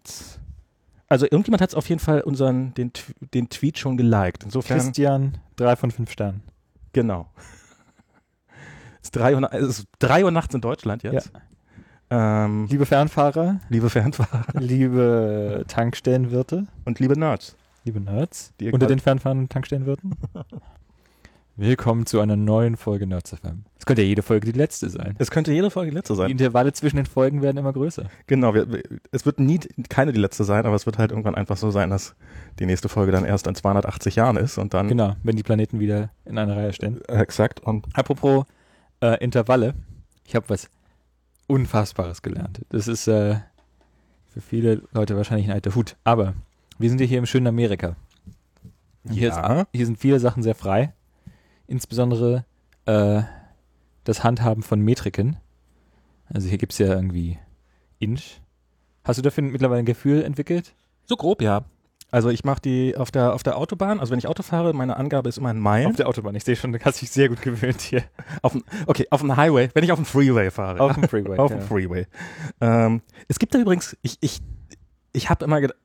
Netz. Also irgendjemand hat es auf jeden Fall unseren, den, den Tweet schon geliked. Insofern, Christian, drei von fünf Sternen. genau. Es ist drei Uhr, es ist drei Uhr nachts in Deutschland jetzt. Ähm, Liebe Fernfahrer, liebe Fernfahrer liebe Tankstellenwirte, und liebe Nerds. liebe Nerds, unter den Fernfahrern und Tankstellenwirten. Willkommen zu einer neuen Folge Nerds FM. Es könnte ja jede Folge die letzte sein. Es könnte jede Folge die letzte Die sein. Intervalle zwischen den Folgen werden immer größer. Genau, wir, wir, es wird nie keine die letzte sein, aber es wird halt irgendwann einfach so sein, dass die nächste Folge dann erst in 280 Jahren ist und dann Genau, wenn die Planeten wieder in einer Reihe stehen. Äh, exakt und Apropos äh, Intervalle, ich habe was Unfassbares gelernt. Das ist äh, für viele Leute wahrscheinlich ein alter Hut. Aber wir sind ja hier im schönen Amerika. Hier, Ja. ist, hier sind viele Sachen sehr frei. Insbesondere äh, das Handhaben von Metriken. Also hier gibt es ja irgendwie Inch. Hast du dafür mittlerweile ein Gefühl entwickelt? so grob ja. Also ich mache die auf der auf der Autobahn, also wenn ich Auto fahre, meine Angabe ist immer in Meilen. Auf der Autobahn. Ich sehe schon, du hast dich sehr gut gewöhnt hier. Auf dem, okay, auf dem Highway, wenn ich auf dem Freeway fahre. Auf dem Freeway. auf ja. dem Freeway. Ähm, es gibt da übrigens, ich, ich, ich habe immer gedacht,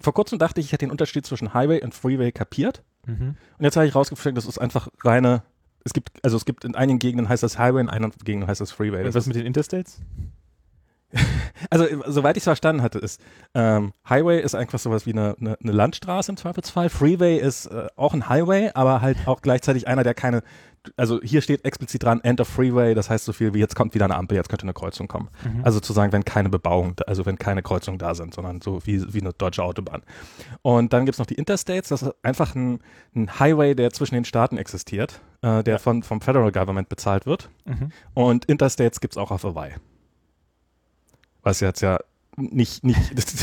vor kurzem dachte ich, ich hätte den Unterschied zwischen Highway und Freeway kapiert. Mhm. Und jetzt habe ich rausgefunden, das ist einfach reine, es gibt, also es gibt in einigen Gegenden heißt das Highway, in anderen Gegenden heißt das Freeway. Und Das was ist, mit den Interstates? also soweit ich es verstanden hatte, ist ähm, Highway ist einfach sowas wie eine, eine, eine Landstraße im Zweifelsfall. Freeway ist äh, auch ein Highway, aber halt auch gleichzeitig einer, der keine, also hier steht explizit dran, End of Freeway, das heißt so viel wie jetzt kommt wieder eine Ampel, jetzt könnte eine Kreuzung kommen. Mhm. Also zu sagen, wenn keine Bebauung, da- also wenn keine Kreuzungen da sind, sondern so wie, wie eine deutsche Autobahn. Und dann gibt's noch die Interstates, das ist einfach ein, ein Highway, der zwischen den Staaten existiert, äh, der Ja. von, vom Federal Government bezahlt wird. Mhm. Und Interstates gibt's auch auf Hawaii. Was jetzt ja nicht, nicht,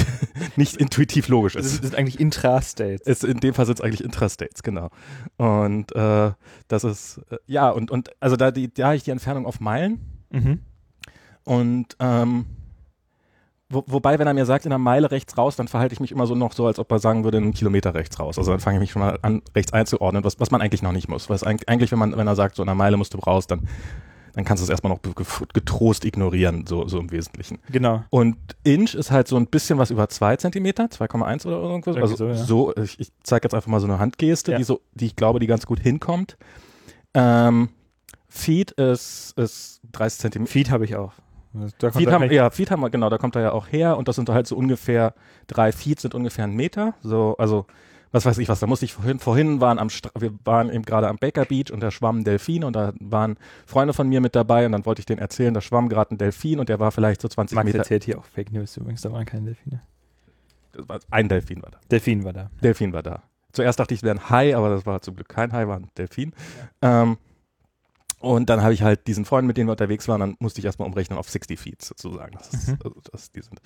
nicht intuitiv logisch ist. ist, das ist eigentlich Intrastates. Es, in dem Fall sind es eigentlich Intrastates, genau. Und äh, das ist, äh, ja, und, und also da, die, da habe ich die Entfernung auf Meilen. Mhm. Und ähm, wo, wobei, wenn er mir sagt, in einer Meile rechts raus, dann verhalte ich mich immer so noch so, als ob er sagen würde, einen Kilometer rechts raus. Also dann fange ich mich schon mal an, rechts einzuordnen, was, was man eigentlich noch nicht muss. Was eig- eigentlich, wenn man, wenn er sagt, so in einer Meile musst du raus, dann, dann kannst du es erstmal noch getrost ignorieren, so, so im Wesentlichen. Genau. Und Inch ist halt so ein bisschen was über zwei Zentimeter, 2,1 oder irgendwas. Also so, so, ja. ich, ich zeige jetzt einfach mal so eine Handgeste, Ja. die so, die ich glaube, die ganz gut hinkommt. Ähm, Feet ist, ist 30 Zentimeter. Feed habe ich auch. Da da haben, ja, Feet haben wir, genau, da kommt er ja auch her und das sind halt so ungefähr, drei Feet sind ungefähr ein Meter. So, also, was weiß ich was, da musste ich vorhin, vorhin waren am, Stra wir waren eben gerade am Baker Beach und da schwammen Delfine und da waren Freunde von mir mit dabei und dann wollte ich denen erzählen, da schwamm gerade ein Delfin und der war vielleicht so 20 Max Meter. erzählt hier auch Fake News übrigens, da waren keine Delfine. Ein Delfin war da. Delfin war da. Delfin war da. Zuerst dachte ich, es wäre ein Hai, aber das war zum Glück kein Hai, war ein Delfin. Ähm, und dann habe ich halt diesen Freund, mit denen wir unterwegs waren, dann musste ich erstmal umrechnen auf 60 Feet sozusagen. Das ist, Mhm. also das, die sind.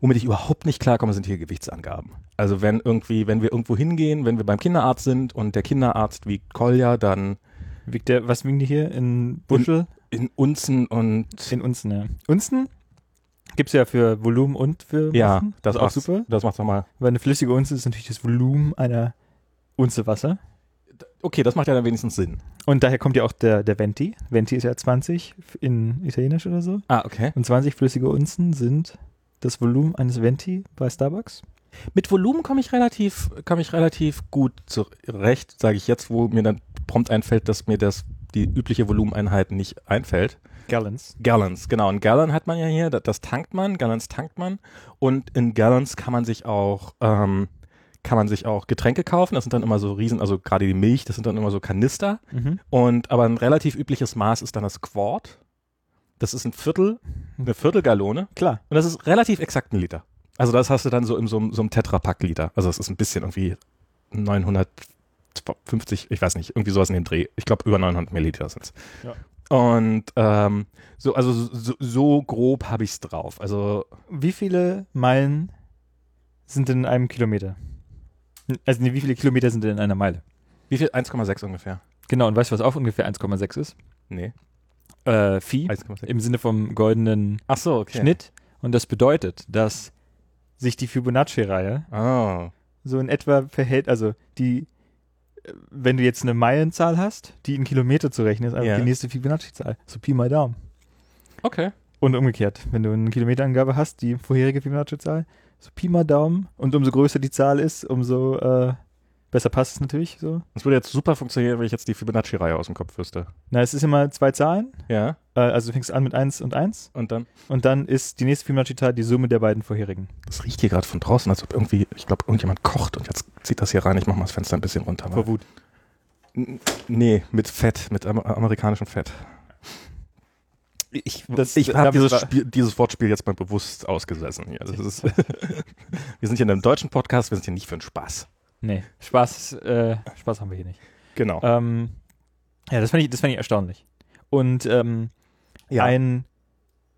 Womit ich überhaupt nicht klarkomme, sind hier Gewichtsangaben. Also wenn irgendwie, wenn wir irgendwo hingehen, wenn wir beim Kinderarzt sind und der Kinderarzt wiegt Kolja, dann Wiegt der, was wiegen die hier? In Buschel? in Unzen und In, Unzen, ja. Unzen gibt es ja für Volumen und für ja, Massen. das ist auch macht's- super. Das macht doch mal. Weil eine flüssige Unze ist natürlich das Volumen einer Unze Wasser. Okay, das macht ja dann wenigstens Sinn. Und daher kommt ja auch der, der Venti. Venti ist ja 20 in Italienisch oder so. Ah, okay. Und 20 flüssige Unzen sind das Volumen eines Venti bei Starbucks. Mit Volumen komme ich relativ, komme ich relativ gut zurecht, sage ich jetzt, wo mir dann prompt einfällt, dass mir das die übliche Volumeneinheit nicht einfällt. Gallons. Gallons, genau. Ein Gallon hat man ja hier, das, das tankt man, Gallons tankt man. Und in Gallons kann man sich auch, ähm, kann man sich auch Getränke kaufen. Das sind dann immer so riesen, also gerade die Milch, das sind dann immer so Kanister. Mhm. Und aber ein relativ übliches Maß ist dann das Quart. Das ist ein Viertel, eine Viertelgallone. Klar. Und das ist relativ exakt ein Liter. Also das hast du dann so in so, einem- so einem Tetrapack-Liter. Also es ist ein bisschen irgendwie 950, ich weiß nicht, irgendwie sowas in dem Dreh. Ich glaube über 900 Milliliter sind es. Ja. Und ähm, so, also so, so grob habe ich es drauf. Also Wie viele Meilen sind in einem Kilometer? Also wie viele Kilometer sind denn in einer Meile? wie viel? 1,6 ungefähr. Genau, und weißt du, was auch ungefähr 1,6 ist? Nee, Äh, Phi 1,6. im Sinne vom goldenen Ach so, okay. Schnitt. Und das bedeutet, dass sich die Fibonacci-Reihe Oh. so in etwa verhält, also die, äh, wenn du jetzt eine Meilenzahl hast, die in Kilometer zu rechnen ist, einfach Ja. die nächste Fibonacci-Zahl. So Pi mal Daumen. Okay. Und umgekehrt, wenn du eine Kilometerangabe hast, die vorherige Fibonacci-Zahl, so Pi mal Daumen. Und umso größer die Zahl ist, umso äh, besser passt es natürlich so. Das würde jetzt super funktionieren, wenn ich jetzt die Fibonacci-Reihe aus dem Kopf wüsste. Na, es ist immer zwei Zahlen. Ja, Äh, also du fängst an mit 1 und 1. und dann. Und dann ist die nächste Fibonacci-Zahl die Summe der beiden vorherigen. Das riecht hier gerade von draußen, als ob irgendwie, ich glaube, irgendjemand kocht und jetzt zieht das hier rein. Ich mach mal das Fenster ein bisschen runter. Vor Wut. N- Nee, mit Fett, mit am amerikanischem Fett. Ich, Das- ich habe dieses, Spiel, dieses Wortspiel jetzt mal bewusst ausgesessen. Hier. Das ist, wir sind hier in einem deutschen Podcast, wir sind hier nicht für den Spaß. Nee, Spaß, äh, Spaß haben wir hier nicht. Genau. Ähm, ja, das fand ich, das fand ich erstaunlich. Und ähm, Ja. ein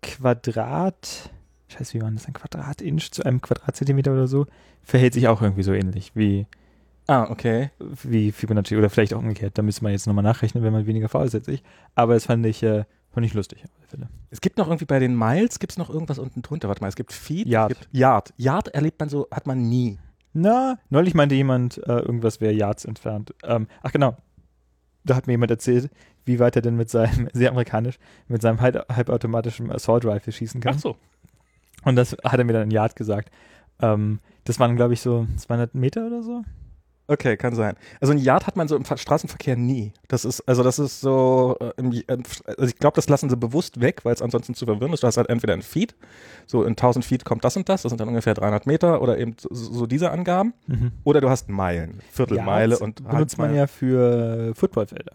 Quadrat, scheiße, wie war das, ein Quadratinch zu einem Quadratzentimeter oder so, verhält sich auch irgendwie so ähnlich wie, ah, okay. wie Fibonacci oder vielleicht auch umgekehrt. Da müsste man jetzt nochmal nachrechnen, wenn man weniger faul ist als ich. Aber das fand ich, äh, fand ich lustig. Es gibt noch irgendwie bei den Miles, gibt es noch irgendwas unten drunter. Warte mal, es gibt Feed. Yard. Es gibt Yard. Yard erlebt man so, hat man nie. Na, neulich meinte jemand, äh, irgendwas wäre Yards entfernt. Ähm, ach genau, da hat mir jemand erzählt, wie weit er denn mit seinem, sehr amerikanisch, mit seinem halb, halbautomatischen Assault Rifle schießen kann. so. Und das hat er mir dann in Yard gesagt. Ähm, das waren, glaube ich, so 200 Meter oder so. Okay, kann sein. Also ein Yard hat man so im Ver- Straßenverkehr nie. Das ist, also das ist so, äh, im, ähm, also ich glaube, das lassen sie bewusst weg, weil es ansonsten zu verwirrend ist. Du hast halt entweder ein Feed, so in 1000 Feet kommt das und das, das sind dann ungefähr 300 Meter oder eben so, so diese Angaben. Oder du hast Meilen, Viertelmeile Yards und benutzt man ja für Footballfelder.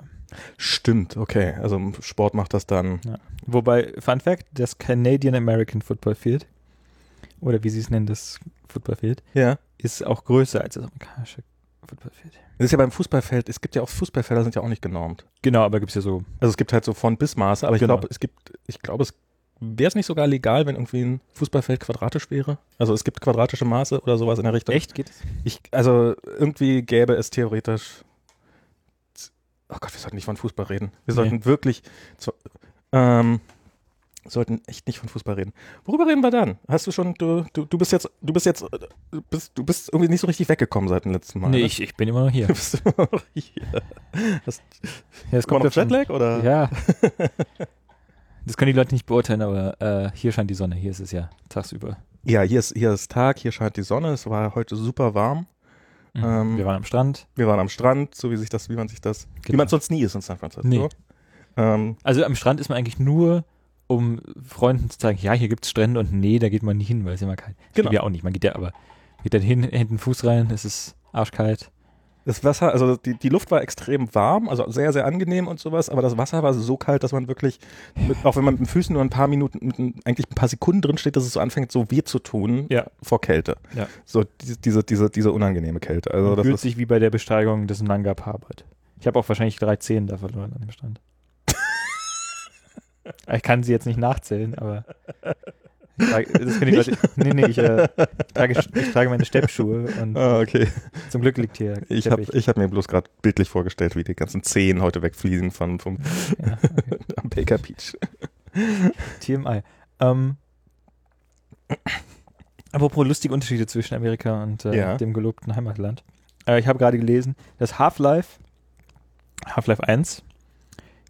Stimmt, okay. Also im Sport macht das dann. Wobei, Fun Fact, das Canadian American Football Field, oder wie sie es nennen, das Football Field, Ja. ist auch größer als das amerikanische Football Field. Das ist ja beim Fußballfeld, es gibt ja auch Fußballfelder, sind ja auch nicht genormt. Genau, aber gibt es ja so Also es gibt halt so von bis Maße, aber ich Genau. glaube, es gibt, ich glaube, es wäre es nicht sogar legal, wenn irgendwie ein Fußballfeld quadratisch wäre. Also es gibt quadratische Maße oder sowas in der Richtung. Echt? Geht es? Ich, also irgendwie gäbe es theoretisch. Oh Gott, wir sollten nicht von Fußball reden. Wir sollten Nee. wirklich. zu- Ähm, sollten echt nicht von Fußball reden. Worüber reden wir dann? Hast du schon, du, du, du bist jetzt, du bist jetzt, äh, du bist, du bist irgendwie nicht so richtig weggekommen seit dem letzten Mal. Nee, ne? ich, ich bin immer noch hier. Du bist immer noch hier. Hast, Ja, kommt davon. Jetlag oder? Ja. Das können die Leute nicht beurteilen, aber äh, hier scheint die Sonne. Hier ist es ja tagsüber. Ja, hier ist, hier ist Tag, hier scheint die Sonne, es war heute super warm. Ähm, Wir waren am Strand. Wir waren am Strand, so wie sich das, wie man sich das, wie Genau. man sonst nie ist in San Francisco. Nee. Ähm, Also am Strand ist man eigentlich nur, um Freunden zu zeigen, ja, hier gibt es Strände und nee, da geht man nie hin, weil es immer kalt ist. Genau. Geht ja auch nicht. Man geht ja aber, geht dann hin, hinten Fuß rein, es ist arschkalt. das Wasser, also die, die Luft war extrem warm, also sehr, sehr angenehm und sowas, aber das Wasser war so kalt, dass man wirklich, mit, auch wenn man mit den Füßen nur ein paar Minuten, mit eigentlich ein paar Sekunden drin steht, dass es so anfängt, so weh zu tun Ja. vor Kälte. Ja. So diese, diese, diese, unangenehme Kälte. Also Man das fühlt sich wie bei der Besteigung des Nanga Parbat. Ich habe auch wahrscheinlich drei Zehen da verloren an dem Strand. Ich kann sie jetzt nicht nachzählen, aber ich trage, das können die Leute. Nee, nee, ich, äh, trage, ich trage meine Steppschuhe und ah, okay. zum Glück liegt hier Ich habe ich hab mir bloß gerade bildlich vorgestellt, wie die ganzen Zehen heute wegfliegen von, vom Ja, okay. am Baker Beach. TMI. Ähm, apropos lustige Unterschiede zwischen Amerika und äh, Ja. dem gelobten Heimatland. Äh, ich habe gerade gelesen, dass Half-Life, Half-Life 1,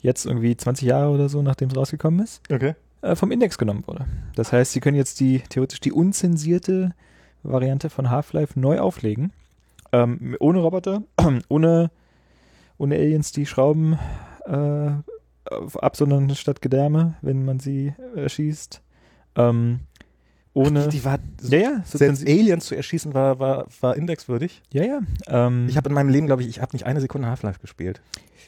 jetzt irgendwie 20 Jahre oder so, nachdem es rausgekommen ist, Okay. äh, vom Index genommen wurde. Das heißt, sie können jetzt die theoretisch die unzensierte Variante von Half-Life neu auflegen. Ähm, ohne Roboter, ohne, ohne Aliens, die Schrauben äh, auf- absondern statt Gedärme, wenn man sie erschießt. Ähm, ohne. Die war, ja, ja, selbst Aliens zu erschießen war, war, war indexwürdig. ja, ja. Ähm, Ich habe in meinem Leben, glaube ich, ich habe nicht eine Sekunde Half-Life gespielt.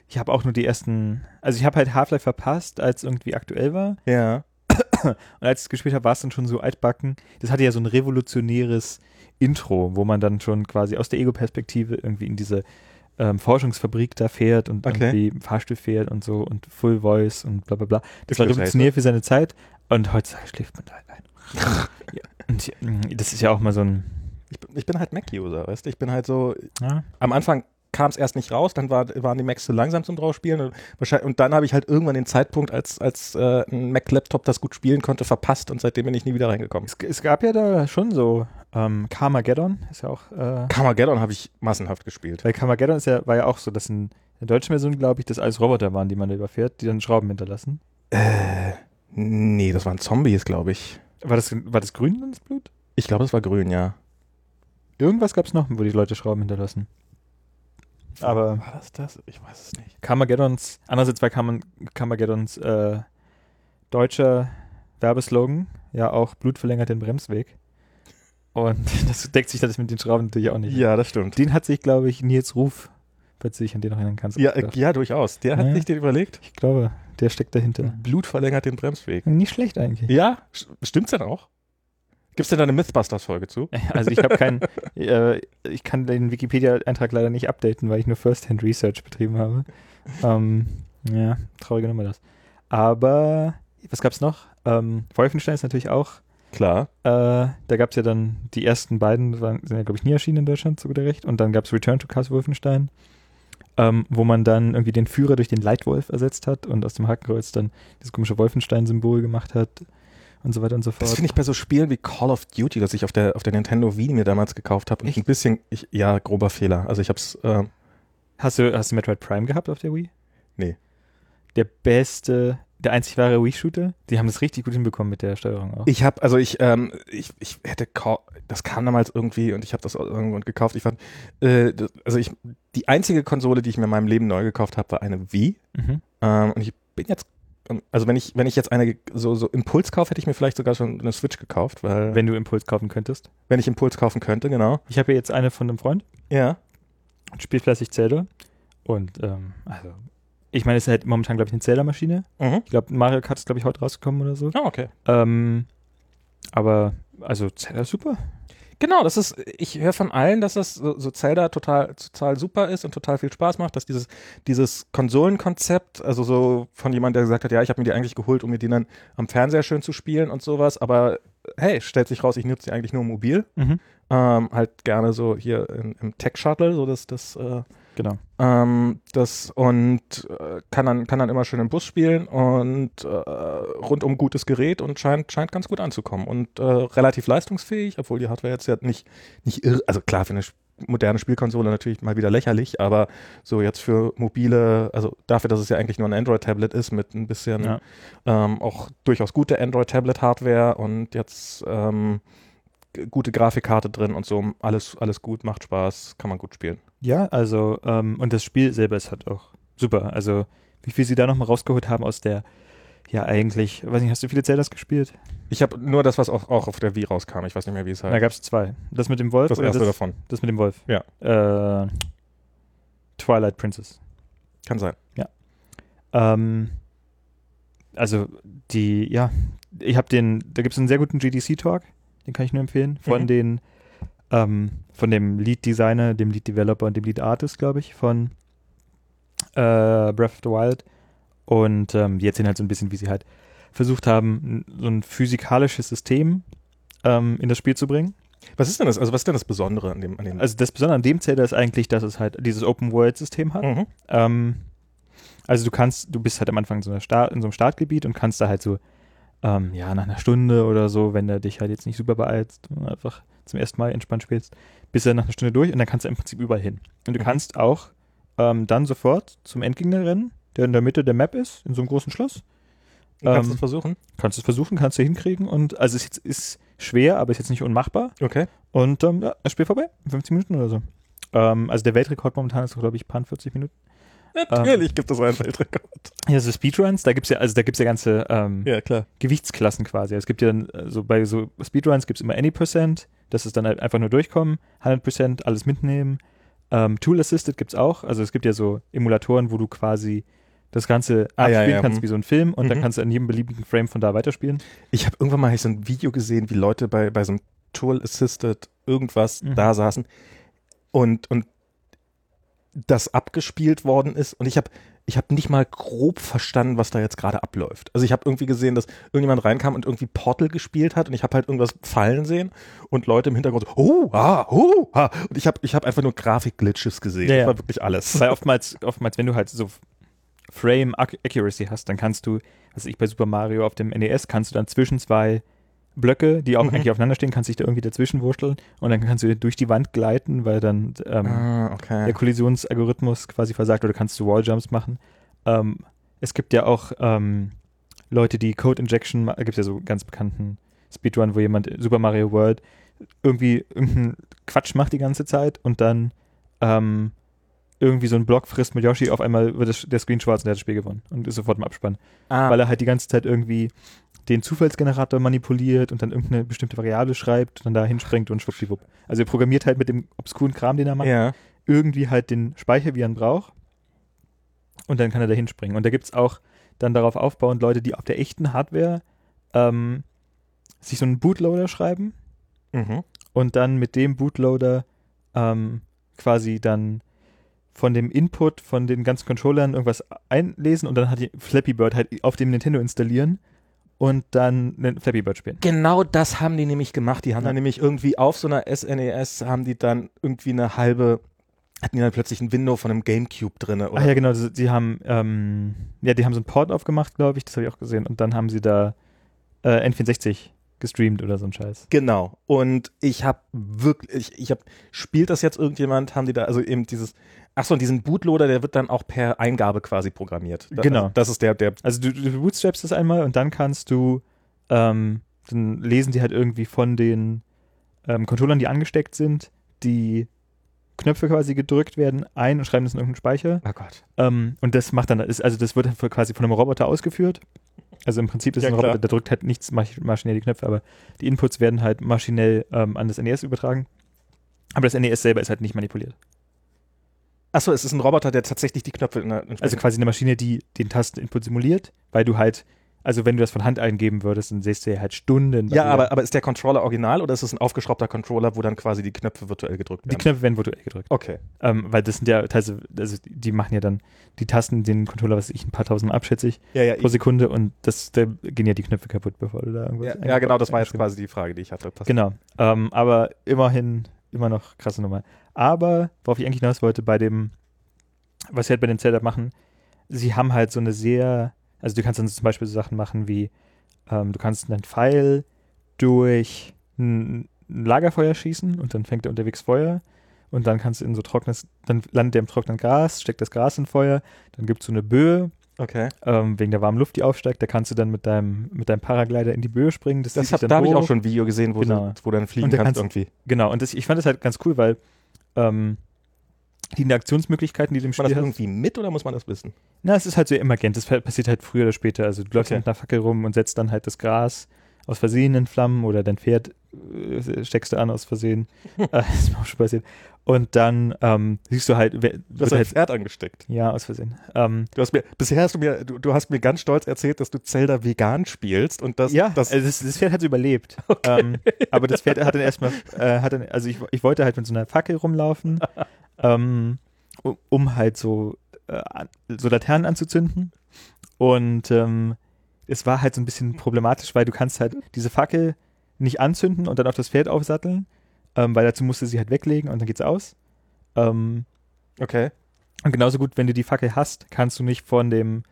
ich habe auch nur die ersten. Also, ich habe halt Half-Life verpasst, als irgendwie aktuell war. Ja. Und als ich es gespielt habe, war es dann schon so altbacken. Das hatte ja so ein revolutionäres Intro, wo man dann schon quasi aus der Ego-Perspektive irgendwie in diese ähm, Forschungsfabrik da fährt und Okay. irgendwie Fahrstuhl fährt und so und Full Voice und bla bla bla. Das war Wirklich revolutionär für seine Zeit und heutzutage schläft man da halt ein. ja. Und mm, das ist ja auch mal so ein. Ich, bin- ich bin halt Mac-User, weißt du? Ich bin halt so, Ja, am Anfang kam es erst nicht raus, dann war, waren die Macs zu langsam zum draufspielen und, wahrscheinlich, und dann habe ich halt irgendwann den Zeitpunkt, als, als äh, ein Mac-Laptop das gut spielen konnte, verpasst und seitdem bin ich nie wieder reingekommen. es, es gab ja da schon so ähm, Carmageddon, ist ja auch. Äh, Carmageddon habe ich massenhaft gespielt. Weil Carmageddon ist ja, war ja auch so, dass in der deutschen Version, glaube ich, das alles Roboter waren, die man da überfährt, die dann Schrauben hinterlassen. Äh, nee, das waren Zombies, glaube ich. War das, war das grün, das Blut? Ich glaube, es war grün, ja. Irgendwas gab es noch, wo die Leute Schrauben hinterlassen. Aber War das das? Ich weiß es nicht. Carmageddons, andererseits war Carm Carmageddons äh, deutscher Werbeslogan ja auch Blut verlängert den Bremsweg. Und das deckt sich das mit den Schrauben natürlich auch nicht. Ja, das stimmt. Den hat sich, glaube ich, Nils Ruf, falls du dich an den noch erinnern kannst. Ja, äh, ja, durchaus. Der hat Ja. sich den überlegt. Ich glaube, der steckt dahinter. Blut verlängert den Bremsweg. Nicht schlecht eigentlich. Ja, st- stimmt's denn auch? Gibt's denn da eine Mythbusters-Folge zu? Also ich habe keinen, äh, ich kann den Wikipedia-Eintrag leider nicht updaten, weil ich nur First-Hand Research betrieben habe. Ähm, ja, traurige Nummer das. Aber was gab's noch? Ähm, Wolfenstein ist natürlich auch. Klar. Äh, da gab's ja dann die ersten beiden, waren, sind ja glaube ich nie erschienen in Deutschland, so gut recht. Und dann gab's Return to Castle Wolfenstein, ähm, wo man dann irgendwie den Führer durch den Leitwolf ersetzt hat und aus dem Hakenkreuz dann dieses komische Wolfenstein-Symbol gemacht hat und so weiter und so fort. Das finde ich bei so Spielen wie Call of Duty, das ich auf der, auf der Nintendo Wii mir damals gekauft habe, ein bisschen, ich, ja, grober Fehler. Also ich hab's, äh, Hast du, hast du Metroid Prime gehabt auf der Wii? Nee. Der beste, der einzig wahre Wii-Shooter? Die haben das richtig gut hinbekommen mit der Steuerung auch. ich habe, also ich, ähm, ich, ich hätte, das kam damals irgendwie und ich habe das irgendwo gekauft. Ich fand, äh, das, also ich, die einzige Konsole, die ich mir in meinem Leben neu gekauft habe, war eine Wii. Mhm. Ähm, und ich bin jetzt, also wenn ich, wenn ich jetzt eine so, so Impuls kaufe, hätte ich mir vielleicht sogar schon eine Switch gekauft, weil wenn, Wenn du Impuls kaufen könntest. ich Impuls kaufen könnte, genau. Ich habe ja jetzt eine von einem Freund Ja. und spielt fleißig Zelda. Und, ähm, also, ich meine, es ist halt momentan, glaube ich, eine Zelda-Maschine. Mhm. Ich glaube, Mario Kart ist, glaube ich, heute rausgekommen oder so. Ah, okay. Ähm, aber, also, Zelda ist super. Genau, das ist, ich höre von allen, dass das so, so Zelda total, total super ist und total viel Spaß macht, dass dieses, dieses Konsolenkonzept, also so von jemand, der gesagt hat, ja, ich habe mir die eigentlich geholt, um mir die dann am Fernseher schön zu spielen und sowas, aber hey, stellt sich raus, ich nutze die eigentlich nur mobil. Mhm. Ähm, halt gerne so hier in, im Tech-Shuttle, so das, das, äh, Genau. ähm, das und äh, kann dann kann dann immer schön im Bus spielen und äh, rundum gutes Gerät und scheint scheint ganz gut anzukommen und äh, relativ leistungsfähig, obwohl die Hardware jetzt ja nicht nicht irre, also klar für eine moderne Spielkonsole natürlich mal wieder lächerlich, aber so jetzt für mobile, also dafür, dass es ja eigentlich nur ein Android-Tablet ist mit ein bisschen Ja. ähm, auch durchaus gute Android-Tablet-Hardware und jetzt ähm, gute Grafikkarte drin und so, alles alles gut, macht Spaß, kann man gut spielen. Ja, also, ähm, und das Spiel selber ist halt auch super. Also, wie viel sie da nochmal rausgeholt haben aus der, ja, eigentlich, weiß nicht, hast du viele Zeldas gespielt? Ich habe nur das, was auch, auch auf der Wii rauskam. Ich weiß nicht mehr, wie es Da heißt. gab es zwei. Das mit dem Wolf das erste das, davon. das mit dem Wolf? Ja. Äh, Twilight Princess. Kann sein. Ähm, also, die, ja, ich habe den, da gibt es einen sehr guten GDC-Talk, den kann ich nur empfehlen, von Mhm. den, ähm, von dem Lead-Designer, dem Lead-Developer und dem Lead-Artist, glaube ich, von äh, Breath of the Wild. Und ähm, die erzählen halt so ein bisschen, wie sie halt versucht haben, so ein physikalisches System ähm, in das Spiel zu bringen. Was ist denn das? Also was ist denn das Besondere an dem? An dem Also das Besondere an dem Zelda ist eigentlich, dass es halt dieses Open-World-System hat. mhm. Ähm, also du kannst, du bist halt am Anfang in so, einer Start, in so einem Startgebiet und kannst da halt so, ähm, ja, nach einer Stunde oder so, wenn du dich halt jetzt nicht super beeilst, einfach zum ersten Mal entspannt spielst, bist du nach einer Stunde durch und dann kannst du im Prinzip überall hin. Und du Mhm. kannst auch ähm, dann sofort zum Endgegner rennen, der in der Mitte der Map ist, in so einem großen Schloss. Kannst du ähm, es versuchen? Kannst du es versuchen, kannst du hinkriegen und also es ist, ist schwer, aber ist jetzt nicht unmachbar. Okay. Und ähm, ja, das Spiel vorbei, in 50 Minuten oder so. Ähm, also der Weltrekord momentan ist, glaube ich, paar 40 Minuten. Natürlich gibt es einen Weltrekord. Ja, so Speedruns, da gibt's ja, also da gibt's ja ganze ähm, Ja. Gewichtsklassen quasi. Es gibt ja dann, äh, so bei so Speedruns gibt's immer Any Percent, das ist dann halt einfach nur durchkommen, 100% alles mitnehmen. Ähm, Tool Assisted gibt's auch, also es gibt ja so Emulatoren, wo du quasi das Ganze Ah, ja, abspielen ja, kannst hm. wie so ein Film und dann Mhm. kannst du an jedem beliebigen Frame von da weiterspielen. Ich habe irgendwann mal so ein Video gesehen, wie Leute bei, bei so einem Tool Assisted irgendwas Mhm. da saßen und, und das abgespielt worden ist und ich habe ich habe nicht mal grob verstanden, was da jetzt gerade abläuft. Also ich habe irgendwie gesehen, dass irgendjemand reinkam und irgendwie Portal gespielt hat und ich habe halt irgendwas fallen sehen und Leute im Hintergrund so, oh, ah, oh, ah. Und ich habe ich hab einfach nur Grafikglitches gesehen. Ja, Das ja. war wirklich alles. Weil oftmals, oftmals, wenn du halt so Frame Ac- Accuracy hast, dann kannst du, weiß ich bei Super Mario auf dem NES, kannst du dann zwischen zwei Blöcke, die auch Mhm. eigentlich aufeinander stehen, kannst dich da irgendwie dazwischen wursteln und dann kannst du durch die Wand gleiten, weil dann ähm, Ah, der okay. Kollisionsalgorithmus quasi versagt oder kannst du Walljumps machen. Ähm, es gibt ja auch ähm, Leute, die Code Injection, gibt es ja so ganz bekannten Speedrun, wo jemand Super Mario World irgendwie irgendeinen Quatsch macht die ganze Zeit und dann ähm, irgendwie so einen Block frisst mit Yoshi, auf einmal wird das, der Screen schwarz und der hat das Spiel gewonnen und ist sofort im Abspann. Ah, Weil er halt die ganze Zeit irgendwie den Zufallsgenerator manipuliert und dann irgendeine bestimmte Variable schreibt und dann da hinspringt und schwuppdiwupp. Also er programmiert halt mit dem obskuren Kram, den er macht, ja. irgendwie halt den Speicher, wie er ihn braucht. Und dann kann er da hinspringen. Und da gibt es auch dann darauf aufbauend Leute, die auf der echten Hardware ähm, sich so einen Bootloader schreiben Mhm. und dann mit dem Bootloader ähm, quasi dann von dem Input von den ganzen Controllern irgendwas einlesen und dann hat die Flappy Bird halt auf dem Nintendo installieren und dann einen Flappy Bird spielen. Genau das haben die nämlich gemacht. Die haben Ja. dann nämlich irgendwie auf so einer SNES haben die dann irgendwie eine halbe, hatten die dann plötzlich ein Window von einem Gamecube drin. Oder? Ach ja, genau, sie sie haben, ähm, ja, die haben so einen Port aufgemacht, glaube ich, das habe ich auch gesehen und dann haben sie da äh, N64 gestreamt oder so ein Scheiß. Genau. Und ich habe wirklich, ich, ich habe, spielt das jetzt irgendjemand? Haben die da, also eben dieses, ach so, und diesen Bootloader, der wird dann auch per Eingabe quasi programmiert. Da, Genau. Also das ist der, der, Also du, du bootstrapst das einmal und dann kannst du, ähm, dann lesen die halt irgendwie von den ähm, Controllern, die angesteckt sind, die Knöpfe quasi gedrückt werden, ein und schreiben das in irgendeinen Speicher. oh Gott. Ähm, und das macht dann, ist, also das wird dann quasi von einem Roboter ausgeführt. Also im Prinzip ist Ja, ein klar. Roboter, der drückt halt nichts masch- maschinell die Knöpfe, aber die Inputs werden halt maschinell ähm, an das NES übertragen. Aber das NES selber ist halt nicht manipuliert. Ach so, es ist ein Roboter, der tatsächlich die Knöpfe Also quasi eine Maschine, die den Tasteninput simuliert, weil du halt, also wenn du das von Hand eingeben würdest, dann siehst du ja halt Stunden. Ja, aber, aber ist der Controller original oder ist es ein aufgeschraubter Controller, wo dann quasi die Knöpfe virtuell gedrückt Die werden? Knöpfe werden virtuell gedrückt. Okay. Ähm, weil das sind ja teilweise, also die machen ja dann die Tasten, den Controller, was ich, ein paar tausend abschätze ich, Ja, ja, pro Sekunde und das, da gehen ja die Knöpfe kaputt, bevor du da irgendwas ja, ja, genau, das war jetzt quasi die Frage, die ich hatte. Passt. Genau. Ähm, aber immerhin immer noch krasse Nummer. Aber, worauf ich eigentlich hinaus wollte, bei dem, was sie halt bei den Zelda machen, sie haben halt so eine sehr, also du kannst dann zum Beispiel so Sachen machen wie, ähm, du kannst einen Pfeil durch ein, ein Lagerfeuer schießen und dann fängt er unterwegs Feuer und dann kannst du in so trockenes, dann landet er im trockenen Gras, steckt das Gras in Feuer, dann gibt es so eine Böe, Okay. ähm, wegen der warmen Luft, die aufsteigt, da kannst du dann mit deinem, mit deinem Paraglider in die Böe springen. Das, Das hab, da habe ich auch schon ein Video gesehen, wo, Genau. du, wo du dann fliegen kannst, kannst- irgendwie. Genau, und das, ich fand das halt ganz cool, weil ähm, die Interaktionsmöglichkeiten, die im Muss man Spiel das hast, irgendwie mit oder muss man das wissen? na, es ist halt so emergent, das passiert halt früher oder später. Also du läufst Okay. mit einer Fackel rum und setzt dann halt das Gras aus Versehen in Flammen oder dein Pferd äh, steckst du an aus Versehen. äh, das ist mir auch schon passiert. Und dann ähm, siehst du halt, wer, Du hast halt Pferd angesteckt. ja, aus Versehen. Ähm, Du hast mir, bisher hast du mir, du, du hast mir ganz stolz erzählt, dass du Zelda vegan spielst und das, ja, das, also das, das Pferd hat überlebt. Ähm, aber das Pferd hat dann erstmal, äh, hat dann, also ich, ich wollte halt mit so einer Fackel rumlaufen, ähm, um, um halt so, äh, so Laternen anzuzünden. Und ähm, es war halt so ein bisschen problematisch, weil du kannst halt diese Fackel nicht anzünden und dann auf das Pferd aufsatteln, ähm, weil dazu musst du sie halt weglegen und dann geht's aus. Ähm, okay. und genauso gut, wenn du die Fackel hast, kannst du nicht von dem,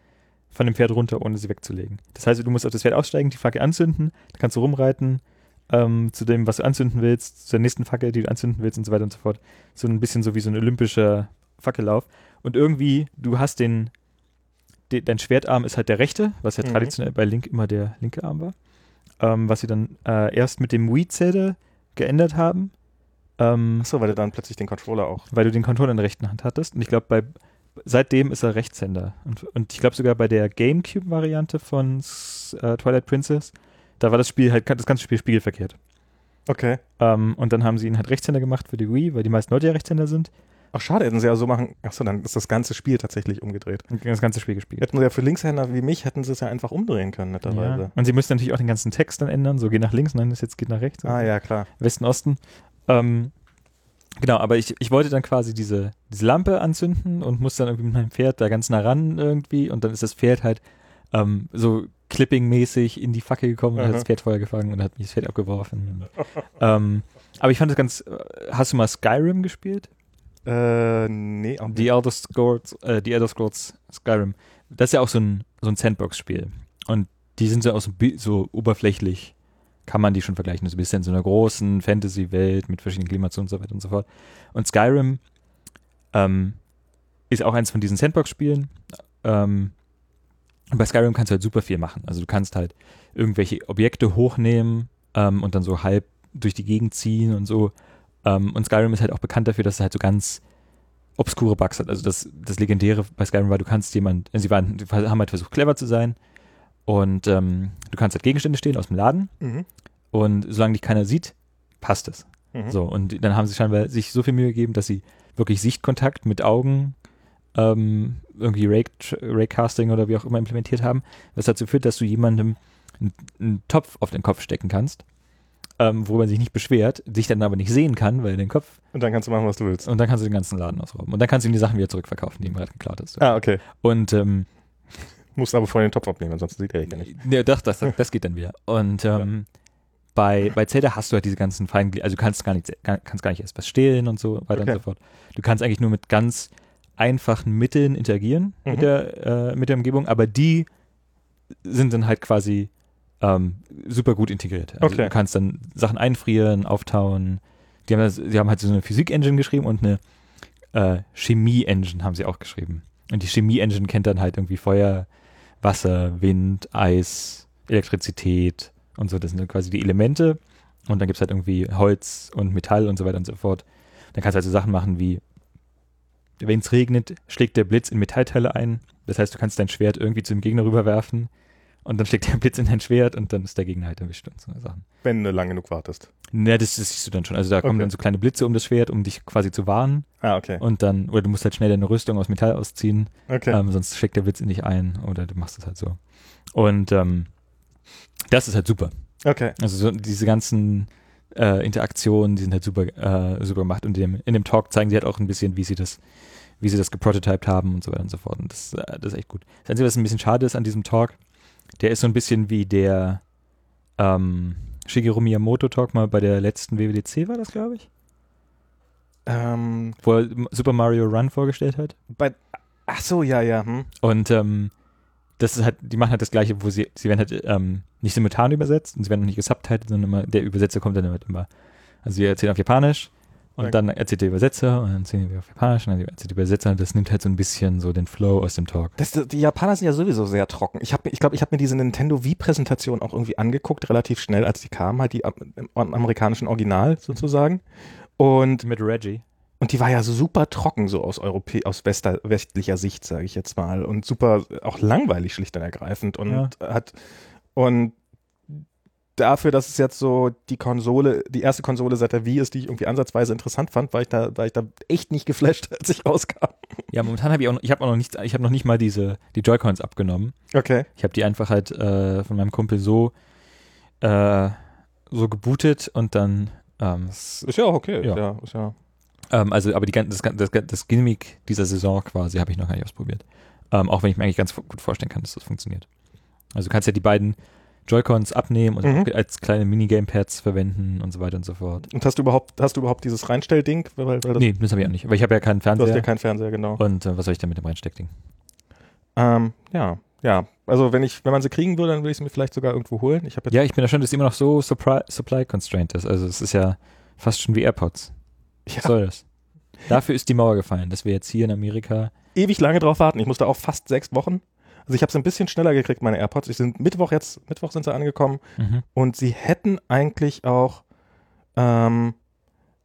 von dem Pferd runter, ohne sie wegzulegen. Das heißt, du musst auf das Pferd aussteigen, die Fackel anzünden, dann kannst du rumreiten ähm, zu dem, was du anzünden willst, zur nächsten Fackel, die du anzünden willst und so weiter und so fort. So ein bisschen so wie so ein olympischer Fackellauf. Und irgendwie, du hast den, de, dein Schwertarm ist halt der rechte, was ja Mhm. traditionell bei Link immer der linke Arm war. Ähm, was sie dann äh, erst mit dem Wii-Zelda geändert haben. Ähm, Achso, weil du dann plötzlich den Controller auch. weil du den Controller in der rechten Hand hattest. Und ich glaube, bei seitdem ist er Rechtshänder. Und, und ich glaube sogar bei der GameCube-Variante von äh, Twilight Princess, da war das Spiel halt das ganze Spiel spiegelverkehrt. Okay. Ähm, und dann haben sie ihn halt Rechtshänder gemacht für die Wii, weil die meisten Leute ja Rechtshänder sind. Ach, schade, hätten sie ja so machen. Achso, dann ist das ganze Spiel tatsächlich umgedreht. Das ganze Spiel gespiegelt. Hätten sie ja für Linkshänder wie mich, hätten sie es ja einfach umdrehen können, netterweise. Ja. Und sie müssen natürlich auch den ganzen Text dann ändern. So geht nach links, nein, das jetzt geht nach rechts. Ah, ja, klar. Westen, Osten. Ähm, genau, aber ich, ich wollte dann quasi diese, diese Lampe anzünden und musste dann irgendwie mit meinem Pferd da ganz nah ran irgendwie und dann ist das Pferd halt ähm, so Clipping-mäßig in die Fackel gekommen und hat Aha. das Pferd Feuer gefangen und hat mich das Pferd abgeworfen. ähm, aber ich fand das ganz. äh, Hast du mal Skyrim gespielt? Äh, nee, auch Die Elder Scrolls, äh, die Elder Scrolls Skyrim. Das ist ja auch so ein, so ein Sandbox-Spiel. Und die sind so, auch so oberflächlich, kann man die schon vergleichen. So ein bisschen in so einer großen Fantasy-Welt mit verschiedenen Klimazonen und so weiter und so fort. Und Skyrim ähm, ist auch eins von diesen Sandbox-Spielen. Ähm, und bei Skyrim kannst du halt super viel machen. Also du kannst halt irgendwelche Objekte hochnehmen ähm, und dann so halb durch die Gegend ziehen und so. Ähm, und Skyrim ist halt auch bekannt dafür, dass es halt so ganz obskure Bugs hat. Also das, das Legendäre bei Skyrim war, du kannst jemand, sie waren, haben halt versucht, clever zu sein. Und ähm, du kannst halt Gegenstände stehen aus dem Laden. Mhm. Und solange dich keiner sieht, passt es. Mhm. So, und dann haben sie scheinbar sich so viel Mühe gegeben, dass sie wirklich Sichtkontakt mit Augen ähm, irgendwie Ray- Raycasting oder wie auch immer implementiert haben, was dazu führt, dass du jemandem einen, einen Topf auf den Kopf stecken kannst, ähm, worüber er sich nicht beschwert, dich dann aber nicht sehen kann, weil er den Kopf Und dann kannst du machen, was du willst. und dann kannst du den ganzen Laden ausrauben. Und dann kannst du ihm die Sachen wieder zurückverkaufen, die ihm gerade geklaut hast. Ah, okay. Und ähm, Musst aber vorher den Topf abnehmen, ansonsten sieht er dich ja nicht. Ja, doch, das, das geht dann wieder. Und ähm, bei, bei Zelda hast du halt diese ganzen feinen, also du kannst gar nicht, kann- kannst gar nicht erst was stehlen und so weiter Okay. und so fort. Du kannst eigentlich nur mit ganz einfachen Mitteln interagieren Mhm. mit, der, äh, mit der Umgebung, aber die sind dann halt quasi ähm, super gut integriert. Also Okay. du kannst dann Sachen einfrieren, auftauen. Die haben, das, die haben halt so eine Physik-Engine geschrieben und eine äh, Chemie-Engine haben sie auch geschrieben. Und die Chemie-Engine kennt dann halt irgendwie Feuer, Wasser, Wind, Eis, Elektrizität und so. Das sind quasi die Elemente. Und dann gibt es halt irgendwie Holz und Metall und so weiter und so fort. Dann kannst du halt so Sachen machen wie, wenn es regnet, schlägt der Blitz in Metallteile ein. Das heißt, du kannst dein Schwert irgendwie zum Gegner rüberwerfen und dann schlägt der Blitz in dein Schwert und dann ist der Gegner halt erwischt und so Sachen. Wenn du lang genug wartest. Ja, das, das siehst du dann schon. Also da kommen Okay. dann so kleine Blitze um das Schwert, um dich quasi zu warnen. Ah, okay. Und dann, oder du musst halt schnell deine Rüstung aus Metall ausziehen. Okay. Ähm, sonst schlägt der Blitz in dich ein oder du machst es halt so. Und ähm, das ist halt super. okay. Also so diese ganzen äh, Interaktionen, die sind halt super, äh, super gemacht. Und in dem, in dem Talk zeigen sie halt auch ein bisschen, wie sie das, wie sie das geprototyped haben und so weiter und so fort. Und das, äh, das ist echt gut. Das Einzige, was ein bisschen schade ist an diesem Talk, der ist so ein bisschen wie der ähm, Shigeru Miyamoto Talk mal bei der letzten WWDC war das, glaube ich, Ähm, wo er Super Mario Run vorgestellt hat. bei, ach so, ja, ja. Hm. Und ähm, das ist halt, die machen halt das gleiche, wo sie, sie werden halt ähm, nicht simultan übersetzt und sie werden auch nicht gesubtitelt, sondern immer, der Übersetzer kommt dann halt immer. Also sie erzählen auf Japanisch und Okay. dann erzählt der Übersetzer und dann erzählen wir auf Japanisch und dann erzählt der Übersetzer und das nimmt halt so ein bisschen so den Flow aus dem Talk. Das, die Japaner sind ja sowieso sehr trocken. Ich habe, ich glaube, ich habe mir diese Nintendo Wii-Präsentation auch irgendwie angeguckt, relativ schnell, als die kam, halt die am, im amerikanischen Original sozusagen. Und, Mit Reggie. und die war ja so super trocken, so aus Europä aus Wester, westlicher Sicht, sage ich jetzt mal. Und super auch langweilig, schlicht und ergreifend. Und Ja. hat und dafür, dass es jetzt so die Konsole, die erste Konsole seit der Wii ist, die ich irgendwie ansatzweise interessant fand, war ich da, war ich da echt nicht geflasht, als ich rauskam. Ja, momentan habe ich auch noch, ich habe noch nicht, ich habe noch nicht mal diese, die Joy-Cons abgenommen. Okay. Ich habe die einfach halt äh, von meinem Kumpel so, äh, so gebootet und dann, ähm, Ist ja auch okay. Ja. Ist ja, ist ja ähm, also aber die, das, das, das Gimmick dieser Saison quasi habe ich noch gar nicht ausprobiert. Ähm, auch wenn ich mir eigentlich ganz gut vorstellen kann, dass das funktioniert. Also du kannst ja die beiden Joy-Cons abnehmen und Mhm. als kleine Minigame-Pads verwenden und so weiter und so fort. Und hast du überhaupt, hast du überhaupt dieses Reinstellding? Weil, weil nee, das habe ich auch nicht, weil ich habe ja keinen Du hast Fernseher. ja keinen Fernseher, genau. und äh, was soll ich denn mit dem Reinsteckding? Ähm, ja, ja. Also wenn ich, wenn man sie kriegen würde, dann würde ich sie mir vielleicht sogar irgendwo holen. Ich Ja, ich bin schon, dass es immer noch so supply, supply constrained ist. Also es ist ja fast schon wie AirPods. Ja. Was soll das? Dafür ist die Mauer gefallen, dass wir jetzt hier in Amerika. ewig lange drauf warten. Ich musste auch fast sechs Wochen. Also ich habe es ein bisschen schneller gekriegt, meine AirPods. Ich sind Mittwoch jetzt, Mittwoch sind sie angekommen Mhm. und sie hätten eigentlich auch, ähm,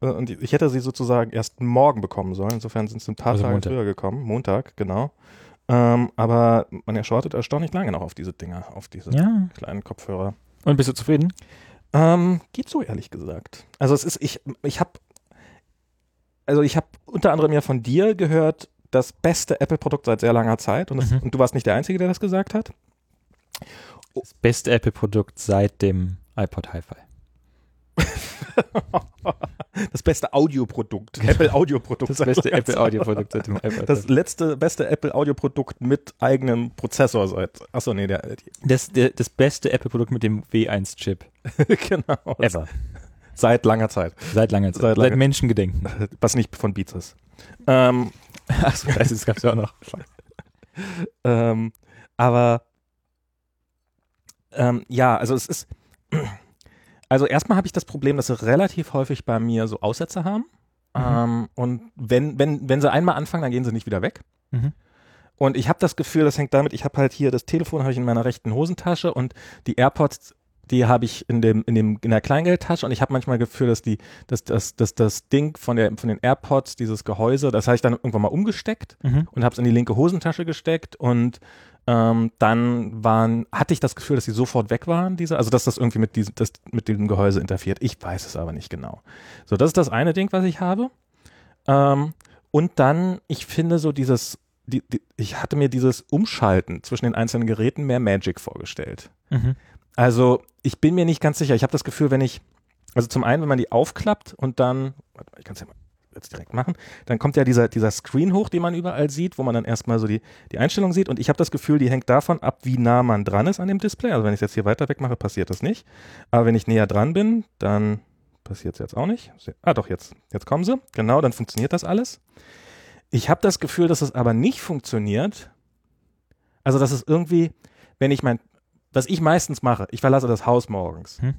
äh, und ich hätte sie sozusagen erst morgen bekommen sollen. Insofern sind sie ein paar Also Tage Montag. früher gekommen. Montag, genau. Ähm, aber man erschortet erstaunlich lange noch auf diese Dinger, auf diese Ja. kleinen Kopfhörer. Und bist du zufrieden? Ähm, geht so, ehrlich gesagt. Also es ist, ich, ich habe, also ich habe unter anderem ja von dir gehört, das beste Apple-Produkt seit sehr langer Zeit und, das, Mhm. und du warst nicht der Einzige, der das gesagt hat. Das beste Apple-Produkt seit dem iPod Hi-Fi. Das beste Audioprodukt, Apple-Audioprodukt. Das seit beste langer Apple-Audio-Produkt seit dem iPod. Das letzte beste Apple-Audioprodukt mit eigenem Prozessor seit, achso, nee, der, Das, der, das beste Apple-Produkt mit dem W1-Chip genau, ever. Seit langer Zeit, Seit langer Zeit. Seit Seit, langer- Menschengedenken. was nicht von Beats ist. Ähm, Achso, das gab es ja auch noch. Ähm, aber ähm, ja, also es ist. Also erstmal habe ich das Problem, dass sie relativ häufig bei mir so Aussätze haben. Mhm. Ähm, und wenn, wenn, wenn sie einmal anfangen, dann gehen sie nicht wieder weg. Mhm. Und ich habe das Gefühl, das hängt damit, ich habe halt hier das Telefon habe ich in meiner rechten Hosentasche und die AirPods die habe ich in dem in dem in der Kleingeldtasche und ich habe manchmal Gefühl, dass die dass das dass das Ding von der von den AirPods dieses Gehäuse, das habe ich dann irgendwann mal umgesteckt Mhm. und habe es in die linke Hosentasche gesteckt und ähm, dann waren hatte ich das Gefühl, dass sie sofort weg waren, diese also dass das irgendwie mit diesem das mit dem Gehäuse interferiert. Ich weiß es aber nicht genau. So, das ist das eine Ding, was ich habe. Ähm, und dann, ich finde so dieses die, die, ich hatte mir dieses Umschalten zwischen den einzelnen Geräten mehr Magic vorgestellt. Mhm. Also ich bin mir nicht ganz sicher. Ich habe das Gefühl, wenn ich, also zum einen, wenn man die aufklappt und dann, ich kann es ja mal jetzt direkt machen, dann kommt ja dieser, dieser Screen hoch, den man überall sieht, wo man dann erstmal so die, die Einstellung sieht. Und ich habe das Gefühl, die hängt davon ab, wie nah man dran ist an dem Display. Also wenn ich es jetzt hier weiter weg mache, passiert das nicht. Aber wenn ich näher dran bin, dann passiert es jetzt auch nicht. Ah doch, jetzt, jetzt kommen sie. Genau, dann funktioniert das alles. Ich habe das Gefühl, dass es aber nicht funktioniert. Also, dass es irgendwie, wenn ich mein, was ich meistens mache, ich verlasse das Haus morgens. Hm.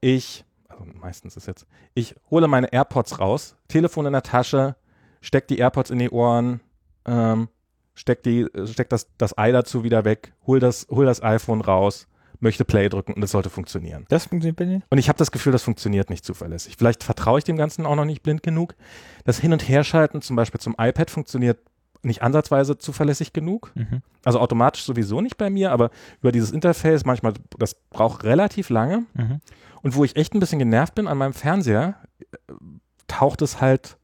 Ich, also meistens ist jetzt, ich hole meine AirPods raus, Telefon in der Tasche, steck die AirPods in die Ohren, ähm, steck die, steck das, das Ei dazu wieder weg, hol das, hol das iPhone raus, möchte Play drücken und es sollte funktionieren. Das funktioniert bei dir? Und ich habe das Gefühl, das funktioniert nicht zuverlässig. Vielleicht vertraue ich dem Ganzen auch noch nicht blind genug. Das Hin- und Herschalten zum Beispiel zum iPad funktioniert nicht ansatzweise zuverlässig genug. Mhm. Also automatisch sowieso nicht bei mir, aber über dieses Interface manchmal, das braucht relativ lange. Mhm. Und wo ich echt ein bisschen genervt bin an meinem Fernseher, taucht es halt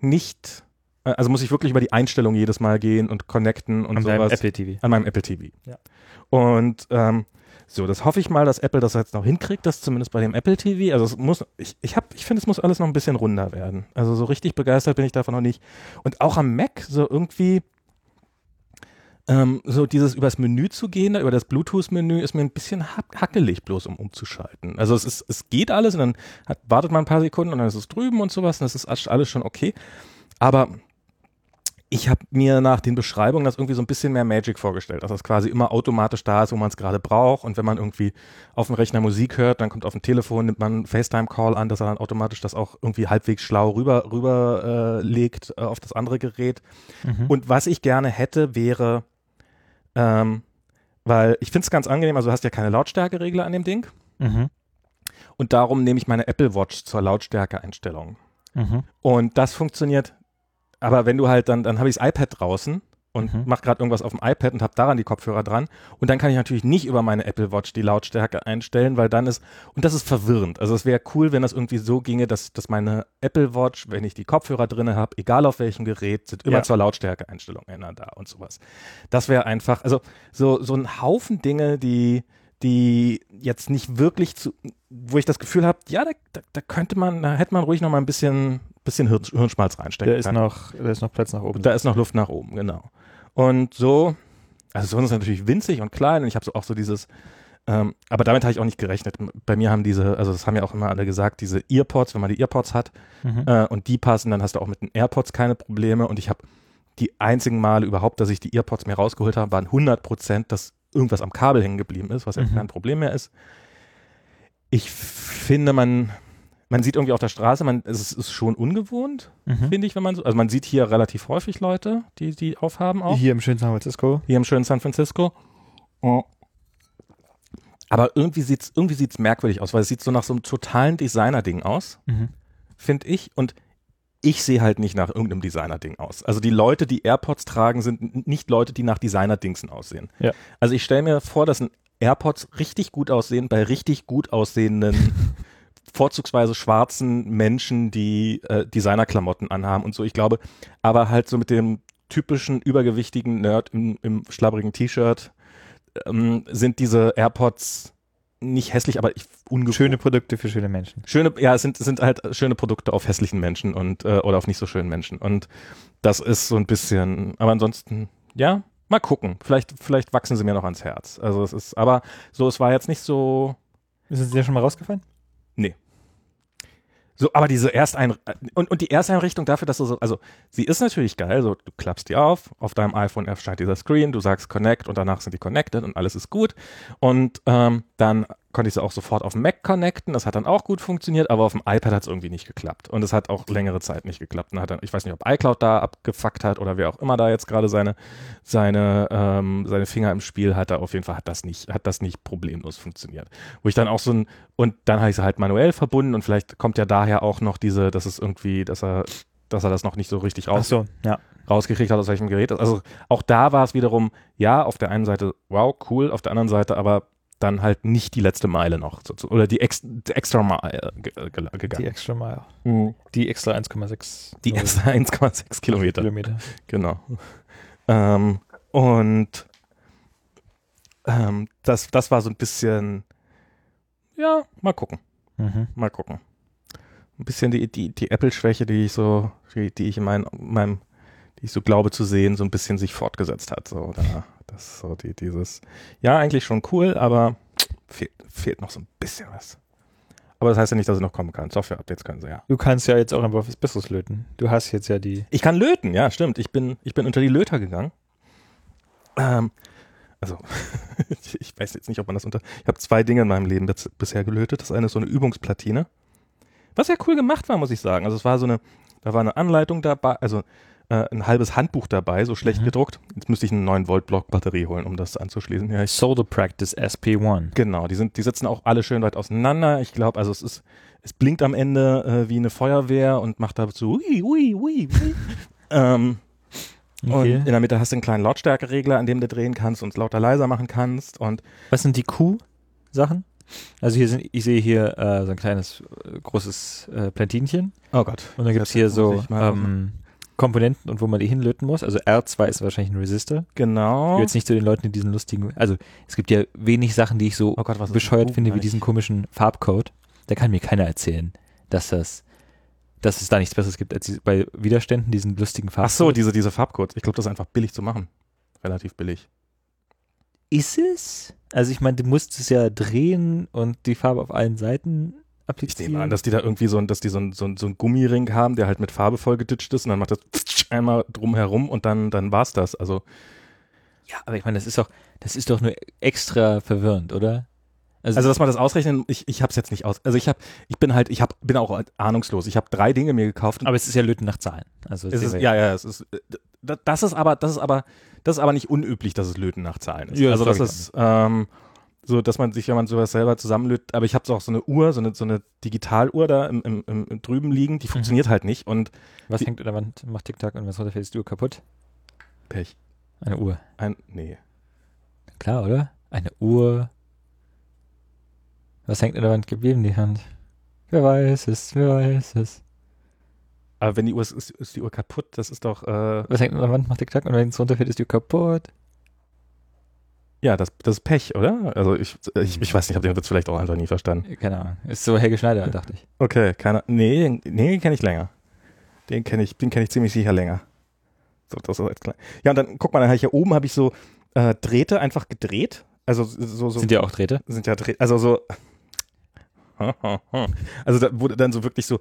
nicht, äh, also muss ich wirklich über die Einstellung jedes Mal gehen und connecten und beim sowas. Apple TV. An meinem Apple TV. Ja. Und ähm, so, das hoffe ich mal, dass Apple das jetzt noch hinkriegt, das zumindest bei dem Apple TV. Also es muss, ich, ich habe, ich finde, es muss alles noch ein bisschen runder werden. Also so richtig begeistert bin ich davon noch nicht. Und auch am Mac so irgendwie ähm, so dieses übers Menü zu gehen, über das Bluetooth-Menü ist mir ein bisschen hack hackelig, bloß um umzuschalten. Also es ist, es geht alles und dann hat, wartet man ein paar Sekunden und dann ist es drüben und sowas und das ist alles schon okay. Aber ich habe mir nach den Beschreibungen das irgendwie so ein bisschen mehr Magic vorgestellt, dass das quasi immer automatisch da ist, wo man es gerade braucht. Und wenn man irgendwie auf dem Rechner Musik hört, dann kommt auf dem Telefon, nimmt man einen FaceTime-Call an, dass er dann automatisch das auch irgendwie halbwegs schlau rüber, rüber äh, legt äh, auf das andere Gerät. Mhm. Und was ich gerne hätte, wäre, ähm, weil ich finde es ganz angenehm, also du hast ja keine Lautstärkeregler an dem Ding. Mhm. Und darum nehme ich meine Apple Watch zur Lautstärke-Einstellung. Mhm. Und das funktioniert, aber wenn du halt dann, dann habe ich das iPad draußen und Mhm. mache gerade irgendwas auf dem iPad und habe daran die Kopfhörer dran. Und dann kann ich natürlich nicht über meine Apple Watch die Lautstärke einstellen, weil dann ist, und das ist verwirrend. Also es wäre cool, wenn das irgendwie so ginge, dass, dass meine Apple Watch, wenn ich die Kopfhörer drinne habe, egal auf welchem Gerät, sind immer Ja. zur Lautstärke-Einstellung ändern da und sowas. Das wäre einfach, also so, so ein Haufen Dinge, die, die jetzt nicht wirklich zu, wo ich das Gefühl habe, ja, da, da, da könnte man, da hätte man ruhig noch mal ein bisschen, bisschen Hirn, Hirnschmalz reinstecken Da ist, können. noch, da ist noch Platz nach oben. Da ist noch Luft nach oben, genau. Und so, also so ist es natürlich winzig und klein und ich habe so auch so dieses, ähm, aber damit habe ich auch nicht gerechnet. Bei mir haben diese, also das haben ja auch immer alle gesagt, diese Earpods, wenn man die Earpods hat Mhm. äh, und die passen, dann hast du auch mit den AirPods keine Probleme und ich habe die einzigen Male überhaupt, dass ich die Earpods mir rausgeholt habe, waren 100 Prozent, dass irgendwas am Kabel hängen geblieben ist, was ja Mhm. kein Problem mehr ist. Ich finde, man, man sieht irgendwie auf der Straße, man, es ist schon ungewohnt, Mhm. finde ich, wenn man so, also man sieht hier relativ häufig Leute, die die aufhaben auch, Hier im schönen San Francisco. hier im schönen San Francisco. Oh. Aber irgendwie sieht's irgendwie sieht's merkwürdig aus, weil es sieht so nach so einem totalen Designer-Ding aus, Mhm. finde ich. Und ich sehe halt nicht nach irgendeinem Designer-Ding aus. Also die Leute, die AirPods tragen, sind nicht Leute, die nach Designer-Dingsen aussehen. Ja. Also ich stelle mir vor, dass ein AirPods richtig gut aussehen bei richtig gut aussehenden, vorzugsweise schwarzen Menschen, die äh, Designerklamotten anhaben und so. Ich glaube, aber halt so mit dem typischen übergewichtigen Nerd im, im schlabbrigen T-Shirt ähm, sind diese AirPods nicht hässlich, aber ich, ungewohnt. Schöne Produkte für schöne Menschen. Schöne, ja, es sind, sind halt schöne Produkte auf hässlichen Menschen und äh, oder auf nicht so schönen Menschen. Und das ist so ein bisschen, aber ansonsten, ja, mal gucken. Vielleicht, vielleicht wachsen sie mir noch ans Herz. Also es ist, aber so, es war jetzt nicht so, Ist es dir schon mal rausgefallen? So, aber diese Erstein und, und die Ersteinrichtung dafür, dass du so, also sie ist natürlich geil, so du klappst die auf, auf deinem iPhone erscheint dieser Screen, du sagst Connect und danach sind die connected und alles ist gut. Und ähm, dann konnte ich sie auch sofort auf dem Mac connecten. Das hat dann auch gut funktioniert, aber auf dem iPad hat es irgendwie nicht geklappt. Und es hat auch längere Zeit nicht geklappt. Und hat dann, ich weiß nicht, ob iCloud da abgefuckt hat oder wer auch immer da jetzt gerade seine, seine, ähm, seine Finger im Spiel hatte. Auf jeden Fall hat das nicht, hat das nicht problemlos funktioniert. Wo ich dann auch so ein, und dann habe ich sie halt manuell verbunden und vielleicht kommt ja daher auch noch diese, dass es irgendwie, dass er, dass er das noch nicht so richtig raus, so, ja. rausgekriegt hat, aus welchem Gerät Also auch da war es wiederum, ja, auf der einen Seite, wow, cool, auf der anderen Seite aber dann halt nicht die letzte Meile noch. So, oder die, ex, die extra Meile ge, ge, gegangen. Die extra Mile. Mhm. Die extra 1,6 Die extra 1,6 Kilometer. Kilometer. Genau. Ähm, und ähm, das, das war so ein bisschen, ja, mal gucken. Mhm. Mal gucken. Ein bisschen die, die, die Apple-Schwäche, die ich so, die, die ich in mein, meinem, die ich so glaube zu sehen, so ein bisschen sich fortgesetzt hat. So, da, das ist so die, dieses, ja, eigentlich schon cool, aber fehlt, fehlt noch so ein bisschen was. Aber das heißt ja nicht, dass es noch kommen kann. Software-Updates können sie ja. Du kannst ja jetzt auch einfach was Besseres löten. Du hast jetzt ja die. Ich kann löten, ja, stimmt. Ich bin, ich bin unter die Löter gegangen. Ähm, also, ich weiß jetzt nicht, ob man das unter. Ich habe zwei Dinge in meinem Leben bis, bisher gelötet. Das eine ist so eine Übungsplatine. Was ja cool gemacht war, muss ich sagen. Also es war so eine, da war eine Anleitung dabei, also äh, ein halbes Handbuch dabei, so schlecht Mhm. gedruckt. Jetzt müsste ich einen 9 Volt Block Batterie holen, um das anzuschließen. Ja, Solar Practice SP1. genau, die sind, die sitzen auch alle schön weit auseinander. Ich glaube, also es ist, es blinkt am Ende äh, wie eine Feuerwehr und macht da so ui, ui, ui, ui. ähm, Und in der Mitte hast du einen kleinen Lautstärkeregler, an dem du drehen kannst und es lauter leiser machen kannst. Und Was sind die Q-Sachen? Also hier sind, ich sehe hier äh, so ein kleines, äh, großes äh, Platinchen. oh Gott. Und dann gibt es hier so ähm, Komponenten und wo man die hinlöten muss. Also R2 ist wahrscheinlich ein Resistor. Ich Genau. will jetzt nicht zu den Leuten, die diesen lustigen, also es gibt ja wenig Sachen, die ich so Oh Gott, bescheuert finde, wie diesen komischen Farbcode. Da kann mir keiner erzählen, dass das, dass es da nichts Besseres gibt als bei Widerständen diesen lustigen Farbcode. Ach so, diese, diese Farbcodes. Ich glaube, das ist einfach billig zu machen. Relativ billig. ist es? Also ich meine, du musst es ja drehen und die Farbe auf allen Seiten Ich applizieren. nehme an, dass die da irgendwie so ein, dass die so ein, so ein, so ein Gummiring haben, der halt mit Farbe vollgeditscht ist und dann macht das einmal drumherum und dann, dann war's das. Also, ja, aber ich meine, das ist doch, das ist doch nur extra verwirrend, oder? also dass man das ausrechnen, ich, ich hab's jetzt nicht aus. Also ich hab, ich bin halt, ich hab, bin auch ahnungslos. Ich habe drei Dinge mir gekauft. aber es ist ja Löten nach Zahlen. Also es ist, ja, ja, es ist, äh, das ist aber, das ist aber, das ist aber nicht unüblich, dass es Löten nach Zahlen ist. Ja, also das ich ist, ähm, so, dass man sich, wenn man sowas selber zusammenlötet, aber ich habe auch so eine Uhr, so eine, so eine Digitaluhr da im, im, im, drüben liegen, die funktioniert halt nicht und Was Die- hängt der Wand, macht TikTok und was runterfällt, ist die Uhr kaputt? Pech. Eine Uhr. Ein, nee. Klar, oder? Eine Uhr. Was hängt an der Wand geblieben, die Hand? Wer weiß es, wer weiß es. Aber wenn die Uhr ist, ist, die Uhr kaputt, das ist doch, äh, Was hängt an der Wand, macht TikTok und wenn es runterfällt, ist die Uhr kaputt. Ja, das, das ist Pech, oder? Also ich, ich, ich weiß nicht, ich habe den Witz vielleicht auch einfach nie verstanden. Keine Ahnung. Ist so Helge Schneider, dachte ich. Okay, keine, nee, nee, den kenne ich länger. Den kenne ich, den kenne ich ziemlich sicher länger. So, das ist jetzt klar. Ja, und dann guck mal, dann habe ich hier oben habe ich so äh, Drähte einfach gedreht. Also so, so Sind ja auch Drähte? sind ja Dreh, also so also da wurde dann so wirklich so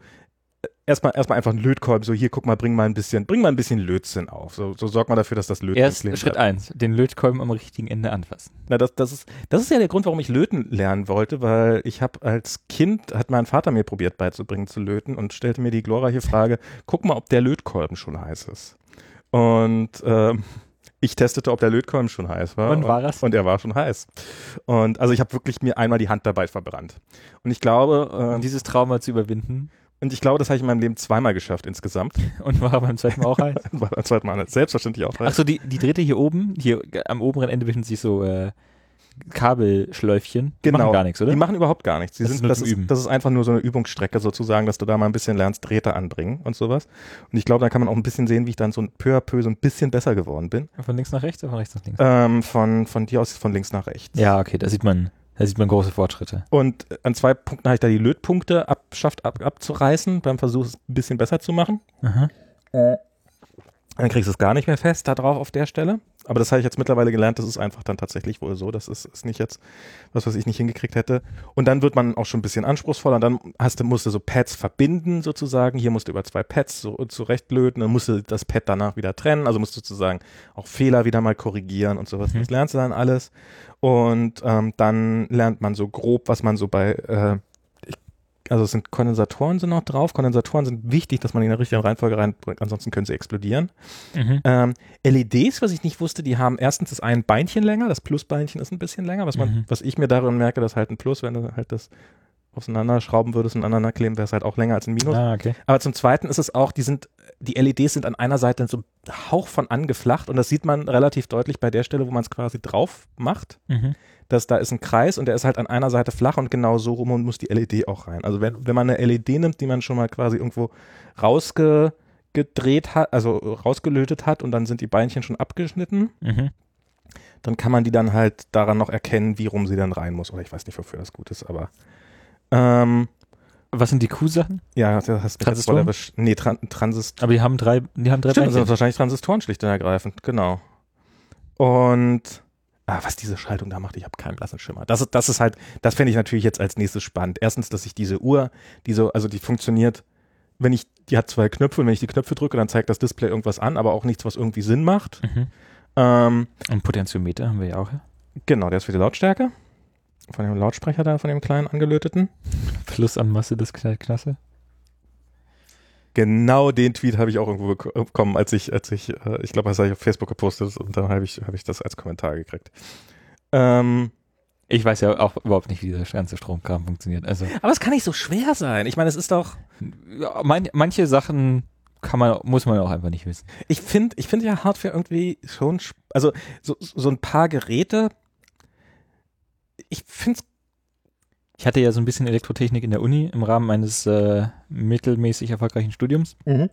erstmal erstmal einfach ein Lötkolben, so hier guck mal, bring mal ein bisschen, bring mal ein bisschen Lötzinn auf. So, so sorg mal dafür, dass das Löten Erst. Schritt eins, den Lötkolben am richtigen Ende anfassen. Na, das, das, ist, das ist ja der Grund, warum ich löten lernen wollte, weil ich habe als Kind, hat mein Vater mir probiert beizubringen zu löten und stellte mir die glorreiche Frage, guck mal, ob der Lötkolben schon heiß ist. Und ähm, ich testete, ob der Lötkolben schon heiß war. Und war es? Und er war schon heiß. Und also ich habe wirklich mir einmal die Hand dabei verbrannt. Und ich glaube, Um ähm, dieses Trauma zu überwinden. Und ich glaube, das habe ich in meinem Leben zweimal geschafft insgesamt. Und war beim zweiten Mal auch heiß. War beim zweiten Mal selbstverständlich auch heiß. Achso, die, die Drähte hier oben, hier am oberen Ende befinden sich so äh, Kabelschläufchen. Die Genau. Machen gar nichts, oder? Die machen überhaupt gar nichts. Die Das ist sind, nur das, ist, das ist einfach nur so eine Übungsstrecke sozusagen, dass du da mal ein bisschen lernst, Drähte anbringen und sowas. Und ich glaube, da kann man auch ein bisschen sehen, wie ich dann so peu à peu so ein bisschen besser geworden bin. Von links nach rechts oder von rechts nach links? Ähm, von, von dir aus von links nach rechts. Ja, okay, da sieht man, da sieht man große Fortschritte. Und an zwei Punkten habe ich da die Lötpunkte abschafft, ab, abzureißen, beim Versuch, es ein bisschen besser zu machen. Aha. Dann kriegst du es gar nicht mehr fest, da drauf auf der Stelle. Aber das habe ich jetzt mittlerweile gelernt, das ist einfach dann tatsächlich wohl so. Das ist, ist nicht jetzt was, was ich nicht hingekriegt hätte. Und dann wird man auch schon ein bisschen anspruchsvoller. Und dann hast du, musst du so Pads verbinden sozusagen. Hier musst du über zwei Pads so zurechtlöten. Dann musst du das Pad danach wieder trennen. Also musst du sozusagen auch Fehler wieder mal korrigieren und sowas. Mhm. Das lernst du dann alles. Und ähm, dann lernt man so grob, was man so bei äh, also es sind Kondensatoren sind noch drauf. Kondensatoren sind wichtig, dass man die in der richtigen Reihenfolge reinbringt, ansonsten können sie explodieren. Mhm. Ähm, LEDs, was ich nicht wusste, die haben erstens das ein Beinchen länger, das Plusbeinchen ist ein bisschen länger, was man, Mhm. was ich mir darin merke, das ist halt ein Plus, wenn du halt das auseinanderschrauben würdest und aneinander kleben, wäre es halt auch länger als ein Minus. Ah, okay. Aber zum Zweiten ist es auch, die sind, die LEDs sind an einer Seite so ein Hauch von angeflacht und das sieht man relativ deutlich bei der Stelle, wo man es quasi drauf macht Mhm. dass da ist ein Kreis und der ist halt an einer Seite flach und genau so rum und muss die LED auch rein. Also wenn, wenn man eine LED nimmt, die man schon mal quasi irgendwo rausgedreht hat, also rausgelötet hat und dann sind die Beinchen schon abgeschnitten, Mhm. dann kann man die dann halt daran noch erkennen, wie rum sie dann rein muss. Oder ich weiß nicht, wofür das gut ist, aber ähm, Was sind die Q-Sachen? ja, das hast Transistoren? erwischt. Nee, Tran Transist Aber die haben drei, die haben drei Stimmt, das sind Beinchen. wahrscheinlich Transistoren schlicht und ergreifend, genau. Und ah, was diese Schaltung da macht, ich habe keinen blassen Schimmer. Das, ist- das ist halt, das fände ich natürlich jetzt als nächstes spannend. Erstens, dass ich diese Uhr, die so, also die funktioniert, wenn ich, die hat zwei Knöpfe und wenn ich die Knöpfe drücke, dann zeigt das Display irgendwas an, aber auch nichts, was irgendwie Sinn macht. Mhm. Ähm, Und Potentiometer haben wir ja auch. ja. genau, der ist für die Lautstärke. Von dem Lautsprecher da, von dem kleinen angelöteten. Plus an Masse des Kna- Knasse. Genau den Tweet habe ich auch irgendwo bek- bekommen, als ich, als ich, äh, ich glaube, das habe ich auf Facebook gepostet und dann habe ich, habe ich das als Kommentar gekriegt. Ähm, Ich weiß ja auch überhaupt nicht, wie dieser ganze Stromkram funktioniert. Also aber es kann nicht so schwer sein. Ich meine, es ist doch, man, manche Sachen kann man, muss man auch einfach nicht wissen. ich finde, ich finde ja Hardware irgendwie schon, also so, so ein paar Geräte, ich finde Ich hatte ja so ein bisschen Elektrotechnik in der Uni im Rahmen meines äh, mittelmäßig erfolgreichen Studiums. es,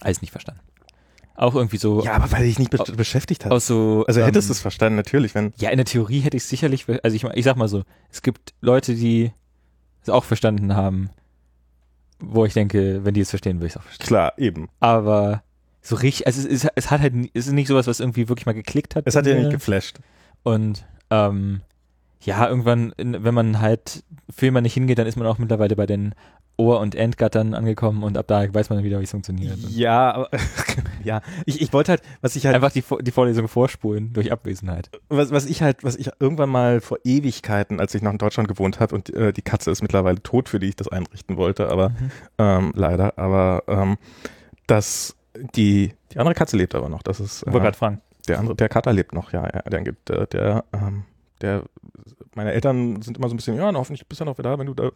Alles nicht verstanden. Auch irgendwie so ja, aber weil ich nicht be Au- beschäftigt habe. aus so. Also hättest du ähm, es verstanden, natürlich, wenn, Ja, in der Theorie hätte ich es sicherlich, also ich, ich sag mal so, es gibt Leute, die es auch verstanden haben, wo ich denke, wenn die es verstehen, würde ich es auch verstehen. klar, eben. Aber so richtig, also es, ist, es hat halt, es ist nicht sowas, was irgendwie wirklich mal geklickt hat. Es hat ja nicht geflasht. Und ähm, ja, irgendwann, wenn man halt Filme nicht hingeht, dann ist man auch mittlerweile bei den Ohr- und Endgattern angekommen und ab da weiß man dann wieder, wie es funktioniert. Ja, aber, ja, ich, ich wollte halt, was ich halt Einfach die, die Vorlesung vorspulen durch Abwesenheit. was, was ich halt, was ich irgendwann mal vor Ewigkeiten, als ich noch in Deutschland gewohnt habe und äh, die Katze ist mittlerweile tot, für die ich das einrichten wollte, aber Mhm. ähm, leider, aber ähm, dass die die andere Katze lebt aber noch. Das ist Ich wollte äh, gerade fragen. der andere, der Kater lebt noch, ja, ja der gibt der, der, ähm, der meine Eltern sind immer so ein bisschen, ja, hoffentlich bist du noch wieder da, wenn du da,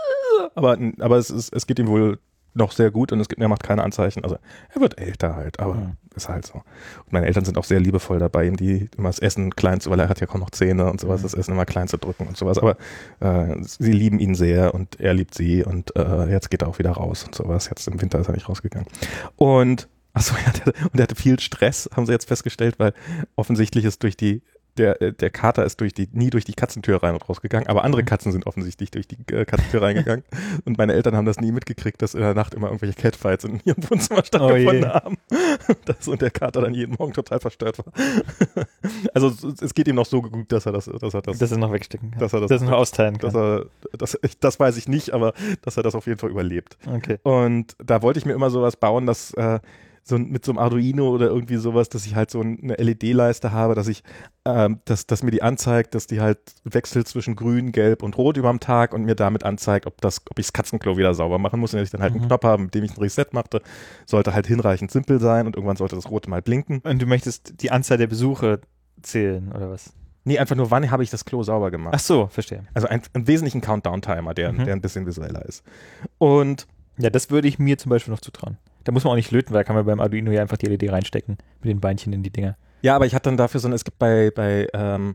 aber aber es ist, es geht ihm wohl noch sehr gut und es gibt, er macht keine Anzeichen. Also er wird älter halt, aber Mhm. ist halt so. Und meine Eltern sind auch sehr liebevoll dabei, ihm die immer das Essen klein zu, weil er hat ja kaum noch Zähne und sowas, das Essen immer klein zu drücken und sowas. Aber äh, sie lieben ihn sehr und er liebt sie und äh, jetzt geht er auch wieder raus und sowas. Jetzt im Winter ist er nicht rausgegangen. Und achso, ja, der, und er hatte viel Stress, haben sie jetzt festgestellt, weil offensichtlich ist durch die der, äh, der Kater ist durch die, nie durch die Katzentür rein und rausgegangen, aber andere Mhm. Katzen sind offensichtlich durch die äh, Katzentür reingegangen. Und meine Eltern haben das nie mitgekriegt, dass in der Nacht immer irgendwelche Catfights in ihrem Wohnzimmer stattgefunden je. haben. Das, und der Kater dann jeden Morgen total verstört war. Also es- geht ihm noch so gut, dass er das, dass er das, dass er noch wegstecken kann. dass er das, dass er noch austeilen kann. dass er, das, ich, das weiß ich nicht, aber dass er das auf jeden Fall überlebt. okay. Und da wollte ich mir immer sowas bauen, dass äh, so mit so einem Arduino oder irgendwie sowas, dass ich halt so eine LED-Leiste habe, dass ich, ähm, dass, dass mir die anzeigt, dass die halt wechselt zwischen grün, gelb und rot überm Tag und mir damit anzeigt, ob das, ob ich das Katzenklo wieder sauber machen muss und dass ich dann halt einen Mhm. Knopf habe, mit dem ich ein Reset machte, sollte halt hinreichend simpel sein und irgendwann sollte das rote mal blinken. Und du möchtest die Anzahl der Besuche zählen, oder was? Nee, einfach nur, wann habe ich das Klo sauber gemacht? Ach so, verstehe. Also ein, einen wesentlichen Countdown-Timer, der, Mhm. der ein bisschen visueller ist. Und Ja, das würde ich mir zum Beispiel noch zutrauen. Da muss man auch nicht löten, weil da kann man beim Arduino ja einfach die LED reinstecken mit den Beinchen in die Dinger. Ja, aber ich hatte dann dafür so eine, es gibt bei, bei, ähm,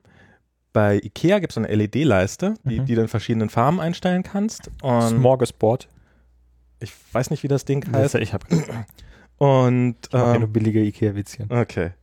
bei Ikea gibt es so eine LED-Leiste, die, Mhm. die du in verschiedenen Farben einstellen kannst. Und Smorgasbord. ich weiß nicht, wie das Ding Das, heißt. ich habe Und ja ähm, nur billige Ikea-Witzchen. okay.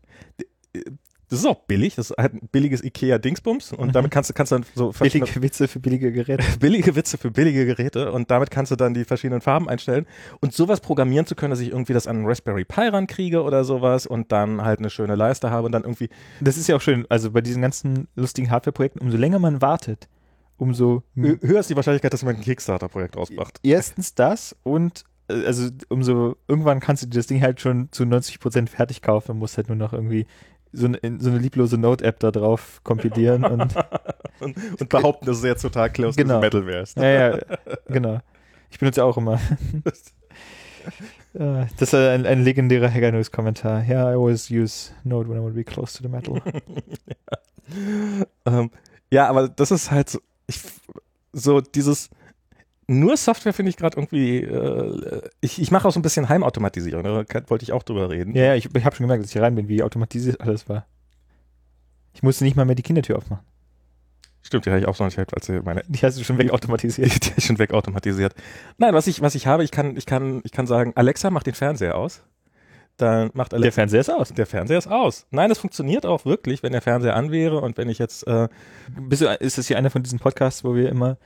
Das ist auch billig, das ist halt ein billiges Ikea-Dingsbums und damit kannst du, kannst dann so verschiedene- Billige Witze für billige Geräte. billige Witze für billige Geräte und damit kannst du dann die verschiedenen Farben einstellen und sowas programmieren zu können, dass ich irgendwie das an einen Raspberry Pi rankriege oder sowas und dann halt eine schöne Leiste habe und dann irgendwie Das ist ja auch schön. Also bei diesen ganzen lustigen Hardware-Projekten, umso länger man wartet, umso hö- höher ist die Wahrscheinlichkeit, dass man ein Kickstarter-Projekt rausmacht. erstens das und äh, also umso irgendwann kannst du das Ding halt schon zu 90% fertig kaufen und musst halt nur noch irgendwie so eine, so eine lieblose Note-App da drauf kompilieren und Und, und behaupten, dass es jetzt total close Genau. to Metal wärst. ja, ja, genau. Ich benutze auch immer. Äh, Das ist ein, ein legendärer Hacker News Kommentar. Yeah, I always use Node when I want to be close to the metal. Ähm, ja, aber das ist halt so, ich, so dieses nur Software finde ich gerade irgendwie, äh, ich, ich mache auch so ein bisschen Heimautomatisierung, da wollte ich auch drüber reden. ja, ja, ich, ich habe schon gemerkt, dass ich hier rein bin, wie automatisiert alles war. Ich musste nicht mal mehr die Kindertür aufmachen. Stimmt, die habe ich auch so nicht als ich meine Die hast du schon wegautomatisiert. Die, die ist schon wegautomatisiert. Nein, was ich, was ich habe, ich kann, ich kann, ich kann sagen, Alexa macht den Fernseher aus. Dann macht Der Alexa, Fernseher ist aus. der Fernseher ist aus. Nein, das funktioniert auch wirklich, wenn der Fernseher an wäre und wenn ich jetzt, äh, Bist du, ist das hier einer von diesen Podcasts, wo wir immer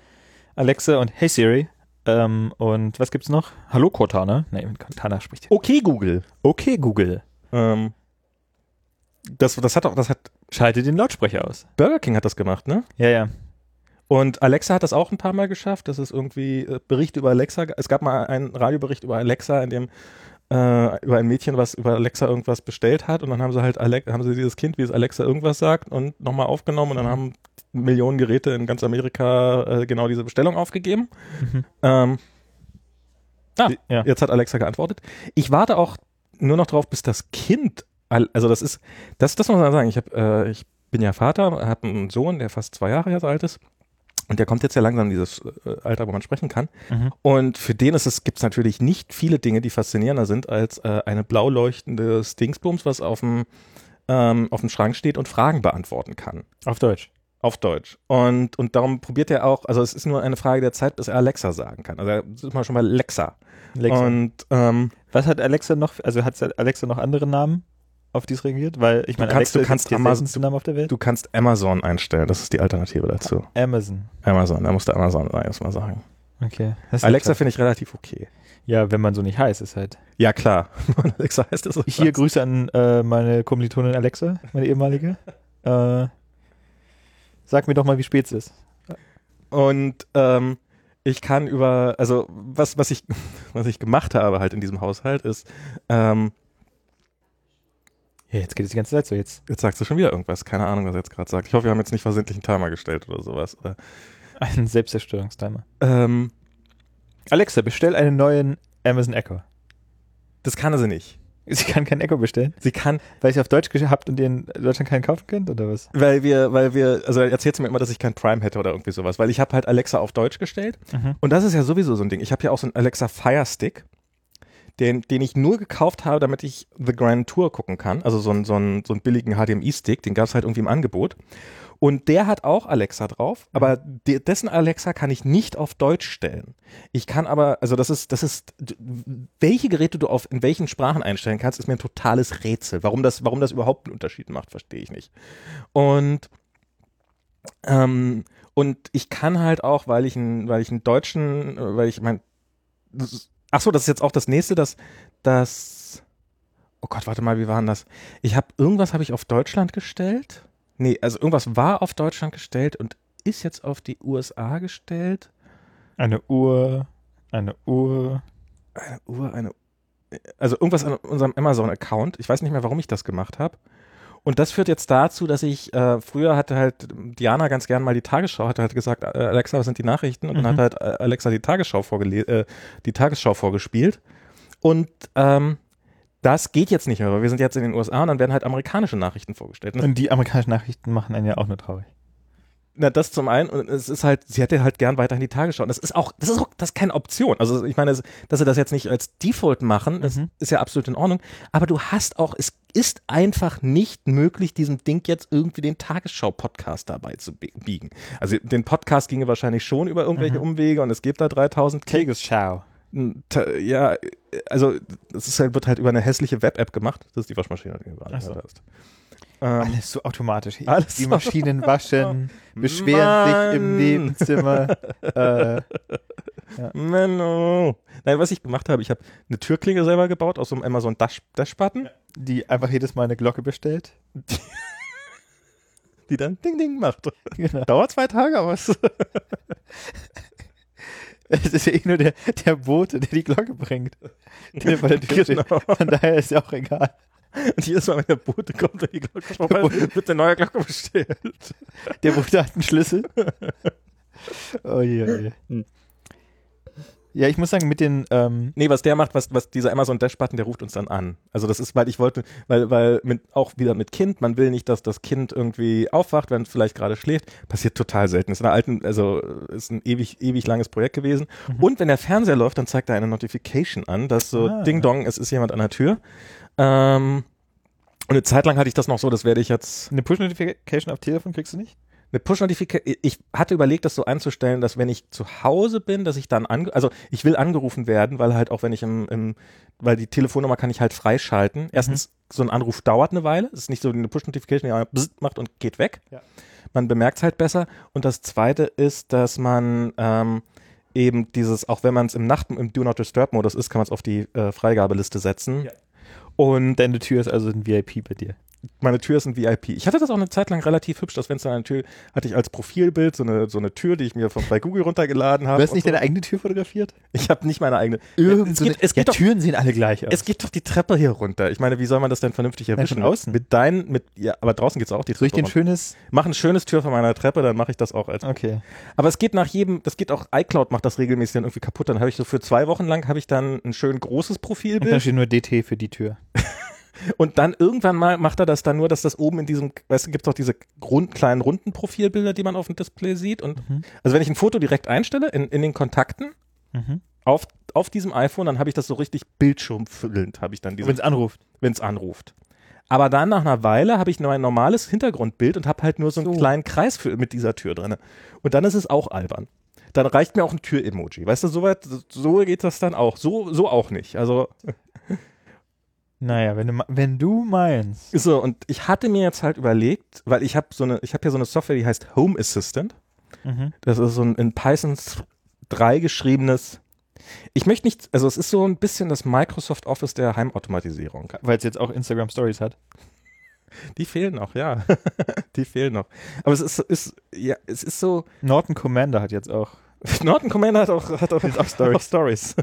Alexa und Hey Siri ähm, und was gibt's noch? Hallo Cortana. Nee, Cortana spricht. okay Google. Okay, Google. Ähm, das, das hat auch, das hat, Schalte den Lautsprecher aus. Burger King hat das gemacht, ne? Ja, ja. Und Alexa hat das auch ein paar Mal geschafft. Das ist irgendwie äh, Bericht über Alexa. Es gab mal einen Radiobericht über Alexa, in dem äh, über ein Mädchen, was über Alexa irgendwas bestellt hat. Und dann haben sie halt Alex, haben sie dieses Kind, wie es Alexa irgendwas sagt, und nochmal aufgenommen. Und dann haben Millionen Geräte in ganz Amerika äh, genau diese Bestellung aufgegeben. Mhm. Ähm, ah, Ja. jetzt hat Alexa geantwortet. Ich warte auch nur noch drauf, bis das Kind, al- also das ist, das, das muss man sagen. Ich habe, äh, ich bin ja Vater, habe einen Sohn, der fast zwei Jahre jetzt alt ist. Und der kommt jetzt ja langsam in dieses äh, Alter, wo man sprechen kann. Mhm. Und für den ist es, gibt es natürlich nicht viele Dinge, die faszinierender sind, als äh, eine blau leuchtende Dingsbums, was auf dem, ähm, auf dem Schrank steht und Fragen beantworten kann. Auf Deutsch. Auf Deutsch. Und, und darum probiert er auch, also es ist nur eine Frage der Zeit, bis er Alexa sagen kann. Also er ist mal schon mal Lexa. Alexa. Und ähm, was hat Alexa noch? Also hat Alexa noch andere Namen, auf die es reagiert? Weil ich meine, kannst- Alexa du kannst Amazon- seltenste Name auf der Welt. du kannst Amazon einstellen, das ist die Alternative dazu. Amazon. Amazon, da musst du Amazon erstmal sagen. Okay. Alexa finde ich relativ okay. ja, wenn man so nicht heißt, ist halt. Ja, klar. Alexa heißt es so. Hier Grüße an äh, meine Kommilitonin Alexa, meine ehemalige. Äh, sag mir doch mal, wie spät es ist. Und ähm, ich kann über, also was, was ich, was ich gemacht habe halt in diesem Haushalt ist, ähm, Ja, jetzt geht es die ganze Zeit so. Jetzt jetzt sagst du schon wieder irgendwas, keine Ahnung, was er jetzt gerade sagt. Ich hoffe, wir haben jetzt nicht versehentlich einen Timer gestellt oder sowas. Oder, ein Selbstzerstörungstimer. ähm, Alexa, bestell einen neuen Amazon Echo. das kann sie nicht. Sie kann kein Echo bestellen, Sie kann, weil ich auf Deutsch gehabt und ihr in Deutschland keinen kaufen könnt, oder was? weil wir, weil wir, also erzählt sie mir immer, dass ich kein Prime hätte oder irgendwie sowas, weil ich habe halt Alexa auf Deutsch gestellt und das ist ja sowieso so ein Ding. Ich habe ja auch so einen Alexa Fire Stick, den, den ich nur gekauft habe, damit ich The Grand Tour gucken kann. Also so einen, so einen, so einen billigen HDMI-Stick, den gab es halt irgendwie im Angebot. Und der hat auch Alexa drauf, aber de dessen Alexa kann ich nicht auf Deutsch stellen. Ich kann aber, also das ist, das ist, welche Geräte du auf in welchen Sprachen einstellen kannst, ist mir ein totales Rätsel. Warum das, warum das überhaupt einen Unterschied macht, verstehe ich nicht. Und ähm, und ich kann halt auch, weil ich einen, weil ich einen deutschen, äh, weil ich mein, ach so, das ist jetzt auch das nächste, das, das, oh Gott, warte mal, wie war denn das? Ich habe irgendwas habe ich auf Deutschland gestellt. Nee, also irgendwas war auf Deutschland gestellt und ist jetzt auf die USA gestellt. Eine Uhr, eine Uhr. Eine Uhr, eine, also irgendwas an unserem Amazon-Account. Ich weiß nicht mehr, warum ich das gemacht habe. Und das führt jetzt dazu, dass ich, äh, früher hatte halt Diana ganz gern mal die Tagesschau, hatte halt gesagt, äh, Alexa, was sind die Nachrichten? Und dann Mhm. hat halt äh, Alexa die Tagesschau, vorgele äh, die Tagesschau vorgespielt. Und ähm, das geht jetzt nicht mehr, weil wir sind jetzt in den USA und dann werden halt amerikanische Nachrichten vorgestellt. Und das, Und die amerikanischen Nachrichten machen einen ja auch nur traurig. Na, das zum einen, und es ist halt, sie hätte halt gern weiterhin die Tagesschau. Und das ist auch, das ist auch, das ist keine Option. Also ich meine, dass sie das jetzt nicht als Default machen, das Mhm. ist ja absolut in Ordnung. Aber du hast auch, es ist einfach nicht möglich, diesem Ding jetzt irgendwie den Tagesschau-Podcast dabei zu bie- biegen. Also den Podcast ginge wahrscheinlich schon über irgendwelche Mhm. Umwege und es gibt da 3000 Tagesschau. Ta- Ja, also es halt, wird halt über eine hässliche Web-App gemacht. Das ist die Waschmaschine, die du gerade so. hast. Ähm, Alles so automatisch. Alles Die Maschinen waschen, beschweren sich im Mann. Nebenzimmer. äh, Menno. Nein, was ich gemacht habe, ich habe eine Türklinge selber gebaut aus so einem Amazon Dash, Dash-Button, die einfach jedes Mal eine Glocke bestellt. die dann Ding Ding macht. Genau. Dauert zwei Tage, aber es Es ist ja eh nur der, der Bote, der die Glocke bringt. Der vor der Tür steht. Genau. Von daher ist ja auch egal. Und jedes Mal, wenn der Bote kommt und die Glocke vorbei, wird eine neue Glocke bestellt. Der Bote hat einen Schlüssel. Oh je, oh je. Hm. Ja, ich muss sagen, mit den, ähm, Nee, was der macht, was, was dieser Amazon Dash-Button, der ruft uns dann an. Also das ist, weil ich wollte, weil, weil mit, auch wieder mit Kind, man will nicht, dass das Kind irgendwie aufwacht, wenn es vielleicht gerade schläft. Passiert total selten. Ist in der alten, also ist ein ewig, ewig langes Projekt gewesen. Und wenn der Fernseher läuft, dann zeigt er eine Notification an, dass so Ah. Ding Dong, es ist jemand an der Tür. Ähm, und eine Zeit lang hatte ich das noch so, das werde ich jetzt eine Push-Notification auf Telefon kriegst du nicht? Eine Push-Notification. Ich hatte überlegt, das so einzustellen, dass wenn ich zu Hause bin, dass ich dann ange also ich will angerufen werden, weil halt auch wenn ich im, im weil die Telefonnummer kann ich halt freischalten. Erstens, so ein Anruf dauert eine Weile. Es ist nicht so eine Push-Notification, die macht und geht weg. Ja. Man bemerkt es halt besser. Und das zweite ist, dass man ähm, eben dieses, auch wenn man es im Nacht im Do Not Disturb-Modus ist, kann man es auf die äh, Freigabeliste setzen. Ja. Und Deine Tür ist also ein VIP bei dir. Meine Tür ist ein VIP. Ich hatte das auch eine Zeit lang relativ hübsch. Das Fenster an der Tür hatte ich als Profilbild so eine, so eine Tür, die ich mir von bei Google runtergeladen habe. Du hast nicht so. deine eigene Tür fotografiert? Ich habe nicht meine eigene. Irgend es so geht, eine- es ja, geht doch, Türen sehen alle gleich aus. es geht doch die Treppe hier runter. Ich meine, wie soll man das denn vernünftig erwischen? schon außen. Mit deinen, mit, ja, aber draußen geht's auch die Soll ich Treppe runter. schönes? Mach ein schönes Tür von meiner Treppe, dann mache ich das auch als. Okay. Aber es geht nach jedem, das geht auch, iCloud macht das regelmäßig dann irgendwie kaputt. Dann habe ich so für zwei Wochen lang habe ich dann ein schön großes Und dann Profilbild steht nur DT für die Tür. Und dann irgendwann mal macht er das dann nur, dass das oben in diesem, weißt du, gibt's auch diese rund, kleinen runden Profilbilder, die man auf dem Display sieht und Mhm. also wenn ich ein Foto direkt einstelle in, in den Kontakten Mhm. auf, auf diesem iPhone, dann habe ich das so richtig bildschirmfüllend, habe ich dann diese Wenn es anruft. wenn es anruft. Aber dann nach einer Weile habe ich nur ein normales Hintergrundbild und habe halt nur so einen So. kleinen Kreis für, mit dieser Tür drin. Und dann ist es auch albern. Dann reicht mir auch ein Tür-Emoji. Weißt du, soweit, so geht das dann auch. So, so auch nicht. Also, Naja, wenn du, wenn du meinst. so, und ich hatte mir jetzt halt überlegt, weil ich habe so eine, ich habe hier so eine Software, die heißt Home Assistant. Mhm. Das ist so ein in Python 3 geschriebenes. Ich möchte nicht, also es ist so ein bisschen das Microsoft Office der Heimautomatisierung. Weil es jetzt auch Instagram Stories hat. Die fehlen noch, ja. Die fehlen noch. Aber es ist, ist, ja, es ist so, Norton Commander hat jetzt auch. Norton Commander hat auch, hat auch, auch Stories. auch Stories.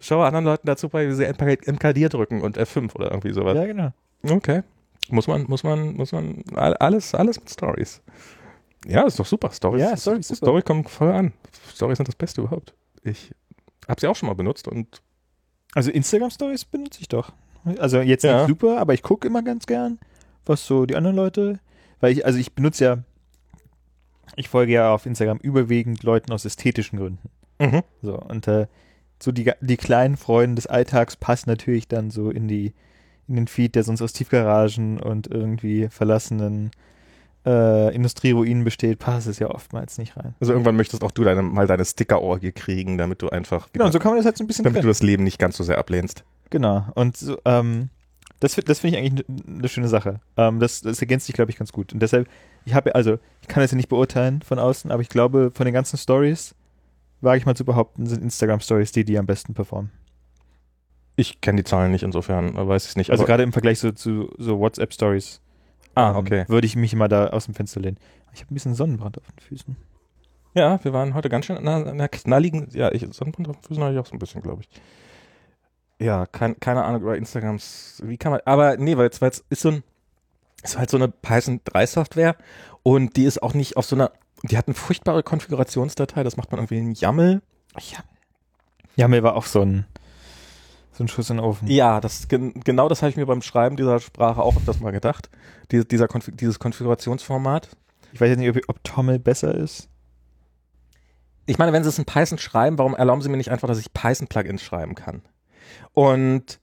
Schau anderen Leuten dazu bei, wie sie MK- MKD drücken und F5 oder irgendwie sowas. Ja, genau. Okay. Muss man, muss man, muss man, all- alles, alles mit Stories. Ja, ist doch super. Stories, Ja, Stories, super. Story kommt voll an. Stories sind das Beste überhaupt. Ich habe sie auch schon mal benutzt und Also Instagram Stories benutze ich doch. Also jetzt Ja. nicht super, aber ich gucke immer ganz gern, was so die anderen Leute. Weil ich, also ich benutze ja, ich folge ja auf Instagram überwiegend Leuten aus ästhetischen Gründen. mhm. So, und äh, so die, die kleinen Freuden des Alltags passen natürlich dann so in die, in den Feed, der sonst aus Tiefgaragen und irgendwie verlassenen äh, Industrieruinen besteht, passt es ja oftmals nicht rein. also irgendwann möchtest auch du deine, mal deine Sticker-Orgie kriegen, damit du einfach, Genau, und so kann man das halt so ein bisschen damit du trennen. das Leben nicht ganz so sehr ablehnst. Genau. Und so, ähm, das, das finde ich eigentlich eine ne schöne Sache. Ähm, das, das ergänzt sich, glaube ich, ganz gut. Und deshalb, ich habe, also, ich kann das ja nicht beurteilen von außen, aber ich glaube, von den ganzen Stories, wage ich mal zu behaupten, sind Instagram-Stories die, die am besten performen. Ich kenne die Zahlen nicht, insofern äh, weiß ich nicht. Also gerade im Vergleich so, zu so WhatsApp-Stories. Ah, ähm, okay. Würde ich mich immer da aus dem Fenster lehnen. Ich habe ein bisschen Sonnenbrand auf den Füßen. Ja, wir waren heute ganz schön an einer, knalligen, ja, ich, Sonnenbrand auf den Füßen habe ich auch so ein bisschen, glaube ich. Ja, kein, keine Ahnung über Instagrams, wie kann man, aber nee, weil es weil es ist so ein, ist halt so eine Python 3 Software und die ist auch nicht auf so einer, die hat eine furchtbare Konfigurationsdatei, das macht man irgendwie in YAML. Ja. Jamel war auch so ein, so ein Schuss in den Ofen. Ja, das, gen, genau das habe ich mir beim Schreiben dieser Sprache auch öfters mal gedacht. Die, dieser Konfig, dieses Konfigurationsformat. Ich weiß jetzt nicht, ob, ob Tommel besser ist. ich meine, wenn Sie es in Python schreiben, warum erlauben Sie mir nicht einfach, dass ich Python-Plugins schreiben kann? Und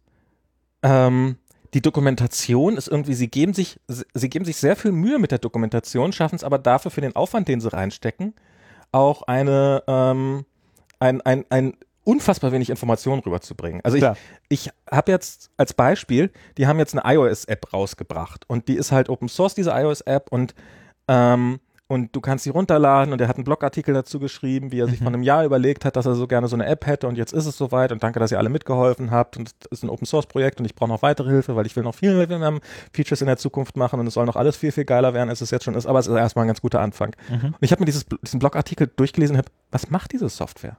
ähm, die Dokumentation ist irgendwie, Sie geben sich, Sie geben sich sehr viel Mühe mit der Dokumentation, schaffen es aber dafür für den Aufwand, den Sie reinstecken, auch eine, ähm, ein, ein, ein unfassbar wenig Informationen rüberzubringen. Also ich, Klar. ich habe jetzt als Beispiel, die haben jetzt eine iOS-App rausgebracht und die ist halt Open Source, diese iOS-App und ähm, und du kannst sie runterladen und er hat einen Blogartikel dazu geschrieben, wie er sich Mhm. von einem Jahr überlegt hat, dass er so gerne so eine App hätte und jetzt ist es soweit und danke, dass ihr alle mitgeholfen habt und es ist ein Open Source Projekt und ich brauche noch weitere Hilfe, weil ich will noch viel mehr Features in der Zukunft machen und es soll noch alles viel, viel geiler werden, als es jetzt schon ist, aber es ist erstmal ein ganz guter Anfang. Mhm. Und ich habe mir dieses, diesen Blogartikel durchgelesen und habe, was macht diese Software?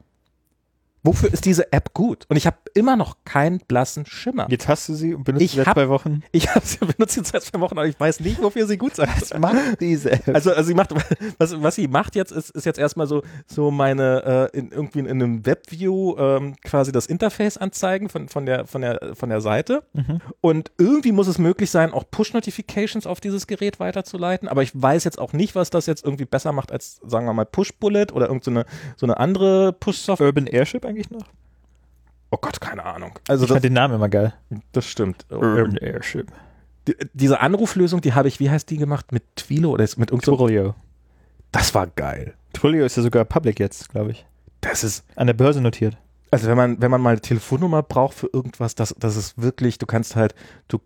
Wofür ist diese App gut? Und ich habe immer noch keinen blassen Schimmer. Jetzt hast du sie und benutzt Ich sie seit hab- zwei Wochen. Ich habe sie benutzt jetzt seit zwei Wochen, aber ich weiß nicht, wofür sie gut sein soll. macht diese App? Also, also sie macht, was, was sie macht jetzt, ist, ist jetzt erstmal so, so meine, äh, in, irgendwie in, einem Webview ähm, quasi das Interface anzeigen von, von, der, von, der, von der Seite. Mhm. Und irgendwie muss es möglich sein, auch Push-Notifications auf dieses Gerät weiterzuleiten. Aber ich weiß jetzt auch nicht, was das jetzt irgendwie besser macht als, sagen wir mal, Push-Bullet oder irgendeine so eine andere Push-Software. Urban Airship eigentlich noch? Oh Gott, keine Ahnung. Also Ich fand das, den Namen immer geil. das stimmt. Urban Airship. Die, diese Anruflösung, die habe ich, wie heißt die gemacht? Mit Twilo oder ist mit irgendeinem. Twilio. Das war geil. Twilio ist ja sogar public jetzt, glaube ich. Das ist, An der Börse notiert. also wenn man, wenn man mal eine Telefonnummer braucht für irgendwas, das, das ist wirklich, du kannst halt, du,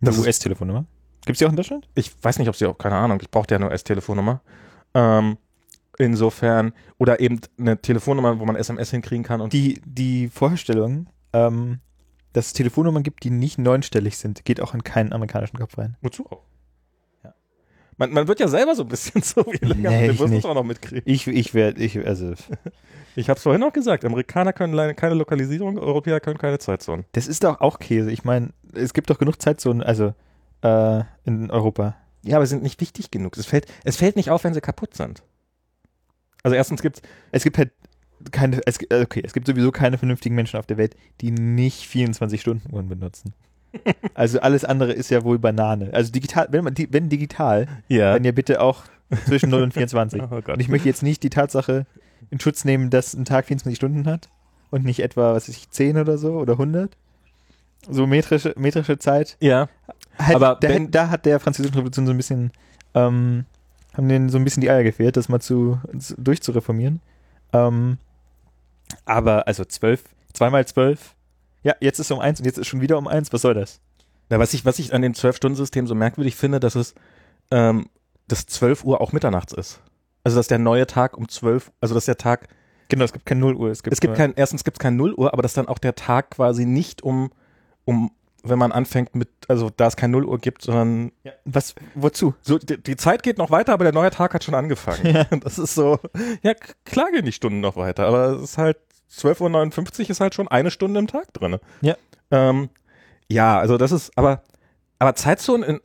das Eine ist, US-Telefonnummer. Gibt es die auch in Deutschland? ich weiß nicht, ob sie auch, keine Ahnung, ich brauchte ja eine US-Telefonnummer. Ähm, insofern, oder eben eine Telefonnummer, wo man SMS hinkriegen kann und Die, die Vorstellung, ähm, dass es Telefonnummern gibt, die nicht neunstellig sind, geht auch in keinen amerikanischen Kopf rein. wozu auch? Ja. Man, man wird ja selber so ein bisschen so wie länger, Nee, den du nicht. auch noch mitkriegen. Ich, ich werde, ich, also, Ich habe es vorhin auch gesagt, Amerikaner können keine Lokalisierung, Europäer können keine Zeitzonen. das ist doch auch Käse. Ich meine, es gibt doch genug Zeitzonen, also, äh, in Europa. Ja, aber sie sind nicht wichtig genug. Es fällt, es fällt nicht auf, wenn sie kaputt sind. Also erstens gibt's Es gibt halt keine, es, okay, es gibt sowieso keine vernünftigen Menschen auf der Welt, die nicht 24-Stunden-Uhren benutzen. also alles andere ist ja wohl Banane. Also digital, wenn man, wenn digital, ja. dann ja bitte auch zwischen 0 und 24. Oh. Und ich möchte jetzt nicht die Tatsache in Schutz nehmen, dass ein Tag 24 Stunden hat und nicht etwa, was weiß ich, 10 oder so oder 100. So metrische, metrische Zeit. Ja, Halt, Aber da, da hat der französische Revolution so ein bisschen, ähm, haben denen so ein bisschen die Eier gefehlt, das mal zu, zu durchzureformieren. Ähm, aber also 12, zweimal 12. Ja, jetzt ist es um 1 und jetzt ist schon wieder um 1. Was soll das? Na, was ich, was ich an dem 12-Stunden-System so merkwürdig finde, dass es, ähm, dass 12 Uhr auch mitternachts ist. Also, dass der neue Tag um 12, also, dass der Tag, Genau, es gibt keine 0 Uhr. Es gibt, es gibt kein, erstens gibt es kein 0 Uhr, aber dass dann auch der Tag quasi nicht um, um, wenn man anfängt mit, also, da es kein 0 Uhr gibt, sondern Ja, was, wozu? so, die, die Zeit geht noch weiter, aber der neue Tag hat schon angefangen. Ja. Das ist so, ja, klar gehen die Stunden noch weiter, aber es ist halt, 12.59 Uhr ist halt schon eine Stunde im Tag drin. Ja. Ähm, ja, also das ist, aber, aber Zeitzonen, in,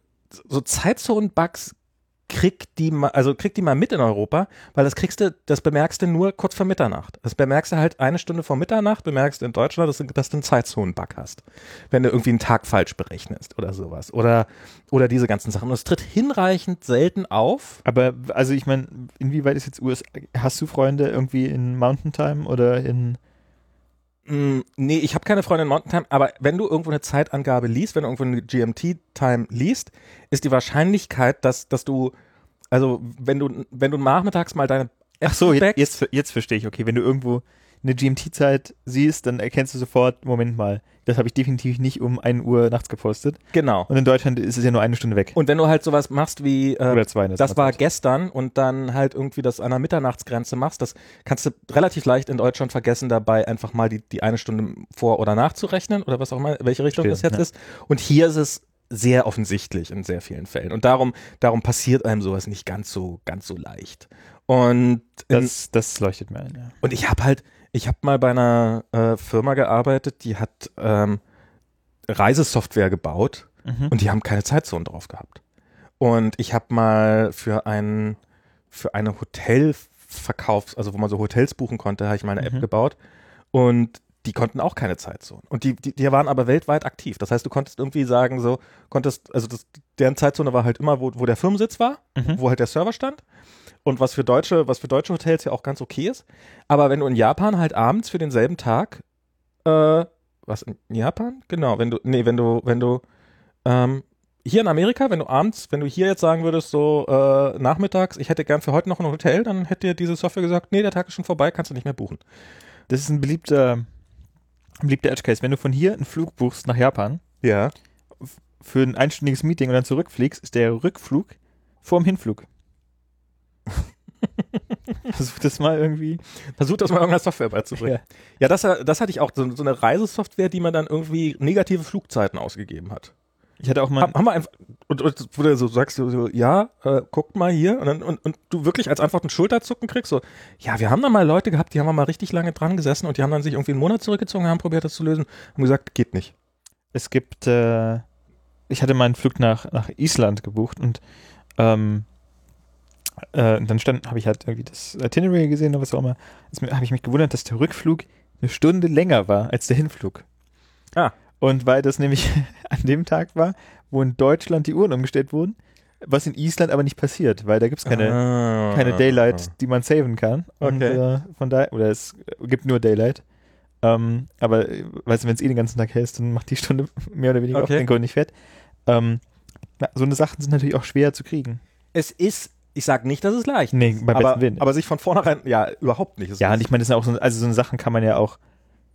so Zeitzonen-Bugs kriegt die mal, also kriegt die mal mit in Europa, weil das kriegst du, das bemerkst du nur kurz vor Mitternacht. Das bemerkst du halt eine Stunde vor Mitternacht, bemerkst du in Deutschland, dass du, dass du einen Zeitzonen-Bug hast. Wenn du irgendwie einen Tag falsch berechnest oder sowas. Oder, oder diese ganzen Sachen. Und es tritt hinreichend selten auf. Aber, also ich meine, inwieweit ist jetzt USA, hast du Freunde irgendwie in Mountain Time oder in, nee, ich habe keine Freunde in Mountain Time, aber wenn du irgendwo eine Zeitangabe liest, wenn du irgendwo eine GMT-Time liest, ist die Wahrscheinlichkeit, dass, dass du, also wenn du, wenn du nachmittags mal deine Ach so, jetzt, jetzt, jetzt verstehe ich, okay, wenn du irgendwo eine GMT-Zeit siehst, dann erkennst du sofort, Moment mal, das habe ich definitiv nicht um 1 Uhr nachts gepostet. genau. Und in Deutschland ist es ja nur eine Stunde weg. Und wenn du halt sowas machst wie, äh, Oder zwei. der das war gestern und dann halt irgendwie das an der Mitternachtsgrenze machst, das kannst du relativ leicht in Deutschland vergessen, dabei einfach mal die, die eine Stunde vor- oder nachzurechnen oder was auch immer, welche Richtung Verstehe, das jetzt ja. ist. Und hier ist es sehr offensichtlich in sehr vielen Fällen. Und darum, darum passiert einem sowas nicht ganz so, ganz so leicht. Und, Das, das leuchtet mir ein, ja. und ich habe halt, ich habe mal bei einer äh, Firma gearbeitet, die hat ähm, Reisesoftware gebaut Mhm. und die haben keine Zeitzonen drauf gehabt. Und ich habe mal für ein für eine Hotelverkaufs, also wo man so Hotels buchen konnte, habe ich mal eine Mhm. App gebaut und die konnten auch keine Zeitzonen. Und die, die, die waren aber weltweit aktiv. Das heißt, du konntest irgendwie sagen, so, konntest, also das, deren Zeitzone war halt immer, wo, wo der Firmensitz war, Mhm. wo halt der Server stand. Und was für deutsche, was für deutsche Hotels ja auch ganz okay ist. Aber wenn du in Japan halt abends für denselben Tag, äh, was in Japan? Genau, wenn du, nee, wenn du, wenn du, ähm, hier in Amerika, wenn du abends, wenn du hier jetzt sagen würdest, so äh, nachmittags, ich hätte gern für heute noch ein Hotel, dann hätte dir diese Software gesagt, nee, der Tag ist schon vorbei, kannst du nicht mehr buchen. Das ist ein beliebter Beliebter Edge Case. Wenn du von hier einen Flug buchst nach Japan Ja. für ein einstündiges Meeting und dann zurückfliegst, ist der Rückflug vor dem Hinflug. Versuch das mal irgendwie. Versucht das mal irgendeiner Software beizubringen. Ja. Ja, das, das hatte ich auch, so, so eine Reisesoftware, die man dann irgendwie negative Flugzeiten ausgegeben hat. Ich hatte auch mal. Haben, haben wir einfach, und, und wo du so sagst, so, ja, äh, guckt mal hier, und, dann, und, und du wirklich als Antwort ein Schulterzucken kriegst, so, ja, wir haben da mal Leute gehabt, die haben wir mal richtig lange dran gesessen und die haben dann sich irgendwie einen Monat zurückgezogen, haben probiert, das zu lösen, und gesagt, geht nicht. es gibt, äh, ich hatte meinen Flug nach, nach Island gebucht und ähm, äh, dann stand, habe ich halt irgendwie das Itinerary gesehen oder was auch immer. Jetzt habe ich mich gewundert, dass der Rückflug eine Stunde länger war als der Hinflug. Ah. Und weil das nämlich an dem Tag war, wo in Deutschland die Uhren umgestellt wurden, was in Island aber nicht passiert, weil da gibt es keine, Ah. keine Daylight, die man saven kann. Und Okay. äh, von daher, oder es gibt nur Daylight. Ähm, aber äh, weißt du, wenn es eh den ganzen Tag hältst, dann macht die Stunde mehr oder weniger Okay. auch den Grund nicht fett. Ähm, na, so eine Sachen sind natürlich auch schwer zu kriegen. Es ist, ich sag nicht, dass es leicht Nee, beim aber, besten Willen. aber sich von vornherein, ja, überhaupt nicht. Ja, ist- und ich meine, das sind auch so, also so eine Sachen kann man ja auch,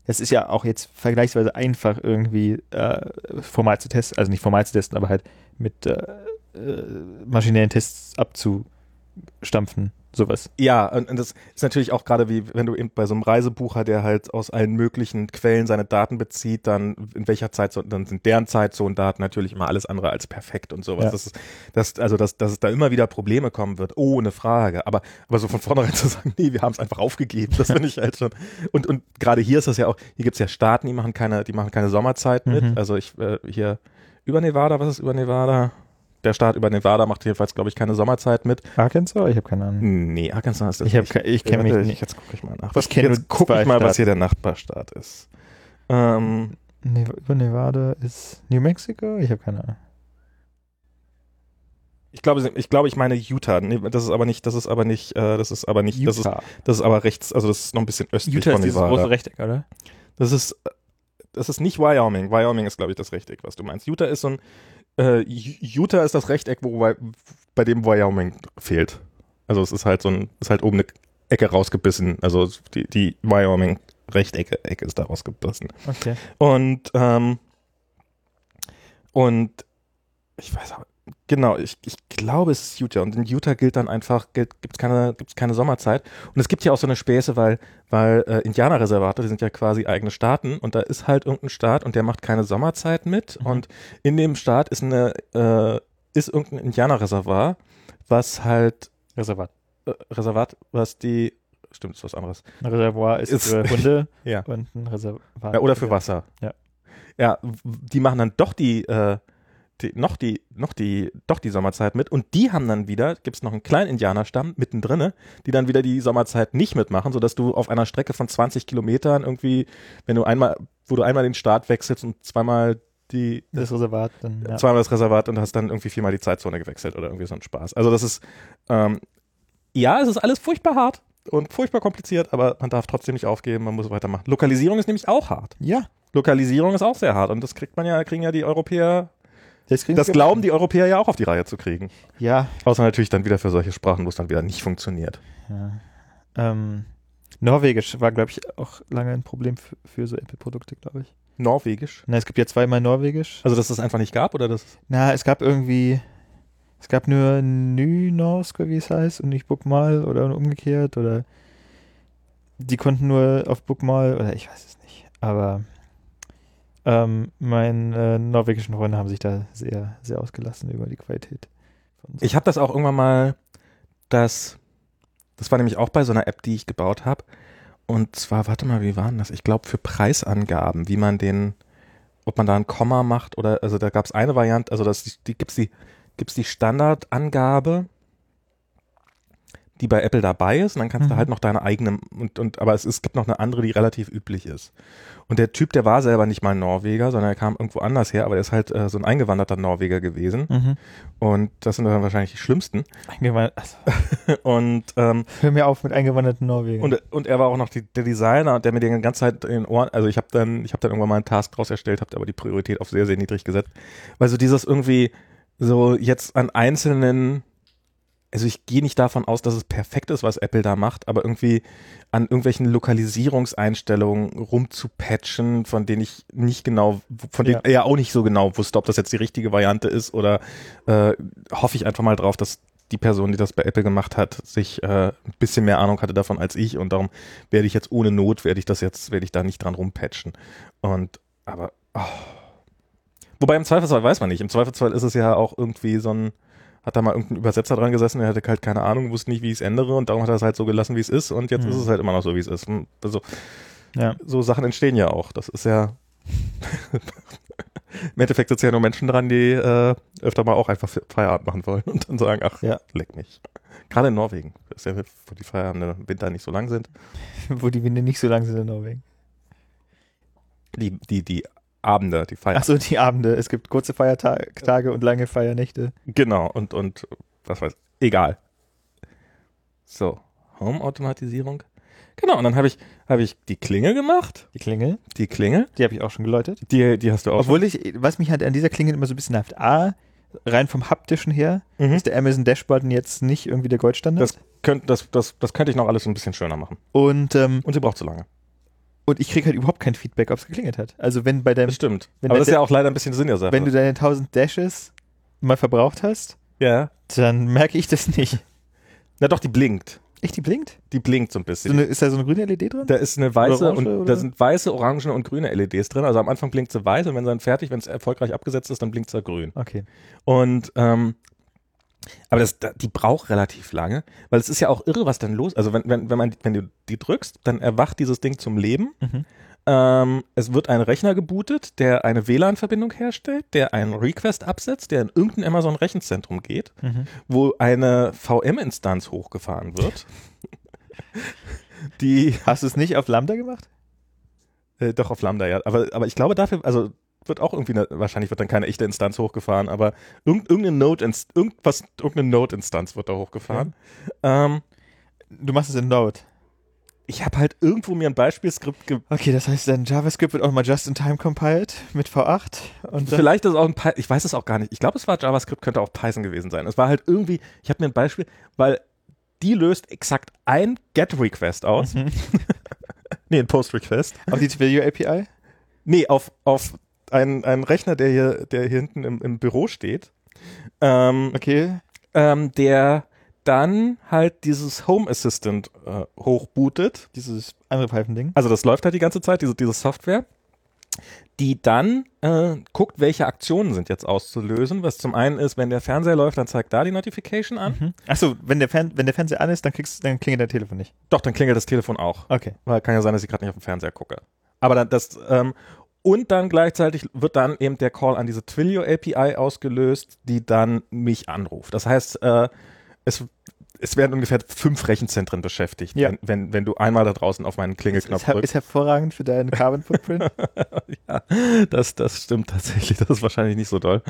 das ist ja auch jetzt vergleichsweise einfach irgendwie äh, formal zu testen, also nicht formal zu testen, aber halt mit äh, äh, maschinellen Tests abzustampfen, sowas. Ja, und, und das ist natürlich auch gerade wie, wenn du eben bei so einem Reisebucher, der halt aus allen möglichen Quellen seine Daten bezieht, dann in welcher Zeitzone, dann sind deren Zeitzonendaten natürlich immer alles andere als perfekt und sowas. Ja. Das ist, das, also, dass, dass es da immer wieder Probleme kommen wird, ohne Frage. Aber, aber so von vornherein zu sagen, nee, wir haben es einfach aufgegeben, das finde ich halt schon. Und, und gerade hier ist das ja auch, hier gibt's ja Staaten, die machen keine, die machen keine Sommerzeit mit. Mhm. Also ich, äh, hier über Nevada, was ist über Nevada? Der Staat über Nevada macht jedenfalls, glaube ich, keine Sommerzeit mit. Arkansas? Ich habe keine Ahnung. Nee, Arkansas ist das Ich, nicht. ich kenne mich nicht. Jetzt gucke ich mal nach. Ich kenne jetzt gucke ich mal, was Staaten. hier der Nachbarstaat ist. Ähm, Ne über Nevada ist New Mexico? Ich habe keine Ahnung. ich glaube, ich glaube, ich meine Utah. Nee, das ist aber nicht, das ist aber nicht, äh, das ist aber nicht, das ist, Utah. das ist aber rechts, also das ist noch ein bisschen östlich Utah von ist dieses Nevada. große Rechteck, oder? Das ist, äh, das ist nicht Wyoming. Wyoming ist, glaube ich, das Rechteck, was du meinst. Utah ist so ein, äh, Utah ist das Rechteck, wo, bei dem Wyoming fehlt. Also es ist halt so ein, ist halt oben eine Ecke rausgebissen. Also die, die Wyoming Rechtecke Ecke ist da rausgebissen. Okay. Und, ähm, und ich weiß aber, genau, ich, ich glaube, es ist Utah. Und in Utah gilt dann einfach, gibt es keine, gibt's keine Sommerzeit. Und es gibt ja auch so eine Späße, weil, weil äh, Indianerreservate, die sind ja quasi eigene Staaten und da ist halt irgendein Staat und der macht keine Sommerzeit mit. Mhm. Und in dem Staat ist eine, äh, ist irgendein Indianerreservat, was halt, Reservat. äh, Reservat, was die, stimmt, ist was anderes. Ein Reservoir ist, Ist- für Hunde Ja. und ein Reservat. Ja, oder für Wasser. Ja. Ja, die machen dann doch die, äh, die, noch die, noch die, doch die Sommerzeit mit und die haben dann wieder, gibt es noch einen kleinen Indianerstamm mittendrin, die dann wieder die Sommerzeit nicht mitmachen, sodass du auf einer Strecke von 20 Kilometern irgendwie, wenn du einmal, wo du einmal den Start wechselst und zweimal die, Das Reservat dann. Ja. zweimal das Reservat und hast dann irgendwie viermal die Zeitzone gewechselt oder irgendwie so ein Spaß. Also das ist, ähm, ja, es ist alles furchtbar hart und furchtbar kompliziert, aber man darf trotzdem nicht aufgeben, man muss weitermachen. Lokalisierung ist nämlich auch hart. ja. Lokalisierung ist auch sehr hart und das kriegt man ja, kriegen ja die Europäer, Das, das glauben die Europäer ja auch auf die Reihe zu kriegen. Ja. Außer natürlich dann wieder für solche Sprachen, wo es dann wieder nicht funktioniert. ja. Ähm, Norwegisch war, glaube ich, auch lange ein Problem für, für so Apple-Produkte, glaube ich. Norwegisch. Na, es gibt ja zweimal Norwegisch. Also, dass es das einfach nicht gab oder das? Na, es gab irgendwie, es gab nur Nynorsk, wie es heißt, und nicht Bookmal oder umgekehrt oder die konnten nur auf Bookmal oder ich weiß es nicht. Aber ähm, meine äh, norwegischen Freunde haben sich da sehr, sehr ausgelassen über die Qualität. Ich habe das auch irgendwann mal, das, das war nämlich auch bei so einer App, die ich gebaut habe. Und zwar, warte mal, wie war denn das? Ich glaube, für Preisangaben, wie man den, ob man da ein Komma macht oder, also da gab es eine Variante, also das, die gibt's die, gibt's die Standardangabe, die bei Apple dabei ist, und dann kannst Mhm. du halt noch deine eigene, und, und, aber es, es gibt noch eine andere, die relativ üblich ist. Und der Typ, der war selber nicht mal Norweger, sondern er kam irgendwo anders her, aber er ist halt äh, so ein eingewanderter Norweger gewesen. Mhm. Und das sind dann wahrscheinlich die schlimmsten. Eingewandert, also, Und, ähm, hör mir auf mit eingewanderten Norwegern. und, und er war auch noch die, der Designer der mir die ganze Zeit in den Ohren, also ich habe dann, ich habe dann irgendwann mal einen Task draus erstellt, habe aber die Priorität auf sehr, sehr niedrig gesetzt. Weil so dieses irgendwie so jetzt an einzelnen also ich gehe nicht davon aus, dass es perfekt ist, was Apple da macht, aber irgendwie an irgendwelchen Lokalisierungseinstellungen rumzupatchen, von denen ich nicht genau, von denen Ja. er auch nicht so genau wusste, ob das jetzt die richtige Variante ist oder äh, hoffe ich einfach mal drauf, dass die Person, die das bei Apple gemacht hat, sich äh, ein bisschen mehr Ahnung hatte davon als ich und darum werde ich jetzt ohne Not, werde ich das jetzt, werde ich da nicht dran rumpatchen. Und aber oh. Wobei im Zweifelsfall weiß man nicht. Im Zweifelsfall ist es ja auch irgendwie so ein, hat da mal irgendein Übersetzer dran gesessen, der hatte halt keine Ahnung, wusste nicht, wie ich es ändere und darum hat er es halt so gelassen, wie es ist und jetzt Hm. ist es halt immer noch so, wie es ist. Also Ja. so Sachen entstehen ja auch. Das ist ja im Endeffekt sitzen ja nur Menschen dran, die äh, öfter mal auch einfach Feierabend machen wollen und dann sagen, ach, Ja. leck mich. Gerade in Norwegen, ja, wo die Feierabende im Winter nicht so lang sind. Wo die Winde nicht so lang sind in Norwegen. Die, die, die Abende, die Feierabende. Achso, die Abende. Es gibt kurze Feiertage und lange Feiernächte. Genau, und, und was weiß egal. So, Home-Automatisierung. Genau, und dann habe ich, habe ich die Klingel gemacht. Die Klingel, Die Klingel, die habe ich auch schon geläutet. die, die hast du auch. Obwohl ich, was mich halt an dieser Klingel immer so ein bisschen nervt. A, rein vom haptischen her, Mhm. ist der Amazon Dashbutton jetzt nicht irgendwie der Goldstandard. Das, könnt, das, das, das könnte ich noch alles ein bisschen schöner machen. und, ähm, Und sie braucht zu lange. Und ich kriege halt überhaupt kein Feedback, ob es geklingelt hat. Also wenn bei deinem, Das stimmt. wenn Aber das ist ja auch leider ein bisschen Sinn der Sache. wenn du deine 1000 Dashes mal verbraucht hast, ja. dann merke ich das nicht. Na doch, die blinkt. Echt, die blinkt? Die blinkt so ein So bisschen. eine, ist da so eine grüne LED drin? da ist eine weiße Orange, und oder? da sind weiße, orange und grüne LEDs drin. Also am Anfang blinkt sie weiß und wenn sie dann fertig, wenn es erfolgreich abgesetzt ist, dann blinkt sie grün. Okay. Und ähm, aber das, da- die braucht relativ lange, weil es ist ja auch irre, was dann los. Also wenn, wenn, wenn man wenn du die drückst, dann erwacht dieses Ding zum Leben. Mhm. Ähm, es wird ein Rechner gebootet, der eine WLAN-Verbindung herstellt, der einen Request absetzt, der in irgendein Amazon-Rechenzentrum geht, Mhm. wo eine VM-Instanz hochgefahren wird. die Hast du es nicht auf Lambda gemacht? äh, doch auf Lambda, ja. Aber, aber ich glaube dafür, also wird auch irgendwie, eine, wahrscheinlich wird dann keine echte Instanz hochgefahren, aber irgend, irgendeine Node, irgendwas, irgendeine Node-Instanz wird da hochgefahren. Ähm, Du machst es in Node. ich habe halt irgendwo mir ein Beispielskript ge Okay, das heißt, dein JavaScript wird auch mal just in time compiled mit V8 und Vielleicht ist es auch ein Py ich weiß es auch gar nicht. Ich glaube, es war JavaScript, könnte auch Python gewesen sein. Es war halt irgendwie, ich habe mir ein Beispiel, weil die löst exakt ein Get-Request aus. Mhm. nee, ein Post-Request. auf die Twilio API. Nee, auf, auf einen, einen Rechner, der hier, der hier hinten im, im Büro steht. Ähm, Okay. ähm, der dann halt dieses Home Assistant äh, hochbootet. Dieses andere Python-Ding. Also das läuft halt die ganze Zeit, diese, diese Software, die dann äh, guckt, welche Aktionen sind jetzt auszulösen. Was zum einen ist, wenn der Fernseher läuft, dann zeigt da die Notification an. Mhm. Achso, wenn der, Fern wenn der Fernseher an ist, dann, kriegst, dann klingelt dein Telefon nicht. Doch, dann klingelt das Telefon auch. Okay. Weil kann ja sein, dass ich gerade nicht auf dem Fernseher gucke. Aber dann das, ähm, und dann gleichzeitig wird dann eben der Call an diese Twilio API ausgelöst, die dann mich anruft. Das heißt, äh, es, es werden ungefähr fünf Rechenzentren beschäftigt, Ja. wenn, wenn, wenn du einmal da draußen auf meinen Ist, Klingelknopf ist, drückst. ist hervorragend für deinen Carbon Footprint. ja, das, das stimmt tatsächlich. Das ist wahrscheinlich nicht so doll.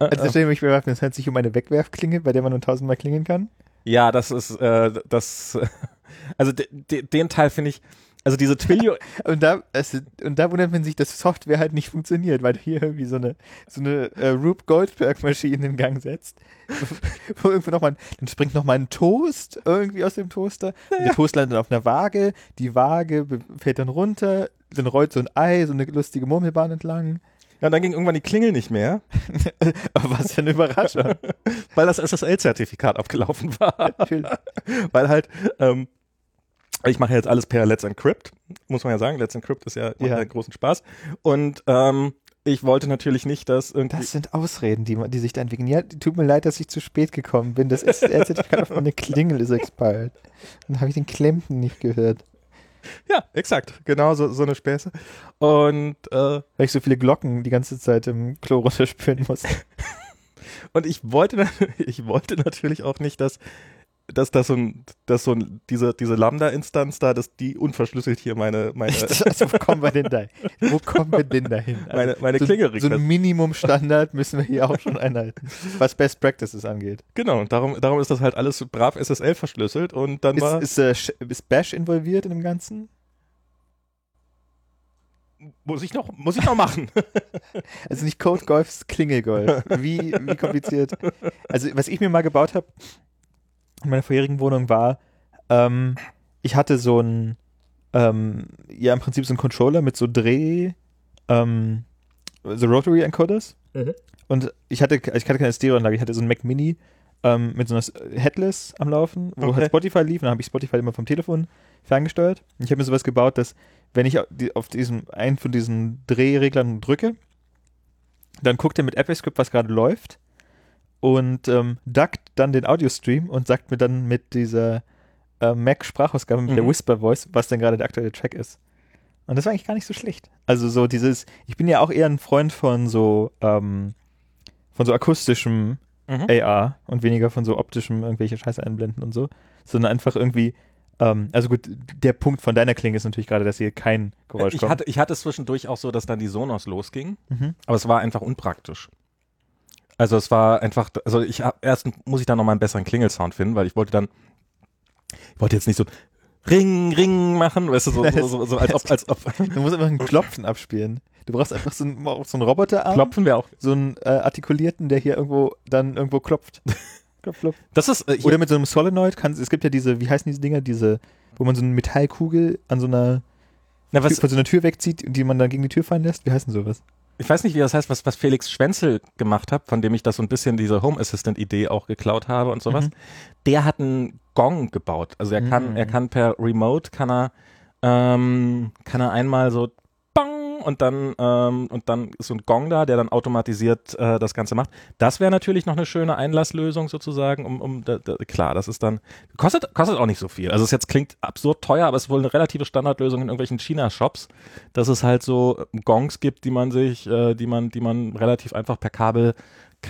also stell dir mich bewerfen, es handelt sich um eine Wegwerfklinge, bei der man nur tausendmal klingeln kann. Ja, das ist, äh, das, also de, de, den Teil finde ich, also diese Twilio, Und da, es, und da wundert man sich, dass Software halt nicht funktioniert, weil du hier irgendwie so eine, so eine äh, Rube Goldberg-Maschine in Gang setzt. Wo irgendwie noch mal, ein- dann springt noch mal ein Toast irgendwie aus dem Toaster. Und der Toast landet auf einer Waage. Die Waage fällt dann runter. Dann rollt so ein Ei, so eine lustige Murmelbahn entlang. ja, dann ging irgendwann die Klingel nicht mehr, Aber was für eine Überraschung. weil das SSL-Zertifikat abgelaufen war. Natürlich. weil halt, ähm, ich mache jetzt alles per Let's Encrypt, muss man ja sagen. Let's Encrypt ist ja, Ja. großen Spaß. Und ähm, ich wollte natürlich nicht, dass irgendwie. Das sind Ausreden, die, die sich da entwickeln. Ja, tut mir leid, dass ich zu spät gekommen bin. Das SSL-Zertifikat auf meine Klingel ist expired. Dann habe ich den Klempen nicht gehört. ja, exakt. Genau so, so eine Späße. Und, äh, Weil ich so viele Glocken die ganze Zeit im Klo runterspülen muss. und ich wollte, ich wollte natürlich auch nicht, dass, dass das so ein, dass so ein, diese, diese Lambda-Instanz da, dass die unverschlüsselt hier meine, meine, also, wo kommen wir denn da? Wo kommen wir denn dahin? Also, meine, meine so, Klingel so ein Minimumstandard müssen wir hier auch schon einhalten, was Best Practices angeht. Genau, und darum, darum ist das halt alles brav SSL verschlüsselt und dann war. Ist, ist, äh, ist Bash involviert in dem Ganzen? muss ich noch, muss ich noch machen. Also nicht Code Golf, es ist Klingelgolf. Wie, wie kompliziert. Also was ich mir mal gebaut habe, in meiner vorherigen Wohnung war, ähm, ich hatte so ein, ähm, ja im Prinzip so ein Controller mit so Dreh, ähm, so Rotary Encoders. Mhm. Und ich hatte, ich hatte keine Stereoanlage, ich hatte so ein Mac Mini ähm, mit so einer Headless am Laufen, wo Okay. halt Spotify lief. Und dann habe ich Spotify immer vom Telefon ferngesteuert. Und ich habe mir sowas gebaut, dass wenn ich auf diesem einen von diesen Drehreglern drücke, dann guckt er mit AppleScript, was gerade läuft und ähm, duckt dann den Audiostream und sagt mir dann mit dieser äh, Mac-Sprachausgabe, mit der Mhm. Whisper-Voice, was denn gerade der aktuelle Track ist. Und das war eigentlich gar nicht so schlecht. Also so dieses, ich bin ja auch eher ein Freund von so, ähm, von so akustischem Mhm. AR und weniger von so optischem irgendwelche Scheiße einblenden und so, sondern einfach irgendwie, ähm, also gut, der Punkt von deiner Klinge ist natürlich gerade, dass hier kein Geräusch Ich kommt. hatte, ich hatte es zwischendurch auch so, dass dann die Sonos losging, mhm. aber es war einfach unpraktisch. Also es war einfach, also ich hab, erst muss ich da nochmal einen besseren Klingelsound finden, weil ich wollte dann, ich wollte jetzt nicht so Ring, Ring machen, weißt du, so, so, so, so als ob, als ob Du musst einfach ein Klopfen abspielen. Du brauchst einfach so einen, so einen Roboterarm, Klopfen wir auch. so einen äh, artikulierten, der hier irgendwo dann irgendwo klopft. klopf, klopf. Das ist, äh, Oder mit so einem Solenoid kannst es gibt ja diese, wie heißen diese Dinger, diese, wo man so eine Metallkugel an so einer na, Tür, was, von so einer Tür wegzieht, die man dann gegen die Tür fallen lässt. Wie heißt denn sowas? Ich weiß nicht, wie das heißt, was, was Felix Schwenzel gemacht hat, von dem ich das so ein bisschen diese Home Assistant Idee auch geklaut habe und sowas. Mhm. Der hat einen Gong gebaut. Also er kann, Mhm. er kann per Remote kann er, ähm, kann er einmal so und dann ähm, und dann ist so ein Gong da, der dann automatisiert äh, das Ganze macht. Das wäre natürlich noch eine schöne Einlasslösung sozusagen, um, um da, da, klar, das ist dann kostet kostet auch nicht so viel. Also es jetzt klingt absurd teuer, aber es ist wohl eine relative Standardlösung in irgendwelchen China-Shops, dass es halt so Gongs gibt, die man sich, äh, die man, die man relativ einfach per Kabel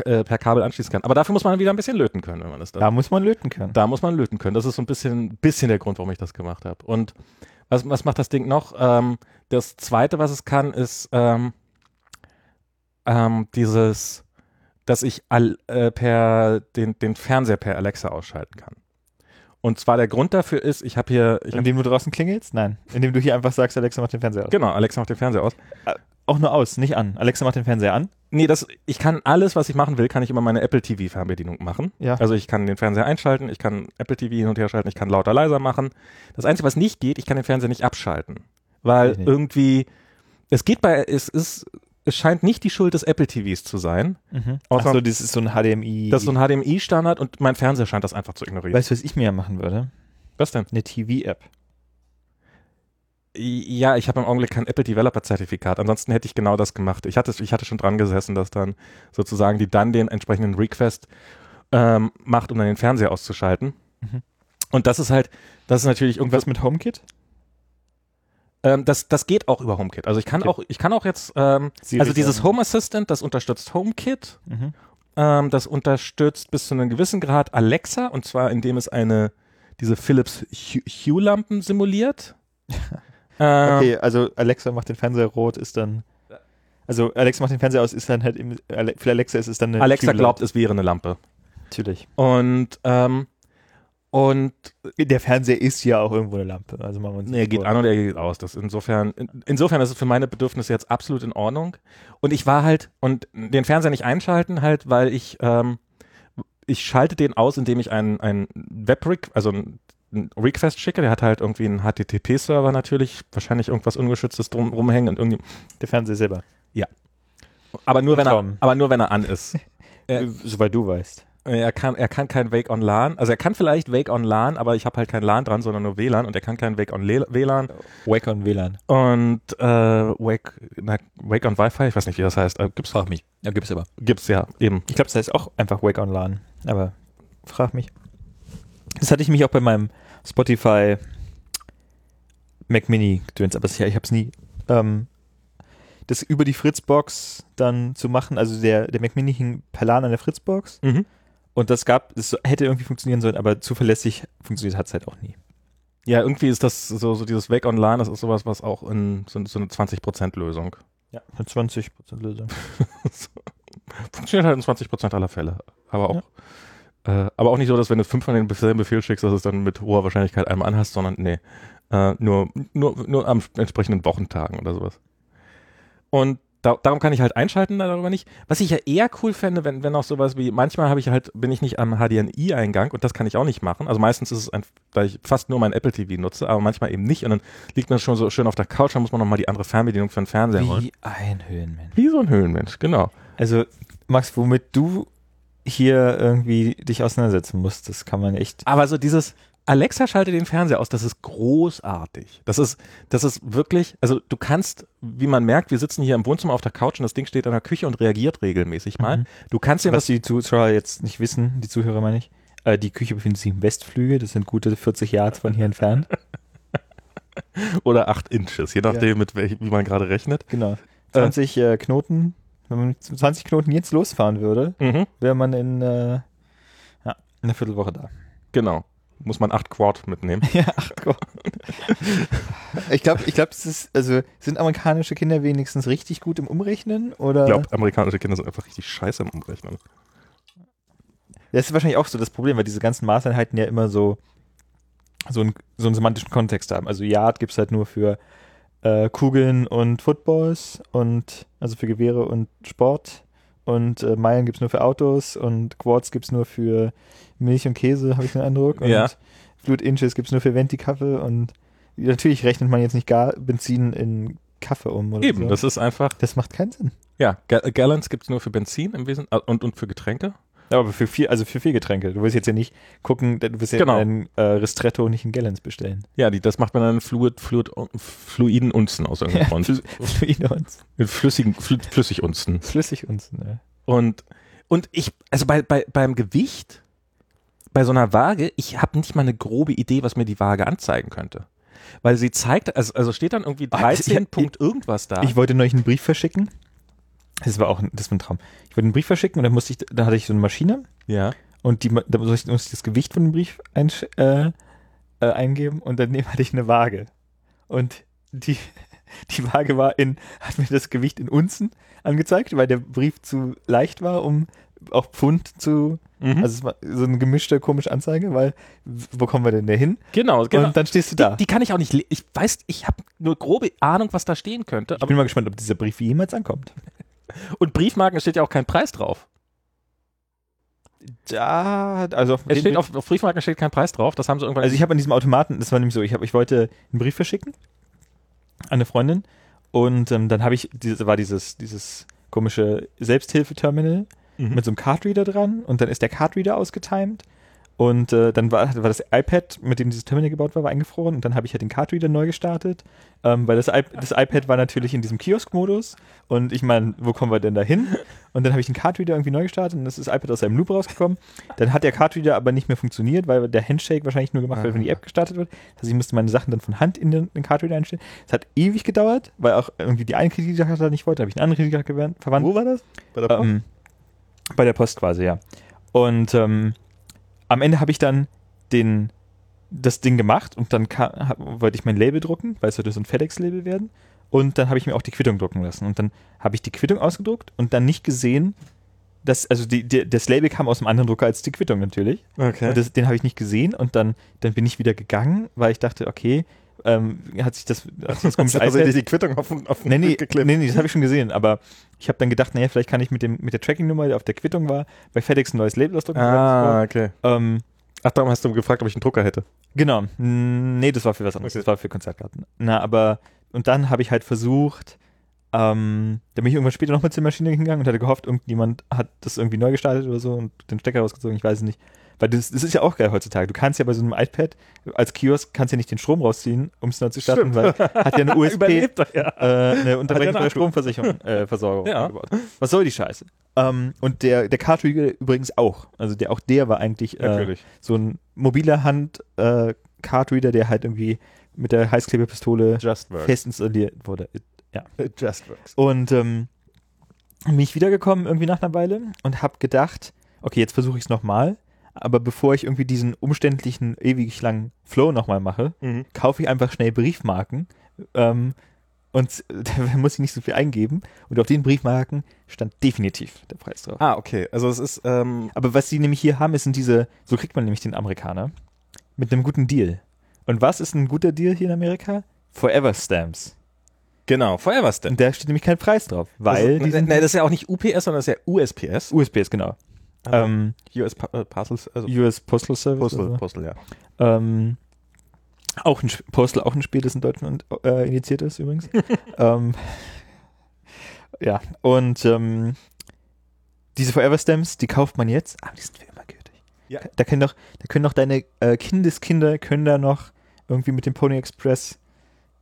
äh, per Kabel anschließen kann. Aber dafür muss man wieder ein bisschen löten können, wenn man das dann Da muss man löten können. da muss man löten können. Das ist so ein bisschen, bisschen der Grund, warum ich das gemacht habe. Und was, was macht das Ding noch? Ähm, das zweite, was es kann, ist ähm, ähm, dieses, dass ich all, äh, per den, den Fernseher per Alexa ausschalten kann. Und zwar der Grund dafür ist, ich habe hier, ich hab, Indem du draußen klingelst? Nein. Indem du hier einfach sagst, Alexa macht den Fernseher aus. genau, Alexa macht den Fernseher aus. Auch nur aus, nicht an. Alexa macht den Fernseher an. Nee, das, ich kann alles, was ich machen will, kann ich über meine Apple TV Fernbedienung machen. Ja. Also ich kann den Fernseher einschalten, ich kann Apple TV hin und her schalten, ich kann lauter leiser machen. Das Einzige, was nicht geht, ich kann den Fernseher nicht abschalten. Weil irgendwie, es geht bei, es ist, es scheint nicht die Schuld des Apple TVs zu sein. Mhm. Außer- Achso, das ist so ein HDMI. Das ist so ein HDMI-Standard und mein Fernseher scheint das einfach zu ignorieren. weißt du, was ich mir ja machen würde? was denn? Eine TV-App. Ja, ich habe im Augenblick kein Apple Developer Zertifikat. Ansonsten hätte ich genau das gemacht. Ich hatte, ich hatte schon dran gesessen, dass dann sozusagen die dann den entsprechenden Request ähm, macht, um dann den Fernseher auszuschalten. Mhm. Und das ist halt, das ist natürlich irgendwas Was mit HomeKit? Ähm, das, das geht auch über HomeKit. Also ich kann Okay. auch, ich kann auch jetzt, ähm, also dieses. Home Assistant, das unterstützt HomeKit, Mhm. ähm, das unterstützt bis zu einem gewissen Grad Alexa und zwar indem es eine diese Philips Hue- Hue-Lampen simuliert. ähm, Okay, also Alexa macht den Fernseher rot, ist dann. Also Alexa macht den Fernseher aus, ist dann halt im, für Alexa ist es dann eine Alexa glaubt, es wäre eine Lampe. Natürlich. Und ähm, und Der Fernseher ist ja auch irgendwo eine Lampe. Also machen wir uns nee, er geht an und er geht aus. Das insofern, in, insofern ist es für meine Bedürfnisse jetzt absolut in Ordnung. Und ich war halt, und den Fernseher nicht einschalten halt, weil ich, ähm, ich schalte den aus, indem ich einen, einen web also einen Request schicke, der hat halt irgendwie einen HTTP-Server natürlich, wahrscheinlich irgendwas Ungeschütztes drum rumhängen und irgendwie, Der Fernseher selber. aber nur wenn er, aber nur wenn er an ist. Ja. Äh, Soweit du weißt. Er kann, er kann kein Wake on LAN, also er kann vielleicht Wake on LAN, aber ich habe halt kein LAN dran, sondern nur WLAN und er kann kein Wake on Le WLAN Wake on WLAN. und äh, Wake, na, Wake on Wi-Fi, ich weiß nicht, wie das heißt, äh, gibt's Frag mich. Ja, gibt's aber. gibt's ja eben. Ich glaube, das heißt auch einfach Wake on LAN. Aber frag mich. Das hatte ich mich auch bei meinem Spotify Mac Mini gedöns, aber sicher, ich habe es nie. Ähm, das über die Fritzbox dann zu machen, also der, der Mac Mini hing per LAN an der Fritzbox Mhm. Und das gab, es hätte irgendwie funktionieren sollen, aber zuverlässig funktioniert hat es halt auch nie. Ja, irgendwie ist das so, so dieses Wake on LAN, das ist sowas, was auch in so, so eine 20% Lösung. Ja, eine 20% Lösung. Funktioniert halt in 20% aller Fälle. Aber auch, äh, aber auch nicht so, dass wenn du fünf von den selben Befehl schickst, dass du es dann mit hoher Wahrscheinlichkeit einmal anhast, sondern nee, äh, nur, nur, nur am entsprechenden Wochentagen oder sowas. Und da, darum kann ich halt einschalten, darüber nicht. Was ich ja eher cool fände, wenn, wenn auch sowas wie, manchmal habe ich halt, bin ich nicht am HDMI-Eingang und das kann ich auch nicht machen. Also meistens ist es ein, da ich fast nur mein Apple TV nutze, aber manchmal eben nicht und dann liegt man schon so schön auf der Couch, dann muss man nochmal die andere Fernbedienung für den Fernseher holen. Wie ein Höhenmensch. Wie so ein Höhlenmensch, genau. Also, Max, womit du hier irgendwie dich auseinandersetzen musst, das kann man echt. Aber so dieses, Alexa schalte den Fernseher aus, das ist großartig. Das ist, das ist wirklich, also du kannst, wie man merkt, wir sitzen hier im Wohnzimmer auf der Couch und das Ding steht in der Küche und reagiert regelmäßig mal. Mhm. Du kannst dir Was was, die Zuschauer jetzt nicht wissen, die Zuhörer meine ich, äh, die Küche befindet sich im Westflügel, das sind gute 40 Yards von hier entfernt. oder acht Inches, je nachdem, mit welch, wie man gerade rechnet. Genau. 20 äh, Knoten, wenn man mit 20 Knoten jetzt losfahren würde, Mhm, wäre man in äh, ja, einer Viertelwoche da. genau. Muss man acht Quad mitnehmen. Ja, ach Gott. ich glaube, ich glaube, es ist, also sind amerikanische Kinder wenigstens richtig gut im Umrechnen oder? Ich glaube, amerikanische Kinder sind einfach richtig scheiße im Umrechnen. Das ist wahrscheinlich auch so das Problem, weil diese ganzen Maßeinheiten ja immer so, so, einen, so einen semantischen Kontext haben. Also Yard gibt es halt nur für äh, Kugeln und Footballs und also für Gewehre und Sport. Und äh, Meilen gibt es nur für Autos und Quarts gibt es nur für Milch und Käse, habe ich den Eindruck. Und Ja. Fluid Inches gibt es nur für Venti-Kaffee und natürlich rechnet man jetzt nicht gar Benzin in Kaffee um oder Eben, so. das ist einfach, das macht keinen Sinn. ja, Ga Gallons gibt es nur für Benzin im Wesentlichen äh, und, und für Getränke. Ja, aber für viel, also für viel Getränke. Du willst jetzt ja nicht gucken, du willst ja Genau. ein äh, Ristretto nicht in Gallons bestellen. Ja, die, das macht man dann in Fluid, Fluid, fluiden Unzen aus irgendeinem Grund. Fl- Fluide uns. Mit flüssigen, flü Flüssigunzen. Flüssig uns. Ne? Und, und ich, also bei, bei, beim Gewicht, bei so einer Waage, ich habe nicht mal eine grobe Idee, was mir die Waage anzeigen könnte. Weil sie zeigt, also, also steht dann irgendwie Ah, ich- 13 ich- Punkt irgendwas da. Ich wollte neulich einen Brief verschicken. Das war auch ein, das war ein Traum. Ich wollte einen Brief verschicken und dann musste ich, da hatte ich so eine Maschine ja. und die, da musste ich, das Gewicht von dem Brief einsch- äh, äh, eingeben und daneben hatte ich eine Waage. Und die, die Waage war in, hat mir das Gewicht in Unzen angezeigt, weil der Brief zu leicht war, um auch Pfund zu, Mhm. also es war so eine gemischte komische Anzeige, weil wo kommen wir denn da hin? genau, genau. Und dann stehst du da. Die, die kann ich auch nicht, ich weiß, ich habe nur grobe Ahnung, was da stehen könnte. ich bin mal gespannt, ob dieser Brief jemals ankommt. Und Briefmarken steht ja auch kein Preis drauf. Da, also auf, Es steht auf, auf Briefmarken steht kein Preis drauf. Das haben sie irgendwann. Also ich habe an diesem Automaten, das war nämlich so, ich, hab, ich wollte einen Brief verschicken an eine Freundin und ähm, dann habe ich, diese, war dieses, dieses komische Selbsthilfeterminal Mhm. mit so einem Cardreader dran und dann ist der Cardreader ausgetimed und äh, dann war, war das iPad, mit dem dieses Terminal gebaut war, war eingefroren und dann habe ich halt den Cardreader neu gestartet, ähm, weil das, I das iPad war natürlich in diesem Kiosk-Modus und ich meine, wo kommen wir denn da hin? Und dann habe ich den Cardreader irgendwie neu gestartet und dann ist das iPad aus seinem Loop rausgekommen. Dann hat der Cardreader aber nicht mehr funktioniert, weil der Handshake wahrscheinlich nur gemacht wird, wenn die App gestartet wird. Das heißt, ich musste meine Sachen dann von Hand in den, den Cardreader einstellen. Es hat ewig gedauert, weil auch irgendwie die eine Kreditkarte nicht wollte, habe ich eine andere Kreditkarte verwandt. war das? Bei der Ähm, bei der Post quasi, ja. Und ähm, am Ende habe ich dann den, das Ding gemacht und dann ka- hab, wollte ich mein Label drucken, weil es sollte so ein FedEx-Label werden. Und dann habe ich mir auch die Quittung drucken lassen. Und dann habe ich die Quittung ausgedruckt und dann nicht gesehen, dass, also die, die, das Label kam aus einem anderen Drucker als die Quittung natürlich. Okay. Und das, den habe ich nicht gesehen und dann, dann bin ich wieder gegangen, weil ich dachte, okay, ähm, hat sich das, hat sich das komische also die Quittung auf, auf den Nee, nee, geklebt. nee, nee, das habe ich schon gesehen, aber ich habe dann gedacht, naja, vielleicht kann ich mit, dem, mit der Tracking-Nummer, die auf der Quittung war, bei FedEx ein neues Label ausdrucken. Ah, okay. Ähm, Ach, darum hast du gefragt, ob ich einen Drucker hätte. genau. Nee, das war für was anderes. Okay. Das war für Konzertkarten. Na, aber, und dann habe ich halt versucht, ähm, da bin ich irgendwann später noch mit der Maschine hingegangen und hatte gehofft, irgendjemand hat das irgendwie neu gestartet oder so und den Stecker rausgezogen, ich weiß es nicht. Weil das, das ist ja auch geil heutzutage. Du kannst ja bei so einem iPad als Kiosk kannst ja nicht den Strom rausziehen, um es neu zu starten, weil hat ja eine USB, er, ja. äh, eine unterbrechbare Akku. Stromversicherung, äh, Versorgung Ja. eingebaut. Was soll die Scheiße? Ähm, und der, der Cartridge übrigens auch. Also der, auch der war eigentlich äh, so ein mobiler Hand äh, Cardreader, der halt irgendwie mit der Heißklebepistole fest installiert wurde. It just works. Und ähm, bin ich wiedergekommen irgendwie nach einer Weile und habe gedacht, okay, jetzt versuche ich es nochmal. Aber bevor ich irgendwie diesen umständlichen, ewig langen Flow nochmal mache, Mhm. kaufe ich einfach schnell Briefmarken ähm, und da muss ich nicht so viel eingeben. Und auf den Briefmarken stand definitiv der Preis drauf. Ah, okay. Also es ist, ähm, Aber was sie nämlich hier haben, ist sind diese, so kriegt man nämlich den Amerikaner, mit einem guten Deal. Und was ist ein guter Deal hier in Amerika? Forever Stamps. Genau, Forever Stamp. Und da steht nämlich kein Preis drauf, weil das, die sind nee, das ist ja auch nicht UPS, sondern das ist ja USPS. USPS, genau. Also Ähm, US äh, Parcels, also US Postal Service. Postal, oder so. Postal, ja. Ähm, auch ein Postal, auch ein Spiel, das in Deutschland äh, initiiert ist übrigens. ähm, ja, und ähm, diese Forever Stamps, die kauft man jetzt, aber die sind für immer gültig. Ja. Da können doch, da können doch deine äh, Kindeskinder können da noch irgendwie mit dem Pony Express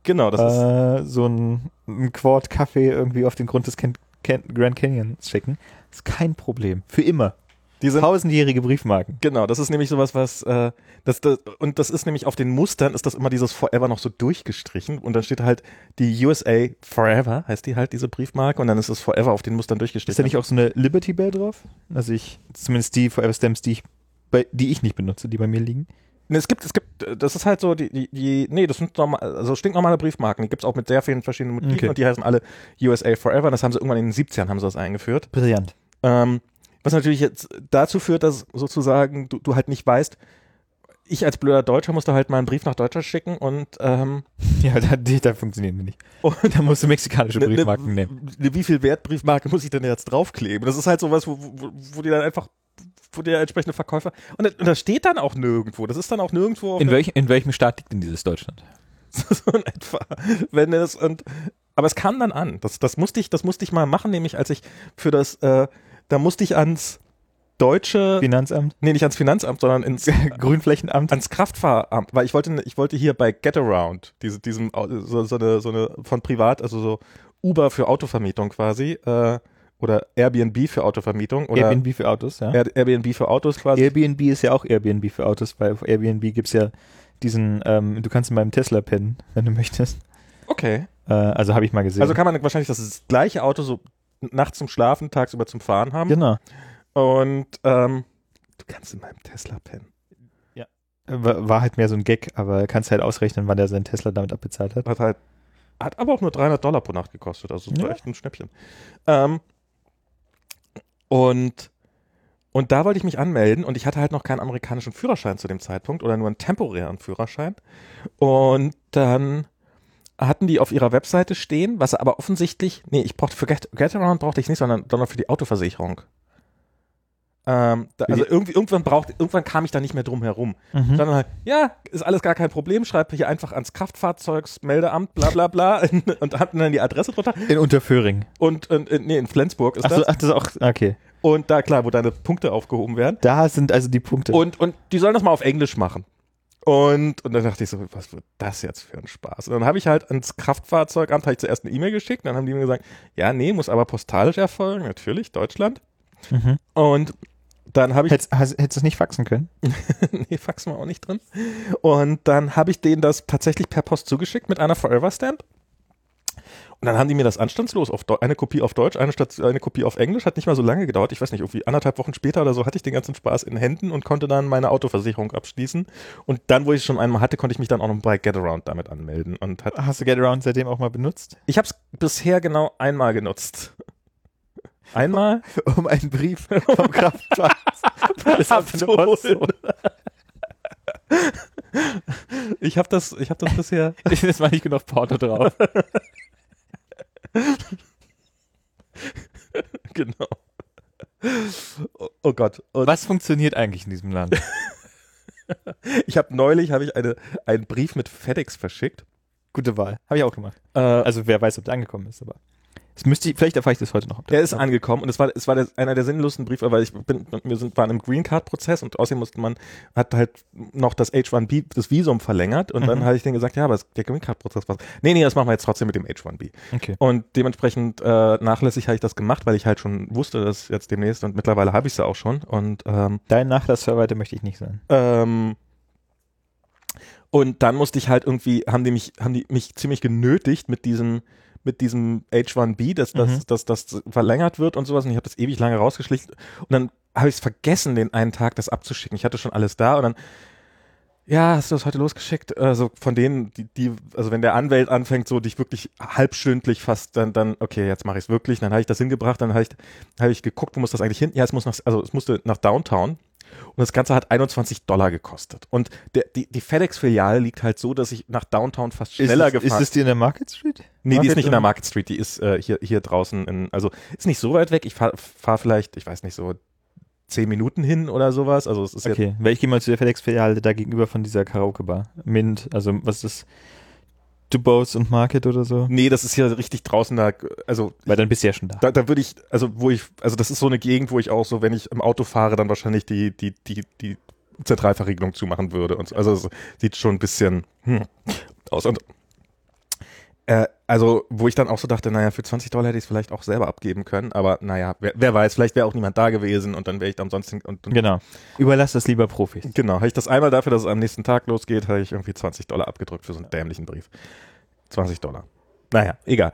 Genau, das ist äh, so ein, ein Quart Kaffee irgendwie auf den Grund des Can Can Grand Canyons schicken. ist kein Problem. Für immer. Die sind Tausendjährige Briefmarken. Genau, das ist nämlich sowas, was äh, das, das und das ist nämlich auf den Mustern ist das immer dieses Forever noch so durchgestrichen und dann steht halt die USA Forever heißt die halt diese Briefmarke und dann ist das Forever auf den Mustern durchgestrichen. Ist da nicht auch so eine Liberty Bell drauf? Also ich, zumindest die Forever Stamps, die ich, bei, die ich nicht benutze, die bei mir liegen. Nee, es gibt, es gibt, äh, das ist halt so, die, die, die nee, das sind normal, also stinknormale Briefmarken, die gibt's auch mit sehr vielen verschiedenen Motiven Okay. und die heißen alle USA Forever das haben sie irgendwann in den 70ern haben sie das eingeführt. Brillant. Ähm, was natürlich jetzt dazu führt, dass sozusagen du, du halt nicht weißt, ich als blöder Deutscher musste halt mal einen Brief nach Deutschland schicken und ähm, Ja, da, da funktionieren wir nicht. und Da musst du mexikanische Ne- ne- Briefmarken nehmen. ne- Wie viel Wertbriefmarke muss ich denn jetzt draufkleben? Das ist halt sowas, wo, wo, wo die dann einfach, wo der entsprechende Verkäufer. Und, das- und das steht dann auch nirgendwo. Das ist dann auch nirgendwo In, welch, in welchem Staat liegt denn dieses Deutschland? so in etwa. Wenn es und aber es kam dann an. Das, das musste ich, das musste ich mal machen, nämlich als ich für das, äh, da musste ich ans deutsche, Finanzamt? nee, nicht ans Finanzamt, sondern ins Grünflächenamt? ans Kraftfahramt, weil ich wollte, ich wollte hier bei Getaround, diese, diesem, so, so eine, so eine von privat, also so Uber für Autovermietung quasi, äh, oder Airbnb für Autovermietung oder Airbnb für Autos, ja. Air, Airbnb für Autos quasi. Airbnb ist ja auch Airbnb für Autos, weil auf Airbnb gibt es ja diesen, ähm, du kannst in meinem Tesla pennen, wenn du möchtest. Okay. Äh, also habe ich mal gesehen. Also kann man wahrscheinlich das gleiche Auto so nachts zum Schlafen, tagsüber zum Fahren haben. genau. Und ähm, du kannst in meinem Tesla pennen. War, war halt mehr so ein Gag, aber kannst halt ausrechnen, wann er seinen Tesla damit abbezahlt hat. Hat halt, hat aber auch nur 300 Dollar pro Nacht gekostet, also Ja. echt ein Schnäppchen. Ähm, und, und da wollte ich mich anmelden und ich hatte halt noch keinen amerikanischen Führerschein zu dem Zeitpunkt oder nur einen temporären Führerschein. Und dann hatten die auf ihrer Webseite stehen, was aber offensichtlich, nee, ich brauchte für Get, Getaround brauchte ich nicht, sondern, sondern für die Autoversicherung. Ähm, da, also irgendwie, irgendwann braucht, irgendwann kam ich da nicht mehr drum herum. Mhm. Dann halt, ja, ist alles gar kein Problem, schreib hier einfach ans Kraftfahrzeugsmeldeamt, bla bla bla, und hatten dann die Adresse drunter. In Unterföhring. Und, und nee, in Flensburg ist Ach, so, das. ach, das ist auch, okay. Und da, klar, wo deine Punkte aufgehoben werden. Da sind also die Punkte. Und, und die sollen das mal auf Englisch machen. Und, und dann dachte ich so, was wird das jetzt für ein Spaß? Und dann habe ich halt ans Kraftfahrzeugamt ich zuerst eine E-Mail geschickt, dann haben die mir gesagt, ja, nee, muss aber postalisch erfolgen, natürlich, Deutschland. mhm. Und dann habe ich Hättest, du es nicht faxen können? nee, Fax war auch nicht drin. Und dann habe ich denen das tatsächlich per Post zugeschickt mit einer Forever Stamp. Und dann haben die mir das anstandslos auf Deu eine Kopie auf Deutsch, eine, Stat eine Kopie auf Englisch, hat nicht mal so lange gedauert. Ich weiß nicht, irgendwie anderthalb Wochen später oder so hatte ich den ganzen Spaß in Händen und konnte dann meine Autoversicherung abschließen. Und dann, wo ich es schon einmal hatte, konnte ich mich dann auch noch bei Getaround damit anmelden. Und Hast du Getaround seitdem auch mal benutzt? ich habe es bisher genau einmal genutzt. Einmal Um einen Brief vom Kraftfahrt abzuholen. Ich habe das, ich habe das bisher. Jetzt war nicht genug Porto drauf. genau. Oh, oh Gott. Und Was funktioniert eigentlich in diesem Land? ich habe neulich habe ich eine, einen Brief mit FedEx verschickt. Gute Wahl. Habe ich auch gemacht. Äh, Also wer weiß, ob der angekommen ist, aber. Es müsste ich, vielleicht erfahre ich das heute noch. der ist angekommen und es war, es war der, einer der sinnlosen Briefe, weil ich bin, wir sind, waren im Green Card Prozess und außerdem musste man, hat halt noch das H1B, das Visum verlängert und dann Mhm. habe ich denen gesagt, ja, aber der Green Card Prozess war, nee, nee, das machen wir jetzt trotzdem mit dem H1B. Okay. Und dementsprechend äh, nachlässig habe ich das gemacht, weil ich halt schon wusste, dass jetzt demnächst und mittlerweile habe ich es ja auch schon und ähm, Dein Nachlassverwalter möchte ich nicht sein. Ähm, und dann musste ich halt irgendwie, haben die mich, haben die mich ziemlich genötigt mit diesem, mit diesem H1B, dass das, Mhm. dass das verlängert wird und sowas. Und ich habe das ewig lange rausgeschlichen. Und dann habe ich es vergessen, den einen Tag das abzuschicken. Ich hatte schon alles da und dann, ja, hast du das heute losgeschickt? Also von denen, die, die, also wenn der Anwalt anfängt, so dich wirklich halbstündlich fast, dann, dann, okay, jetzt mache ich es wirklich. Dann habe ich das hingebracht, dann habe ich, habe ich geguckt, wo muss das eigentlich hin? Ja, es muss nach, also es musste nach Downtown. Und das Ganze hat 21 Dollar gekostet. Und der, die, die FedEx-Filiale liegt halt so, dass ich nach Downtown fast schneller gefahren Ist das die in der Market Street? Nee, die ist Market nicht in der Market Street, die ist äh, hier, hier draußen in, also ist nicht so weit weg. Ich fahre fahr vielleicht, ich weiß nicht, so zehn Minuten hin oder sowas. Also es ist Okay, weil ich gehe mal zu der FedEx-Filiale da gegenüber von dieser Karaoke-Bar. Mint, also was ist das? Dubose und Market oder so? nee, das ist hier richtig draußen da, also Weil dann bist du ja schon da. da, da würde ich, also wo ich, also das ist so eine Gegend, wo ich auch so, wenn ich im Auto fahre, dann wahrscheinlich die, die, die, die Zentralverriegelung zumachen würde. Und so. also es sieht schon ein bisschen hm, aus. Und äh, also, wo ich dann auch so dachte, naja, für 20 Dollar hätte ich es vielleicht auch selber abgeben können, aber naja, wer, wer weiß, vielleicht wäre auch niemand da gewesen und dann wäre ich da umsonst hin, und, und Genau. Überlass das lieber Profis. Genau, habe ich das einmal dafür, dass es am nächsten Tag losgeht, habe ich irgendwie 20 Dollar abgedrückt für so einen dämlichen Brief. 20 Dollar. Naja, egal.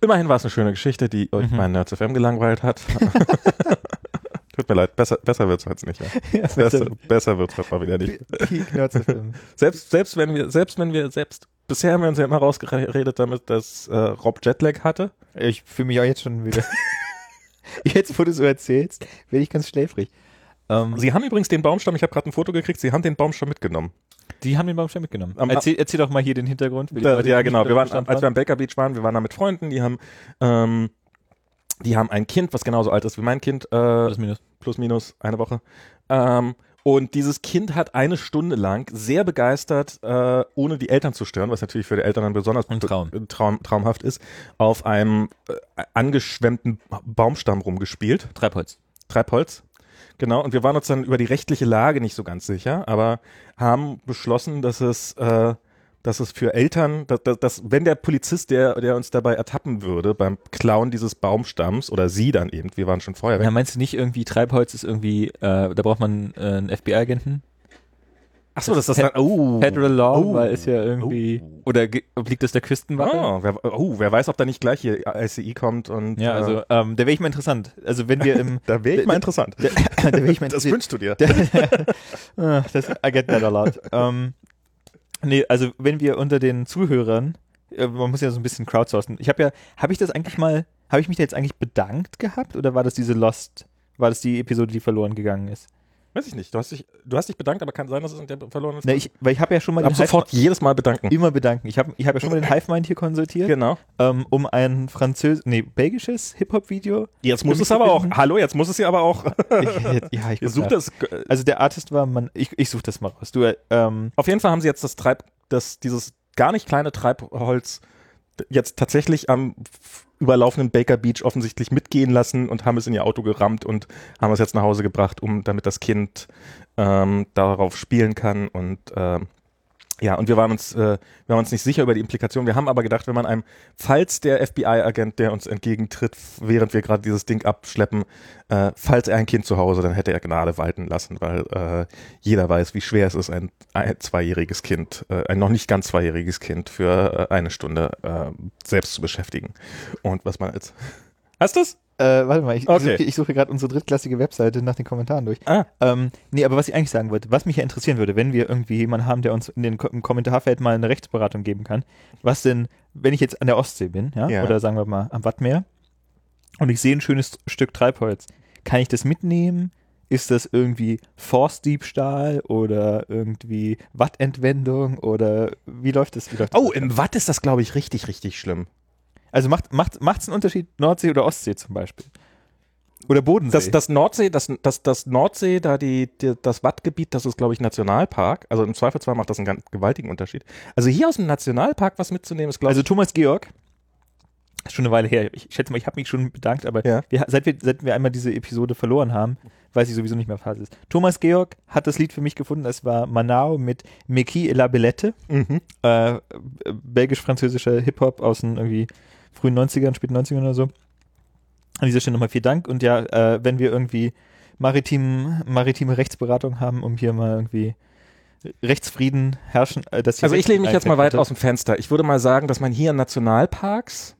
Immerhin war es eine schöne Geschichte, die euch Mhm. mein Nerds FM gelangweilt hat. Tut mir leid, besser, besser wird es jetzt nicht. Ja. Besser, besser wird es heute mal wieder nicht. Peak Nerds FM. Selbst, selbst wenn wir, selbst wenn wir, selbst, bisher haben wir uns ja immer rausgeredet damit, dass äh, Rob Jetlag hatte. Ich fühle mich auch jetzt schon wieder. jetzt, wo du so erzählst, werde ich ganz schläfrig. Ähm, Sie haben übrigens den Baumstamm, ich habe gerade ein Foto gekriegt, Sie haben den Baumstamm mitgenommen. die haben den Baumstamm mitgenommen. Am- erzähl, erzähl doch mal hier den Hintergrund. Da, ja, genau. Wir waren, als wir am Baker Beach waren, wir waren da mit Freunden, die haben, ähm, die haben ein Kind, was genauso alt ist wie mein Kind, äh, Plus, minus. plus minus eine Woche. Ähm, und dieses Kind hat eine Stunde lang sehr begeistert, äh, ohne die Eltern zu stören, was natürlich für die Eltern dann besonders Ein Traum. be- Traum, traumhaft ist, auf einem äh, angeschwemmten Baumstamm rumgespielt. Treibholz. Treibholz. Genau, und wir waren uns dann über die rechtliche Lage nicht so ganz sicher, aber haben beschlossen, dass es, äh, dass es für Eltern, dass, dass, dass wenn der Polizist, der, der uns dabei ertappen würde beim Klauen dieses Baumstamms oder sie dann eben, wir waren schon vorher weg. Ja, meinst du nicht irgendwie, Treibholz ist irgendwie, äh, da braucht man äh, einen FBI-Agenten? Achso, das ist das dann, oh. Federal Law, Oh. weil ist ja irgendwie, Oh. oder obliegt das der Küstenwache? Oh, wer, oh, wer weiß, ob da nicht gleich hier ICI kommt und Ja, äh, also, ähm, da wäre ich mal interessant. Also, wenn wir im, da wäre ich mal interessant. da, da ich mal Das wünschst du dir. Das, I get that a lot. ähm, nee, also, wenn wir unter den Zuhörern, äh, man muss ja so ein bisschen crowdsourcen. Ich habe ja, habe ich das eigentlich mal, habe ich mich da jetzt eigentlich bedankt gehabt oder war das diese Lost, war das die Episode, die verloren gegangen ist? Weiß ich nicht. Du hast dich, du hast dich bedankt, aber kann sein, dass es in der verloren ist. Ne, ich, weil ich habe ja schon mal den Hive- sofort jedes Mal bedanken. immer bedanken. Ich habe ich hab ja schon mal den Hivemind hier konsultiert, Genau. ähm, um ein französ nee, belgisches Hip-Hop-Video. Jetzt muss es aber auch. finden? Hallo, jetzt muss es ja aber auch. Ich, ja, ich nach. das. äh, Also der Artist war man, ich, ich suche das mal raus. Du, ähm, Auf jeden Fall haben sie jetzt das Treib, das, dieses gar nicht kleine Treibholz jetzt tatsächlich am überlaufenden Baker Beach offensichtlich mitgehen lassen und haben es in ihr Auto gerammt und haben es jetzt nach Hause gebracht, um damit das Kind ähm, darauf spielen kann und ähm, ja, und wir waren uns, äh, wir waren uns nicht sicher über die Implikation. Wir haben aber gedacht, wenn man einem, falls der FBI-Agent, der uns entgegentritt, während wir gerade dieses Ding abschleppen, äh, falls er ein Kind zu Hause, dann hätte er Gnade walten lassen, weil äh, jeder weiß, wie schwer es ist, ein, ein zweijähriges Kind, äh, ein noch nicht ganz zweijähriges Kind für äh, eine Stunde äh, selbst zu beschäftigen. Und was man jetzt. Hast du's? Äh, warte mal, ich, Okay. ich suche, suche gerade unsere drittklassige Webseite nach den Kommentaren durch. Ah. Ähm, nee, aber was ich eigentlich sagen wollte, was mich ja interessieren würde, wenn wir irgendwie jemanden haben, der uns in den Ko im Kommentarfeld mal eine Rechtsberatung geben kann, was denn, wenn ich jetzt an der Ostsee bin, ja, Ja. oder sagen wir mal am Wattmeer und ich sehe ein schönes Stück Treibholz, kann ich das mitnehmen? Ist das irgendwie Forstdiebstahl oder irgendwie Wattentwendung oder wie läuft das? Wie läuft das? Oh, im Watt ist das, glaube ich, richtig, richtig schlimm. Also macht macht macht's einen Unterschied Nordsee oder Ostsee zum Beispiel? Oder Bodensee? Das, das Nordsee, das, das, das Nordsee, da die, die, das Wattgebiet, das ist, glaube ich, Nationalpark. Also im Zweifelsfall macht das einen ganz gewaltigen Unterschied. Also hier aus dem Nationalpark was mitzunehmen, ist, glaube also ich. Thomas Georg, ist schon eine Weile her. Ich schätze mal, ich habe mich schon bedankt, aber Ja. wir, seit, wir, seit wir einmal diese Episode verloren haben, weiß ich sowieso nicht mehr, was es ist. Thomas Georg hat das Lied für mich gefunden. Es war Manao mit Meki la Bellette, Mhm. äh, belgisch-französischer Hip-Hop aus den irgendwie frühen 90ern, späten 90ern oder so. An dieser Stelle nochmal vielen Dank. Und ja, äh, wenn wir irgendwie maritim, maritime Rechtsberatung haben, um hier mal irgendwie Rechtsfrieden herrschen, äh, dass hier Also ich lehne mich jetzt mal weit aus dem Fenster. Ich würde mal sagen, dass man hier in Nationalparks,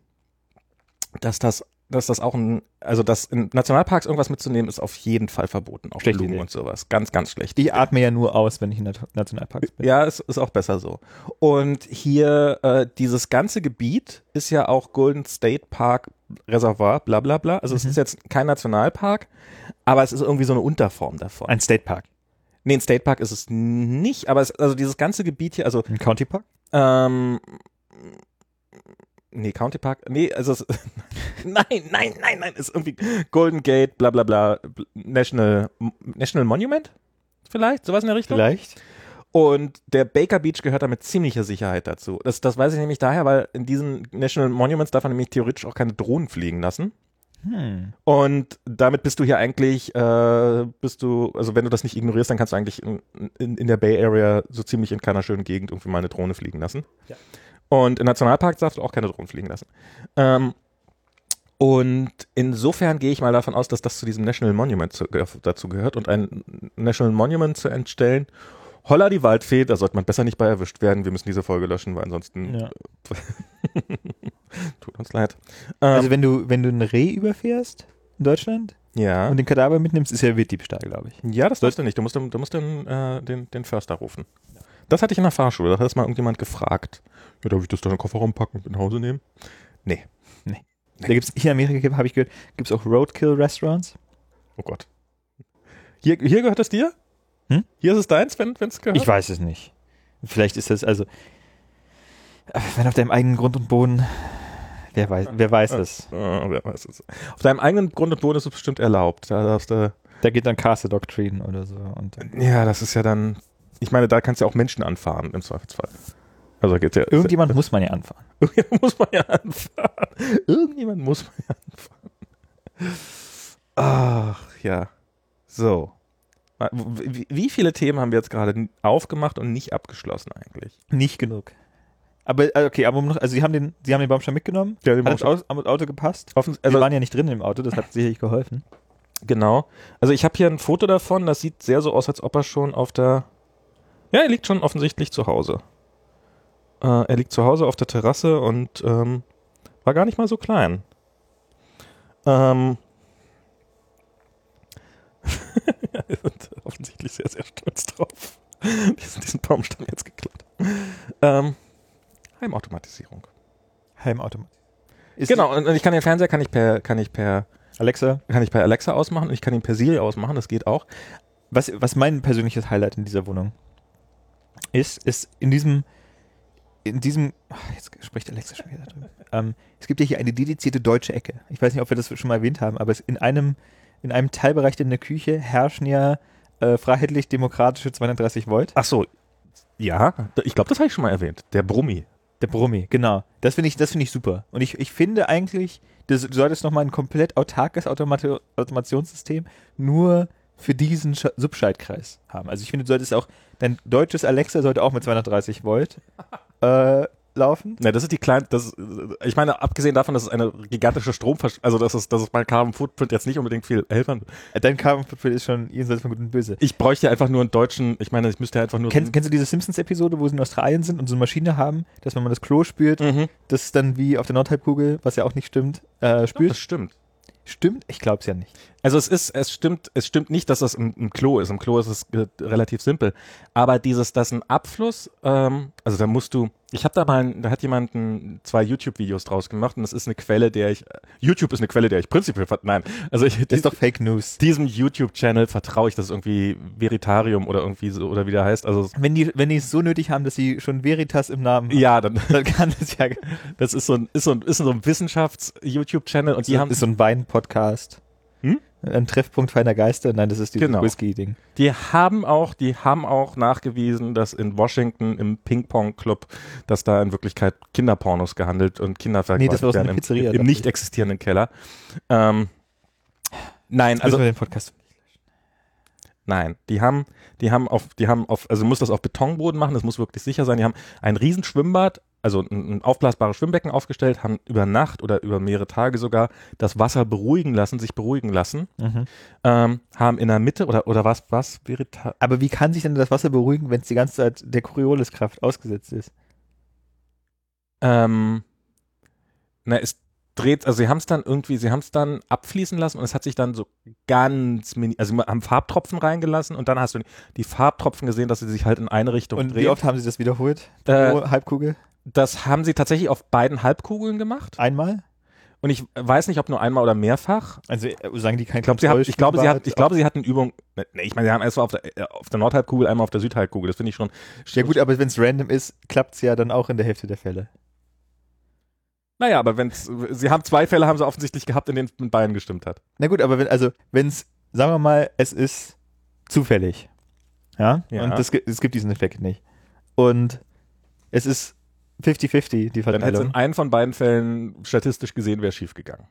dass das dass das auch ein, also dass in Nationalparks irgendwas mitzunehmen, ist auf jeden Fall verboten. Auch Schlechte Blumen Idee. und sowas. Ganz, ganz schlecht. Ich atme ja nur aus, wenn ich in Nat Nationalparks bin. Ja, es ist auch besser so. Und hier, äh, dieses ganze Gebiet ist ja auch Golden State Park Reservoir, bla bla bla. Also es Mhm. ist jetzt kein Nationalpark, aber es ist irgendwie so eine Unterform davon. Ein State Park. nee, ein State Park ist es nicht, aber es, also dieses ganze Gebiet hier, also Ein County Park? ähm, nee, County Park, nee, also es, nein, nein, nein, nein, ist irgendwie Golden Gate, bla bla bla, National, National Monument? Vielleicht, sowas in der Richtung? Vielleicht. Und der Baker Beach gehört da mit ziemlicher Sicherheit dazu. Das, das weiß ich nämlich daher, weil in diesen National Monuments darf man nämlich theoretisch auch keine Drohnen fliegen lassen. Hm. Und damit bist du hier eigentlich, äh, bist du, also wenn du das nicht ignorierst, dann kannst du eigentlich in, in, in der Bay Area so ziemlich in keiner schönen Gegend irgendwie mal eine Drohne fliegen lassen. Ja. Und im Nationalpark darfst du auch keine Drohnen fliegen lassen. Ähm, und insofern gehe ich mal davon aus, dass das zu diesem National Monument zu, dazu gehört. Und ein National Monument zu entstellen, holla die Waldfee, da sollte man besser nicht bei erwischt werden. Wir müssen diese Folge löschen, weil ansonsten Ja. tut uns leid. Ähm, Also wenn du, wenn du ein Reh überfährst in Deutschland ja. und den Kadaver mitnimmst, ist ja Wilddiebstahl, glaube ich. Ja, das darfst du nicht. Du musst, du musst den, äh, den, den Förster rufen. Das hatte ich in der Fahrschule. Da hat das mal irgendjemand gefragt. Ja, darf ich das da in den Kofferraum packen und mit nach Hause nehmen? Nee. Da gibt's hier in Amerika, habe ich gehört, gibt es auch Roadkill-Restaurants. Oh Gott. Hier, hier gehört es dir? Hm? Hier ist es deins, wenn es gehört? Ich weiß es nicht. Vielleicht ist das also, wenn auf deinem eigenen Grund und Boden, wer weiß, wer weiß es. Wer weiß es. Auf deinem eigenen Grund und Boden ist es bestimmt erlaubt. Da darfst du, Da geht dann Castle Doctrine oder so. Und dann ja, das ist ja dann, ich meine, da kannst du ja auch Menschen anfahren im Zweifelsfall. Also geht's ja. irgendjemand muss man ja anfahren. Irgendjemand muss man ja anfahren. Irgendjemand muss man ja anfahren. Ach, ja. So. Wie, viele Themen haben wir jetzt gerade aufgemacht und nicht abgeschlossen eigentlich? Nicht genug. Aber äh, okay, aber um noch, also sie haben den, sie haben den Baumstamm mitgenommen. Ja, den Hat das Baumstamm- Auto, am Auto gepasst? Offen, wir also, waren ja nicht drin im Auto, das hat sicherlich geholfen. genau. Also ich habe hier ein Foto davon, das sieht sehr so aus, als ob er schon auf der. Ja, er liegt schon offensichtlich zu Hause. Äh, er liegt zu Hause auf der Terrasse und ähm, war gar nicht mal so klein. Ähm, wir sind offensichtlich sehr, sehr stolz drauf, diesen, diesen Baumstamm jetzt geklaut. Ähm, Heimautomatisierung. Heimautomat. Ist Genau, und und ich kann den Fernseher kann ich per, kann ich per, Alexa, kann ich per Alexa ausmachen und ich kann ihn per Siri ausmachen, das geht auch. was, was mein persönliches Highlight in dieser Wohnung ist, ist in diesem, in diesem, ach, jetzt spricht Alexa schon wieder drüber. ähm, es gibt ja hier eine dedizierte deutsche Ecke. Ich weiß nicht, ob wir das schon mal erwähnt haben, aber es in einem, in einem Teilbereich in der Küche herrschen ja äh, freiheitlich-demokratische 230 Volt. Ach so, ja, ich glaube, das habe ich schon mal erwähnt. Der Brummi. Der Brummi, genau. Das finde ich, das finde ich super. Und ich, ich finde eigentlich, das, du solltest nochmal ein komplett autarkes Automati Automationssystem nur für diesen Sch Subschaltkreis haben. Also ich finde, du solltest auch, dein deutsches Alexa sollte auch mit 230 Volt äh, laufen. Ne, das ist die kleine, das, ich meine, abgesehen davon, dass es eine gigantische Stromversch, also dass es, dass es bei Carbon Footprint jetzt nicht unbedingt viel helfen. Äh, Dein Carbon Footprint ist schon jenseits von Gut und Böse. Ich bräuchte einfach nur einen deutschen, ich meine, ich müsste einfach nur. Kennst, kennst du diese Simpsons-Episode, wo sie in Australien sind und so eine Maschine haben, dass wenn man das Klo spült, mhm. das dann wie auf der Nordhalbkugel, was ja auch nicht stimmt, äh, spült? Das stimmt. Stimmt? Ich glaube es ja nicht. Also es ist, es stimmt, es stimmt nicht, dass das im, im Klo ist. Im Klo ist es äh, relativ simpel. Aber dieses, dass ein Abfluss, ähm, also da musst du, ich habe da mal, ein- da hat jemand ein, zwei YouTube-Videos draus gemacht und das ist eine Quelle, der ich, YouTube ist eine Quelle, der ich prinzipiell, nein, also ich, Das ist doch Fake News. diesem YouTube-Channel vertraue ich, das ist irgendwie Veritarium oder irgendwie so, oder wie der heißt. Also Wenn die, wenn die es so nötig haben, dass sie schon Veritas im Namen haben, ja, dann, dann kann es ja. das ist so ein, ist so ein, ist so ein Wissenschafts-YouTube-Channel und die haben, ist so ein Wein-Podcast. Ein Treffpunkt feiner Geister? Nein, das ist dieses Genau. Whisky-Ding. die haben auch, die haben auch nachgewiesen, dass in Washington im Ping-Pong-Club, dass da in Wirklichkeit Kinderpornos gehandelt und Kinder Nee, das war werden einer im, im nicht ich. existierenden Keller. Ähm, nein, Also also wir den Podcast. Nein, die haben, die haben auf, die haben auf, also du musst das auf Betonboden machen, das muss wirklich sicher sein. Die haben ein riesen Schwimmbad, also ein, aufblasbares Schwimmbecken aufgestellt, haben über Nacht oder über mehrere Tage sogar das Wasser beruhigen lassen, sich beruhigen lassen, Mhm. ähm, haben in der Mitte oder oder was was Verita Aber wie kann sich denn das Wasser beruhigen, wenn es die ganze Zeit der Corioliskraft ausgesetzt ist? ähm, na ist dreht, also sie haben es dann irgendwie, sie haben es dann abfließen lassen und es hat sich dann so ganz mini, also sie haben Farbtropfen reingelassen und dann hast du die Farbtropfen gesehen, dass sie sich halt in eine Richtung Und drehen. wie oft haben Sie das wiederholt? Äh, Halbkugel? Das haben sie tatsächlich auf beiden Halbkugeln gemacht Einmal? und ich weiß nicht, ob nur einmal oder mehrfach. Also äh, sagen die kein Ich glaube, sie, hat, ich glaube, sie, hat, ich glaube, sie hatten Übung. Nee, ich meine, sie haben erst mal auf der, äh, auf der Nordhalbkugel, einmal auf der Südhalbkugel. Das finde ich schon. Ja gut, aber wenn es random ist, klappt es ja dann auch in der Hälfte der Fälle. Naja, aber wenn's, sie haben zwei Fälle, haben sie offensichtlich gehabt, in denen es mit beiden gestimmt hat. Na gut, aber wenn, also, wenn es, sagen wir mal, es ist zufällig. Ja? Ja. Und es gibt diesen Effekt nicht. Und es ist 50-50, die Dann hätte Verteilung. in einem von beiden Fällen statistisch gesehen, wäre schief gegangen.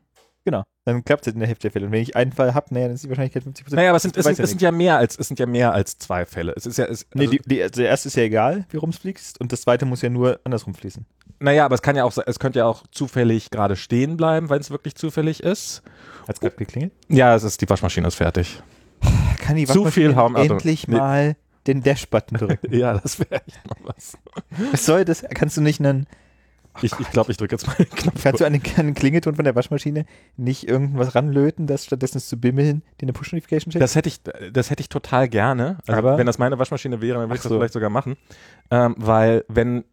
Genau. Dann klappt es in der Hälfte der Fälle. Und wenn ich einen Fall habe, naja, dann ist die Wahrscheinlichkeit 50%. Naja, aber es sind, es, sind, es sind ja mehr als es sind ja mehr als zwei Fälle. Es ist ja, es, Nee, also, die, die, also der erste ist ja egal, wie rum es fließt. Und das zweite muss ja nur andersrum fließen. naja, aber es kann ja auch, es könnte ja auch zufällig gerade stehen bleiben, wenn es wirklich zufällig ist. Hat es gerade geklingelt? Ja, es ist die Waschmaschine ist fertig. Kann die Zu viel Waschmaschine Raum- also, endlich nee. mal den Dash-Button drücken? Ja, das wäre echt noch was. Was soll das? Kannst du nicht einen, Ich glaube, ich, glaub, ich drücke jetzt mal den Knopf. kannst du an den, an den Klingelton von der Waschmaschine nicht irgendwas ranlöten, das stattdessen zu bimmeln, dir eine Push-Notification schickt? Das hätte ich, das hätte ich total gerne. Also Aber- wenn das meine Waschmaschine wäre, dann würde ich das so. vielleicht sogar machen. Ähm, weil wenn,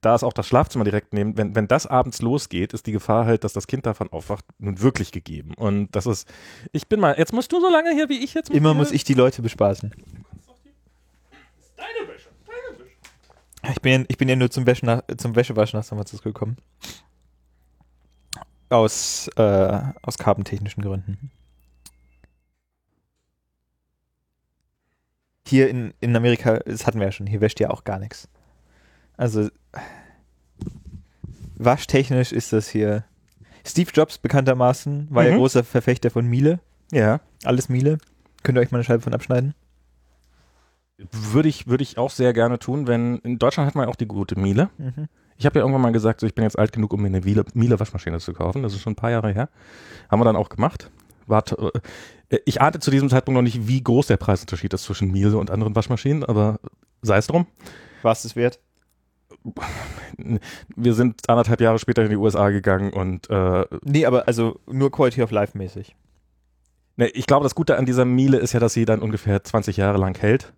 da ist auch das Schlafzimmer direkt neben, wenn, wenn das abends losgeht, ist die Gefahr halt, dass das Kind davon aufwacht, nun wirklich gegeben. Und das ist, ich bin mal, jetzt musst du so lange hier, wie ich jetzt. Immer muss ich die Leute bespaßen. Deine Wäsche, deine Wäsche. Ich bin, ja- ich bin ja nur zum, Wäschen nach, zum Wäschewaschen nach San Francisco gekommen. Aus, äh, aus kabentechnischen Gründen. Hier in, in Amerika, das hatten wir ja schon, hier wäscht ja auch gar nichts. Also, waschtechnisch ist das hier. Steve Jobs bekanntermaßen war ja Mhm. großer Verfechter von Miele. Ja. Alles Miele. Könnt ihr euch mal eine Scheibe von abschneiden? Würde ich, würde ich auch sehr gerne tun, wenn, in Deutschland hat man ja auch die gute Miele. Mhm. Ich habe ja irgendwann mal gesagt, so, ich bin jetzt alt genug, um mir eine Miele, Miele Waschmaschine zu kaufen. Das ist schon ein paar Jahre her. Haben wir dann auch gemacht. Warte, äh, ich ahnte zu diesem Zeitpunkt noch nicht, wie groß der Preisunterschied ist zwischen Miele und anderen Waschmaschinen, aber sei es drum. War es das wert? Wir sind anderthalb Jahre später in die USA gegangen und äh, Nee, aber also nur Quality of Life mäßig. ne, ich glaube, das Gute an dieser Miele ist ja, dass sie dann ungefähr 20 Jahre lang hält.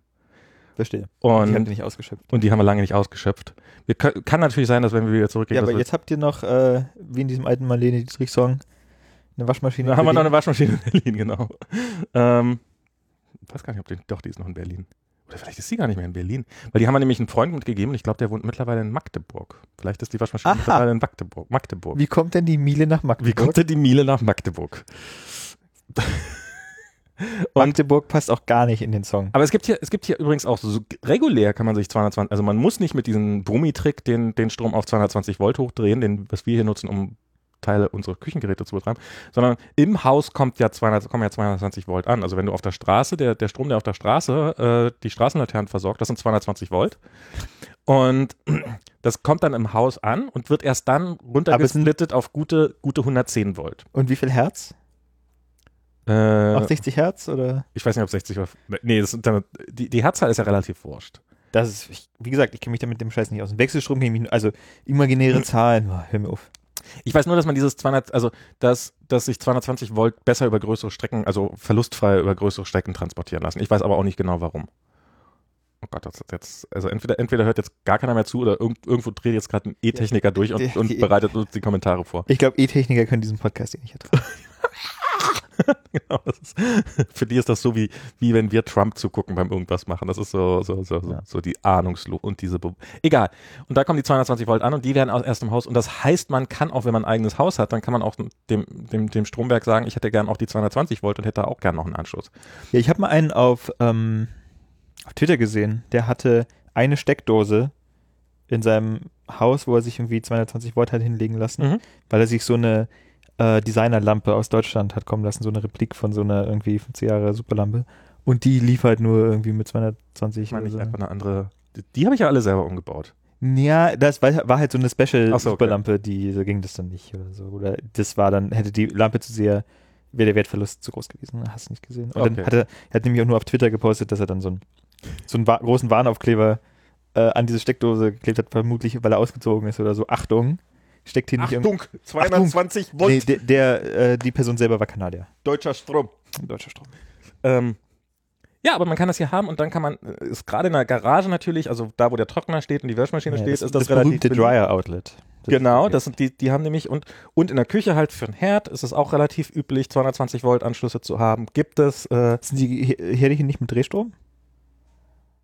Verstehe. Die Und, haben die nicht ausgeschöpft. und die haben wir lange nicht ausgeschöpft. Wir kann natürlich sein, dass wenn wir wieder zurückgehen, Ja, aber jetzt habt ihr noch, äh, wie in diesem alten Marlene Dietrich-Song, eine Waschmaschine. Da haben wir noch die- eine Waschmaschine in Berlin, genau. Ähm, ich weiß gar nicht, ob die, doch, die ist noch in Berlin. Oder vielleicht ist sie gar nicht mehr in Berlin. Weil die haben wir nämlich einen Freund mitgegeben und ich glaube, der wohnt mittlerweile in Magdeburg. Vielleicht ist die Waschmaschine Aha. mittlerweile in Magdeburg. Magdeburg. Wie kommt denn die Miele nach Wie Magdeburg? kommt denn die Miele nach Magdeburg? Magdeburg passt auch gar nicht in den Song. Aber es gibt hier, es gibt hier übrigens auch so regulär kann man sich 220, also man muss nicht mit diesem Brummi-Trick den, den Strom auf 220 Volt hochdrehen, den, was wir hier nutzen, um Teile unserer Küchengeräte zu betreiben, sondern im Haus kommt ja 200, kommen ja 220 Volt an. Also wenn du auf der Straße, der, der Strom, der auf der Straße äh, die Straßenlaternen versorgt, das sind 220 Volt. Und das kommt dann im Haus an und wird erst dann runtergesplittet auf gute, gute 110 Volt. Und wie viel Herz? Äh, Auch 60 Hertz oder? ich weiß nicht, ob 60 oder. Nee, das die, die Herzzahl ist ja relativ wurscht. Das ist, ich, wie gesagt, ich kenne mich damit mit dem Scheiß nicht aus. Ein Wechselstrom kenne ich mich, also imaginäre Zahlen, oh, hör mir auf. Ich weiß nur, dass man dieses 200, also dass, dass sich 220 Volt besser über größere Strecken, also verlustfrei über größere Strecken transportieren lassen. Ich weiß aber auch nicht genau warum. Oh Gott, das ist jetzt, also entweder, entweder hört jetzt gar keiner mehr zu oder irgend, irgendwo dreht jetzt gerade ein E-Techniker durch und, und bereitet uns die Kommentare vor. Ich glaube, E-Techniker können diesen Podcast eh nicht ertragen. genau, ist, für die ist das so wie, wie wenn wir Trump zugucken beim irgendwas machen. Das ist so, so, so, so, Ja. so die Ahnungslo und diese, Be egal. Und da kommen die 220 Volt an und die werden aus- erst im Haus. Und das heißt, man kann auch, wenn man ein eigenes Haus hat, dann kann man auch dem, dem, dem Stromwerk sagen, ich hätte gern auch die 220 Volt und hätte auch gern noch einen Anschluss. Ja, ich habe mal einen auf, ähm, auf Twitter gesehen, der hatte eine Steckdose in seinem Haus, wo er sich irgendwie 220 Volt hat hinlegen lassen, Mhm. weil er sich so eine äh, Designerlampe aus Deutschland hat kommen lassen, so eine Replik von so einer irgendwie 50 Jahre Superlampe. Und die lief halt nur irgendwie mit 220 Ich meine, so. einfach eine andere. Die, die habe ich ja alle selber umgebaut. Ja, das war, war halt so eine Ach so, okay. Special-Superlampe, die so ging das dann nicht oder so. Oder das war dann, hätte die Lampe zu sehr, wäre der Wertverlust zu groß gewesen. Hast du nicht gesehen. Und Okay. dann hat er, er hat nämlich auch nur auf Twitter gepostet, dass er dann so einen, so einen wa großen Warnaufkleber äh, an diese Steckdose geklebt hat, vermutlich, weil er ausgezogen ist oder so. Achtung, Steckt hier nicht Achtung, 220 irgend- Volt Nee, der, der äh, die Person selber war Kanadier. deutscher Strom. Deutscher Strom. Ähm, ja, aber man kann das hier haben und dann kann man, äh, ist gerade in der Garage natürlich, also da, wo der Trockner steht und die Waschmaschine Ja, steht, das, ist das, das relativ. Das Genau, ist- das sind die, die haben nämlich und, und in der Küche halt für einen Herd ist es auch relativ üblich, 220 Volt Anschlüsse zu haben. Gibt es, äh, Sind die He- Herde hier nicht mit Drehstrom?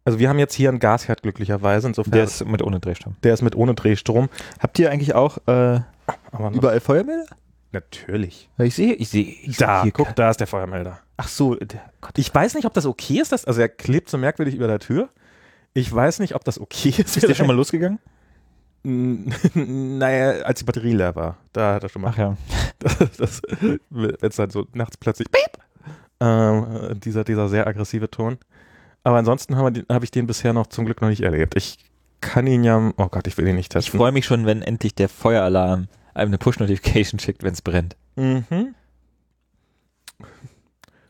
Also wir haben jetzt hier einen Gasherd glücklicherweise, insofern Der ist mit ohne Drehstrom. der ist mit ohne Drehstrom. Habt ihr eigentlich auch äh, überall Feuermelder? natürlich. Ich sehe, ich sehe. Ich Da, sehe hier guck, da ist der Feuermelder. Ach so, der, Gott. Ich weiß nicht, ob das okay ist, dass, also er klebt so merkwürdig über der Tür. Ich weiß nicht, ob das okay ist. ist der schon mal losgegangen? naja, als die Batterie leer war. Da hat er schon mal. Ach ja. das, wenn es dann so nachts plötzlich piep, ähm, dieser, dieser sehr aggressive Ton. Aber ansonsten habe hab ich den bisher noch zum Glück noch nicht erlebt. Ich kann ihn ja, oh Gott, ich will ihn nicht Ich testen. freue mich schon, wenn endlich der Feueralarm einem eine Push-Notification schickt, wenn es brennt. Mhm.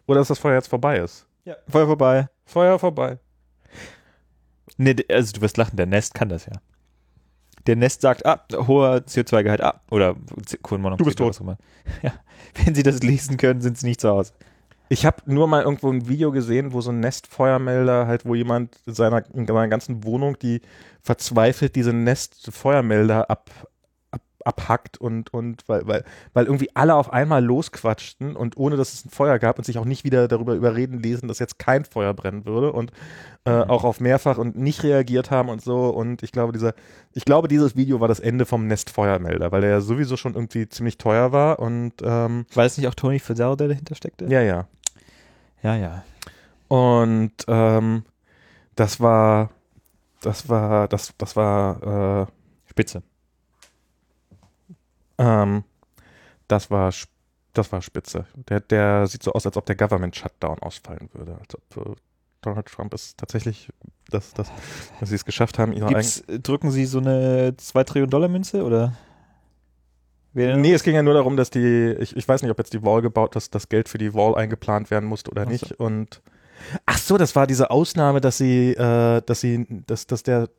Oder dass das Feuer jetzt vorbei ist. Ja. Feuer vorbei. Feuer vorbei. Nee, also du wirst lachen, der Nest kann das ja. Der Nest sagt, ah, hoher CO2-Gehalt, ah, oder Kohlenmonoxid. Du bist tot. Ja. Wenn sie das lesen können, sind sie nicht zu Hause. Ich habe nur mal irgendwo ein Video gesehen, wo so ein Nestfeuermelder halt, wo jemand in seiner, in seiner ganzen Wohnung die verzweifelt diese Nestfeuermelder ab, ab, abhackt und, und weil, weil, weil irgendwie alle auf einmal losquatschten und ohne dass es ein Feuer gab und sich auch nicht wieder darüber überreden lesen, dass jetzt kein Feuer brennen würde und äh, Mhm. auch auf mehrfach und nicht reagiert haben und so und ich glaube dieser, ich glaube dieses Video war das Ende vom Nestfeuermelder, weil der ja sowieso schon irgendwie ziemlich teuer war und ähm, War es nicht auch Tony Fadell, der dahinter steckte? ja, ja. Ja, ja. Und ähm, das war, das war, das, das war, Spitze. Äh, ähm, das war, das war spitze. Der, der sieht so aus, als ob der Government Shutdown ausfallen würde. Als ob äh, Donald Trump ist tatsächlich, dass, dass, dass sie es geschafft haben, ihre Gibt's, äh, drücken sie so eine 2 Trillionen Dollar Münze oder? Nee, es ging ja nur darum, dass die, ich, ich weiß nicht, ob jetzt die Wall gebaut, dass das Geld für die Wall eingeplant werden musste oder Ach so. nicht. Und ach so, das war diese Ausnahme, dass sie, äh, dass sie, dass, dass der,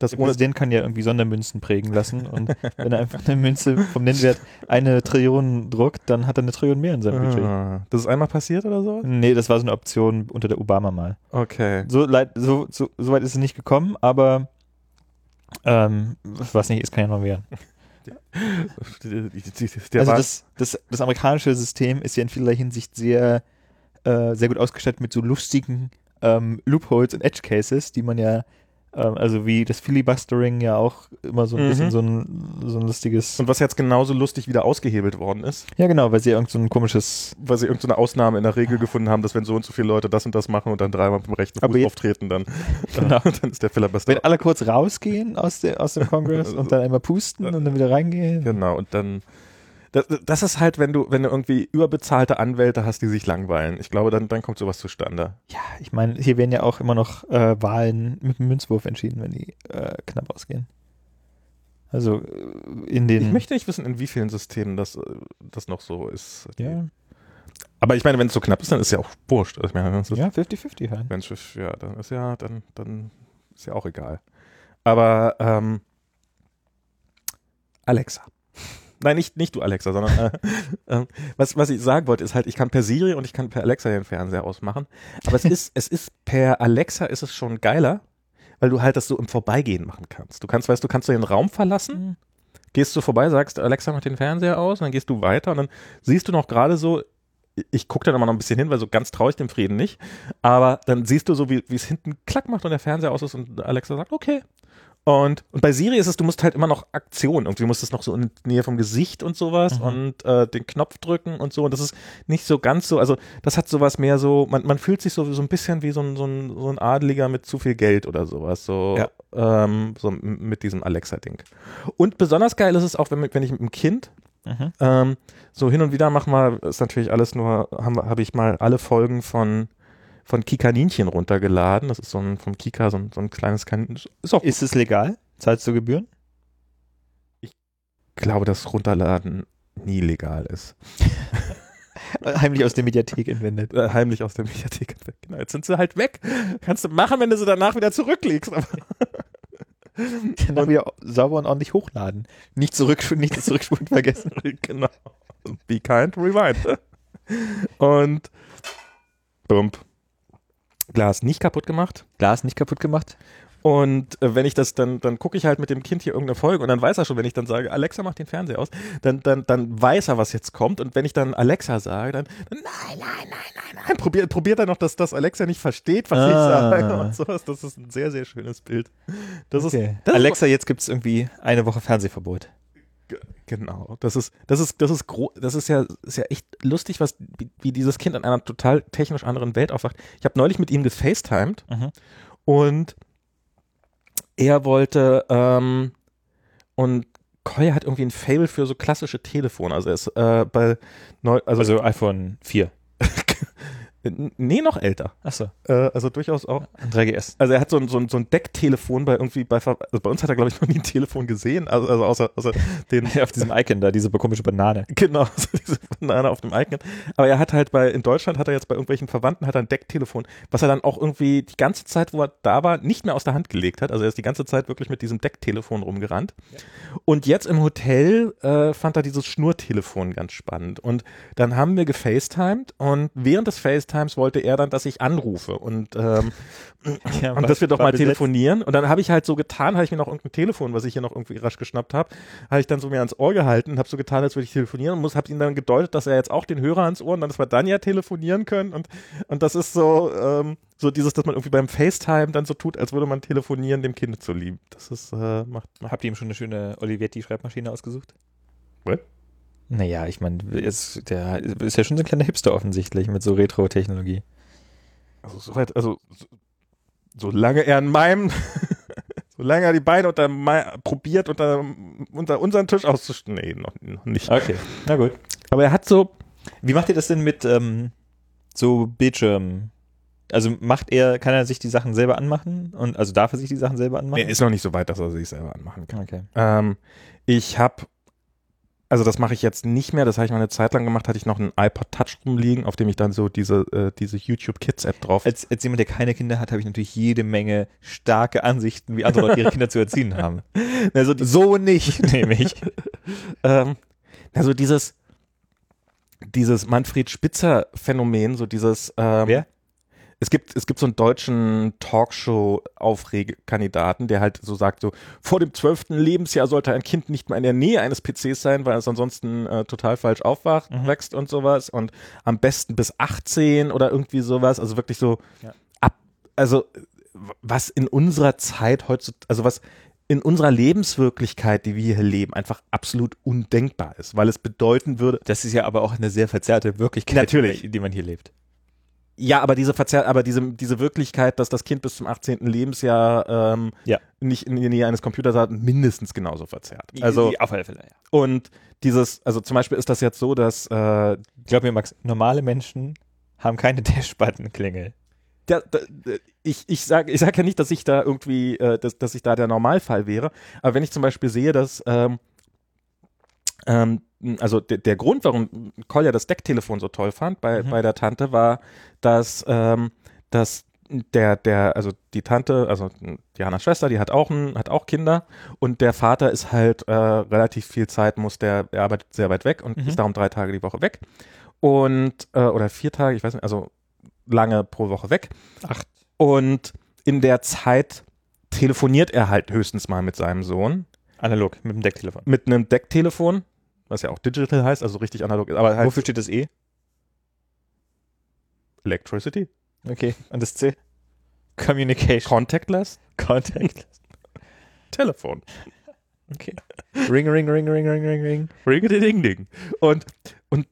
Der ohne Präsident kann ja irgendwie Sondermünzen prägen lassen und wenn er einfach eine Münze vom Nennwert eine Trillion druckt, dann hat er eine Trillion mehr in seinem Budget. Ah, das ist einmal passiert oder so? Nee, das war so eine Option unter der Obama mal. Okay. So, leid, so, so, so weit ist es nicht gekommen, aber ähm, was nicht ist, kann ja noch werden. Also das, das, das amerikanische System ist ja in vielerlei Hinsicht sehr, äh, sehr gut ausgestattet mit so lustigen ähm, Loopholes und Edge Cases, die man ja, also wie das Filibustering ja auch immer so ein Mhm. bisschen so ein, so ein lustiges. und was jetzt genauso lustig wieder ausgehebelt worden ist, Ja, genau, weil sie irgend so ein komisches. weil sie irgendeine Ausnahme in der Regel gefunden haben, dass wenn so und so viele Leute das und das machen und dann dreimal dem rechten Fuß auftreten, dann, Genau. dann ist der Filibuster. Wenn alle kurz rausgehen aus, der, aus dem Kongress und dann einmal pusten und dann wieder reingehen. Genau, und dann. Das, das ist halt, wenn du, wenn du irgendwie überbezahlte Anwälte hast, die sich langweilen. Ich glaube, dann, dann kommt sowas zustande. Ja, ich meine, hier werden ja auch immer noch äh, Wahlen mit dem Münzwurf entschieden, wenn die äh, knapp ausgehen. Also äh, in den. Ich möchte nicht wissen, in wie vielen Systemen das, äh, das noch so ist. ja, Aber ich meine, wenn es so knapp ist, dann ist ja auch wurscht. Ich meine, ja 50-50 halt. Wenn's, ja, dann ist ja, dann, dann ist ja auch egal. Aber ähm, Alexa. Nein, nicht, nicht du Alexa, sondern äh, ähm, was, was ich sagen wollte, ist halt, ich kann per Siri und ich kann per Alexa den Fernseher ausmachen. Aber es ist, es ist per Alexa ist es schon geiler, weil du halt das so im Vorbeigehen machen kannst. Du kannst, weißt du, kannst du den Raum verlassen, gehst du vorbei, sagst, Alexa macht den Fernseher aus, und dann gehst du weiter und dann siehst du noch gerade so, ich gucke dann immer noch ein bisschen hin, weil so ganz traue ich dem Frieden nicht, aber dann siehst du so, wie wie es hinten klack macht und der Fernseher aus ist und Alexa sagt, okay. Und, und bei Siri ist es, du musst halt immer noch Aktion, irgendwie musst du es noch so in der Nähe vom Gesicht und sowas Mhm. und äh, den Knopf drücken und so und das ist nicht so ganz so, also das hat sowas mehr so, man, man fühlt sich so, so ein bisschen wie so ein, so, ein, so ein Adeliger mit zu viel Geld oder sowas, so, Ja. ähm, so mit diesem Alexa-Ding. Und besonders geil ist es auch, wenn, wenn ich mit dem Kind Mhm. ähm, so hin und wieder machen wir, ist natürlich alles nur, habe hab ich mal alle Folgen von, von Kikaninchen runtergeladen. Das ist so ein, vom Kika, so ein, so ein kleines Kaninchen. Ist auch, Ist es legal? Zahlst du Gebühren? ich glaube, dass Runterladen nie legal ist. Heimlich aus der Mediathek entwendet. Äh, heimlich aus der Mediathek weg. Genau, jetzt sind sie halt weg. Kannst du machen, wenn du sie danach wieder zurücklegst. Dann wieder sauber und ordentlich hochladen. Nicht zurück, nicht zurückspulen vergessen. genau. Be kind, rewind. Und bump. Glas nicht kaputt gemacht. Glas nicht kaputt gemacht. Und äh, wenn ich das dann, dann gucke ich halt mit dem Kind hier irgendeine Folge und dann weiß er schon, wenn ich dann sage, Alexa macht den Fernseher aus, dann, dann, dann weiß er, was jetzt kommt. Und wenn ich dann Alexa sage, dann, dann nein, nein, nein, nein, nein, probiert, probiert er noch, dass das Alexa nicht versteht, was Ah. ich sage und sowas. Das ist ein sehr, sehr schönes Bild. Das ist, das Alexa, jetzt gibt es irgendwie eine Woche Fernsehverbot. Ge- Genau, das ist, das ist, das ist gro das ist ja, ist ja echt lustig, was, wie, wie dieses Kind in einer total technisch anderen Welt aufwacht. Ich habe neulich mit ihm gefacetimed Mhm. und er wollte, ähm, und Koya hat irgendwie ein Fable für so klassische Telefone. Also er ist äh, bei neu, also, Also iPhone 4. n- nee, noch älter. Achso, Äh, also durchaus auch. ein 3GS. Also er hat so ein, so ein, so ein Decktelefon bei irgendwie bei, also bei uns hat er glaube ich noch nie ein Telefon gesehen, also, also außer, außer den Auf diesem Icon da, diese komische Banane. Genau, so diese Banane auf dem Icon. Aber er hat halt bei, in Deutschland hat er jetzt bei irgendwelchen Verwandten hat er ein Decktelefon, was er dann auch irgendwie die ganze Zeit, wo er da war, nicht mehr aus der Hand gelegt hat. Also er ist die ganze Zeit wirklich mit diesem Decktelefon rumgerannt. Und jetzt im Hotel äh, fand er dieses Schnurtelefon ganz spannend. Und dann haben wir gefacetimed und während des Facetimes wollte er dann, dass ich anrufe und, ähm, Ja, und dass wir doch mal telefonieren. Und dann habe ich halt so getan, habe ich mir noch irgendein Telefon, was ich hier noch irgendwie rasch geschnappt habe, habe ich dann so mir ans Ohr gehalten und habe so getan, als würde ich telefonieren und muss, habe ihm dann gedeutet, dass er jetzt auch den Hörer ans Ohr und dann, dass wir dann ja telefonieren können. Und, und das ist so, ähm, so dieses, dass man irgendwie beim FaceTime dann so tut, als würde man telefonieren, dem Kind zu lieben. Das ist, äh, macht, macht Habt ihr ihm schon eine schöne Olivetti-Schreibmaschine ausgesucht? What? Naja, ich meine, der ist ja schon so ein kleiner Hipster offensichtlich mit so Retro-Technologie. Also soweit, also so, solange er an meinem, solange er die Beine unter probiert, unter, unter unseren Tisch auszustellen. Nee, noch, noch nicht. Okay, na gut. Aber er hat so, Wie macht ihr das denn mit ähm, so Bildschirm? Also macht er, kann er sich die Sachen selber anmachen? Und also darf er sich die Sachen selber anmachen? er ist noch nicht so weit, dass er sich selber anmachen kann. okay. Ähm, ich habe, also das mache ich jetzt nicht mehr, das habe ich mal eine Zeit lang gemacht, hatte ich noch einen iPod Touch rumliegen, auf dem ich dann so diese, äh, diese YouTube Kids App drauf. Als, als jemand, der keine Kinder hat, habe ich natürlich jede Menge starke Ansichten, wie andere Leute ihre Kinder zu erziehen haben. Also So nicht, nämlich. ähm, also dieses, dieses Manfred Spitzer Phänomen, so dieses, ähm, Wer? Es gibt, es gibt so einen deutschen Talkshow-Aufregekandidaten, der halt so sagt, so vor dem zwölften Lebensjahr sollte ein Kind nicht mal in der Nähe eines PCs sein, weil es ansonsten äh, total falsch aufwacht, Mhm. wächst und sowas. Und am besten bis 18 oder irgendwie sowas. Also wirklich so Ja. ab, also was in unserer Zeit heutzutage, also was in unserer Lebenswirklichkeit, die wir hier leben, einfach absolut undenkbar ist, weil es bedeuten würde, Das ist ja aber auch eine sehr verzerrte Wirklichkeit, Natürlich. der man hier lebt. Ja, aber diese Verzer aber diese, diese Wirklichkeit, dass das Kind bis zum 18. Lebensjahr ähm, Ja. nicht in der Nähe eines Computers hat, mindestens genauso verzerrt. Also auf alle Fälle, ja. und dieses, also zum Beispiel ist das jetzt so, dass äh, Glaub mir, Max, normale Menschen haben keine Dash-Button-Klingel. der, der, ich, ich sage ich sag ja nicht, dass ich da irgendwie, äh, dass, dass ich da der Normalfall wäre, aber wenn ich zum Beispiel sehe, dass ähm, ähm, also der, der Grund, warum Kolja das Decktelefon so toll fand bei, Mhm. bei der Tante, war, dass, ähm, dass der, der, also die Tante, also Dianas Schwester, die hat auch, ein, hat auch Kinder und der Vater ist halt äh, relativ viel Zeit, muss der, er arbeitet sehr weit weg und Mhm. ist darum drei Tage die Woche weg. Und, äh, oder vier Tage, ich weiß nicht, also lange pro Woche weg. Acht. Und in der Zeit telefoniert er halt höchstens mal mit seinem Sohn Analog, mit dem Decktelefon. mit einem Decktelefon, was ja auch digital heißt, also richtig analog ist, aber halt Wofür steht das E? Electricity, Okay. Und das C? Communication. contactless, Contact. Telefon. Okay. Ring, ring, ring, ring, ring, ring, ring. Ring-a-ding-ding. ding Und, und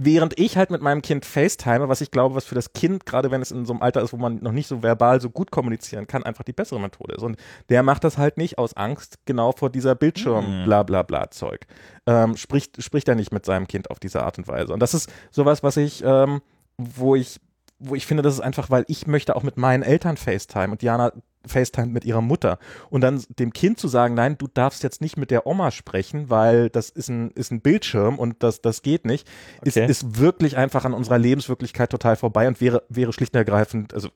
während ich halt mit meinem Kind FaceTime, was ich glaube, was für das Kind, gerade wenn es in so einem Alter ist, wo man noch nicht so verbal so gut kommunizieren kann, einfach die bessere Methode ist. Und der macht das halt nicht aus Angst genau vor dieser Mhm. Bildschirm-Bla-Bla-Bla-Zeug. Ähm, spricht, spricht er nicht mit seinem Kind auf diese Art und Weise. Und das ist sowas, was ich, ähm, wo ich, wo ich finde, das ist einfach, weil ich möchte auch mit meinen Eltern FaceTime und Diana FaceTime mit ihrer Mutter. Und dann dem Kind zu sagen, nein, du darfst jetzt nicht mit der Oma sprechen, weil das ist ein, ist ein Bildschirm und das, das geht nicht, Okay. ist, ist wirklich einfach an unserer Lebenswirklichkeit total vorbei und wäre, wäre schlicht und ergreifend, also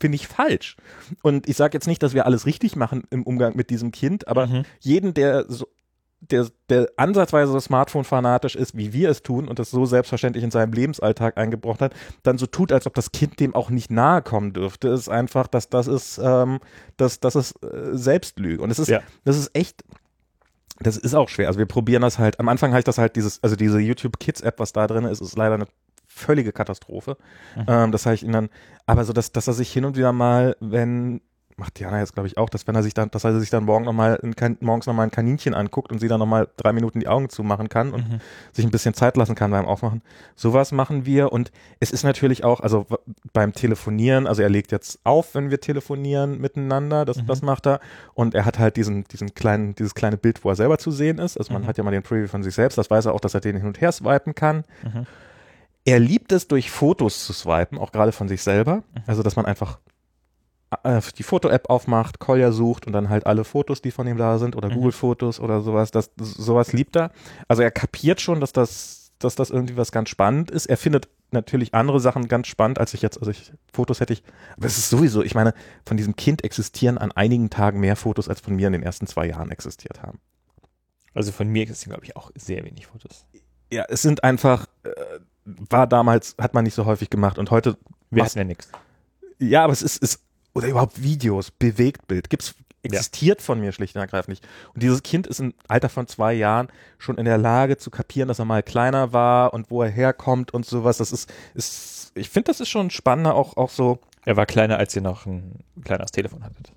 finde ich falsch. Und ich sage jetzt nicht, dass wir alles richtig machen im Umgang mit diesem Kind, aber Mhm. jeden, der so der, der ansatzweise so Smartphone-fanatisch ist, wie wir es tun und das so selbstverständlich in seinem Lebensalltag eingebrochen hat, dann so tut, als ob das Kind dem auch nicht nahe kommen dürfte, ist einfach, dass das ist, ähm, das, das ist äh, Selbstlüge. Und es ist, Ja. das ist echt, das ist auch schwer. Also wir probieren das halt, am Anfang habe ich das halt dieses, also diese YouTube Kids App, was da drin ist, ist leider eine völlige Katastrophe. Mhm. Ähm, das habe ich ihn dann, aber so, dass, dass er sich hin und wieder mal, wenn, macht Diana jetzt glaube ich auch, dass wenn er sich dann, dass er sich dann morgen noch mal ein, morgens nochmal ein Kaninchen anguckt und sie dann nochmal drei Minuten die Augen zumachen kann und Mhm. sich ein bisschen Zeit lassen kann beim Aufmachen. Sowas machen wir und es ist natürlich auch, also beim Telefonieren, also er legt jetzt auf, wenn wir telefonieren miteinander, das, Mhm. das macht er und er hat halt diesen, diesen kleinen, dieses kleine Bild, wo er selber zu sehen ist, also man Mhm. hat ja mal den Preview von sich selbst, das weiß er auch, dass er den hin und her swipen kann. Mhm. Er liebt es, durch Fotos zu swipen, auch gerade von sich selber, also dass man einfach äh, die Foto-App aufmacht, Kolja sucht und dann halt alle Fotos, die von ihm da sind oder Mhm. Google-Fotos oder sowas, das, sowas liebt er. Also er kapiert schon, dass das, dass das irgendwie was ganz spannend ist. Er findet natürlich andere Sachen ganz spannend, als ich jetzt, also ich, Fotos hätte ich, aber es ist sowieso, ich meine, von diesem Kind existieren an einigen Tagen mehr Fotos, als von mir in den ersten zwei Jahren existiert haben. Also von mir existieren, glaube ich, auch sehr wenig Fotos. Ja, es sind einfach, äh, war damals, hat man nicht so häufig gemacht und heute Wir hatten ja nichts. Ja, aber es ist, ist oder überhaupt Videos, Bewegtbild, gibt's, existiert von mir schlicht und ergreifend nicht. Und dieses Kind ist im Alter von zwei Jahren schon in der Lage zu kapieren, dass er mal kleiner war und wo er herkommt und sowas. Das ist, ist ich finde, das ist schon spannender, auch, auch so. Er war kleiner, als ihr noch ein kleineres Telefon hattet.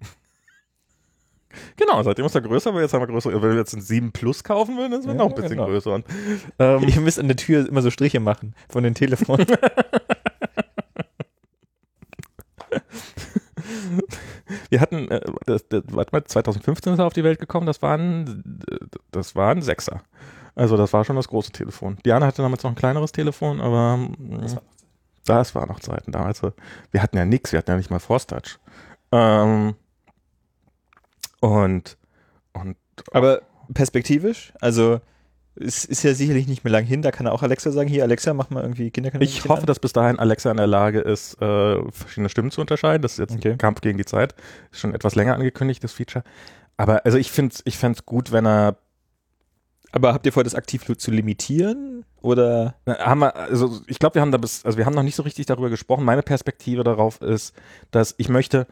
Genau, seitdem ist er größer, aber jetzt haben wir größer. Wenn wir jetzt ein 7 Plus kaufen würden, dann wäre Ja, noch ein bisschen genau. größer. Und, ähm, Ihr müsst an der Tür immer so Striche machen von den Telefonen. wir hatten, äh, das, das, warte mal, 2015 ist er auf die Welt gekommen, das war ein, das war ein Sechser. Also das war schon das große Telefon. Diana hatte damals noch ein kleineres Telefon, aber Das mh, war- das war noch Zeiten damals. Wir hatten ja nichts, wir hatten ja nicht mal Force Touch. Ähm, und, und Aber perspektivisch, also es ist ja sicherlich nicht mehr lang hin, da kann auch Alexa sagen, hier Alexa, mach mal irgendwie Kinderkanal. ich hoffe, dass bis dahin Alexa in der Lage ist, äh, verschiedene Stimmen zu unterscheiden. Das ist jetzt Okay. ein Kampf gegen die Zeit. Ist schon etwas länger angekündigt, das Feature. Aber also ich finde ich fände es gut, wenn er Aber habt ihr vor, das aktiv zu limitieren? Oder? Na, haben wir, also ich glaube, wir haben da bis, also wir haben noch nicht so richtig darüber gesprochen. Meine Perspektive darauf ist, dass ich möchte,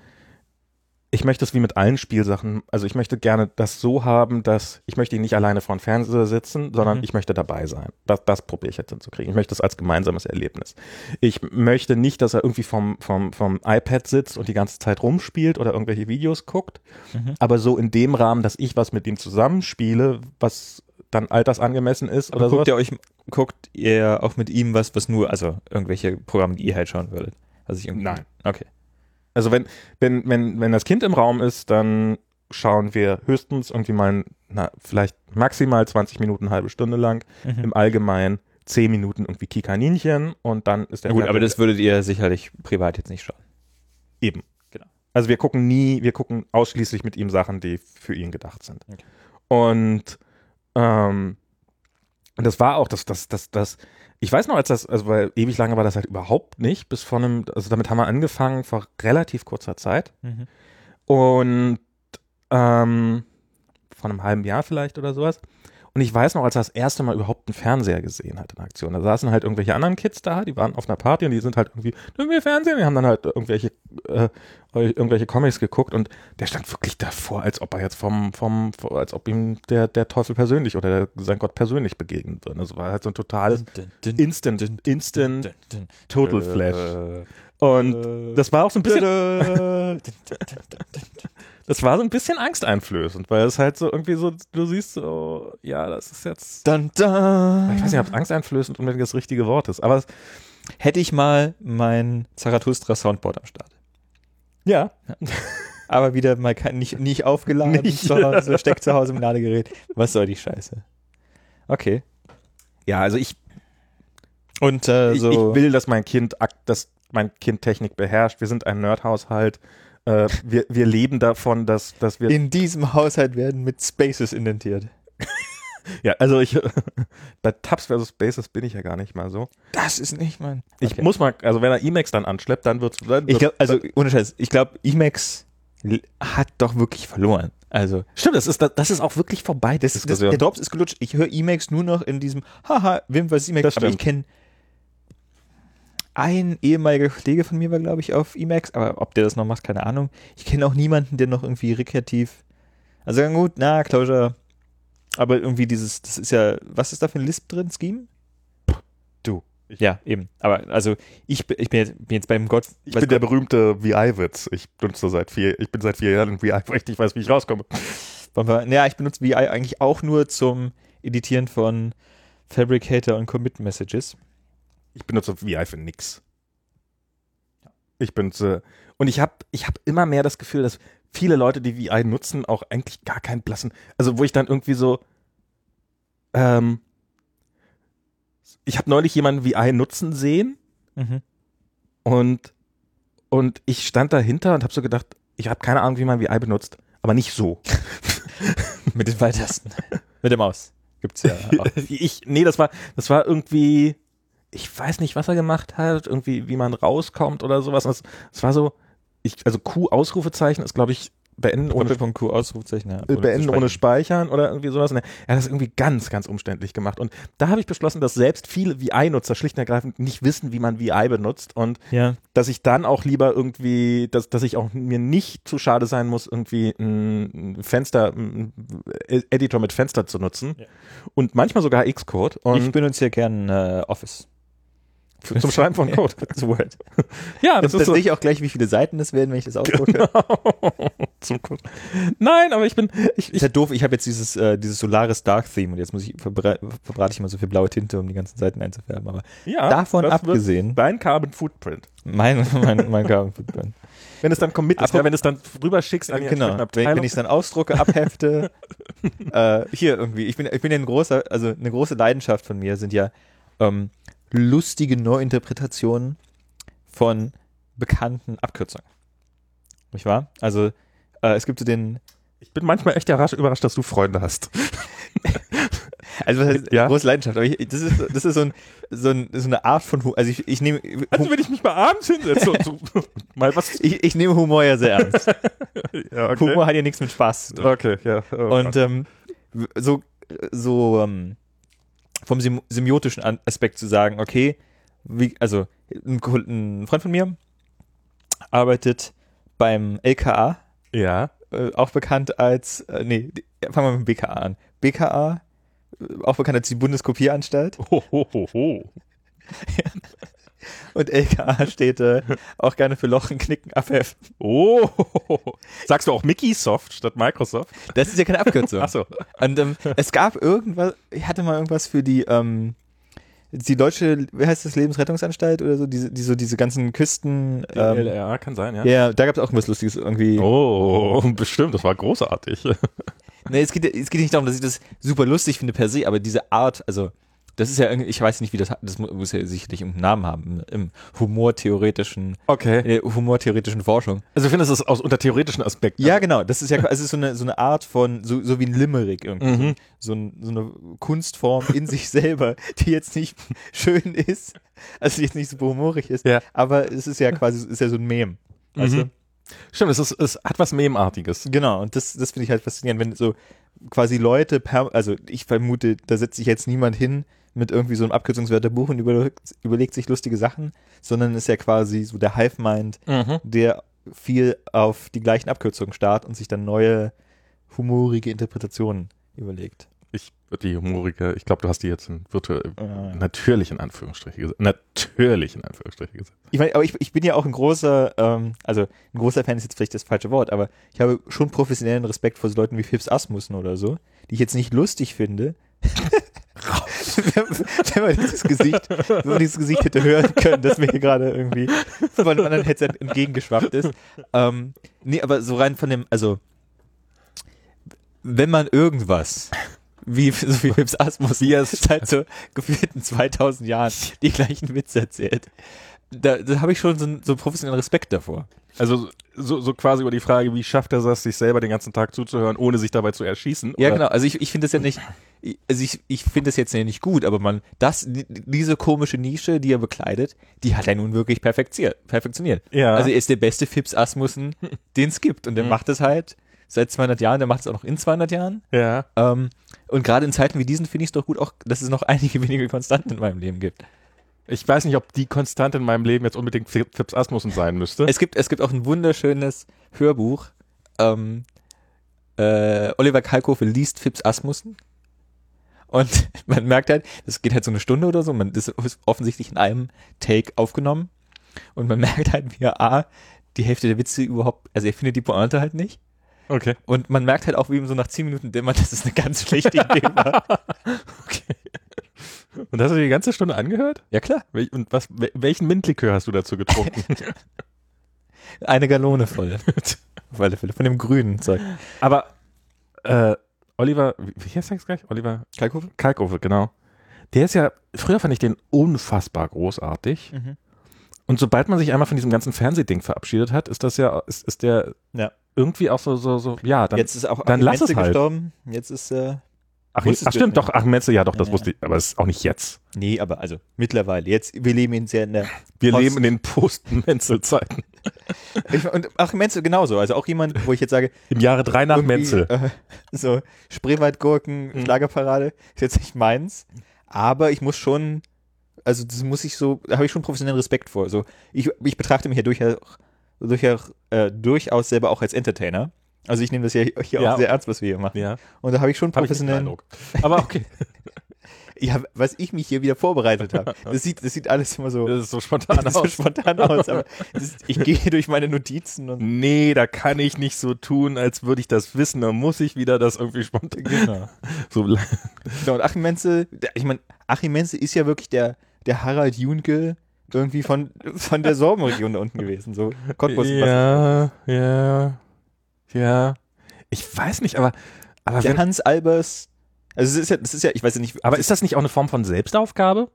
ich möchte es wie mit allen Spielsachen, also ich möchte gerne das so haben, dass ich möchte ihn nicht alleine vor dem Fernseher sitzen, sondern Mhm. ich möchte dabei sein. Das, das probiere ich jetzt hinzukriegen. Ich möchte es als gemeinsames Erlebnis. Ich möchte nicht, dass er irgendwie vom, vom, vom iPad sitzt und die ganze Zeit rumspielt oder irgendwelche Videos guckt, Mhm. aber so in dem Rahmen, dass ich was mit ihm zusammenspiele, was dann altersangemessen ist Oder oder so. guckt ihr euch, guckt ihr auch mit ihm was, was nur, also irgendwelche Programme, die ihr halt schauen würdet? Also ich Nein. Okay. Also wenn, wenn, wenn, wenn das Kind im Raum ist, dann schauen wir höchstens irgendwie mal, na, vielleicht maximal 20 Minuten, eine halbe Stunde lang, Mhm. im Allgemeinen 10 Minuten irgendwie Kikaninchen und dann ist der Na gut, aber das würdet ihr sicherlich privat jetzt nicht schauen. eben. Genau. Also wir gucken nie, wir gucken ausschließlich mit ihm Sachen, die für ihn gedacht sind. Okay. Und ähm, und das war auch das, das, das, das, ich weiß noch, als das, also weil ewig lange war das halt überhaupt nicht, bis vor einem, also damit haben wir angefangen vor relativ kurzer Zeit. Und ähm, vor einem halben Jahr vielleicht oder sowas. Und ich weiß noch, als er das erste Mal überhaupt einen Fernseher gesehen hat in Aktion. Da saßen halt irgendwelche anderen Kids da, die waren auf einer Party und die sind halt irgendwie, dürfen wir Fernsehen? Die haben dann halt irgendwelche, äh, irgendwelche Comics geguckt und der stand wirklich davor, als ob er jetzt vom, vom, als ob ihm der, der Teufel persönlich oder der, sein Gott persönlich begegnen würde. Also war halt so ein totales Instant, Instant Total Flash. Und das war auch so ein bisschen, das war so ein bisschen angsteinflößend, weil es halt so irgendwie so, du siehst so, ja, das ist jetzt, Dun, dun. ich weiß nicht, ob es angsteinflößend unbedingt das richtige Wort ist, aber es, Hätte ich mal mein Zarathustra Soundboard am Start. ja, Aber wieder mal kein, nicht, nicht aufgeladen, Nicht. zu Hause, steckt zu Hause im Ladegerät. Was soll die Scheiße? Okay. ja, also ich, Und äh, ich, so. ich will, dass mein Kind, dass mein Kind Technik beherrscht. Wir sind ein Nerdhaushalt. Äh, wir, wir leben davon, dass, dass wir in diesem Haushalt werden mit Spaces indentiert. Ja, also ich, bei Tabs versus Bases bin ich ja gar nicht mal so. Das ist nicht mein. Ich Okay. muss mal, also wenn er Emacs dann anschleppt, dann wird's, dann Ich glaube, also ohne Scheiß, ich glaube, Emacs hat doch wirklich verloren. Also stimmt, das ist, das ist auch wirklich vorbei, das, das, der Drops ist gelutscht. Ich höre Emacs nur noch in diesem Haha, wem was Emacs, aber ich kenne ein ehemaliger Kollege von mir war, glaube ich, auf Emacs, aber ob der das noch macht, keine Ahnung. Ich kenne auch niemanden, der noch irgendwie rekreativ. Also gut, na, Closure. Aber irgendwie dieses, das ist ja, was ist da für ein Lisp drin? Scheme? Du. Ja, eben. Aber also ich, bin- ich bin, jetzt, bin jetzt beim Gott. Ich bin der berühmte VI-Witz. Ich benutze seit vier, ich bin seit vier Jahren in VI, weil ich nicht weiß, wie ich rauskomme. Ja, ich benutze VI eigentlich auch nur zum Editieren von Fabricator und Commit Messages. Ich benutze VI für nix. Ich benutze, und ich habe ich hab immer mehr das Gefühl, dass viele Leute, die VI nutzen, auch eigentlich gar keinen blassen, also wo ich dann irgendwie so, ähm, ich habe neulich jemanden VI nutzen sehen Mhm. und, und ich stand dahinter und habe so gedacht, ich habe keine Ahnung, wie man VI benutzt, aber nicht so. Mit den Pfeiltasten. Mit der Maus. Gibt's ja auch. ich, nee, das war, das war irgendwie, ich weiß nicht, was er gemacht hat, irgendwie, wie man rauskommt oder sowas. Es, es war so, ich, also Q-Ausrufezeichen ist, glaube ich, beenden ohne, Doppelpunkt Q Ausrufezeichen. Ja, äh, beenden ohne speichern. Oder irgendwie sowas. Und er hat das irgendwie ganz, ganz umständlich gemacht. Und da habe ich beschlossen, dass selbst viele VI-Nutzer schlicht und ergreifend nicht wissen, wie man VI benutzt und Ja. dass ich dann auch lieber irgendwie, dass, dass ich auch mir nicht zu schade sein muss, irgendwie ein Fenster, ein Editor mit Fenster zu nutzen. Ja. Und manchmal sogar Xcode. Und Ich benutze ja gern äh, Office. Für, zum Schreiben von Code. Zu Word. Ja, Das, das ist so. sehe ich auch gleich, wie viele Seiten das werden, wenn ich das ausdrucke. zum Code. Nein, aber ich bin, ich, Ist ja doof, ich habe jetzt dieses, äh, dieses Solaris Dark Theme und jetzt muss ich verbre verbrate ich immer so viel blaue Tinte, um die ganzen Seiten einzufärben. Aber ja, davon abgesehen, Dein Carbon Footprint. mein, mein, mein Carbon Footprint. Wenn es dann commit ist, ja, wenn es dann rüberschickst an die Genau, wenn, wenn ich es dann ausdrucke, abhefte, äh, hier irgendwie, ich bin, ich bin ja ein großer, also eine große Leidenschaft von mir sind ja ähm, lustige Neuinterpretationen von bekannten Abkürzungen. Nicht wahr? Also äh, es gibt so den, ich bin manchmal echt überrascht, überrascht, dass du Freunde hast. also was heißt, Ja. große Leidenschaft, aber ich, das ist, das ist so, ein, so, ein, so eine Art von, Hu also ich, ich nehme, Also wenn ich mich mal abends hinsetze und so, mal was. ich, ich nehme Humor ja sehr ernst. Ja, okay. Humor hat ja nichts mit Spaß zu tun. Okay, ja. Oh Und ähm, so, so ähm, vom semiotischen Aspekt zu sagen, okay, wie, also ein, ein Freund von mir arbeitet beim LKA, ja. äh, auch bekannt als, äh, nee, fangen wir mit dem BKA an. BKA, äh, auch bekannt als die Bundeskopieranstalt Ho, ho, ho, ho. und LKA steht äh, auch gerne für Lochen, Knicken, Abheften. Oh. Sagst du auch Mickey Soft statt Microsoft? Das ist ja keine Abkürzung. Achso. Und ähm, es gab irgendwas, ich hatte mal irgendwas für die, ähm, die deutsche, wie heißt das, Lebensrettungsanstalt oder so, diese, die, so diese ganzen Küsten. Ähm, LRA kann sein, ja. ja, da gab es auch was Lustiges irgendwie. Oh, bestimmt, das war großartig. Nee, es geht, es geht nicht darum, dass ich das super lustig finde per se, aber diese Art, also das ist ja irgendwie, ich weiß nicht, wie das, das mu- muss ja sicherlich irgendeinen Namen haben, im humortheoretischen, Okay. in der humortheoretischen Forschung. Also du findest es aus unter theoretischen Aspekten. Ja, genau, das ist ja, es ist so eine, so eine Art von, so, so wie ein Limerick irgendwie, Mhm. so, ein, so eine Kunstform in sich selber, die jetzt nicht schön ist, also die jetzt nicht super humorig ist, Ja. aber es ist ja quasi, ist ja so ein Mem. Weißt Mhm. Stimmt, es, ist, es hat was Memartiges. du? Genau, und das, das finde ich halt faszinierend, wenn so quasi Leute, per, also ich vermute, da setzt sich jetzt niemand hin mit irgendwie so einem Abkürzungswörterbuch und überlegt, überlegt sich lustige Sachen, sondern ist ja quasi so der Hive-Mind, Mhm. der viel auf die gleichen Abkürzungen starrt und sich dann neue humorige Interpretationen überlegt. Ich die humorige, ich glaube, du hast die jetzt in virtuell, Äh, natürlich in Anführungsstriche gesetzt. Natürlich in Anführungsstriche gesetzt. Ich meine, aber ich, ich bin ja auch ein großer, ähm, also ein großer Fan ist jetzt vielleicht das falsche Wort, aber ich habe schon professionellen Respekt vor so Leuten wie Phipps Asmussen oder so, die ich jetzt nicht lustig finde. wenn, wenn man dieses Gesicht, wenn man dieses Gesicht hätte hören können, das mir hier gerade irgendwie von einem anderen Headset entgegengeschwappt ist. Ähm, nee, aber so rein von dem, also wenn man irgendwas wie, so wie Phipps Asmus, wie er seit so gefühlten 2000 Jahren die gleichen Witze erzählt, da, da habe ich schon so, einen- so professionellen Respekt davor. Also so, so quasi über die Frage, wie schafft er das, sich selber den ganzen Tag zuzuhören, ohne sich dabei zu erschießen? Ja, Oder- genau. Also ich, ich finde das ja nicht, ich- also ich, ich finde das jetzt ja nicht gut, aber man, das, die- diese komische Nische, die er bekleidet, die hat er nun wirklich perfektioniert. perfektioniert. Ja. Also er ist der beste Fips Asmussen, den es gibt. Und der macht es halt seit 200 Jahren, der macht es auch noch in 200 Jahren. Ja. Ähm, und gerade in Zeiten wie diesen finde ich es doch gut, auch, dass es noch einige wenige Konstanten in meinem Leben gibt. Ich weiß nicht, ob die Konstante in meinem Leben jetzt unbedingt Phipps Asmussen sein müsste. Es gibt, es gibt auch ein wunderschönes Hörbuch. Ähm, äh, Oliver Kalkofe liest Fips Asmussen. Und man merkt halt, das geht halt so eine Stunde oder so. Man, das ist offensichtlich in einem Take aufgenommen. Und man merkt halt, wie er A, die Hälfte der Witze überhaupt, also er findet die Pointe halt nicht. okay. Und man merkt halt auch, wie ihm so nach zehn Minuten dämmert, dass es eine ganz schlechte Idee war. Und hast du die ganze Stunde angehört? Ja klar, Und was, wel- welchen Mintlikör hast du dazu getrunken? eine Gallone voll. Auf alle Fälle, von dem grünen Zeug. Aber äh, Oliver, wie heißt er jetzt gleich? Oliver Kalkofe? Kalkofe, genau. Der ist ja, früher fand ich den unfassbar großartig. Mhm. Und sobald man sich einmal von diesem ganzen Fernsehding verabschiedet hat, ist das ja, ist, ist der Ja. irgendwie auch so, so, so, ja, dann. Jetzt ist auch dann lass es halt. gestorben. Jetzt ist äh, ach, ach stimmt, doch, ach, Metzel, ja, doch, das Ja, wusste ich, aber es ist auch nicht jetzt. Nee, aber also mittlerweile. Jetzt, wir leben in sehr in der. Wir Post- leben in den Post-Menzel-Zeiten. Und Achim Menzel genauso. Also auch jemand, wo ich jetzt sage, Im Jahre drei nach Menzel. Äh, so Spreewaldgurken, Mhm. Schlagerparade, ist jetzt nicht meins. Aber ich muss schon, also das muss ich so, da habe ich schon professionellen Respekt vor. So, ich, ich betrachte mich ja durchaus, durchaus, äh, durchaus selber auch als Entertainer. Also ich nehme das ja hier Ja. auch sehr ernst, was wir hier machen. Ja, Und da habe ich schon professionellen Eindruck. Aber okay, Ja, was ich mich hier wieder vorbereitet habe. Das sieht, das sieht alles immer so, das ist so spontan so aus. spontan aus. Aber das ist, ich gehe durch meine Notizen und Nee, da kann ich nicht so tun, als würde ich das wissen. Da muss ich wieder das irgendwie spontan. genau. So, genau. Und Achim Menzel, ich meine, Achim Menzel ist ja wirklich der, der Harald Junke irgendwie von, von der Sorbenregion da unten gewesen. So Cottbus. ja, ja, ja. Ich weiß nicht, aber, aber, Der wenn, Hans Albers. Also es ist ja, das ist ja, ich weiß ja nicht, aber ist das nicht auch eine Form von Selbstaufgabe?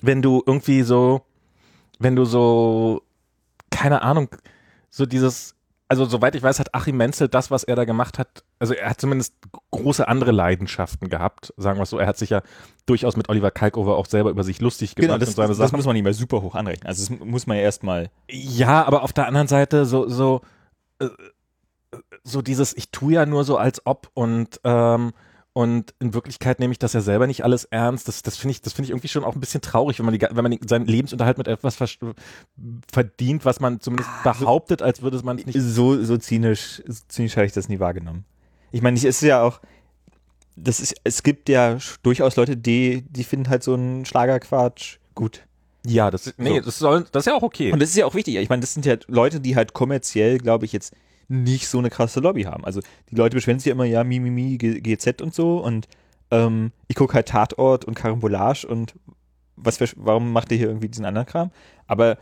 Wenn du irgendwie so, wenn du so, keine Ahnung, so dieses, also soweit ich weiß, hat Achim Menzel das, was er da gemacht hat, also er hat zumindest große andere Leidenschaften gehabt, sagen wir es so. Er hat sich ja durchaus mit Oliver Kalkover auch selber über sich lustig gemacht genau, das, und seine das, Sachen. muss man nicht mehr super hoch anrechnen. Also das muss man ja erstmal. Ja, aber auf der anderen Seite so, so, so dieses, ich tue ja nur so als ob und, ähm, und in Wirklichkeit nehme ich das ja selber nicht alles ernst. Das, das finde ich, das finde ich irgendwie schon auch ein bisschen traurig, wenn man, die, wenn man seinen Lebensunterhalt mit etwas verdient, was man zumindest behauptet, als würde man es nicht. So, so zynisch, so zynisch habe ich das nie wahrgenommen. Ich meine, es ist ja auch, das ist, es gibt ja durchaus Leute, die, die finden halt so einen Schlagerquatsch gut. Ja, das, nee, So. das, soll, das ist ja auch okay. Und das ist ja auch wichtig. Ich meine, das sind ja Leute, die halt kommerziell, glaube ich, jetzt nicht so eine krasse Lobby haben. Also die Leute beschweren sich ja immer, ja, mi, mi, mi, G- GZ und so. Und ähm, ich gucke halt Tatort und Karambolage und was für, warum macht ihr hier irgendwie diesen anderen Kram? Aber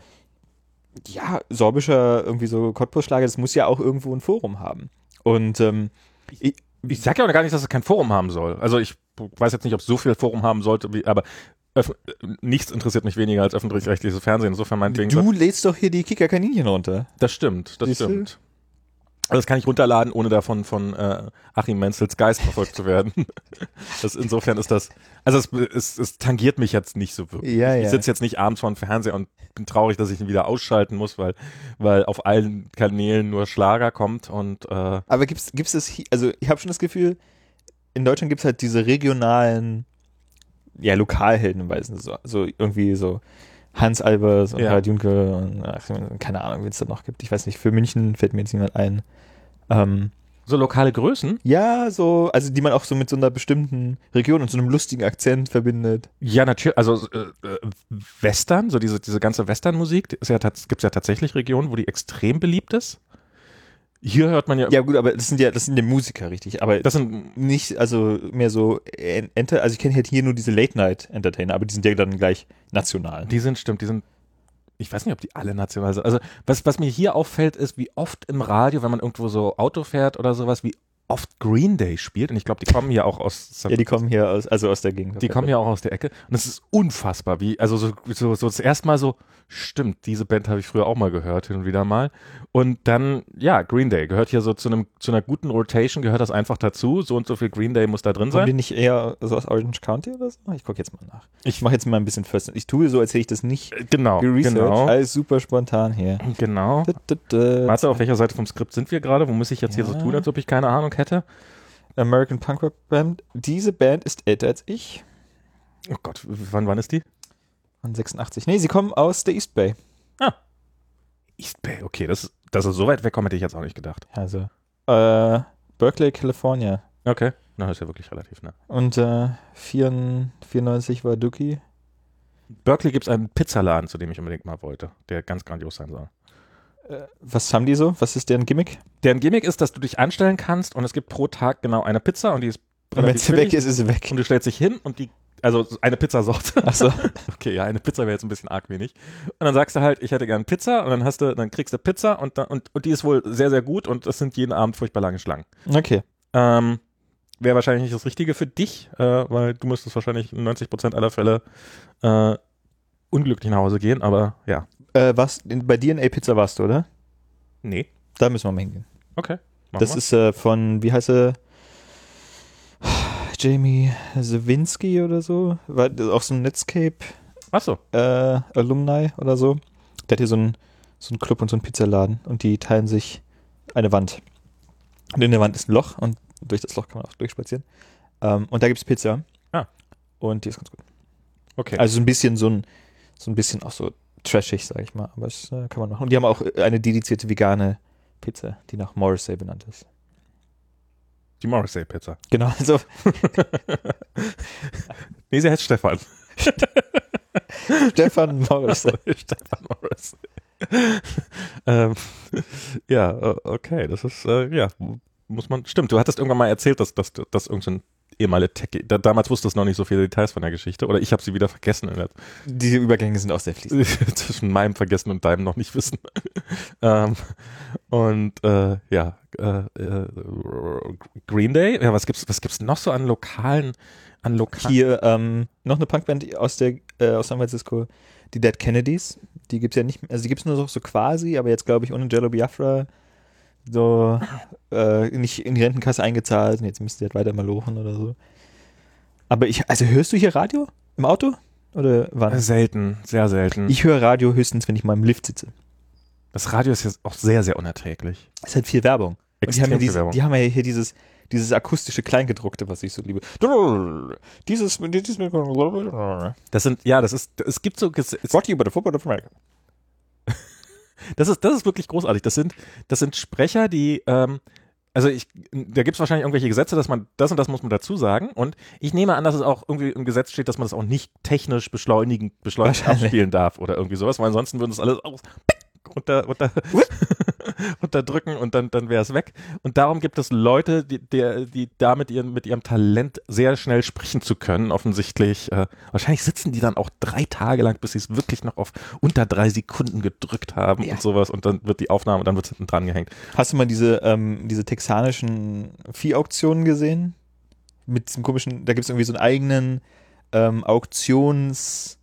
ja, sorbischer irgendwie so Cottbus-Schlager, das muss ja auch irgendwo ein Forum haben. Und ähm, ich, ich sage ja auch gar nicht, dass es kein Forum haben soll. Also ich weiß jetzt nicht, ob es so viel Forum haben sollte, wie, aber öff- nichts interessiert mich weniger als öffentlich-rechtliches Fernsehen. Insofern meinetwegen. du lädst doch hier die Kicker-Kaninchen runter. Das stimmt, das Siehst stimmt. Also das kann ich runterladen, ohne davon von äh, Achim Menzels Geist verfolgt zu werden. Das, insofern ist das, also es, es, es tangiert mich jetzt nicht so wirklich. Ja, Ich ja. sitze jetzt nicht abends vor dem Fernseher und bin traurig, dass ich ihn wieder ausschalten muss, weil, weil auf allen Kanälen nur Schlager kommt und äh, Aber gibt's gibt's das also ich habe schon das Gefühl, in Deutschland gibt's halt diese regionalen, ja, Lokalhelden, weiß nicht, so, so irgendwie so Hans Albers und Ja. Harald Junke und ach, keine Ahnung, wen es da noch gibt. Ich weiß nicht, für München fällt mir jetzt niemand ein. Ähm, so lokale Größen. ja, so, also die man auch so mit so einer bestimmten Region und so einem lustigen Akzent verbindet. Ja, natürlich, also äh, äh, Western, so diese, diese ganze Westernmusik, ja, tats- gibt's ja tatsächlich Regionen, wo die extrem beliebt ist. Hier hört man ja, Ja, gut, aber das sind ja, das sind ja Musiker, richtig. Aber das sind nicht, also mehr so, Enter, also ich kenne halt hier nur diese Late-Night-Entertainer, aber die sind ja dann gleich national. Die sind, stimmt, die sind, ich weiß nicht, ob die alle national sind. Also, was, was mir hier auffällt, ist, wie oft im Radio, wenn man irgendwo so Auto fährt oder sowas, wie oft Green Day spielt und ich glaube, die kommen ja auch aus Ja, die kommen hier aus, also aus der Gegend. die kommen ja auch aus der Ecke und es ist unfassbar, wie also so so, so das erste Mal so stimmt, diese Band habe ich früher auch mal gehört hin und wieder mal und dann ja, Green Day gehört hier so zu einem zu einer guten Rotation gehört das einfach dazu, so und so viel Green Day muss da drin Kommen die sein. nicht eher so aus Orange County oder so? Ich gucke jetzt mal nach. Ich mache jetzt mal ein bisschen First. Ich tue so, als hätte ich das nicht Genau, geresearched. genau, Alles super spontan hier. genau. Warte, auf welcher Seite vom Skript sind wir gerade? Wo muss ich jetzt hier so tun, als ob ich keine Ahnung hätte? American Punk Rock Band. Diese Band ist älter als ich. Oh Gott, wann wann ist die? Von 86. Nee, sie kommen aus der East Bay. East Bay, okay, das ist, dass er so weit wegkommt, hätte ich jetzt auch nicht gedacht. Also, äh, Berkeley, California. Okay, na, das ist ja wirklich relativ nah. Und äh, 94, 94 war Dookie. Berkeley gibt es einen Pizzaladen, zu dem ich unbedingt mal wollte, der ganz grandios sein soll. Was haben die so? Was ist deren Gimmick? Deren Gimmick ist, dass du dich anstellen kannst und es gibt pro Tag genau eine Pizza und die ist Und wenn sie weg ist, ist sie weg. und du stellst dich hin und die, also eine Pizzasorte. Achso. Okay, ja, eine Pizza wäre jetzt ein bisschen arg wenig. Und dann sagst du halt, ich hätte gern Pizza und dann hast du, dann kriegst du Pizza und, dann- und, und die ist wohl sehr, sehr gut und es sind jeden Abend furchtbar lange Schlangen. Okay. Ähm, wäre wahrscheinlich nicht das Richtige für dich, äh, weil du müsstest wahrscheinlich in 90 Prozent aller Fälle äh, unglücklich nach Hause gehen, aber ja. Äh, was, in, bei DNA Pizza warst du, oder? Nee. Da müssen wir mal hingehen. Okay. Das wir. ist äh, von, wie heißt er? Jamie Zawinski oder so. War auch so ein Netscape Achso. äh, Alumni oder so. Der hat hier so einen so einen Club und so einen Pizzaladen und die teilen sich eine Wand. Und in der Wand ist ein Loch und durch das Loch kann man auch durchspazieren. Ähm, und da gibt's Pizza. Ah. Und die ist ganz gut. Okay. Also so ein bisschen so ein, so ein bisschen auch so trashig, sag ich mal. Aber das äh, kann man machen. Und die haben auch eine dedizierte vegane Pizza, die nach Morrissey benannt ist. die Morrissey Pizza. Genau, also Nee, sie heißt Stefan. Stefan Morrissey. Stefan Morrissey. ähm, ja, äh, okay, das ist, äh, ja, muss man, stimmt, du hattest irgendwann mal erzählt, dass, dass, dass irgendein ehemaliger Tech, da, damals wusstest du noch nicht so viele Details von der Geschichte, oder ich habe sie wieder vergessen Diese Übergänge sind auch sehr fließend. zwischen meinem Vergessen und deinem noch nicht wissen. ähm, und äh, ja, äh, äh, Green Day, ja, was gibt's, was gibt's noch so an lokalen, an lokalen Hier ähm, noch eine Punkband aus der äh, aus San Francisco, die Dead Kennedys. Die gibt's ja nicht, also die gibt's nur so, so quasi, aber jetzt glaube ich ohne Jello Biafra so äh, nicht in die Rentenkasse eingezahlt und jetzt müsst ihr halt weiter mal lochen oder so. Aber ich, also hörst du hier Radio im Auto oder wann? Selten, sehr selten. Ich höre Radio höchstens, wenn ich mal im Lift sitze. das Radio ist jetzt auch sehr, sehr unerträglich. Es halt viel Werbung. Und die haben, ja Extrem diese, Werbung. die haben ja hier dieses, dieses akustische Kleingedruckte, was ich so liebe. Dieses, dieses Das sind, ja, das ist, es gibt so, es, Brought to you by the Football of America. Das ist, das ist wirklich großartig. Das sind, das sind Sprecher, die, ähm, also ich, da gibt es wahrscheinlich irgendwelche Gesetze, dass man, das und das muss man dazu sagen. Und ich nehme an, dass es auch irgendwie im Gesetz steht, dass man das auch nicht technisch beschleunigen, beschleunigt abspielen darf oder irgendwie sowas, weil ansonsten würden es alles aus, runter, runter, runterdrücken und dann, dann wäre es weg. Und darum gibt es Leute, die, die, die da mit ihrem, mit ihrem Talent sehr schnell sprechen zu können, offensichtlich. Äh, wahrscheinlich sitzen die dann auch drei Tage lang, bis sie es wirklich noch auf unter drei Sekunden gedrückt haben Ja. und sowas und dann wird die Aufnahme und dann wird es hinten dran gehängt. Hast du mal diese, ähm, diese texanischen Viehauktionen gesehen? Mit diesem komischen, da gibt es irgendwie so einen eigenen ähm, Auktions-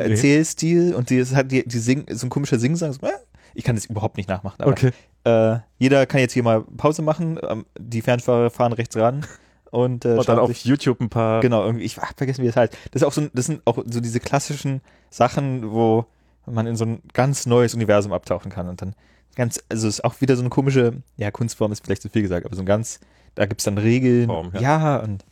Nee. Erzählstil und die, es hat die, die sing, so ein komischer Singsang. So, äh, ich kann das überhaupt nicht nachmachen. Aber, Okay. äh, jeder kann jetzt hier mal Pause machen. Ähm, die Fernfahrer fahren rechts ran und, äh, Und dann auf sich, YouTube ein paar. Genau, irgendwie, ich hab vergessen, wie das heißt. Das ist auch so, das sind auch so diese klassischen Sachen, wo man in so ein ganz neues Universum abtauchen kann und dann ganz, also es ist auch wieder so eine komische, ja, Kunstform ist vielleicht zu viel gesagt, aber so ein ganz, da gibt's dann Regeln. Form, ja. ja. und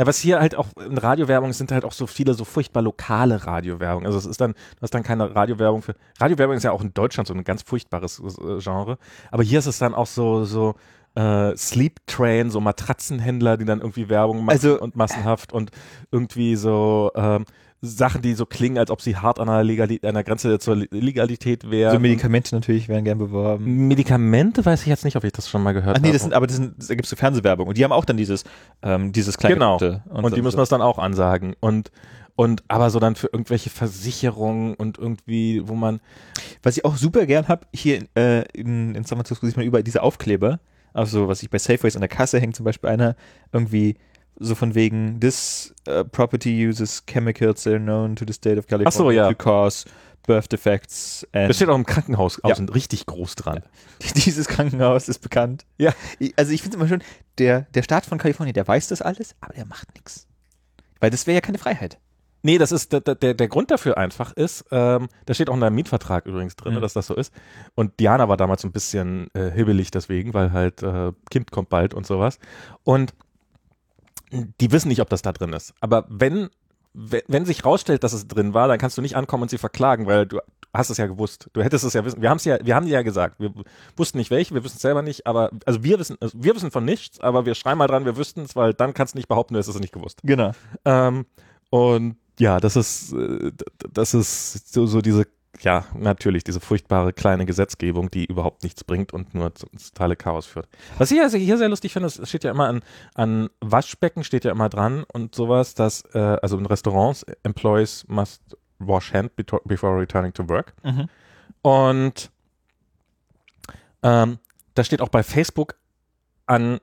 Na, was hier halt auch in Radiowerbung sind halt auch so viele so furchtbar lokale Radiowerbung. Also es ist dann, das ist dann keine Radiowerbung für. Radiowerbung ist ja auch in Deutschland so ein ganz furchtbares äh, Genre. Aber hier ist es dann auch so, so äh, Sleep Train, so Matratzenhändler, die dann irgendwie Werbung machen Also- und massenhaft und irgendwie so ähm, Sachen, die so klingen, als ob sie hart an einer, Legali an der Grenze zur Legalität wären. so Medikamente natürlich werden gern beworben. Medikamente weiß ich jetzt nicht, ob ich das schon mal gehört Ach nee, habe. das sind, aber das sind, da gibt's so Fernsehwerbung und die haben auch dann dieses, ähm, dieses Genau. Kleingedruckte. Und, die müssen das dann auch ansagen. Und, und aber so dann für irgendwelche Versicherungen und irgendwie, wo man. Was ich auch super gern hab, hier äh, in, in San Francisco sieht man überall diese Aufkleber Also was ich bei Safeways an der Kasse hängt zum Beispiel einer irgendwie so von wegen this uh, property uses chemicals that are known to the state of California so, ja. to cause birth defects and Das steht auch im Krankenhaus Ja. außen richtig groß dran. dieses Krankenhaus ist bekannt. Ja. Also ich finde es immer schön, der, der Staat von Kalifornien, der weiß das alles, aber der macht nichts. Weil das wäre ja keine Freiheit. Nee, das ist der, der, der Grund dafür einfach ist, ähm, da steht auch in deinem Mietvertrag übrigens drin, Mhm. dass das so ist. Und Diana war damals ein bisschen äh, hibbelig deswegen, weil halt äh, Kind kommt bald und sowas. Und die wissen nicht, ob das da drin ist. Aber wenn, wenn, sich rausstellt, dass es drin war, dann kannst du nicht ankommen und sie verklagen, weil du hast es ja gewusst. Du hättest es ja wissen. Wir haben es ja, wir haben ja gesagt. Wir wussten nicht welche, wir wissen es selber nicht, aber also wir wissen, also wir wissen von nichts, aber wir schreiben mal dran, wir wüssten es, weil dann kannst du nicht behaupten, du hättest es nicht gewusst. Genau. Ähm, und ja, das ist, äh, das ist so, so diese, ja, natürlich, diese furchtbare kleine Gesetzgebung, die überhaupt nichts bringt und nur zum totale Chaos führt. Was ich also hier sehr lustig finde, es steht ja immer an, an Waschbecken steht ja immer dran und sowas, dass, äh, also in Restaurants, Employees must wash hand before returning to work. Mhm. Und ähm, da steht auch bei Facebook an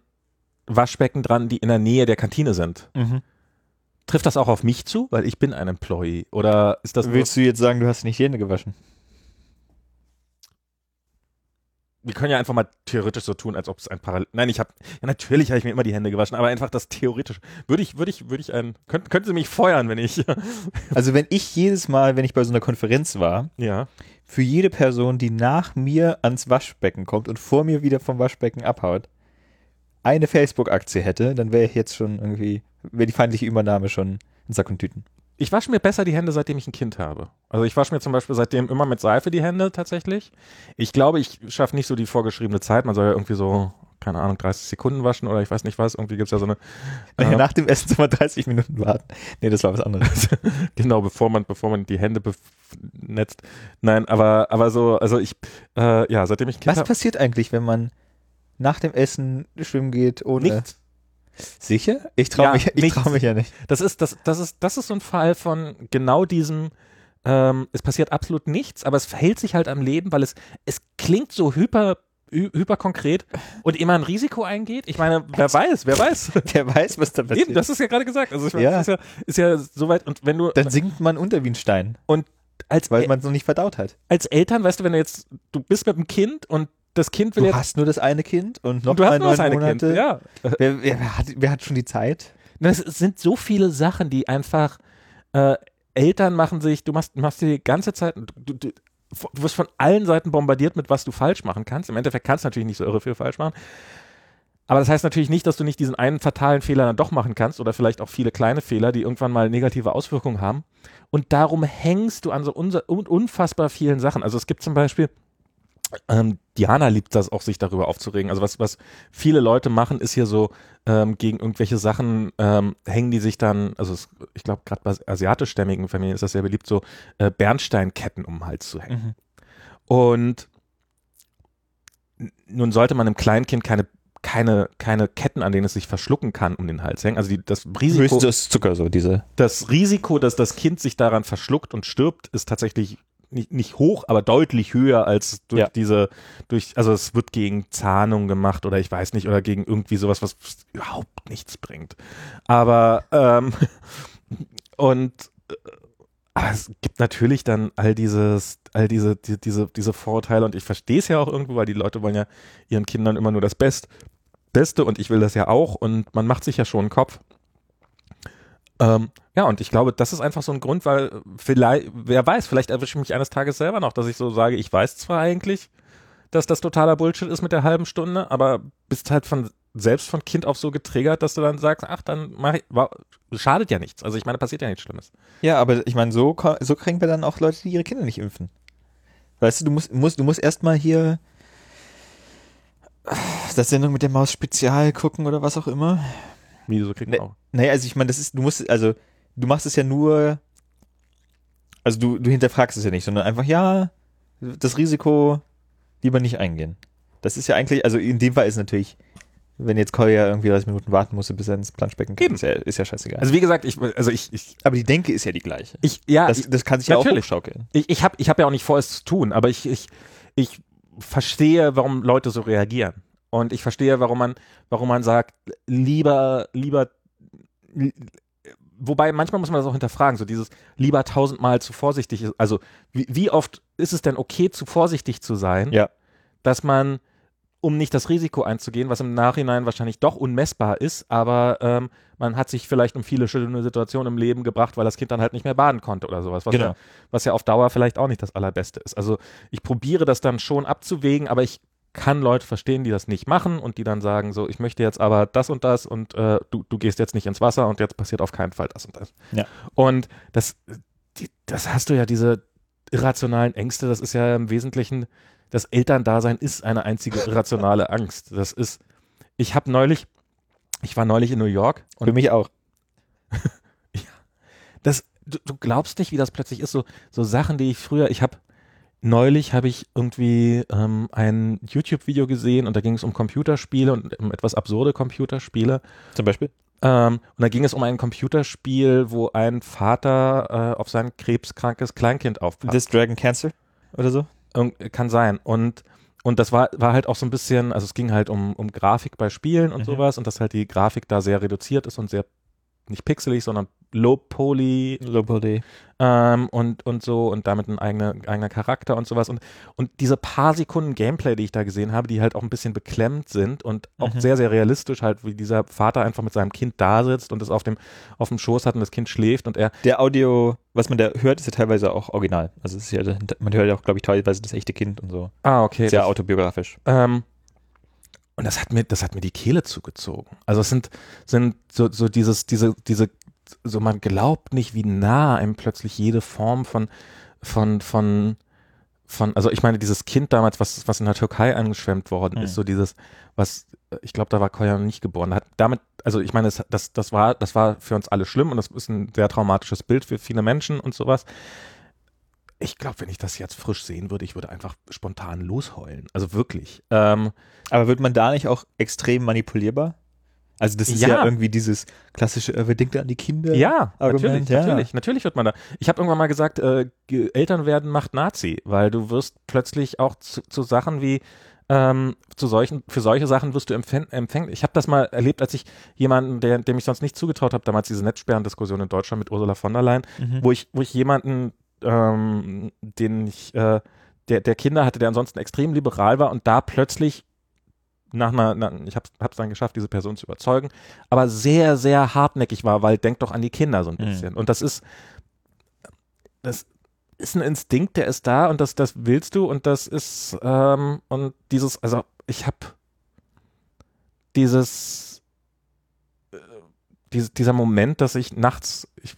Waschbecken dran, die in der Nähe der Kantine sind. Mhm. Trifft das auch auf mich zu? Weil ich bin ein Employee. Oder ist das Willst du jetzt sagen, du hast nicht die Hände gewaschen? wir können ja einfach mal theoretisch so tun, als ob es ein Parallel. Nein, ich habe, ja natürlich habe ich mir immer die Hände gewaschen, aber einfach das theoretisch. Würde ich, würde ich, würde ich ein, könnt, könnten Sie mich feuern, wenn ich, Also wenn ich jedes Mal, wenn ich bei so einer Konferenz war, ja. für jede Person, die nach mir ans Waschbecken kommt und vor mir wieder vom Waschbecken abhaut, eine Facebook-Aktie hätte, dann wäre ich jetzt schon irgendwie, wäre die feindliche Übernahme schon in Sack und Tüten. Ich wasche mir besser die Hände, seitdem ich ein Kind habe. Also ich wasche mir zum Beispiel seitdem immer mit Seife die Hände tatsächlich. Ich glaube, ich schaffe nicht so die vorgeschriebene Zeit. Man soll ja irgendwie so, keine Ahnung, 30 Sekunden waschen oder ich weiß nicht was. Irgendwie gibt's ja so eine, Ähm. nach dem Essen soll man 30 Minuten warten. Nee, das war was anderes. genau, bevor man, bevor man die Hände netzt. Nein, aber, aber so, also ich, äh, ja, seitdem ich ein Kind Was habe, passiert eigentlich, wenn man nach dem Essen schwimmen geht ohne... nichts. Sicher? Ich traue Ja, mich, ich trau mich ja nicht. Das ist, das, das ist, das ist so ein Fall von genau diesem, ähm, es passiert absolut nichts, aber es verhält sich halt am Leben, weil es, es klingt so hyper, hy- hyperkonkret und immer ein Risiko eingeht. Ich meine, wer weiß, wer weiß. Wer weiß, was da passiert. Eben, das ist ja gerade gesagt. Also ich meine, Ja. das ist ja, ist ja soweit, und wenn du Dann sinkt man unter wie ein Stein, als, weil man es noch nicht verdaut hat. als Eltern, weißt du, wenn du jetzt, du bist mit einem Kind und das Kind will Du jetzt, hast nur das eine Kind und noch und du mal hast nur das eine Monate. Kind, ja. Wer, wer, wer, hat, wer hat schon die Zeit? Das sind so viele Sachen, die einfach äh, Eltern machen sich, du machst, machst die ganze Zeit, du, du, du wirst von allen Seiten bombardiert mit, was du falsch machen kannst. Im Endeffekt kannst du natürlich nicht so irre viel falsch machen. Aber das heißt natürlich nicht, dass du nicht diesen einen fatalen Fehler dann doch machen kannst oder vielleicht auch viele kleine Fehler, die irgendwann mal negative Auswirkungen haben. Und darum hängst du an so unfassbar vielen Sachen. Also es gibt zum Beispiel, ähm, Diana liebt das auch, sich darüber aufzuregen. Also was, was viele Leute machen, ist hier so ähm, gegen irgendwelche Sachen ähm, hängen die sich dann, also es, ich glaube gerade bei asiatischstämmigen Familien ist das sehr beliebt, so äh, Bernsteinketten um den Hals zu hängen. Und n- nun sollte man einem Kleinkind keine keine, keine Ketten, an denen es sich verschlucken kann, um den Hals hängen. Also die, das Risiko, das Zucker, so diese. das Risiko, dass das Kind sich daran verschluckt und stirbt, ist tatsächlich nicht, nicht hoch, aber deutlich höher als durch Ja. diese, durch, also es wird gegen Zahnung gemacht oder ich weiß nicht, oder gegen irgendwie sowas, was überhaupt nichts bringt. Aber, ähm, und, äh, aber es gibt natürlich dann all dieses, all diese, die, diese, diese Vorurteile und ich verstehe es ja auch irgendwo, weil die Leute wollen ja ihren Kindern immer nur das Best, Beste und ich will das ja auch und man macht sich ja schon einen Kopf. Ähm, ja, und ich glaube, das ist einfach so ein Grund, weil vielleicht, wer weiß, vielleicht erwische ich mich eines Tages selber noch, dass ich so sage, ich weiß zwar eigentlich, dass das totaler Bullshit ist mit der halben Stunde, aber bist halt von selbst von Kind auf so getriggert, dass du dann sagst, ach, dann mach ich, war, schadet ja nichts. Also ich meine, passiert ja nichts Schlimmes. Ja, aber ich meine, so, so kriegen wir dann auch Leute, die ihre Kinder nicht impfen. Weißt du, du musst, musst, du musst erstmal hier das Sendung mit der Maus Spezial gucken oder was auch immer. Wie so kriegt man auch. Naja, also ich meine, das ist, du musst, also du machst es ja nur, also du, du hinterfragst es ja nicht, sondern einfach, ja, das Risiko lieber nicht eingehen. Das ist ja eigentlich, also in dem Fall ist natürlich, wenn jetzt Kolja irgendwie 30 Minuten warten musste, bis er ins Planschbecken kommt, Eben. ist ja, ist ja scheißegal. Also wie gesagt, ich, also ich, ich, aber die Denke ist ja die gleiche. ich ja, Das, das kann sich ja auch natürlich. hochschaukeln. ich, ich habe ich hab ja auch nicht vor, es zu tun, aber ich, ich, ich verstehe, warum Leute so reagieren. Und ich verstehe, warum man, warum man sagt, lieber, lieber, li- wobei manchmal muss man das auch hinterfragen, so dieses lieber tausendmal zu vorsichtig ist. Also wie, wie oft ist es denn okay, zu vorsichtig zu sein, Ja. dass man, um nicht das Risiko einzugehen, was im Nachhinein wahrscheinlich doch unmessbar ist, aber ähm, man hat sich vielleicht um viele schöne Situationen im Leben gebracht, weil das Kind dann halt nicht mehr baden konnte oder sowas, was, Genau. ja, was ja auf Dauer vielleicht auch nicht das Allerbeste ist. Also ich probiere das dann schon abzuwägen, aber ich kann Leute verstehen, die das nicht machen und die dann sagen so, ich möchte jetzt aber das und das und äh, du, du gehst jetzt nicht ins Wasser und jetzt passiert auf keinen Fall das und das. Ja. Und das, die, das hast du ja, diese irrationalen Ängste, das ist ja im Wesentlichen, das Elterndasein ist eine einzige irrationale Angst. Das ist, ich habe neulich, ich war neulich in New York und Für mich auch. das, du, du glaubst nicht, wie das plötzlich ist. So, so Sachen, die ich früher, ich habe neulich habe ich irgendwie ähm, ein YouTube-Video gesehen und da ging es um Computerspiele und um etwas absurde Computerspiele. Zum Beispiel? Ähm, und da ging es um ein Computerspiel, wo ein Vater äh, auf sein krebskrankes Kleinkind aufpasst. This Dragon Cancer oder so? Irgend- kann sein. Und, und das war, war halt auch so ein bisschen, also es ging halt um, um Grafik bei Spielen und Mhm. sowas und dass halt die Grafik da sehr reduziert ist und sehr nicht pixelig, sondern low poly Low Poly. ähm, und, und so und damit ein eigener, eigener Charakter und sowas. Und, und diese paar Sekunden Gameplay, die ich da gesehen habe, die halt auch ein bisschen beklemmt sind und auch Mhm. sehr, sehr realistisch halt, wie dieser Vater einfach mit seinem Kind da sitzt und es auf dem, auf dem Schoß hat und das Kind schläft und er, Der Audio, was man da hört, ist ja teilweise auch original. Also es ist ja, man hört ja auch, glaube ich, teilweise das echte Kind und so. ah, okay. Sehr das- autobiografisch. Ähm, und das hat mir, das hat mir die Kehle zugezogen. Also es sind, sind so, so dieses, diese, diese, so man glaubt nicht, wie nah einem plötzlich jede Form von, von, von, von, also ich meine, dieses Kind damals, was, was in der Türkei angeschwemmt worden Mhm. ist, so dieses, was, ich glaube, da war Koya noch nicht geboren. Hat damit, also ich meine, das, das, das war, das war für uns alle schlimm und das ist ein sehr traumatisches Bild für viele Menschen und sowas. Ich glaube, wenn ich das jetzt frisch sehen würde, ich würde einfach spontan losheulen. Also wirklich. Ähm, Aber wird man da nicht auch extrem manipulierbar? Also das ist ja, Ja. irgendwie dieses klassische, äh, wer denkt da an die Kinder? Ja, Argument, natürlich, ja. natürlich, natürlich wird man da. Ich habe irgendwann mal gesagt, äh, Eltern werden macht Nazi, weil du wirst plötzlich auch zu, zu Sachen wie ähm, zu solchen, für solche Sachen wirst du empfäng- empfänglich. Ich habe das mal erlebt, als ich jemanden, der, dem ich sonst nicht zugetraut habe, damals diese Netzsperrendiskussion in Deutschland mit Ursula von der Leyen, Mhm. wo ich, wo ich jemanden, ähm, den ich, äh, der, der Kinder hatte, der ansonsten extrem liberal war und da plötzlich nach einer, na, ich habe es dann geschafft, diese Person zu überzeugen, aber sehr, sehr hartnäckig war, weil denk doch an die Kinder so ein Mhm. bisschen. Und das ist, das ist ein Instinkt, der ist da und das, das willst du und das ist, ähm, und dieses, also ich habe dieses, äh, diese, dieser Moment, dass ich nachts, ich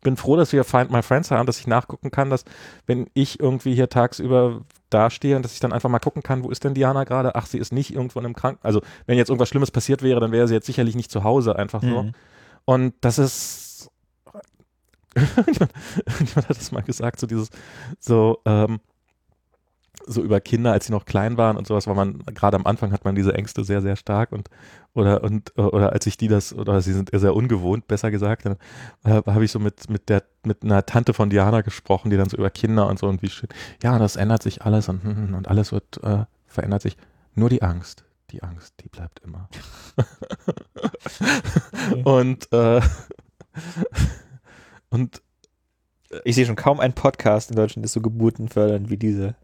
bin froh, dass wir Find My Friends haben, dass ich nachgucken kann, dass wenn ich irgendwie hier tagsüber dastehe und dass ich dann einfach mal gucken kann, wo ist denn Diana gerade? Ach, sie ist nicht irgendwo in einem Kranken. Also wenn jetzt irgendwas Schlimmes passiert wäre, dann wäre sie jetzt sicherlich nicht zu Hause, einfach so. Mhm. Und das ist, irgendjemand, irgendjemand hat das mal gesagt, so dieses, so, ähm, so über Kinder, als sie noch klein waren und sowas, weil man, gerade am Anfang hat man diese Ängste sehr, sehr stark und, oder, und, oder als ich die das, oder sie sind sehr ungewohnt, besser gesagt, dann äh, habe ich so mit, mit der, mit einer Tante von Diana gesprochen, die dann so über Kinder und so und wie schön, ja, das ändert sich alles und, hm, und alles wird, äh, verändert sich. Nur die Angst, die Angst, die bleibt immer. und, äh, und Ich sehe schon kaum einen Podcast in Deutschland, der so Geburten fördern wie diese.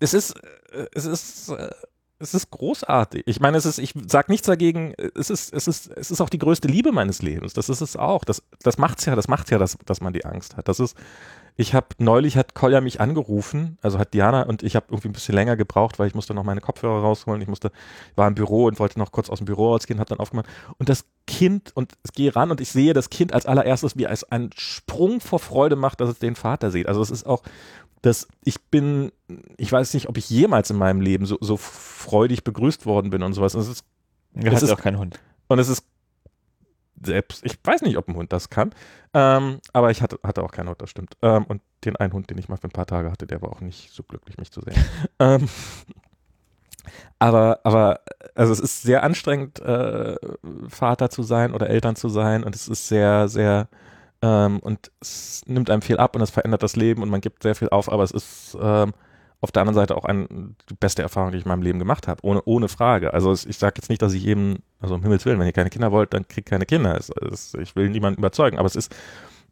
Es ist, äh, es ist, äh, es ist großartig. Ich meine, es ist, ich sag nichts dagegen, es ist, es ist, es ist auch die größte Liebe meines Lebens. Das ist es auch. Das, das macht's ja, das macht ja, dass, dass man die Angst hat. Das ist, ich habe neulich hat Kolja mich angerufen, also hat Diana und ich habe irgendwie ein bisschen länger gebraucht, weil ich musste noch meine Kopfhörer rausholen. Ich musste, war im Büro und wollte noch kurz aus dem Büro rausgehen, habe dann aufgemacht und das Kind und ich gehe ran und ich sehe das Kind als allererstes, wie es einen Sprung vor Freude macht, dass es den Vater sieht. Also es ist auch, dass ich bin, ich weiß nicht, ob ich jemals in meinem Leben so, so freudig begrüßt worden bin und sowas. Und es ist, Er Es ist- auch keinen Hund. und es ist selbst, ich weiß nicht, ob ein Hund das kann, ähm, aber ich hatte, hatte auch keinen Hund, das stimmt. Ähm, und den einen Hund, den ich mal für ein paar Tage hatte, der war auch nicht so glücklich, mich zu sehen. ähm, aber, aber, also es ist sehr anstrengend, äh, Vater zu sein oder Eltern zu sein und es ist sehr, sehr, ähm, und es nimmt einem viel ab und es verändert das Leben und man gibt sehr viel auf, aber es ist ähm, auf der anderen Seite auch ein, die beste Erfahrung, die ich in meinem Leben gemacht habe, ohne, ohne Frage. Also es, ich sage jetzt nicht, dass ich eben, also um Himmels Willen, wenn ihr keine Kinder wollt, dann kriegt keine Kinder. Es, es, ich will niemanden überzeugen, aber es ist,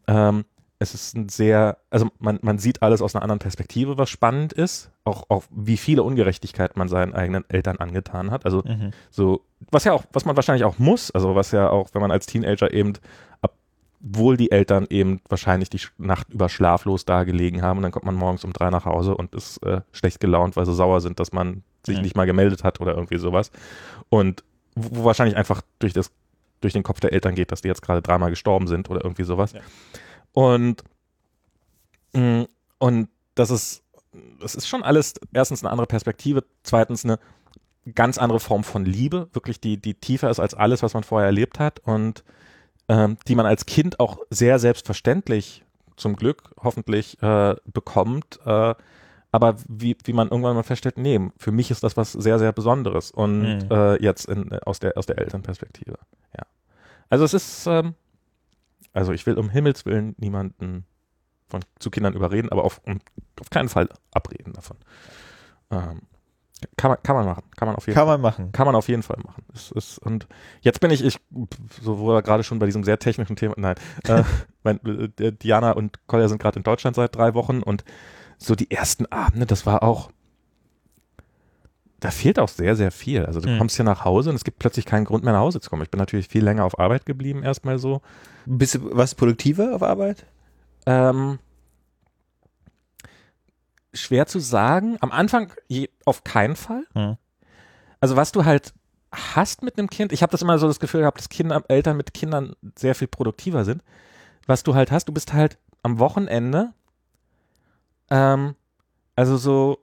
ähm, es ist ein sehr, also man, man sieht alles aus einer anderen Perspektive, was spannend ist. Auch, auch wie viele Ungerechtigkeiten man seinen eigenen Eltern angetan hat. Also Mhm. so, was ja auch, was man wahrscheinlich auch muss, also was ja auch, wenn man als Teenager eben, obwohl die Eltern eben wahrscheinlich die Nacht über schlaflos da gelegen haben und dann kommt man morgens um drei nach Hause und ist äh, schlecht gelaunt, weil sie sauer sind, dass man sich Mhm. nicht mal gemeldet hat oder irgendwie sowas. Und wo, wahrscheinlich einfach durch das, durch den Kopf der Eltern geht, dass die jetzt gerade dreimal gestorben sind oder irgendwie sowas. Ja. Und, mh, und das ist, das ist schon alles erstens eine andere Perspektive, zweitens eine ganz andere Form von Liebe, wirklich die, die tiefer ist als alles, was man vorher erlebt hat und ähm, die man als Kind auch sehr selbstverständlich zum Glück hoffentlich äh, bekommt, äh, aber wie, wie man irgendwann mal feststellt, nee, für mich ist das was sehr, sehr Besonderes und Mhm. äh, jetzt in, aus, der, aus der Elternperspektive, ja. Also es ist, ähm, also ich will um Himmels Willen niemanden von, zu Kindern überreden, aber auf, um, auf keinen Fall abreden davon. Ähm, kann, man, kann man machen, kann man auf jeden Kann man machen. kann man auf jeden Fall machen. Es ist, und jetzt bin ich, ich, so wo wir gerade schon bei diesem sehr technischen Thema, nein, äh, mein, äh, Diana und Kolja sind gerade in Deutschland seit drei Wochen und so die ersten Abende, das war auch, da fehlt auch sehr, sehr viel. Also du Mhm. kommst hier nach Hause und es gibt plötzlich keinen Grund mehr nach Hause zu kommen. Ich bin natürlich viel länger auf Arbeit geblieben, erstmal so. Bist du was produktiver auf Arbeit? Ähm, schwer zu sagen. Am Anfang je, auf keinen Fall. Mhm. Also was du halt hast mit einem Kind, ich habe das immer so das Gefühl gehabt, dass Kinder, Eltern mit Kindern sehr viel produktiver sind. Was du halt hast, du bist halt am Wochenende, ähm, also so,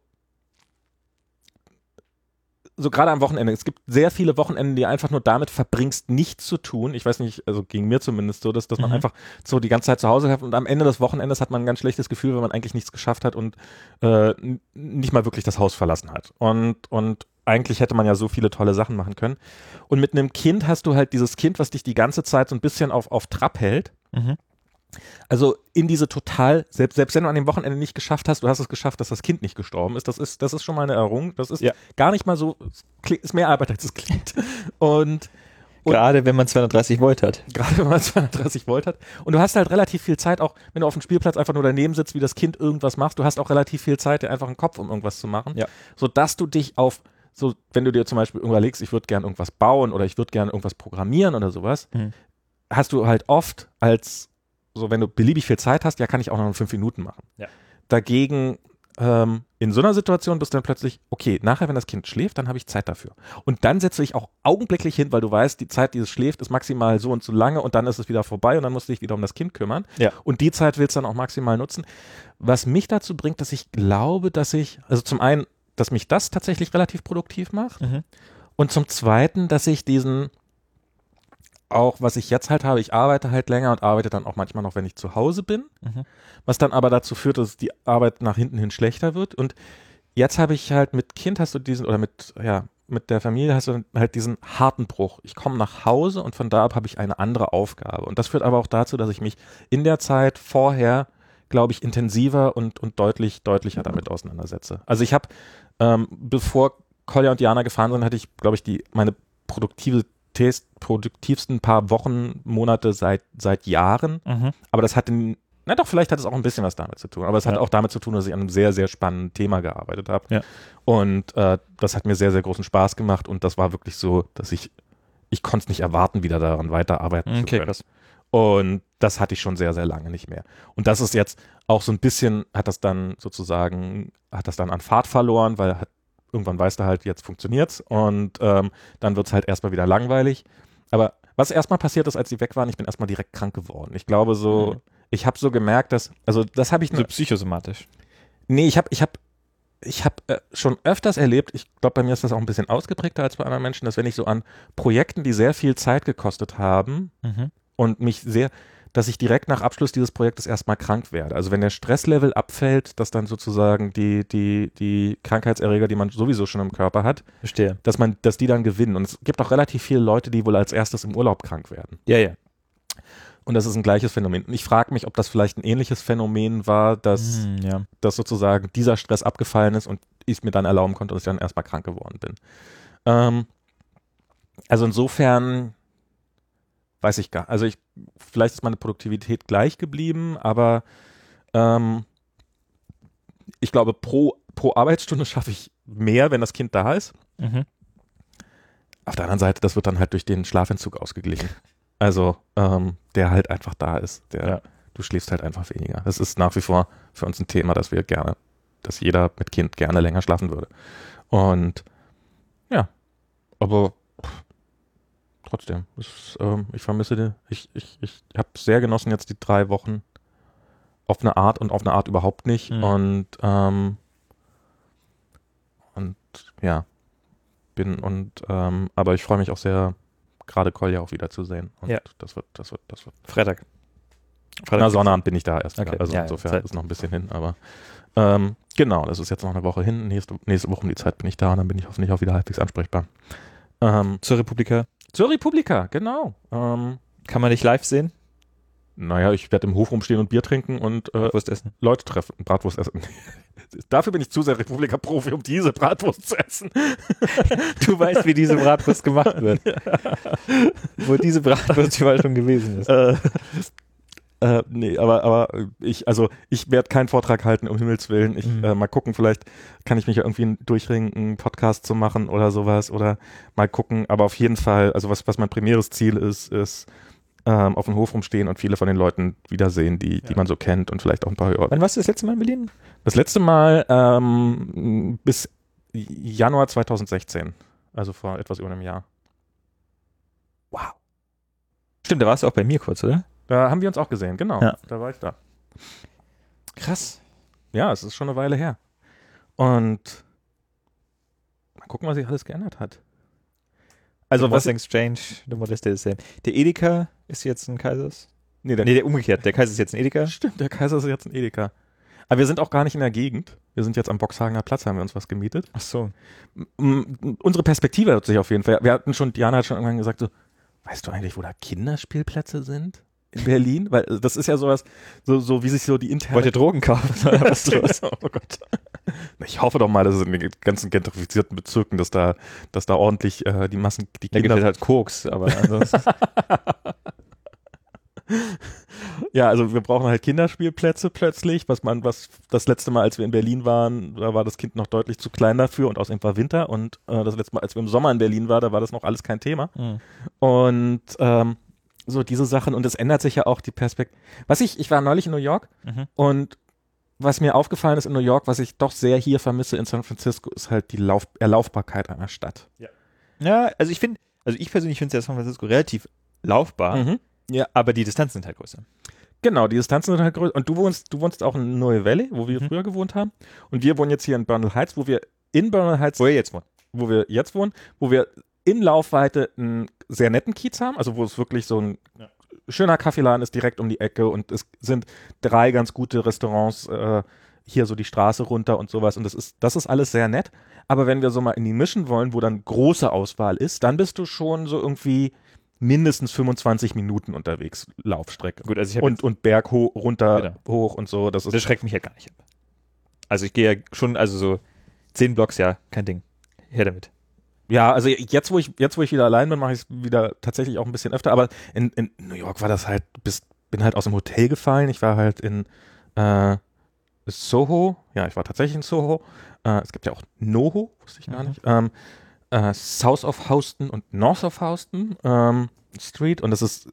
so gerade am Wochenende. Es gibt sehr viele Wochenenden, die einfach nur damit verbringst, nichts zu tun. Ich weiß nicht, also ging mir zumindest so, dass, dass man Mhm. einfach so die ganze Zeit zu Hause hat und am Ende des Wochenendes hat man ein ganz schlechtes Gefühl, wenn man eigentlich nichts geschafft hat und äh, nicht mal wirklich das Haus verlassen hat. Und, und eigentlich hätte man ja so viele tolle Sachen machen können. Und mit einem Kind hast du halt dieses Kind, was dich die ganze Zeit so ein bisschen auf, auf Trab hält. Mhm. Also in diese total, selbst, selbst wenn du an dem Wochenende nicht geschafft hast, du hast es geschafft, dass das Kind nicht gestorben ist. Das ist, das ist schon mal eine Errung. Das ist Ja. gar nicht mal so, ist mehr Arbeit, als es klingt. Und Und- Gerade wenn man 230 Volt hat. gerade wenn man 230 Volt hat. Und du hast halt relativ viel Zeit, auch wenn du auf dem Spielplatz einfach nur daneben sitzt, wie das Kind irgendwas machst, du hast auch relativ viel Zeit, dir einfach einen Kopf um irgendwas zu machen. Ja. Sodass du dich auf, so, wenn du dir zum Beispiel überlegst, ich würde gerne irgendwas bauen oder ich würde gerne irgendwas programmieren oder sowas, Mhm. hast du halt oft als, so wenn du beliebig viel Zeit hast, ja, kann ich auch noch in fünf Minuten machen. Ja. Dagegen, ähm, in so einer Situation bist du dann plötzlich, okay, nachher, wenn das Kind schläft, dann habe ich Zeit dafür. Und dann setze ich auch augenblicklich hin, weil du weißt, die Zeit, die es schläft, ist maximal so und so lange und dann ist es wieder vorbei und dann musst du dich wieder um das Kind kümmern. Ja. Und die Zeit willst du dann auch maximal nutzen. Was mich dazu bringt, dass ich glaube, dass ich, also zum einen, dass mich das tatsächlich relativ produktiv macht Mhm. und zum zweiten, dass ich diesen, auch was ich jetzt halt habe, ich arbeite halt länger und arbeite dann auch manchmal noch, wenn ich zu Hause bin, Mhm. was dann aber dazu führt, dass die Arbeit nach hinten hin schlechter wird. Und jetzt habe ich halt mit Kind hast du diesen, oder mit, ja, mit der Familie hast du halt diesen harten Bruch. Ich komme nach Hause und von da ab habe ich eine andere Aufgabe. Und das führt aber auch dazu, dass ich mich in der Zeit vorher, glaube ich, intensiver und, und deutlich, deutlicher damit auseinandersetze. Also ich habe, ähm, bevor Kolja und Jana gefahren sind, hatte ich, glaube ich, die, meine produktive produktivsten paar Wochen, Monate seit, seit Jahren. Mhm. Aber das hatte, na doch, vielleicht hat es auch ein bisschen was damit zu tun. Aber es hat Ja. auch damit zu tun, dass ich an einem sehr, sehr spannenden Thema gearbeitet habe. Ja. Und äh, das hat mir sehr, sehr großen Spaß gemacht. Und das war wirklich so, dass ich, ich konnte es nicht erwarten, wieder daran weiterarbeiten zu Okay, können. krass. Und das hatte ich schon sehr, sehr lange nicht mehr. Und das ist jetzt auch so ein bisschen, hat das dann sozusagen, hat das dann an Fahrt verloren, weil hat, irgendwann weißt du halt, jetzt funktioniert's und ähm, dann wird's halt erstmal wieder langweilig. Aber was erstmal passiert ist, als sie weg waren, ich bin erstmal direkt krank geworden. Ich glaube so, Mhm. ich habe so gemerkt, dass, also das habe ich, So psychosomatisch. nee, ich habe, ich habe, ich habe äh, schon öfters erlebt, ich glaube, bei mir ist das auch ein bisschen ausgeprägter als bei anderen Menschen, dass wenn ich so an Projekten, die sehr viel Zeit gekostet haben, Mhm. und mich sehr, dass ich direkt nach Abschluss dieses Projektes erstmal krank werde. Also wenn der Stresslevel abfällt, dass dann sozusagen die, die, die Krankheitserreger, die man sowieso schon im Körper hat, Verstehe. dass man, dass die dann gewinnen. Und es gibt auch relativ viele Leute, die wohl als erstes im Urlaub krank werden. Ja, ja. Und das ist ein gleiches Phänomen. Und ich frage mich, ob das vielleicht ein ähnliches Phänomen war, dass, Hm, ja. dass sozusagen dieser Stress abgefallen ist und ich es mir dann erlauben konnte, dass ich dann erstmal krank geworden bin. Ähm, also insofern weiß ich gar, also ich, vielleicht ist meine Produktivität gleich geblieben, aber ähm, ich glaube, pro, pro Arbeitsstunde schaffe ich mehr, wenn das Kind da ist. Mhm. Auf der anderen Seite, das wird dann halt durch den Schlafentzug ausgeglichen. Also, ähm, der halt einfach da ist. Der, Ja. Du schläfst halt einfach weniger. Das ist nach wie vor für uns ein Thema, dass wir gerne, dass jeder mit Kind gerne länger schlafen würde. Und ja, aber pff, trotzdem, ist, ähm, ich vermisse die, ich, ich, ich habe sehr genossen jetzt die drei Wochen auf eine Art und auf eine Art überhaupt nicht. Mhm. Und ähm, und ja, bin und ähm, aber ich freue mich auch sehr, gerade Kolja auch wieder zu sehen. Und Ja. das wird, das wird, das wird. Freitag. Na, Sonnabend bin ich da erst Okay. Also Ja, ja, insofern Zeit. ist noch ein bisschen hin, aber ähm, genau, das ist jetzt noch eine Woche hin. Nächste, nächste Woche um die Zeit bin ich da und dann bin ich hoffentlich auch wieder halbwegs ansprechbar. Ähm, Zur Republika. Zur Republika, genau. Ähm, Kann man dich live sehen? naja, ich werde im Hof rumstehen und Bier trinken und äh. Leute treffen, Bratwurst essen. Dafür bin ich zu sehr Republika-Profi, um diese Bratwurst zu essen. Du weißt, wie diese Bratwurst gemacht wird. Wo diese Bratwurst überall schon gewesen ist. äh, äh, nee, aber, aber ich, also ich werde keinen Vortrag halten, um Himmels Willen. Ich Mhm. äh, mal gucken, vielleicht kann ich mich ja irgendwie durchringen, einen Podcast zu machen oder sowas oder mal gucken. Aber auf jeden Fall, also was, was mein primäres Ziel ist, ist ähm, auf dem Hof rumstehen und viele von den Leuten wiedersehen, die, die Ja. man so kennt und vielleicht auch ein paar hören. Wann warst du das letzte Mal in Berlin? Das letzte Mal ähm, bis Januar 2016, also vor etwas über einem Jahr. Wow. Stimmt, da warst du auch bei mir kurz, oder? Da haben wir uns auch gesehen, genau. Ja. Da war ich da. Krass. Ja, es ist schon eine Weile her. Und mal gucken, was sich alles geändert hat. Also The was Wrestling Exchange, the Modeste is same. Der Edeka ist jetzt ein Kaisers. nee, der, Nee, der umgekehrt. Der Kaiser ist jetzt ein Edeka. stimmt, der Kaiser ist jetzt ein Edeka. Aber wir sind auch gar nicht in der Gegend. Wir sind jetzt am Boxhagener Platz, haben wir uns was gemietet. Ach so. M- Unsere Perspektive hat sich auf jeden Fall. Wir hatten schon, Diana hat schon irgendwann gesagt, so, weißt du eigentlich, wo da Kinderspielplätze sind? In Berlin? Weil äh, das ist ja sowas, so, so wie sich so die interne Wollt ihr Drogen kaufen? Was ist los? oh Gott. Ich hoffe doch mal, dass es in den ganzen gentrifizierten Bezirken, dass da, dass da ordentlich äh, die Massen, die Da gibt Kinder. halt Koks, aber ansonsten. ja, also wir brauchen halt Kinderspielplätze plötzlich, was man, was das letzte Mal, als wir in Berlin waren, da war das Kind noch deutlich zu klein dafür und außerdem war Winter und äh, das letzte Mal, als wir im Sommer in Berlin waren, da war das noch alles kein Thema. Mhm. Und ähm, so diese Sachen und es ändert sich ja auch die Perspektive. Was ich, ich war neulich in New York Mhm. und was mir aufgefallen ist in New York, was ich doch sehr hier vermisse in San Francisco, ist halt die Lauf Erlaufbarkeit einer Stadt. Ja, also ich finde, also ich persönlich finde ja San Francisco relativ laufbar, Mhm. Ja, aber die Distanzen sind halt größer. genau, die Distanzen sind halt größer. Und du wohnst, du wohnst auch in Neue Valley, wo wir Mhm. früher gewohnt haben. Und wir wohnen jetzt hier in Bernal Heights, wo wir in Bernal Heights, Wo ihr jetzt wohnt. wo wir jetzt wohnen, wo wir in Laufweite einen sehr netten Kiez haben, also wo es wirklich so ein Ja. schöner Kaffeeladen ist direkt um die Ecke und es sind drei ganz gute Restaurants äh, hier so die Straße runter und sowas und das ist das ist alles sehr nett, aber wenn wir so mal in die Mischen wollen, wo dann große Auswahl ist, dann bist du schon so irgendwie mindestens 25 Minuten unterwegs Laufstrecke. Gut, also ich Und und Berg ho runter Genau. hoch und so, das ist das schreckt mich halt gar nicht ab. Also ich gehe ja schon, also so zehn Blocks, ja, kein Ding. Her damit. Ja, also jetzt, wo ich, jetzt, wo ich wieder allein bin, mache ich es wieder tatsächlich auch ein bisschen öfter. Aber in, in New York war das halt, bis, bin halt aus dem Hotel gefallen. Ich war halt in äh, Soho. Ja, ich war tatsächlich in Soho. Äh, es gibt ja auch NoHo, wusste ich gar Mhm. nicht. Ähm, äh, South of Houston und North of Houston ähm, Street. Und das ist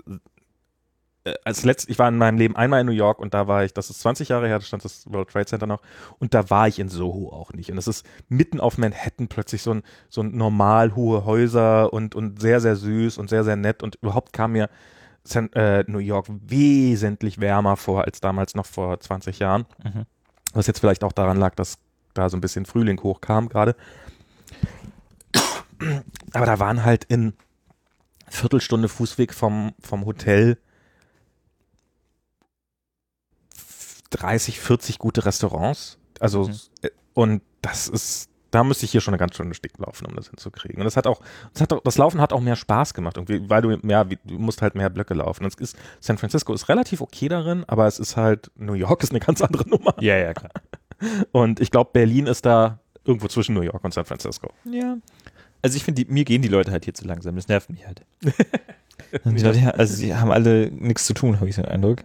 als letzt, ich war in meinem Leben einmal in New York und da war ich, das ist 20 Jahre her, da stand das World Trade Center noch und da war ich in Soho auch nicht. Und das ist mitten auf Manhattan plötzlich so ein, so ein normal hohe Häuser und, und sehr, sehr süß und sehr, sehr nett und überhaupt kam mir San, äh, New York wesentlich wärmer vor als damals noch vor 20 Jahren. Mhm. Was jetzt vielleicht auch daran lag, dass da so ein bisschen Frühling hochkam gerade. Aber da waren halt in Viertelstunde Fußweg vom, vom Hotel 30, 40 gute Restaurants. Also, Mhm. äh, und das ist, da müsste ich hier schon eine ganz schöne Stick laufen, um das hinzukriegen. Und das hat auch, das hat auch, das Laufen hat auch mehr Spaß gemacht, irgendwie, weil du mehr, du musst halt mehr Blöcke laufen. Und es ist, San Francisco ist relativ okay darin, aber es ist halt, New York ist eine ganz andere Nummer. Ja, ja, klar. Und ich glaube, Berlin ist da irgendwo zwischen New York und San Francisco. Ja. Also ich finde, mir gehen die Leute halt hier zu langsam. Das nervt mich halt. Leute, also sie haben alle nichts zu tun, habe ich so den Eindruck.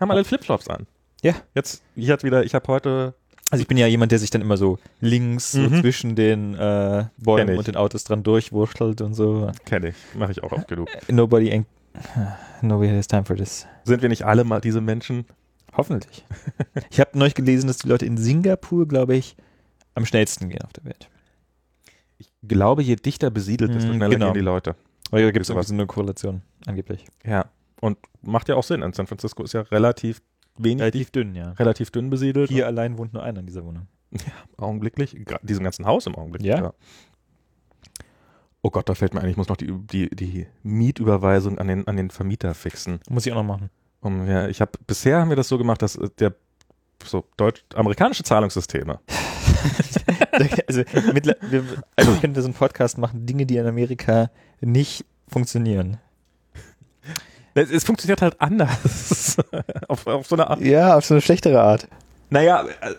Haben alle Flipflops an. Ja. Jetzt, ich hatte wieder, ich habe heute, Also ich bin ja jemand, der sich dann immer so links so Mhm. zwischen den äh, Bäumen und den Autos dran durchwurschtelt und so. kenne ich, mache ich auch oft genug. Nobody, ain't, nobody has time for this. Sind wir nicht alle mal diese Menschen? Hoffentlich. Ich habe neulich gelesen, dass die Leute in Singapur, glaube ich, am schnellsten gehen auf der Welt. Ich glaube, je dichter besiedelt, desto Mhm, schneller genau. gehen die Leute. Weil da gibt es so eine Korrelation, angeblich. Ja. Und macht ja auch Sinn. In San Francisco ist ja relativ wenig, Relativ dünn, ja. relativ dünn besiedelt. Hier allein wohnt nur einer in dieser Wohnung. augenblicklich, gra- diesem ganzen Haus im Augenblick. Ja. Oh Gott, da fällt mir ein, ich muss noch die, die, die Mietüberweisung an den, an den Vermieter fixen. Muss ich auch noch machen. Um, ja, ich habe bisher haben wir das so gemacht, dass äh, der so deutsch amerikanische Zahlungssysteme. also, mittler- wir, also ich könnte so einen Podcast machen, Dinge, die in Amerika nicht funktionieren. Es, es funktioniert halt anders. auf, auf so eine Art. Ja, auf so eine schlechtere Art. Naja, äh,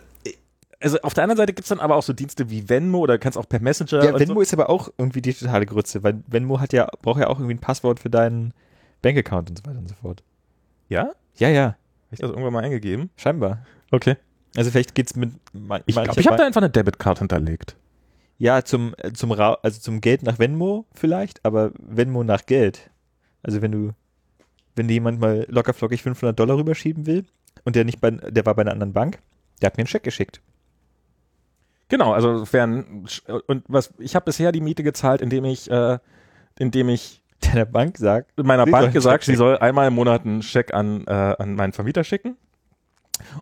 also auf der anderen Seite gibt's dann aber auch so Dienste wie Venmo oder kannst auch per Messenger. Ja, Venmo so. ist aber auch irgendwie die totale Grütze, weil Venmo hat ja, braucht ja auch irgendwie ein Passwort für deinen Bankaccount und so weiter und so fort. Ja? Ja, ja, Hab ich das irgendwann mal eingegeben? scheinbar. Okay. Also vielleicht geht's mit man, Ich glaube, ich habe da einfach eine Debitcard hinterlegt. Ja, zum, äh, zum Ra also zum Geld nach Venmo vielleicht, aber Venmo nach Geld. Also wenn du, wenn dir jemand mal lockerflockig 500 Dollar rüberschieben will und der nicht bei, der war bei einer anderen Bank, der hat mir einen Scheck geschickt. Genau, also fern und was ich habe bisher die Miete gezahlt, indem ich äh, indem ich Der Bank sagt, meiner Sie Bank gesagt, sie soll einmal im Monat einen Scheck an, äh, an meinen Vermieter schicken.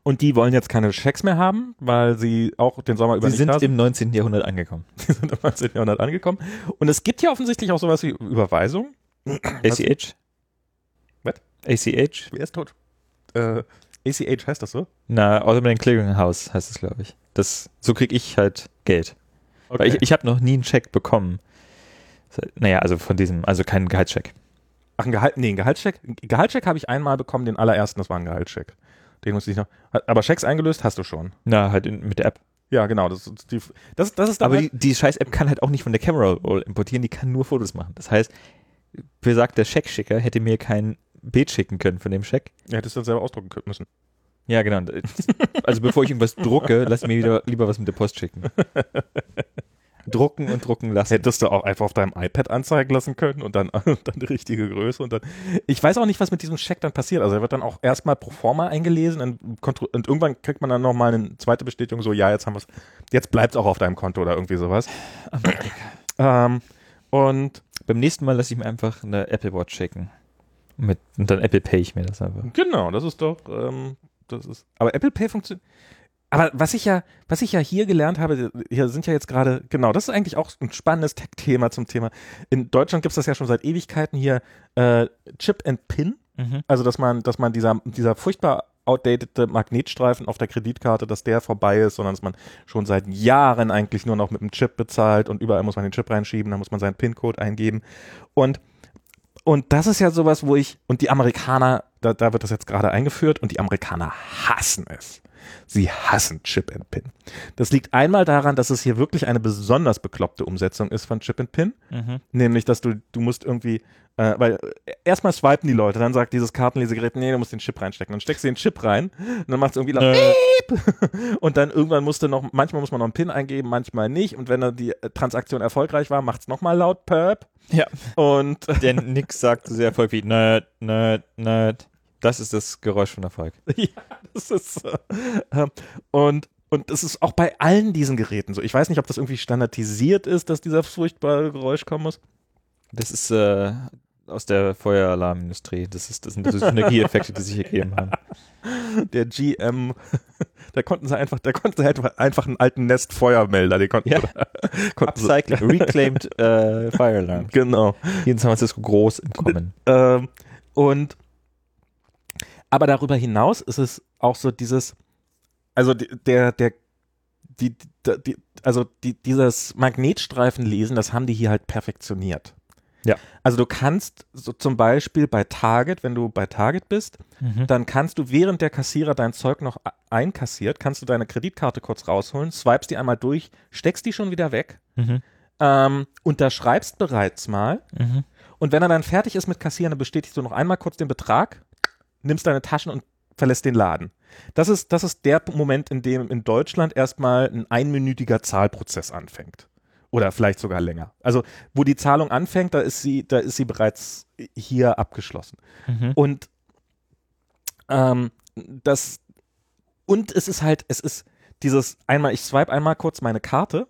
Und die wollen jetzt keine Schecks mehr haben, weil sie auch den Sommer über sie sind. im 19. Jahrhundert angekommen. Sie sind im 19. Jahrhundert angekommen. Und es gibt ja offensichtlich auch sowas wie Überweisung. ACH? ACH? Wer ist tot? Äh, ACH heißt das so? Na, Automatic Clearing House heißt es, glaube ich. Das, so kriege ich halt Geld. Weil ich, ich habe noch nie einen Scheck bekommen. Naja, also von diesem, also keinen Gehaltscheck. Ach, ein Gehalt, nee, ein Gehaltscheck. Gehaltscheck habe ich einmal bekommen, den allerersten, das war ein Gehaltscheck. Den musste ich noch. Aber Schecks eingelöst hast du schon. Na, halt in, mit der App. Ja, genau. Das, die, das, das ist Aber halt, die, die scheiß App kann halt auch nicht von der Camera Roll importieren, die kann nur Fotos machen. Das heißt, besagter Scheckschicker hätte mir kein Bild schicken können von dem Scheck. ja, hättest du dann selber ausdrucken können müssen. Ja, genau. Also bevor ich irgendwas drucke, lass mir wieder, lieber was mit der Post schicken. Drucken und drucken lassen. Hättest du auch einfach auf deinem iPad anzeigen lassen können und dann, dann die richtige Größe und dann. Ich weiß auch nicht, was mit diesem Scheck dann passiert. Also er wird dann auch erstmal pro forma eingelesen und, und irgendwann kriegt man dann nochmal eine zweite Bestätigung, so ja, jetzt haben wir es, jetzt bleibt es auch auf deinem Konto oder irgendwie sowas. ähm, und Beim nächsten Mal lasse ich mir einfach eine Apple Watch schicken. Mit, und dann Apple Pay ich mir das einfach. genau, das ist doch, ähm, das ist. Aber Apple Pay funktioniert. Aber was ich ja, was ich ja hier gelernt habe, hier sind ja jetzt gerade, genau, das ist eigentlich auch ein spannendes Tech-Thema zum Thema. In Deutschland gibt es das ja schon seit Ewigkeiten hier, äh, Chip and Pin. Also, dass man, dass man dieser, dieser furchtbar outdatete Magnetstreifen auf der Kreditkarte, dass der vorbei ist, sondern dass man schon seit Jahren eigentlich nur noch mit einem Chip bezahlt und überall muss man den Chip reinschieben, dann muss man seinen PIN-Code eingeben. Und, und das ist ja sowas, wo ich, und die Amerikaner, da, da wird das jetzt gerade eingeführt und die Amerikaner hassen es. Sie hassen Chip and Pin. Das liegt einmal daran, dass es hier wirklich eine besonders bekloppte Umsetzung ist von Chip and Pin. Mhm. Nämlich, dass du, du musst irgendwie, äh, weil äh, erstmal swipen die Leute, dann sagt dieses Kartenlesegerät, nee, du musst den Chip reinstecken. Dann steckst du den Chip rein und dann macht es irgendwie laut, Piep. und dann irgendwann musst du noch, manchmal muss man noch einen PIN eingeben, manchmal nicht. Und wenn dann die äh, Transaktion erfolgreich war, macht es nochmal laut Perp. Ja. Und Denn nix sagt so sehr Erfolg wie Nerd, Nerd, Nerd. Das ist das Geräusch von Erfolg. ja, das ist äh, ähm, und und das ist auch bei allen diesen Geräten so. Ich weiß nicht, ob das irgendwie standardisiert ist, dass dieser furchtbare Geräusch kommen muss. Das ist äh, aus der Feueralarmindustrie. Das, ist, das sind diese Synergieeffekte, die sich ergeben haben. Der GM, da konnten sie einfach, da konnten sie einfach, einfach einen alten Nest-Feuermelder, den konnten, Ja. konnten Upcycling, Reclaimed äh, Fire Alarm. Genau. Hier in San Francisco groß im Kommen. Ähm, und aber darüber hinaus ist es auch so dieses, also der, der, die, die, also die, dieses Magnetstreifenlesen, das haben die hier halt perfektioniert. Ja. Also du kannst so zum Beispiel bei Target, wenn du bei Target bist, Mhm. dann kannst du, während der Kassierer dein Zeug noch einkassiert, kannst du deine Kreditkarte kurz rausholen, swipest die einmal durch, steckst die schon wieder weg, Mhm. ähm, unterschreibst bereits mal Mhm. und wenn er dann fertig ist mit Kassieren, dann bestätigst du noch einmal kurz den Betrag, nimmst deine Taschen und verlässt den Laden. Das ist, das ist der Moment, in dem in Deutschland erstmal ein einminütiger Zahlprozess anfängt. Oder vielleicht sogar länger. Also, wo die Zahlung anfängt, da ist sie, da ist sie bereits hier abgeschlossen. Mhm. Und ähm, das und es ist halt, es ist dieses einmal, ich swipe einmal kurz meine Karte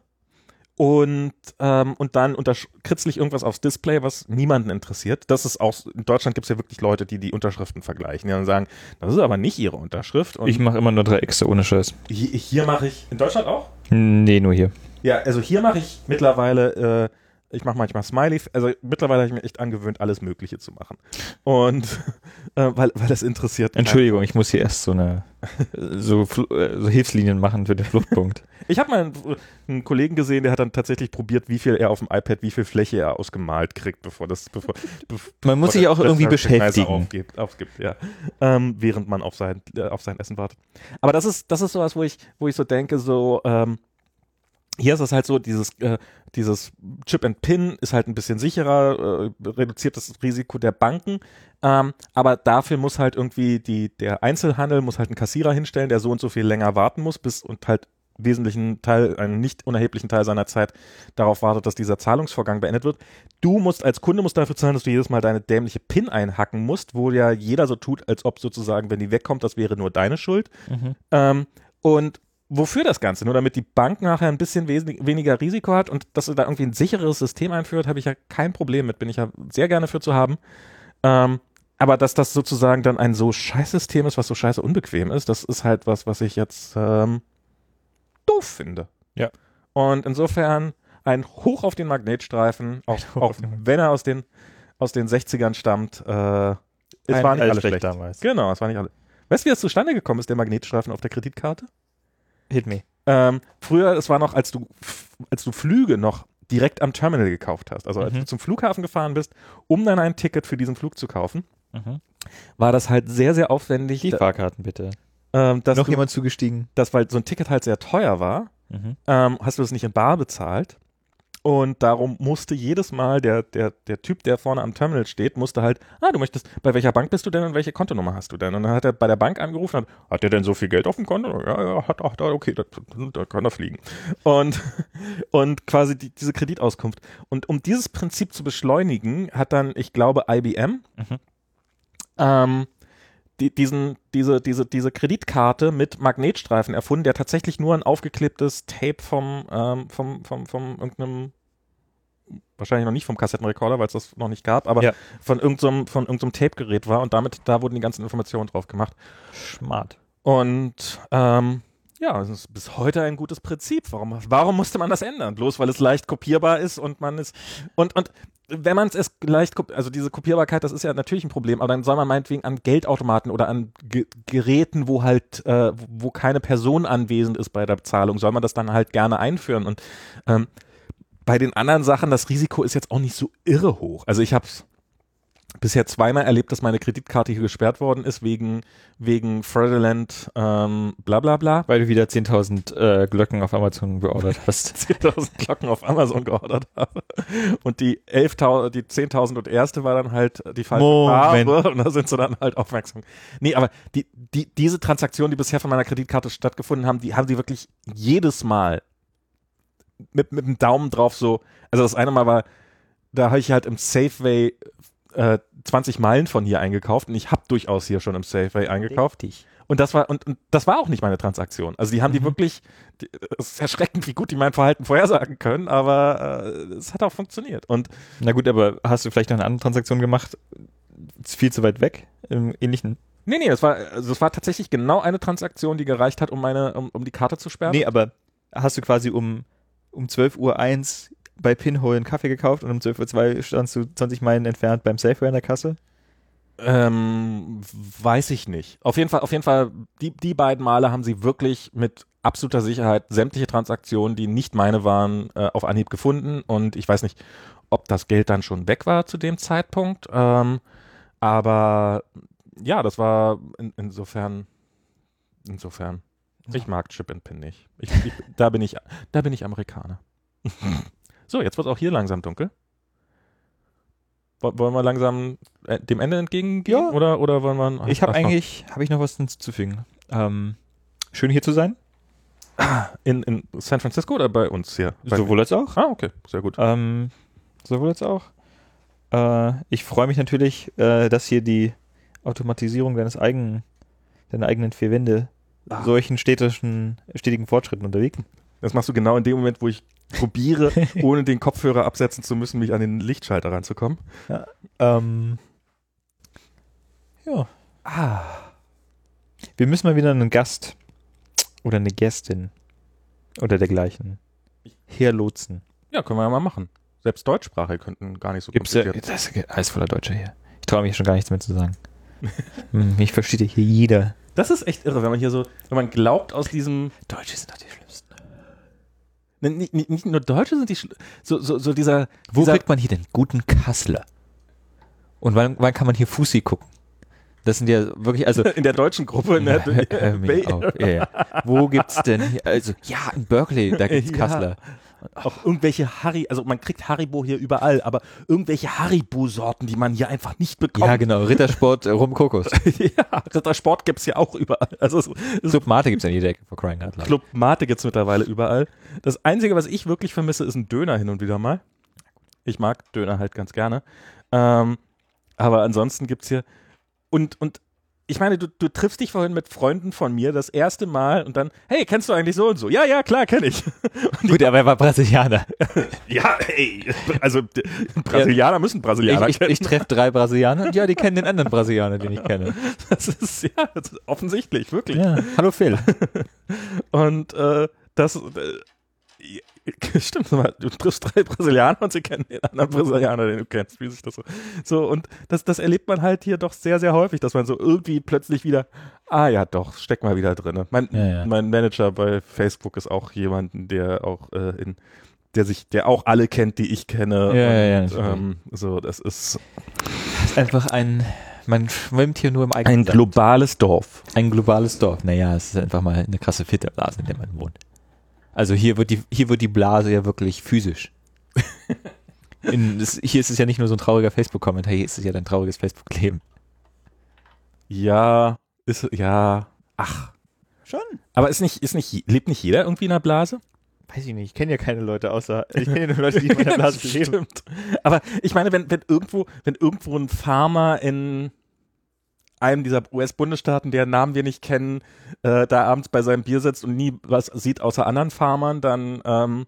und ähm, und dann untersch- kritzle ich irgendwas aufs Display, was niemanden interessiert. Das ist auch, in Deutschland gibt es ja wirklich Leute, die die Unterschriften vergleichen, die dann sagen, das ist aber nicht ihre Unterschrift. Und Ich mache immer nur drei Äxte ohne Scheiß. hier, hier mache ich, in Deutschland auch? Nee, nur hier. Ja, also hier mache ich mittlerweile, äh, ich mache manchmal Smiley, also mittlerweile habe ich mir echt angewöhnt, alles Mögliche zu machen. Und äh, weil, weil das interessiert. keinen. Entschuldigung, ich muss hier erst so eine so, äh, so Hilfslinien machen für den Fluchtpunkt. Ich habe mal einen, einen Kollegen gesehen, der hat dann tatsächlich probiert, wie viel er auf dem iPad, wie viel Fläche er ausgemalt kriegt, bevor das, bevor, bevor Man muss sich auch irgendwie Recognizer beschäftigen. Aufgibt, aufgibt, ja. Ähm, während man auf sein, äh, auf sein Essen wartet. Aber das ist, das ist sowas, wo ich, wo ich so denke, so, ähm, hier ist es halt so, dieses, äh, dieses Chip and Pin ist halt ein bisschen sicherer, äh, reduziert das Risiko der Banken, ähm, aber dafür muss halt irgendwie die, der Einzelhandel muss halt einen Kassierer hinstellen, der so und so viel länger warten muss, bis und halt wesentlichen Teil, einen nicht unerheblichen Teil seiner Zeit darauf wartet, dass dieser Zahlungsvorgang beendet wird. Du musst als Kunde musst dafür zahlen, dass du jedes Mal deine dämliche PIN einhacken musst, wo ja jeder so tut, als ob sozusagen, wenn die wegkommt, das wäre nur deine Schuld. Mhm. Ähm, und wofür das Ganze? Nur damit die Bank nachher ein bisschen weniger Risiko hat und dass du da irgendwie ein sicheres System einführt, habe ich ja kein Problem mit, bin ich ja sehr gerne für zu haben. Ähm, aber dass das sozusagen dann ein so scheiß System ist, was so scheiße unbequem ist, das ist halt was, was ich jetzt ähm, doof finde. Ja. Und insofern ein Hoch auf den Magnetstreifen, auch, auch wenn er aus den, aus den 60ern stammt. Äh, es Ein war nicht alles alles schlecht schlecht. damals. Genau, es war nicht alle. Weißt du, wie das zustande gekommen ist, der Magnetstreifen auf der Kreditkarte? Hit me. Ähm, früher, es war noch, als du, als du Flüge noch direkt am Terminal gekauft hast, also als Mhm. du zum Flughafen gefahren bist, um dann ein Ticket für diesen Flug zu kaufen, Mhm. war das halt sehr, sehr aufwendig, Die Fahrkarten bitte. ähm, dass, Noch du, jemand zugestiegen? dass, weil so ein Ticket halt sehr teuer war, Mhm. ähm, hast du das nicht in Bar bezahlt. Und darum musste jedes Mal der, der, der Typ, der vorne am Terminal steht, musste halt, ah, du möchtest, bei welcher Bank bist du denn und welche Kontonummer hast du denn? Und dann hat er bei der Bank angerufen, hat, hat der denn so viel Geld auf dem Konto? Ja, ja, hat, hat, okay, da, da kann er fliegen. Und, und quasi die, diese Kreditauskunft. Und um dieses Prinzip zu beschleunigen, hat dann, ich glaube, IBM Mhm. ähm, die, diesen, diese, diese, diese Kreditkarte mit Magnetstreifen erfunden, der tatsächlich nur ein aufgeklebtes Tape vom, ähm, vom, vom, vom irgendeinem, wahrscheinlich noch nicht vom Kassettenrekorder, weil es das noch nicht gab, aber Ja. von irgendeinem, von irgendeinem Tape-Gerät war und damit, da wurden die ganzen Informationen drauf gemacht. Schmart. Und ähm, ja, es ist bis heute ein gutes Prinzip. Warum, warum musste man das ändern? Bloß weil es leicht kopierbar ist und man es und und wenn man es leicht, kop- also diese Kopierbarkeit, das ist ja natürlich ein Problem, aber dann soll man meinetwegen an Geldautomaten oder an Ge Geräten, wo halt, äh, wo keine Person anwesend ist bei der Bezahlung, soll man das dann halt gerne einführen. Und ähm, bei den anderen Sachen, das Risiko ist jetzt auch nicht so irre hoch. Also ich habe bisher zweimal erlebt, dass meine Kreditkarte hier gesperrt worden ist wegen, wegen fraudulent ähm, bla bla bla. Weil du wieder 10.000 äh, Glöcken auf Amazon geordert hast. 10.000 Glocken auf Amazon geordert habe. Und die 11.000, die 10.000 und erste war dann halt die falsche Moment. Farbe und da sind sie dann halt aufmerksam. Nee, aber die, die, diese Transaktionen, die bisher von meiner Kreditkarte stattgefunden haben, die haben sie wirklich jedes Mal mit, mit dem Daumen drauf so, also das eine Mal war, da habe ich halt im Safeway äh, 20 Meilen von hier eingekauft und ich habe durchaus hier schon im Safeway eingekauft. Richtig. Und das war, und, und das war auch nicht meine Transaktion. Also die haben die Mhm. wirklich, es ist erschreckend, wie gut die mein Verhalten vorhersagen können, aber äh, es hat auch funktioniert. Und Na gut, aber hast du vielleicht noch eine andere Transaktion gemacht? Viel zu weit weg? Im ähnlichen? nee, nee, das war, also es war tatsächlich genau eine Transaktion, die gereicht hat, um meine, um, um die Karte zu sperren. Nee, aber hast du quasi um, um 12.01 Uhr bei Pinhole einen Kaffee gekauft und um 12.02 Uhr standst du 20 Meilen entfernt beim Safeway an der Kasse? Ähm, weiß ich nicht. Auf jeden Fall, auf jeden Fall, die, die beiden Male haben sie wirklich mit absoluter Sicherheit sämtliche Transaktionen, die nicht meine waren, äh, auf Anhieb gefunden und ich weiß nicht, ob das Geld dann schon weg war zu dem Zeitpunkt. Ähm, aber ja, das war in, insofern, insofern. Ich mag Chip and Pin nicht. Ich, ich, da bin ich, da bin ich Amerikaner. so, jetzt wird auch hier langsam dunkel. Wo- Wollen wir langsam äh, dem Ende entgegengehen? Ja. Oder, oder wollen wir. Ich habe Ach, eigentlich, habe ich noch was hinzuzufügen. Ähm, schön hier zu sein. In, in San Francisco oder bei uns hier? Bei, Sowohl als auch. ah, okay, sehr gut. Ähm, sowohl als auch. Äh, ich freue mich natürlich, äh, dass hier die Automatisierung deines eigenen, deiner eigenen vier Wände Ah. solchen städtischen, stetigen Fortschritten unterliegt. Das machst du genau in dem Moment, wo ich probiere, ohne den Kopfhörer absetzen zu müssen, mich an den Lichtschalter ranzukommen. Ähm, ja. Ah. Wir müssen mal wieder einen Gast oder eine Gästin oder dergleichen herlotsen. Ja, können wir ja mal machen. Selbst Deutschsprache könnten gar nicht so Gibt's ja, kompliziert. das ist alles voller Deutscher hier. Ich traue mich schon gar nichts mehr zu sagen. Hm, Mich versteht ja hier jeder. Das ist echt irre, wenn man hier so, wenn man glaubt aus diesem, Deutsche sind doch die schlimmsten. Ne, nicht, nicht, nicht nur Deutsche sind die, so, so, so dieser, Wo dieser kriegt man hier den guten Kassler? Und wann, wann kann man hier Fussi gucken? Das sind ja wirklich, also in der deutschen Gruppe, in der, mir Bay- auf. Ja, ja. Wo gibt's denn hier? Also, ja, in Berkeley, da gibt's Ja. Kassler. Auch irgendwelche Harry, also man kriegt Haribo hier überall, aber irgendwelche Haribo-Sorten, die man hier einfach nicht bekommt. Ja, genau. Rittersport, äh, Rum Kokos. ja, Rittersport gibt's hier auch überall. Also es, es Club Mate gibt's an jeder Ecke vor Crying Out Loud. Club Mate gibt's mittlerweile überall. Das Einzige, was ich wirklich vermisse, ist ein Döner hin und wieder mal. Ich mag Döner halt ganz gerne. Ähm, aber ansonsten gibt's hier und und ich meine, du, du triffst dich vorhin mit Freunden von mir das erste Mal und dann, hey, kennst du eigentlich so und so? Ja, ja, klar, kenne ich. Gut, aber er war Brasilianer. ja, ey, also Brasilianer müssen Brasilianer Ich, ich, kennen. ich treffe drei Brasilianer und ja, die kennen den anderen Brasilianer, den ich kenne. das ist ja das ist offensichtlich, wirklich. Ja. Hallo Phil. Und äh, das, äh, stimmt, du triffst drei Brasilianer und sie kennen den anderen Brasilianer, den du kennst, wie sich das so. So, und das, das erlebt man halt hier doch sehr, sehr häufig, dass man so irgendwie plötzlich wieder, ah ja, doch, steck mal wieder drin. Mein, Ja, ja. mein Manager bei Facebook ist auch jemand, der auch äh, in der sich, der auch alle kennt, die ich kenne. Ja, ja, ja, und, natürlich. ähm, so, das ist ist einfach ein, man schwimmt hier nur im eigenen ein Land. globales Dorf. Ein globales Dorf. Naja, es ist einfach mal eine krasse Filterblase, in der man wohnt. Also hier wird die, hier wird die Blase ja wirklich physisch. In, das, hier ist es ja nicht nur so ein trauriger Facebook-Kommentar, hier ist es ja dein trauriges Facebook-Leben. Ja, ist, ja, ach. Schon? Aber ist nicht, ist nicht, lebt nicht jeder irgendwie in einer Blase? Weiß ich nicht, ich kenne ja keine Leute außer, ich kenne ja nur Leute, die in meiner Blase leben. Stimmt. Aber ich meine, wenn, wenn irgendwo, wenn irgendwo ein Farmer in einem dieser US-Bundesstaaten, deren Namen wir nicht kennen, äh, da abends bei seinem Bier sitzt und nie was sieht außer anderen Farmern, dann, ähm,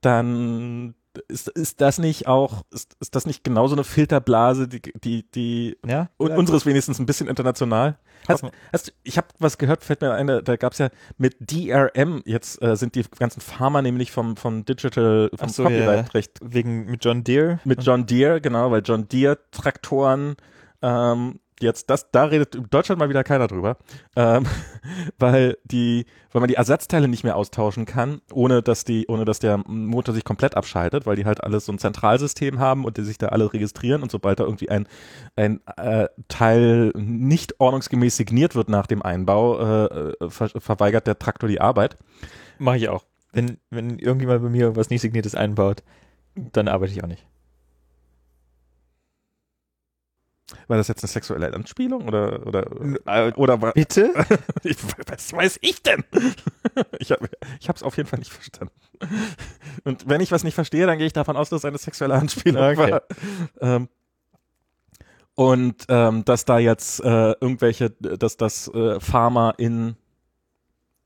dann ist, ist das nicht auch, ist, ist das nicht genauso eine Filterblase, die, die, die Ja? unseres wenigstens ein bisschen international. Hast, hast, ich habe was gehört, fällt mir ein, da- gab es ja mit DRM, jetzt äh, sind die ganzen Farmer nämlich vom, vom Digital, vom so, ja. Copyright-Recht Wegen mit John Deere? mit John Deere, genau, weil John Deere Traktoren ähm, jetzt das, da redet in Deutschland mal wieder keiner drüber, ähm, weil die, weil man die Ersatzteile nicht mehr austauschen kann, ohne dass die, ohne dass der Motor sich komplett abschaltet, weil die halt alles so ein Zentralsystem haben und die sich da alle registrieren und sobald da irgendwie ein ein äh, Teil nicht ordnungsgemäß signiert wird nach dem Einbau, äh, äh, ver verweigert der Traktor die Arbeit. Mache ich auch. Wenn, wenn irgendjemand bei mir irgendwas nicht signiertes einbaut, dann arbeite ich auch nicht. War das jetzt eine sexuelle Anspielung oder oder Äh, oder war, Bitte? Ich, was weiß ich denn? Ich habe ich hab's auf jeden Fall nicht verstanden. Und wenn ich was nicht verstehe, dann gehe ich davon aus, dass es eine sexuelle Anspielung Okay. war. Ähm, und ähm, dass da jetzt äh, irgendwelche, dass das äh, Farmer in,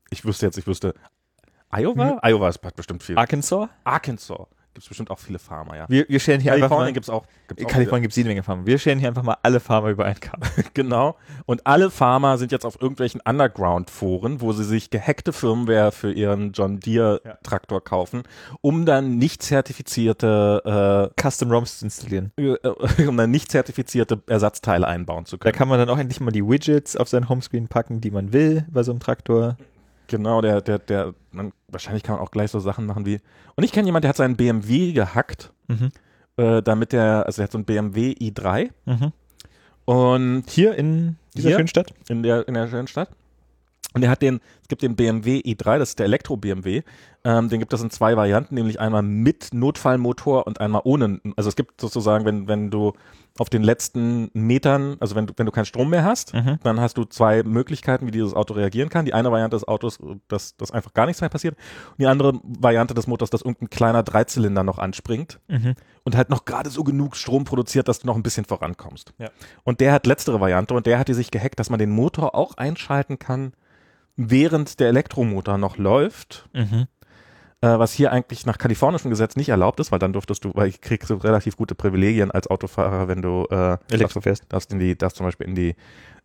ich wüsste jetzt, ich wüsste, Iowa? Iowa ist bestimmt viel. Arkansas? Arkansas gibt es bestimmt auch viele Farmer, ja. Wir, wir scheren hier einfach Kalifornien mal, gibt es auch. Gibt's auch Kalifornien gibt es jede Menge Farmer. Wir scheren hier einfach mal alle Farmer über einen Kamm. Genau. Und alle Farmer sind jetzt auf irgendwelchen Underground-Foren, wo sie sich gehackte Firmware für ihren John Deere-Traktor kaufen, um dann nicht zertifizierte, Custom ROMs zu installieren. äh, äh, um dann nicht zertifizierte Ersatzteile einbauen zu Da können. kann man dann auch endlich mal die Widgets auf sein Homescreen packen, die man will bei so einem Traktor. Genau, der, der, der, man, wahrscheinlich kann man auch gleich so Sachen machen wie. Und ich kenne jemanden, der hat seinen BMW gehackt, Mhm. äh, damit der, also er hat so einen BMW i3 Mhm. und Hier in dieser Hier? schönen Stadt? in der, in der schönen Stadt. Und er hat den, es gibt den BMW i3, das ist der Elektro-BMW. Ähm, den gibt es in zwei Varianten, nämlich einmal mit Notfallmotor und einmal ohne. Also es gibt sozusagen, wenn, wenn du auf den letzten Metern, also wenn du, wenn du keinen Strom mehr hast, Mhm. dann hast du zwei Möglichkeiten, wie dieses Auto reagieren kann. Die eine Variante des Autos, dass, dass einfach gar nichts mehr passiert. Und die andere Variante des Motors, dass irgendein kleiner Dreizylinder noch anspringt Mhm. und halt noch gerade so genug Strom produziert, dass du noch ein bisschen vorankommst. Ja. Und der hat letztere Variante und der hat die sich gehackt, dass man den Motor auch einschalten kann, während der Elektromotor noch läuft, Mhm. Äh, was hier eigentlich nach kalifornischem Gesetz nicht erlaubt ist, weil dann durftest du, weil ich kriegst du relativ gute Privilegien als Autofahrer, wenn du äh, Elektro fährst. darfst in die, darfst zum Beispiel in die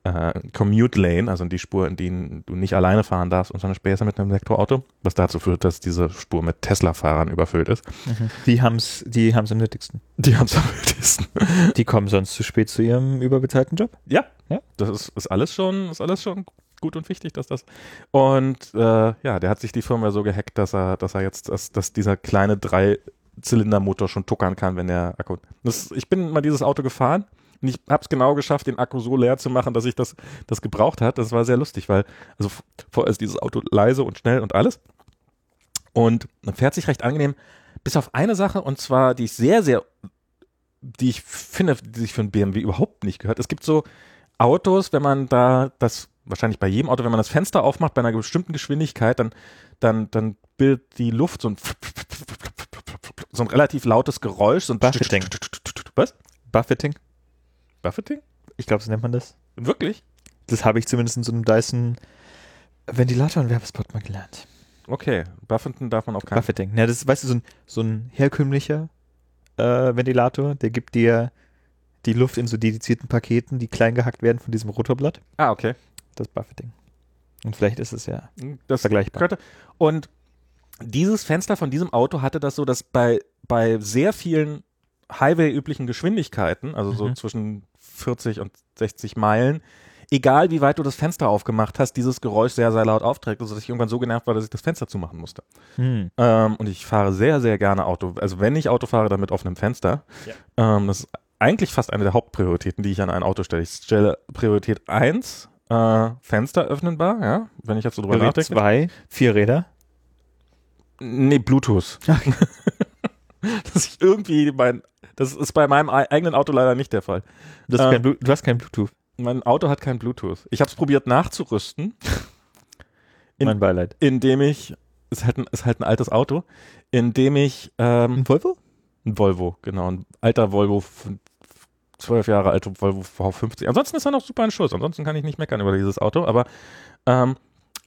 äh, Commute Lane, also in die Spur, in die du nicht alleine fahren darfst und so eine Späße mit einem Elektroauto, was dazu führt, dass diese Spur mit Tesla-Fahrern überfüllt ist. Die haben's, die haben's am nötigsten. Die haben es am wildesten. Die kommen sonst zu spät zu ihrem überbezahlten Job. Ja, Ja. das ist, ist alles schon, ist alles schon gut und wichtig, dass das. Und äh, ja, der hat sich die Firma so gehackt, dass er, dass er jetzt, dass, dass dieser kleine Drei-Zylinder-Motor schon tuckern kann, wenn der Akku. Das, ich bin mal dieses Auto gefahren und ich habe es genau geschafft, den Akku so leer zu machen, dass ich das, das gebraucht hat. Das war sehr lustig, weil also vorher ist dieses Auto leise und schnell und alles. Und man fährt sich recht angenehm, bis auf eine Sache, und zwar, die ich sehr, sehr, die ich finde, die sich für ein BMW überhaupt nicht gehört. Es gibt so Autos, wenn man da das, wahrscheinlich bei jedem Auto, wenn man das Fenster aufmacht bei einer bestimmten Geschwindigkeit, dann, dann, dann bildet die Luft so ein, so ein relativ lautes Geräusch, so ein Buffeting. Was? Buffeting? Buffeting? Ich glaube, so nennt man das. Wirklich? Das habe ich zumindest in so einem Dyson Ventilator und Werbespot mal gelernt. Okay, Buffeting darf man auf keinen Buffeting. Ja, das ist, weißt du, so ein, so ein herkömmlicher äh, Ventilator, der gibt dir die Luft in so dedizierten Paketen, die klein gehackt werden von diesem Rotorblatt. Ah, okay. Das Buffeting. Und vielleicht ist es ja Das vergleichbar. könnte. Und dieses Fenster von diesem Auto hatte das so, dass bei, bei sehr vielen Highway-üblichen Geschwindigkeiten, also so Mhm. zwischen 40 und 60 Meilen, egal wie weit du das Fenster aufgemacht hast, dieses Geräusch sehr, sehr laut aufträgt, also dass ich irgendwann so genervt war, dass ich das Fenster zumachen musste. Hm. Ähm, und ich fahre sehr, sehr gerne Auto. Also wenn ich Auto fahre, dann mit offenem Fenster. Ähm, das ist eigentlich fast eine der Hauptprioritäten, die ich an ein Auto stelle. Ich stelle Priorität 1, äh, Fenster öffnenbar, ja, wenn ich jetzt so drüber Gerät nachdenke. zwei, vier Räder. Nee, Bluetooth. dass ich irgendwie mein, das ist bei meinem ei- eigenen Auto leider nicht der Fall. Das Ähm. kein Blu- du hast kein Bluetooth. Mein Auto hat kein Bluetooth. Ich habe es probiert nachzurüsten, In- mein Beileid. indem ich, ist halt ein, ist halt ein altes Auto, indem ich, ähm, Ein Volvo? ein Volvo, genau, ein alter Volvo, f- zwölf Jahre alter Volvo V50. Ansonsten ist er noch super in Schuss. Ansonsten kann ich nicht meckern über dieses Auto. Aber ähm,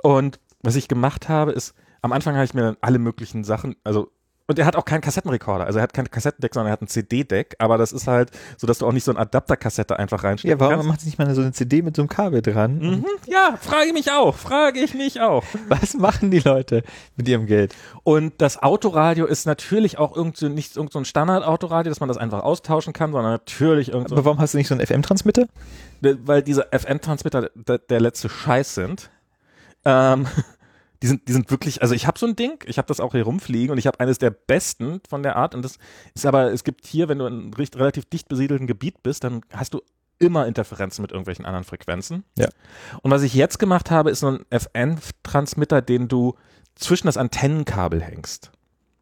und was ich gemacht habe, ist, am Anfang habe ich mir dann alle möglichen Sachen, also und er hat auch keinen Kassettenrekorder. Also er hat kein Kassettendeck, sondern er hat ein CD-Deck. Aber das ist halt so, dass du auch nicht so eine Adapterkassette einfach reinstecken Ja, warum macht nicht mal so eine CD mit so einem Kabel dran? Mhm, ja, frage ich mich auch. Frage ich mich auch. Was machen die Leute mit ihrem Geld? Und das Autoradio ist natürlich auch irgend so, nicht irgend so ein Standard-Autoradio, dass man das einfach austauschen kann, sondern natürlich irgend so Aber warum hast du nicht so einen FM-Transmitter? weil diese FM-Transmitter der, der letzte Scheiß sind. Ähm, die sind, die sind wirklich, also ich habe so ein Ding, ich habe das auch hier rumfliegen und ich habe eines der besten von der Art und das ist aber, es gibt hier, wenn du in einem relativ dicht besiedelten Gebiet bist, dann hast du immer Interferenzen mit irgendwelchen anderen Frequenzen. Ja. Und was ich jetzt gemacht habe, ist so ein FM-Transmitter, den du zwischen das Antennenkabel hängst.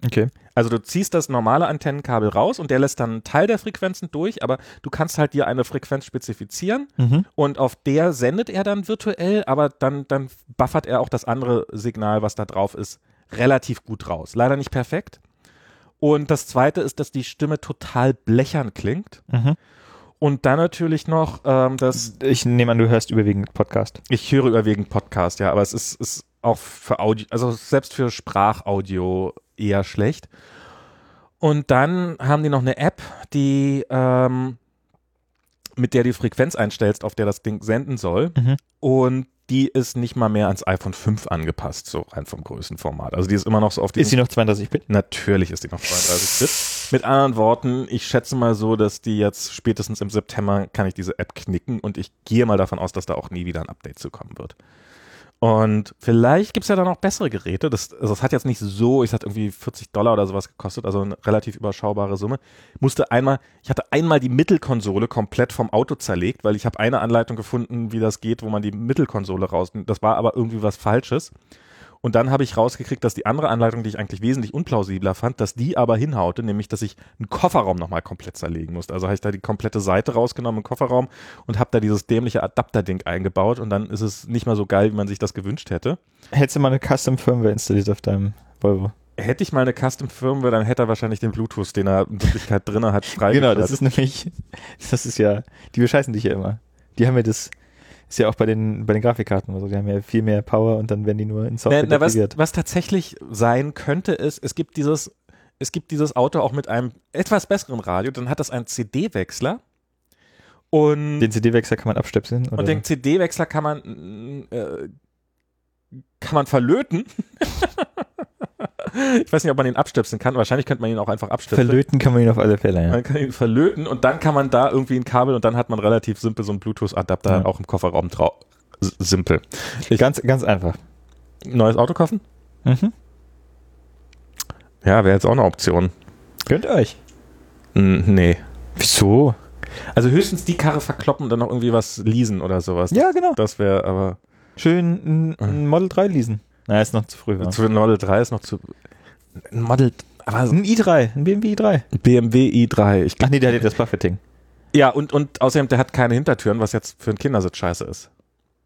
Okay. Also du ziehst das normale Antennenkabel raus und der lässt dann einen Teil der Frequenzen durch, aber du kannst halt dir eine Frequenz spezifizieren Mhm. und auf der sendet er dann virtuell, aber dann, dann buffert er auch das andere Signal, was da drauf ist, relativ gut raus. Leider nicht perfekt. Und das zweite ist, dass die Stimme total blechern klingt. Mhm. Und dann natürlich noch, ähm, dass Ich nehme an, du hörst überwiegend Podcast. ich höre überwiegend Podcast, ja, aber es ist, ist auch für Audio, also selbst für Sprachaudio eher schlecht. Und dann haben die noch eine App, die ähm, mit der die Frequenz einstellst, auf der das Ding senden soll. Mhm. Und die ist nicht mal mehr ans iPhone 5 angepasst, so rein vom Größenformat. Also die ist immer noch so auf Ist sie diesem noch 32-Bit? Natürlich ist die noch 32 Bit. Mit anderen Worten, ich schätze mal so, dass die jetzt spätestens im September kann ich diese App knicken und ich gehe mal davon aus, dass da auch nie wieder ein Update zu kommen wird. Und vielleicht gibt's ja da noch bessere Geräte. Das, also das hat jetzt nicht so, ich sag irgendwie 40 Dollar oder sowas gekostet, also eine relativ überschaubare Summe. Musste einmal, ich hatte einmal die Mittelkonsole komplett vom Auto zerlegt, weil ich habe eine Anleitung gefunden, wie das geht, wo man die Mittelkonsole raus. Das war aber irgendwie was Falsches. Und dann habe ich rausgekriegt, dass die andere Anleitung, die ich eigentlich wesentlich unplausibler fand, dass die aber hinhaute, nämlich, dass ich einen Kofferraum nochmal komplett zerlegen musste. Also habe ich da die komplette Seite rausgenommen im Kofferraum und habe da dieses dämliche Adapterding eingebaut und dann ist es nicht mehr so geil, wie man sich das gewünscht hätte. Hättest du mal eine Custom Firmware installiert auf deinem Volvo? Hätte ich mal eine Custom Firmware, dann hätte er wahrscheinlich den Bluetooth, den er in Wirklichkeit drin hat, frei. Genau, das ist nämlich, das ist ja, die bescheißen dich ja immer. Die haben ja das, ist ja auch bei den, bei den Grafikkarten oder so. Die haben ja viel mehr Power und dann werden die nur in Software na, na, was, was tatsächlich sein könnte, ist, es gibt dieses, es gibt dieses Auto auch mit einem etwas besseren Radio, dann hat das einen CD-Wechsler. Und Den CD-Wechsler kann man abstöpseln. Oder? Und den CD-Wechsler kann man äh, kann man verlöten. ich weiß nicht, ob man ihn abstöpseln kann. Wahrscheinlich könnte man ihn auch einfach abstöpseln. Verlöten kann man ihn auf alle Fälle, ja. Man kann ihn verlöten und dann kann man da irgendwie ein Kabel und dann hat man relativ simpel so einen Bluetooth-Adapter Ja. auch im Kofferraum drauf. Simpel. Ganz, ganz einfach. Neues Auto kaufen? Mhm. Ja, wäre jetzt auch eine Option. Gönnt euch. Hm, nee. Wieso? Also höchstens die Karre verkloppen und dann noch irgendwie was leasen oder sowas. Ja, genau. Das wäre aber. Schön ein, ein Model 3 leasen. Na, ist noch zu früh. Wa? Zu einem Model 3 ist noch zu. Ein Model. Aber so Ein i3, ein BMW i3. ein BMW i3. Ich, Ach nee, der hat das Buffeting. ja, und, und außerdem, der hat keine Hintertüren, was jetzt für einen Kindersitz scheiße ist.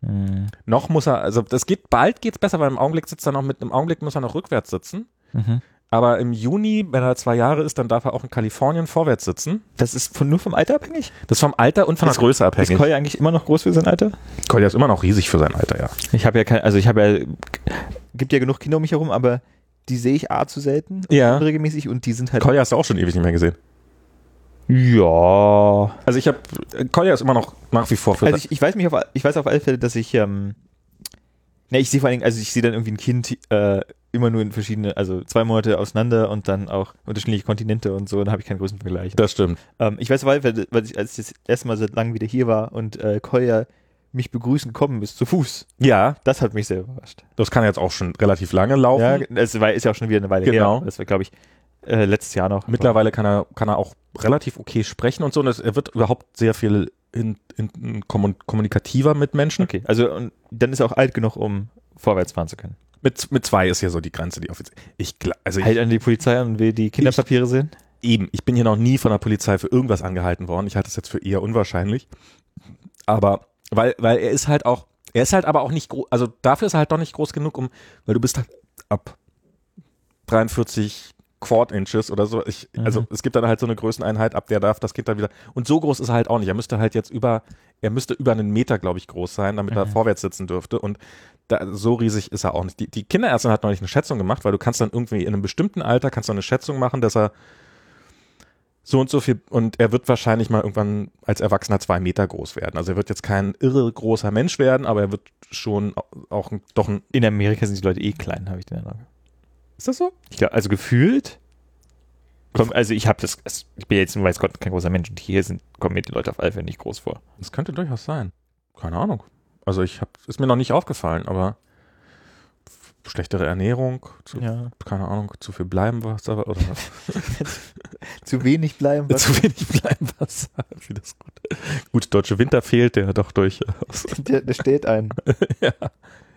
Mhm. Noch muss er, also das geht, bald geht's besser, weil im Augenblick sitzt er noch mit, im Augenblick muss er noch rückwärts sitzen. Mhm. Aber im Juni, wenn er zwei Jahre ist, dann darf er auch in Kalifornien vorwärts sitzen. Das ist von, nur vom Alter abhängig? Das ist vom Alter und von der Ist- Größe Ist abhängig. Koya eigentlich immer noch groß für sein Alter? Kolja ist immer noch riesig für sein Alter, ja. Ich habe ja kein, also ich habe ja, gibt ja genug Kinder um mich herum, aber die sehe ich A zu selten, Ja. regelmäßig und die sind halt. Kolja hast du auch schon ewig nicht mehr gesehen. ja. Also ich habe, Kolja ist immer noch nach wie vor für Also ich, ich weiß mich auf, ich weiß auf alle Fälle, dass ich, ähm, ne, ich sehe vor allen Dingen, also ich sehe dann irgendwie ein Kind äh, immer nur in verschiedene, also zwei Monate auseinander und dann auch unterschiedliche Kontinente und so, dann habe ich keinen großen Vergleich. das stimmt. Ähm, ich weiß auf alle Fälle, weil ich, als ich das erste Mal seit langem wieder hier war und äh, Kolja mich begrüßen kommen ist zu Fuß, Ja, das hat mich sehr überrascht. das kann jetzt auch schon relativ lange laufen. Ja, es war, ist ja auch schon wieder eine Weile Genau. her. Das war, glaube ich, äh, letztes Jahr noch. Mittlerweile kann er, kann er auch relativ okay sprechen und so. Und es, er wird überhaupt sehr viel in, in, in kommun- kommunikativer mit Menschen. Okay, also und dann ist er auch alt genug, um vorwärts fahren zu können. Mit, mit zwei ist hier so die Grenze, die offiziell. Ich, also ich, Hält an die Polizei an und will die Kinderpapiere sehen? eben, ich bin hier noch nie von der Polizei für irgendwas angehalten worden. Ich halte es jetzt für eher unwahrscheinlich. Aber, weil, weil er ist halt auch, er ist halt aber auch nicht groß, also dafür ist er halt doch nicht groß genug, um, weil du bist halt ab 43 Quad Inches oder so. Ich, Mhm. Also es gibt dann halt so eine Größeneinheit, ab der darf das Kind dann wieder. Und so groß ist er halt auch nicht. Er müsste halt jetzt über, er müsste über einen Meter, glaube ich, groß sein, damit er Mhm. vorwärts sitzen dürfte. Und da, so riesig ist er auch nicht. Die, die Kinderärztin hat neulich eine Schätzung gemacht, weil du kannst dann irgendwie in einem bestimmten Alter kannst du eine Schätzung machen, dass er so und so viel und er wird wahrscheinlich mal irgendwann als Erwachsener zwei Meter groß werden. Also er wird jetzt kein irre großer Mensch werden, aber er wird schon auch ein, doch ein. In Amerika sind die Leute eh klein, habe ich den Eindruck. Ist das so? Ich glaub, also gefühlt. Komm, also ich habe das, ich bin jetzt, weiß Gott, kein großer Mensch und hier sind, kommen mir die Leute auf alle Fälle nicht groß vor. Das könnte durchaus sein. Keine Ahnung. Also ich habe, ist mir noch nicht aufgefallen, aber schlechtere Ernährung, zu, Ja. keine Ahnung, zu viel Bleibenwasser oder Zu wenig bleiben. was- zu wenig Bleibenwasser. Wie das gut. Gut, deutsche Winter fehlt, der doch durch. der, der steht ein. ja.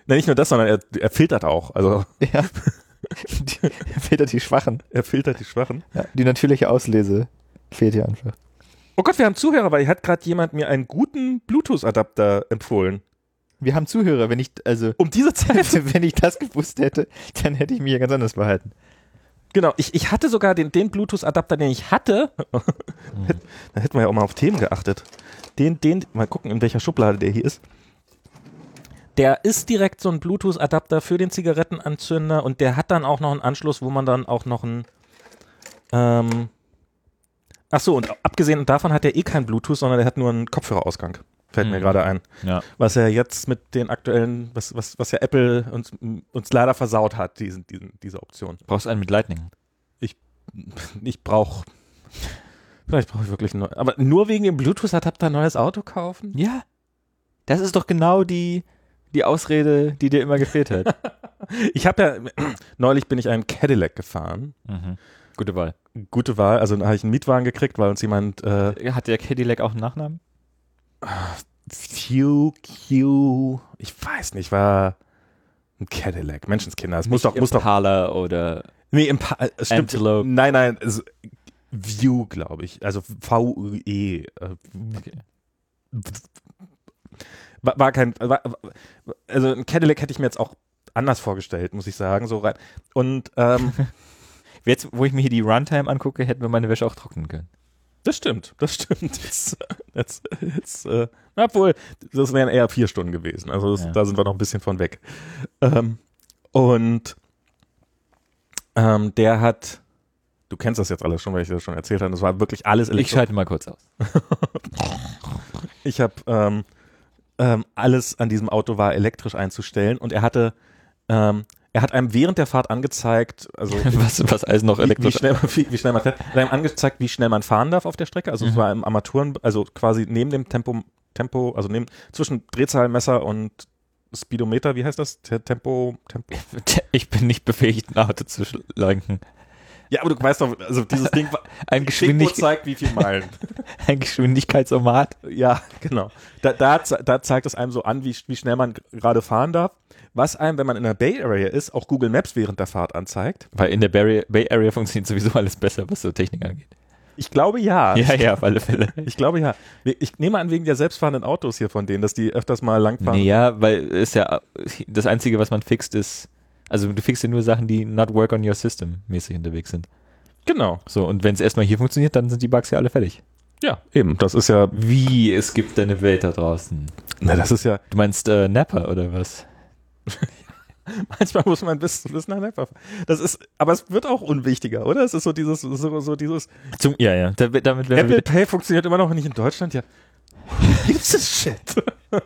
Nein, nicht nur das, sondern er, er filtert auch. Also Ja. Die, filtert die Schwachen. er filtert die Schwachen. Ja, die natürliche Auslese fehlt hier einfach. Oh Gott, wir haben Zuhörer, weil hier hat gerade jemand mir einen guten Bluetooth-Adapter empfohlen. Wir haben Zuhörer, wenn ich, also, Um diese Zeit. wenn ich das gewusst hätte, dann hätte ich mich ja ganz anders verhalten. genau, ich, ich hatte sogar den, den Bluetooth-Adapter, den ich hatte. da hätten wir ja auch mal auf Themen geachtet. Den, den, mal gucken, in welcher Schublade der hier ist. Der ist direkt so ein Bluetooth-Adapter für den Zigarettenanzünder und der hat dann auch noch einen Anschluss, wo man dann auch noch einen. Ähm, ach so, und abgesehen davon hat er eh kein Bluetooth, sondern der hat nur einen Kopfhörerausgang. Fällt mir Mhm. gerade ein. Ja. was er jetzt mit den aktuellen, was, was, was ja Apple uns, uns leider versaut hat, diesen, diesen, diese Option. Brauchst einen mit Lightning. Ich brauche, vielleicht brauche ich wirklich neu, aber nur wegen dem Bluetooth-Adapter ein neues Auto kaufen? Ja. Das ist doch genau die, die Ausrede, die dir immer gefehlt hat. Ich habe ja, neulich bin ich einen Cadillac gefahren. Mhm. Gute Wahl. Gute Wahl, also habe ich einen Mietwagen gekriegt, weil uns jemand äh, Hat der Cadillac auch einen Nachnamen? Q, Q, ich weiß nicht, war ein Cadillac, Menschenskinder. Es muss doch, muss doch, Impala oder nee, Impa äh, stimmt. Antelope. Nein, nein, es, View, glaube ich, also V-U-E. Äh, Okay. war, war kein, war, also ein Cadillac hätte ich mir jetzt auch anders vorgestellt, muss ich sagen, so rein. Und ähm, Jetzt, wo ich mir hier die Runtime angucke, hätten wir meine Wäsche auch trocknen können. Das stimmt, das stimmt. Jetzt, jetzt, jetzt äh, obwohl, das wären eher vier Stunden gewesen. Also das, Ja. da sind wir noch ein bisschen von weg. Ähm, und ähm, der hat, du kennst das jetzt alles schon, weil ich das schon erzählt habe, das war wirklich alles Ich elektrisch. schalte mal kurz aus. Ich habe ähm, ähm, alles an diesem Auto war elektrisch einzustellen und er hatte, ähm, er hat einem während der Fahrt angezeigt, also Was, was alles noch wie, wie, elektrisch schnell, man- wie, wie schnell man fährt. Er hat einem angezeigt, wie schnell man fahren darf auf der Strecke. Also es Mhm. war im Armaturen, also quasi neben dem Tempo, Tempo, also neben zwischen Drehzahlmesser und Speedometer, wie heißt das? Te- Tempo, Tempo. Ich bin nicht befähigt, ein Auto zu lenken. Ja, aber du weißt doch, also dieses Ding war- Ein, Geschwindig zeigt, wie viel Meilen. ein Geschwindigkeitsomat. Ja, genau. Da, da, da zeigt es einem so an, wie, wie schnell man gerade fahren darf. Was einem, wenn man in der Bay Area ist, auch Google Maps während der Fahrt anzeigt. Weil in der Bay, Bay Area funktioniert sowieso alles besser, was so Technik angeht. Ich glaube ja. Ja, ja, auf alle Fälle. Ich glaube ja. Ich nehme an, wegen der selbstfahrenden Autos hier von denen, dass die öfters mal langfahren. Nee, ja, weil ist ja das Einzige, was man fixt, ist, also du fixst ja nur Sachen, die not work on your system mäßig unterwegs sind. Genau. So, und wenn es erstmal hier funktioniert, dann sind die Bugs ja alle fertig. Ja, eben. Das ist ja. Wie, es gibt eine Welt da draußen. Na, das ist ja. Du meinst äh, Napper oder was? Manchmal muss man bis, bis nach Nepal. Das ist, aber es wird auch unwichtiger, oder? Es ist so dieses, so, so dieses. Zum, ja, ja, da, damit werden Apple Pay funktioniert immer noch nicht in Deutschland, ja. Gibt's das Shit?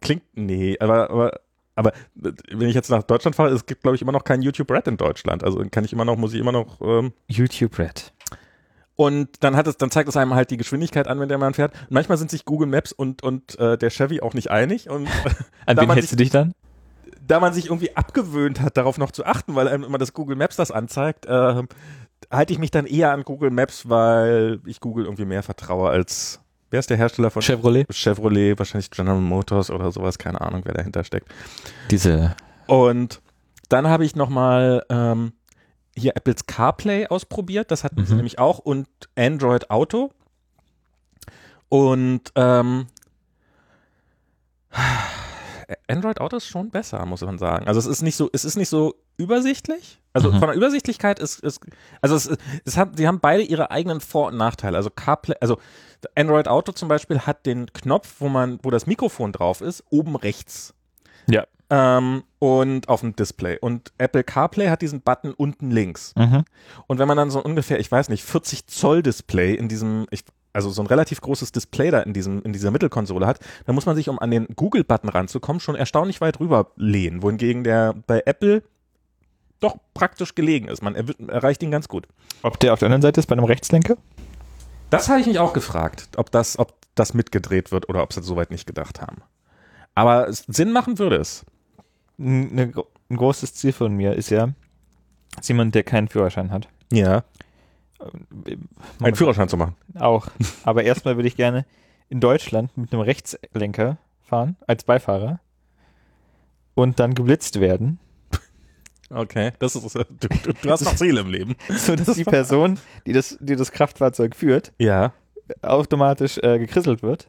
Klingt, nee, aber, aber, aber wenn ich jetzt nach Deutschland fahre, es gibt, glaube ich, immer noch kein YouTube Red in Deutschland. Also kann ich immer noch, muss ich immer noch, ähm, YouTube Red. Und dann hat es, dann zeigt es einem halt die Geschwindigkeit an, wenn der man fährt. Und manchmal sind sich Google Maps und, und äh, der Chevy auch nicht einig. Und An wen hältst du dich dann? da man sich irgendwie abgewöhnt hat, darauf noch zu achten, weil einem immer das Google Maps das anzeigt, äh, halte ich mich dann eher an Google Maps, weil ich Google irgendwie mehr vertraue als wer ist der Hersteller von Chevrolet? Chevrolet, wahrscheinlich General Motors oder sowas, keine Ahnung, wer dahinter steckt. Diese. Und dann habe ich nochmal ähm, hier Apples CarPlay ausprobiert, das hatten sie Mhm. nämlich auch, und Android Auto. Und ähm, Android Auto ist schon besser, muss man sagen. Also es ist nicht so, es ist nicht so übersichtlich. Also Mhm. von der Übersichtlichkeit ist, ist also es, es haben, sie haben beide ihre eigenen Vor- und Nachteile. Also CarPlay, also Android Auto zum Beispiel hat den Knopf, wo man, wo das Mikrofon drauf ist, oben rechts. Ja. Ähm, und auf dem Display. Und Apple CarPlay hat diesen Button unten links. Mhm. Und wenn man dann so ungefähr, ich weiß nicht, 40 Zoll Display in diesem, ich, also so ein relativ großes Display da in diesem, in dieser Mittelkonsole hat, dann muss man sich, um an den Google-Button ranzukommen, schon erstaunlich weit rüber lehnen, wohingegen der bei Apple doch praktisch gelegen ist. Man erw- erreicht ihn ganz gut. Ob der auf der anderen Seite ist bei einem Rechtslenker? Das habe ich mich auch gefragt, ob das, ob das mitgedreht wird oder ob sie soweit nicht gedacht haben. Aber Sinn machen würde es. Ein, eine, ein großes Ziel von mir ist ja, als jemand, der keinen Führerschein hat. Ja. äh, Einen Führerschein zu machen. Auch. Aber erstmal würde ich gerne in Deutschland mit einem Rechtslenker fahren, als Beifahrer. Und dann geblitzt werden, Okay. Das ist, du, du, du hast noch Ziele im Leben. sodass die Person, die das, die das Kraftfahrzeug führt, Ja. automatisch äh, gekrisselt wird.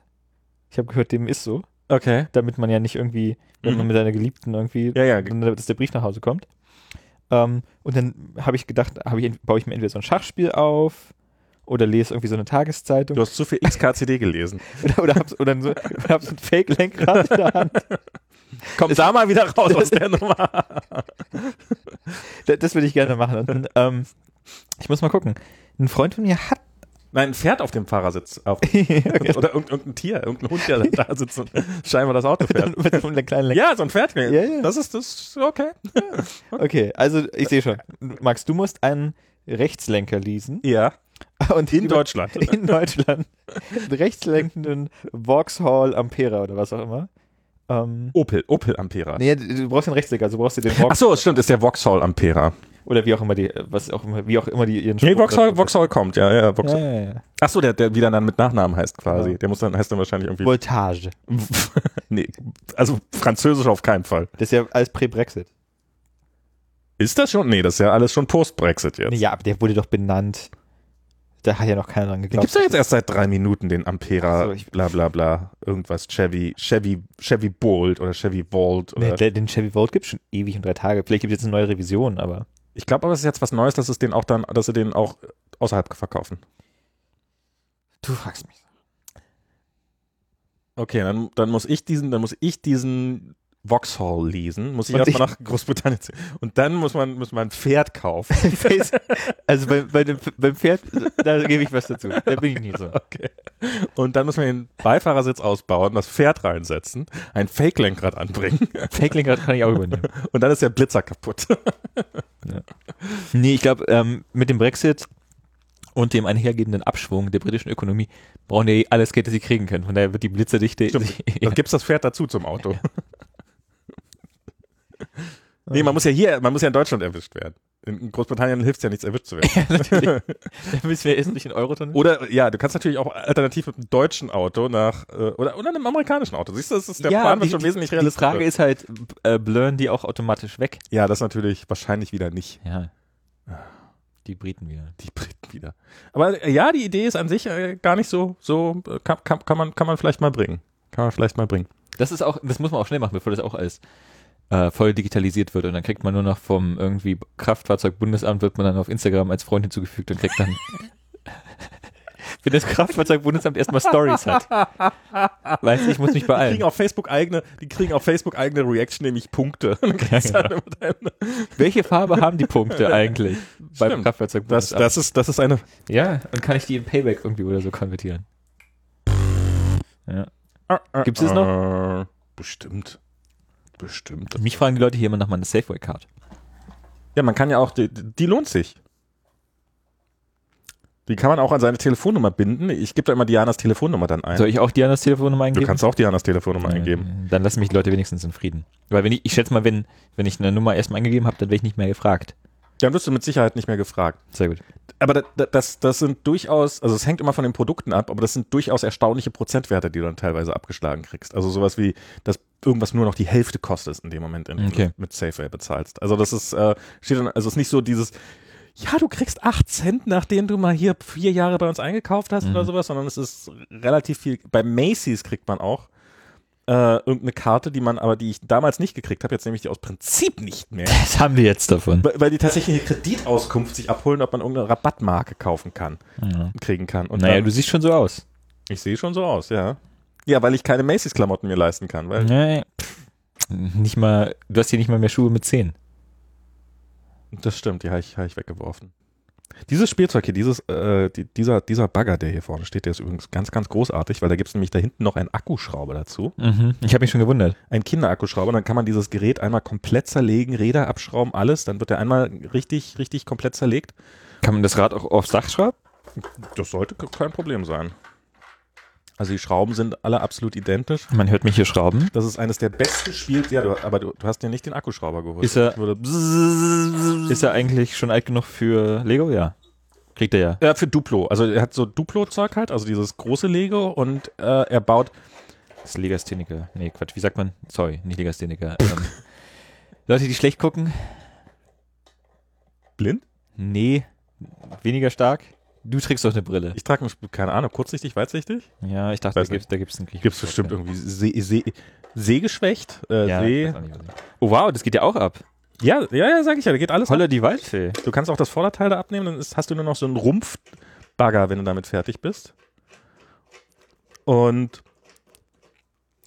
Ich habe gehört, dem ist so, Okay. damit man ja nicht irgendwie, wenn man Mhm. mit seiner Geliebten irgendwie, Ja, ja. dass der Brief nach Hause kommt. Ähm, und dann habe ich gedacht, hab ich, baue ich mir entweder so ein Schachspiel auf oder lese irgendwie so eine Tageszeitung Du hast zu viel XKCD gelesen. oder, oder, hab, oder so, oder hab so ein Fake-Lenkrad in der Hand. Komm da mal wieder raus aus der Nummer. Das, das würde ich gerne machen. Und dann, ähm, ich muss mal gucken. Ein Freund von mir hat. Nein, ein Pferd auf dem Fahrersitz. Auf, oder irgendein, irgendein Tier, irgendein Hund, der da sitzt und scheinbar das Auto fährt. mit so einem kleinen Lenkrad. Ja, so ein Pferd. Ja, ja. Das ist das ist okay. Okay, also ich sehe schon. Max, du musst einen Rechtslenker leasen. Ja. Und In über- Deutschland. In Deutschland. einen rechtslenkenden Vauxhall Ampera oder was auch immer. Ähm, Opel, Opel Ampera. nee, du brauchst den Rechtslenker, also brauchst du den Vauxhall. Ach so, stimmt, ist der Vauxhall Ampera. Oder wie auch immer die, was auch immer, wie auch immer die ihren Nee, Spruch- Vauxhall, Vauxhall kommt, ja, ja, Ja, Vauxhall. ja, ja. Ach so, der, der wieder dann mit Nachnamen heißt quasi. Ja. Der muss dann, heißt dann wahrscheinlich irgendwie. Voltage. nee, also französisch auf keinen Fall. Das ist ja alles Prä-Brexit. Ist das schon? Nee, das ist ja alles schon Post-Brexit jetzt. Nee, ja, aber der wurde doch benannt. Da hat ja noch keiner dran geglaubt. gibt's ja jetzt erst seit drei Minuten, den Ampera, Ach so, ich- bla bla bla, irgendwas, Chevy, Chevy, Chevy Bolt oder Chevy Volt oder. Nee, der- den Chevy Volt gibt schon ewig und drei Tage. Vielleicht gibt es jetzt eine neue Revision, aber. Ich glaube aber, es ist jetzt was Neues, dass es den auch dann, dass sie den auch außerhalb verkaufen. Du fragst mich. Okay, dann, dann muss ich diesen, dann muss ich diesen Vauxhall lesen, muss ich erstmal nach Großbritannien ziehen. Und dann muss man, muss man ein Pferd kaufen. also bei, bei dem, beim Pferd, da gebe ich was dazu. Da bin ich nie so. Okay. Und dann muss man den Beifahrersitz ausbauen, das Pferd reinsetzen, ein Fake-Lenkrad anbringen Fake-Lenkrad kann ich auch übernehmen. und dann ist der Blitzer kaputt. Nee, ich glaube, ähm, mit dem Brexit und dem einhergehenden Abschwung der britischen Ökonomie brauchen die alles Geld, das sie kriegen können. Von daher wird die Blitzerdichte. Stimmt. Dann gibt's das Pferd dazu zum Auto. Nee, man muss ja hier, man muss ja in Deutschland erwischt werden. In Großbritannien hilft's ja nichts, erwischt zu werden. natürlich. Dann müssen wir erst nicht in Euro drin. Oder ja, du kannst natürlich auch alternativ mit einem deutschen Auto nach äh, oder, oder einem amerikanischen Auto. Siehst du, das ist der Plan wird die, schon wesentlich die realistischer. Frage ist halt, äh, blurren die auch automatisch weg? ja, das natürlich wahrscheinlich wieder nicht. Ja. Die Briten wieder. Die Briten wieder. Aber äh, ja, die Idee ist an sich äh, gar nicht so, so äh, kann, kann, kann, man, kann man vielleicht mal bringen. Kann man vielleicht mal bringen. Das ist auch, das muss man auch schnell machen, bevor das auch alles äh, voll digitalisiert wird und dann kriegt man nur noch vom irgendwie Kraftfahrzeugbundesamt wird man dann auf Instagram als Freund hinzugefügt und kriegt dann wenn das Kraftfahrzeugbundesamt erstmal Stories hat. Weißt du, ich muss mich Die beeilen. kriegen auf Facebook eigene, die kriegen auf Facebook eigene Reaction, nämlich Punkte. Ja, halt deine- Welche Farbe haben die Punkte eigentlich beim Stimmt. das, Kraftfahrzeugbundesamt? das ist, das ist eine, ja, und kann ich die in Payback irgendwie oder so konvertieren? Ja. Gibt's das noch? Bestimmt. Bestimmt. Mich fragen die Leute hier immer nach meiner Safeway-Card. Ja, man kann ja auch, die, die lohnt sich. Die kann man auch an seine Telefonnummer binden. Ich gebe da immer Dianas Telefonnummer dann ein. Soll ich auch Dianas Telefonnummer du eingeben? kannst auch Dianas Telefonnummer Ja, eingeben. Dann lassen mich die Leute wenigstens in Frieden. Weil wenn ich, ich schätze mal, wenn, wenn ich eine Nummer erstmal eingegeben habe, dann werde ich nicht mehr gefragt. Dann wirst du mit Sicherheit nicht mehr gefragt. Sehr gut. Aber da- da- das, das sind durchaus, also es hängt immer von den Produkten ab, aber das sind durchaus erstaunliche Prozentwerte, die du dann teilweise abgeschlagen kriegst. Also sowas wie, dass irgendwas nur noch die Hälfte kostet in dem Moment, in dem Okay. du mit Safeway bezahlst. Also das ist, äh, steht dann, also es ist nicht so dieses, ja, du kriegst 8 Cent, nachdem du mal hier vier Jahre bei uns eingekauft hast Mhm. oder sowas, sondern es ist relativ viel. Bei Macy's kriegt man auch äh, irgendeine Karte, die man aber, die ich damals nicht gekriegt habe, jetzt nehme ich die aus Prinzip nicht mehr. Was haben wir jetzt davon? Weil, weil die tatsächlich eine Kreditauskunft sich abholen, ob man irgendeine Rabattmarke kaufen kann, Ja. kriegen kann. Und Naja, dann, du siehst schon so aus. ich sehe schon so aus, ja. Ja, weil ich keine Macy's-Klamotten mir leisten kann. Weil Nee. Nicht mal, du hast hier nicht mal mehr Schuhe mit Zehen. Das stimmt, die habe ich, hab ich weggeworfen. Dieses Spielzeug hier, dieses, äh, die, dieser, dieser Bagger, der hier vorne steht, der ist übrigens ganz, ganz großartig, weil da gibt es nämlich da hinten noch einen Akkuschrauber dazu. Mhm. Ich habe mich schon gewundert. Ein Kinderakkuschrauber, dann kann man dieses Gerät einmal komplett zerlegen, Räder abschrauben, alles, dann wird er einmal richtig, richtig komplett zerlegt. Kann man das Rad auch aufs Dach schrauben? Das sollte ke- kein Problem sein. Also die Schrauben sind alle absolut identisch. Man hört mich hier schrauben. Das ist eines der besten Spiele. Ja, du, aber du, du hast dir nicht den Akkuschrauber geholt. Ist er- Ist er eigentlich schon alt genug für Lego? Ja. Kriegt er ja. ja, für Duplo. Also er hat so Duplo-Zeug halt, also dieses große Lego und äh, er baut. Das ist Legastheniker. Nee, Quatsch. Wie sagt man? Sorry, nicht Legastheniker. ähm, Leute, die schlecht gucken? Blind? Nee, weniger stark. Du trägst doch eine Brille. Ich trage, keine Ahnung, kurzsichtig, weitsichtig? Ja, ich dachte, Weiß da gibt's, da gibt's einen. Gibt es bestimmt irgendwie See, See, Sehgeschwächt? Äh, Ja, See. oh wow, das geht ja auch ab. Ja, ja, ja, sag ich ja, da geht alles. ab. Holla die Waldfee. Du kannst auch das Vorderteil da abnehmen, dann ist, hast du nur noch so einen Rumpfbagger, wenn du damit fertig bist. Und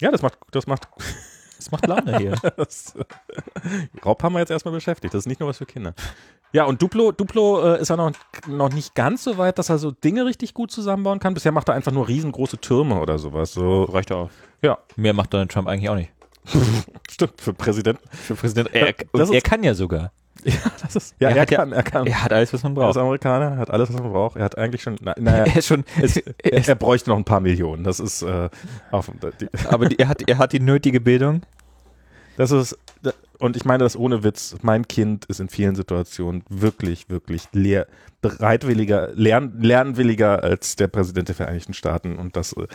ja, das macht, das macht, Das macht Laune hier. das, Rob haben wir jetzt erstmal beschäftigt. Das ist nicht nur was für Kinder. Ja, und Duplo, Duplo äh, ist ja noch, noch nicht ganz so weit, dass er so Dinge richtig gut zusammenbauen kann. Bisher macht er einfach nur riesengroße Türme oder sowas. So, Reicht auch. ja, Mehr macht Donald Trump eigentlich auch nicht. stimmt, für Präsidenten. Für Präsident. Er, und ist- er kann ja sogar. Ja, das ist, ja, Er er, ja- kann, er kann. Er hat alles, was man Er ist braucht. Amerikaner, hat alles, was man braucht. Er hat eigentlich schon, na, naja, Er ist schon, es, er er, er bräuchte noch ein paar Millionen. Das ist, äh, auf, die, aber die, er, hat, er hat die nötige Bildung. das ist, und ich meine das ohne Witz. Mein Kind ist in vielen Situationen wirklich, wirklich lehr, bereitwilliger, lern, lernwilliger als der Präsident der Vereinigten Staaten. Und das, äh,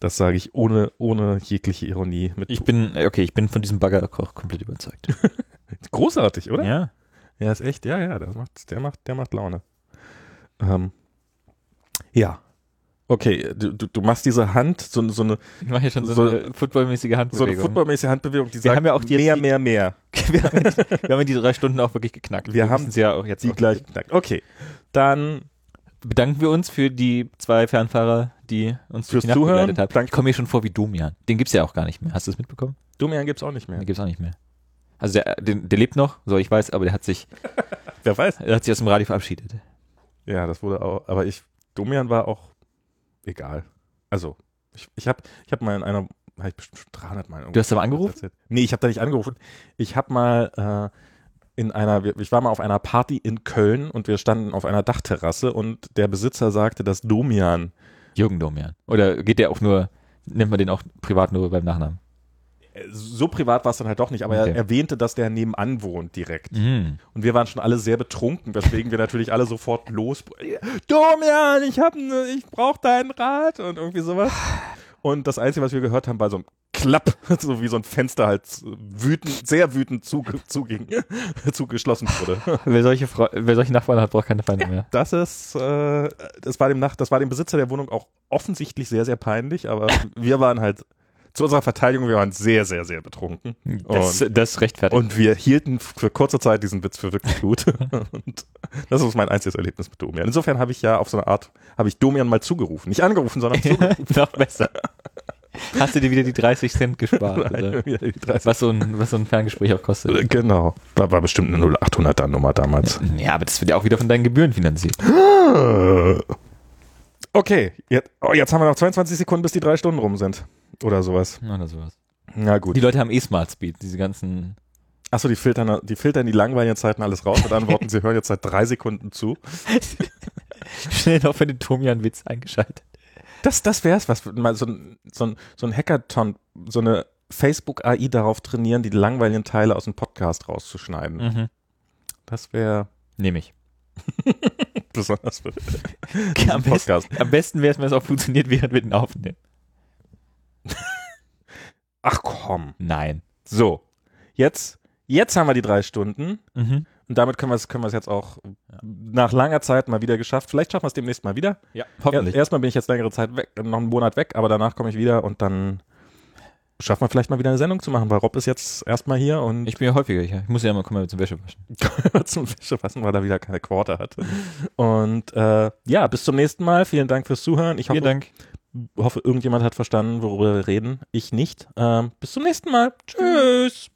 das sage ich ohne, ohne jegliche Ironie. Mit Ich bin, okay, ich bin von diesem Baggerkoch komplett überzeugt. großartig, oder? Ja. Ja, ist echt, ja, ja, das macht, der macht, der macht Laune. Ähm, ja. Okay, du, du, machst diese Hand, so, so eine, Ich mache hier schon so, So- eine footballmäßige so eine Handbewegung. footballmäßige Handbewegung, die Wir sagt haben ja auch die- mehr, die- mehr, mehr. wir, haben, die- wir haben die drei Stunden auch wirklich geknackt. Wir haben müssen sie ja auch jetzt Die auch- gleich knackt. Okay, dann bedanken wir uns für die zwei Fernfahrer, die uns Fürs die Nacht Zuhören. begleitet haben. Ich komme mir schon vor wie Domian. Den gibt's ja auch gar nicht mehr. Hast du es mitbekommen? Domian gibt's auch nicht mehr. Den gibt's auch nicht mehr. Also der, den, der lebt noch, so ich weiß, aber der hat sich, Wer weiß. der hat sich aus dem Radio verabschiedet. Ja, das wurde auch, aber ich, Domian war auch egal. Also, ich, ich habe ich hab mal in einer, habe ich bestimmt schon 300 Mal Du hast aber angerufen? erzählt. Nee, ich habe da nicht angerufen. Ich habe mal äh, in einer, ich war mal auf einer Party in Köln und wir standen auf einer Dachterrasse und der Besitzer sagte, dass Domian, Jürgen Domian. Oder geht der auch nur, nennt man den auch privat nur beim Nachnamen? So privat war es dann halt doch nicht, aber Okay. er erwähnte, dass der nebenan wohnt direkt. Mhm. Und wir waren schon alle sehr betrunken, weswegen wir natürlich alle sofort los. Domian, ich hab, ne, ich brauch deinen Rat und irgendwie sowas. Und das Einzige, was wir gehört haben, war so ein Klapp, so wie so ein Fenster halt wütend, sehr wütend zuge, zuging, zugeschlossen wurde. Wer, solche wer solche Nachbarn hat, braucht keine Feinde mehr. Das ist, äh, das war dem Nach, das war dem Besitzer der Wohnung auch offensichtlich sehr, sehr peinlich, aber wir waren halt zu unserer Verteidigung, wir waren sehr, sehr, sehr betrunken. Das, das rechtfertigt. Und wir hielten für kurze Zeit diesen Witz für wirklich gut. und das ist mein einziges Erlebnis mit Domian. Insofern habe ich ja auf so eine Art, habe ich Domian mal zugerufen. Nicht angerufen, sondern zugerufen. noch besser. Hast du dir wieder die 30 Cent gespart? 30. Was, so ein, was so ein Ferngespräch auch kostet. Genau. War, war bestimmt eine 0800er Nummer damals. Ja, aber das wird ja auch wieder von deinen Gebühren finanziert. Okay, jetzt, oh, jetzt haben wir noch 22 Sekunden, bis die drei Stunden rum sind. Oder sowas. Oder sowas. Na gut. Die Leute haben eh Smart Speed, diese ganzen. Achso, die filtern, die filtern die langweiligen Zeiten alles raus mit Antworten. Sie hören jetzt seit drei Sekunden zu. Schnell noch für den Tomian-Witz eingeschaltet. Das, das wär's, was mal so ein, so ein, so ein Hackathon, so eine Facebook-AI darauf trainieren, die langweiligen Teile aus dem Podcast rauszuschneiden. Mhm. Das wäre Nehme ich. besonders für Am besten, am besten wäre es, wenn es auch funktioniert, während wir den aufnehmen. Ach komm. Nein. So, jetzt, jetzt haben wir die drei Stunden Mhm. und damit können wir es können jetzt auch nach langer Zeit mal wieder geschafft. Vielleicht schaffen wir es demnächst mal wieder. Ja, Er, erstmal bin ich jetzt längere Zeit weg, noch einen Monat weg, aber danach komme ich wieder und dann schaffen wir vielleicht mal wieder eine Sendung zu machen, weil Rob ist jetzt erstmal hier und Ich bin ja häufiger hier. Ich muss ja immer kommen zum Wäsche waschen. zum Wäsche fassen, weil er wieder keine Quarter hatte. Und äh, ja, bis zum nächsten Mal. Vielen Dank fürs Zuhören. Ich hoffe, Vielen Dank. hoffe irgendjemand hat verstanden, worüber wir reden. Ich nicht. Ähm, bis zum nächsten Mal. Tschüss.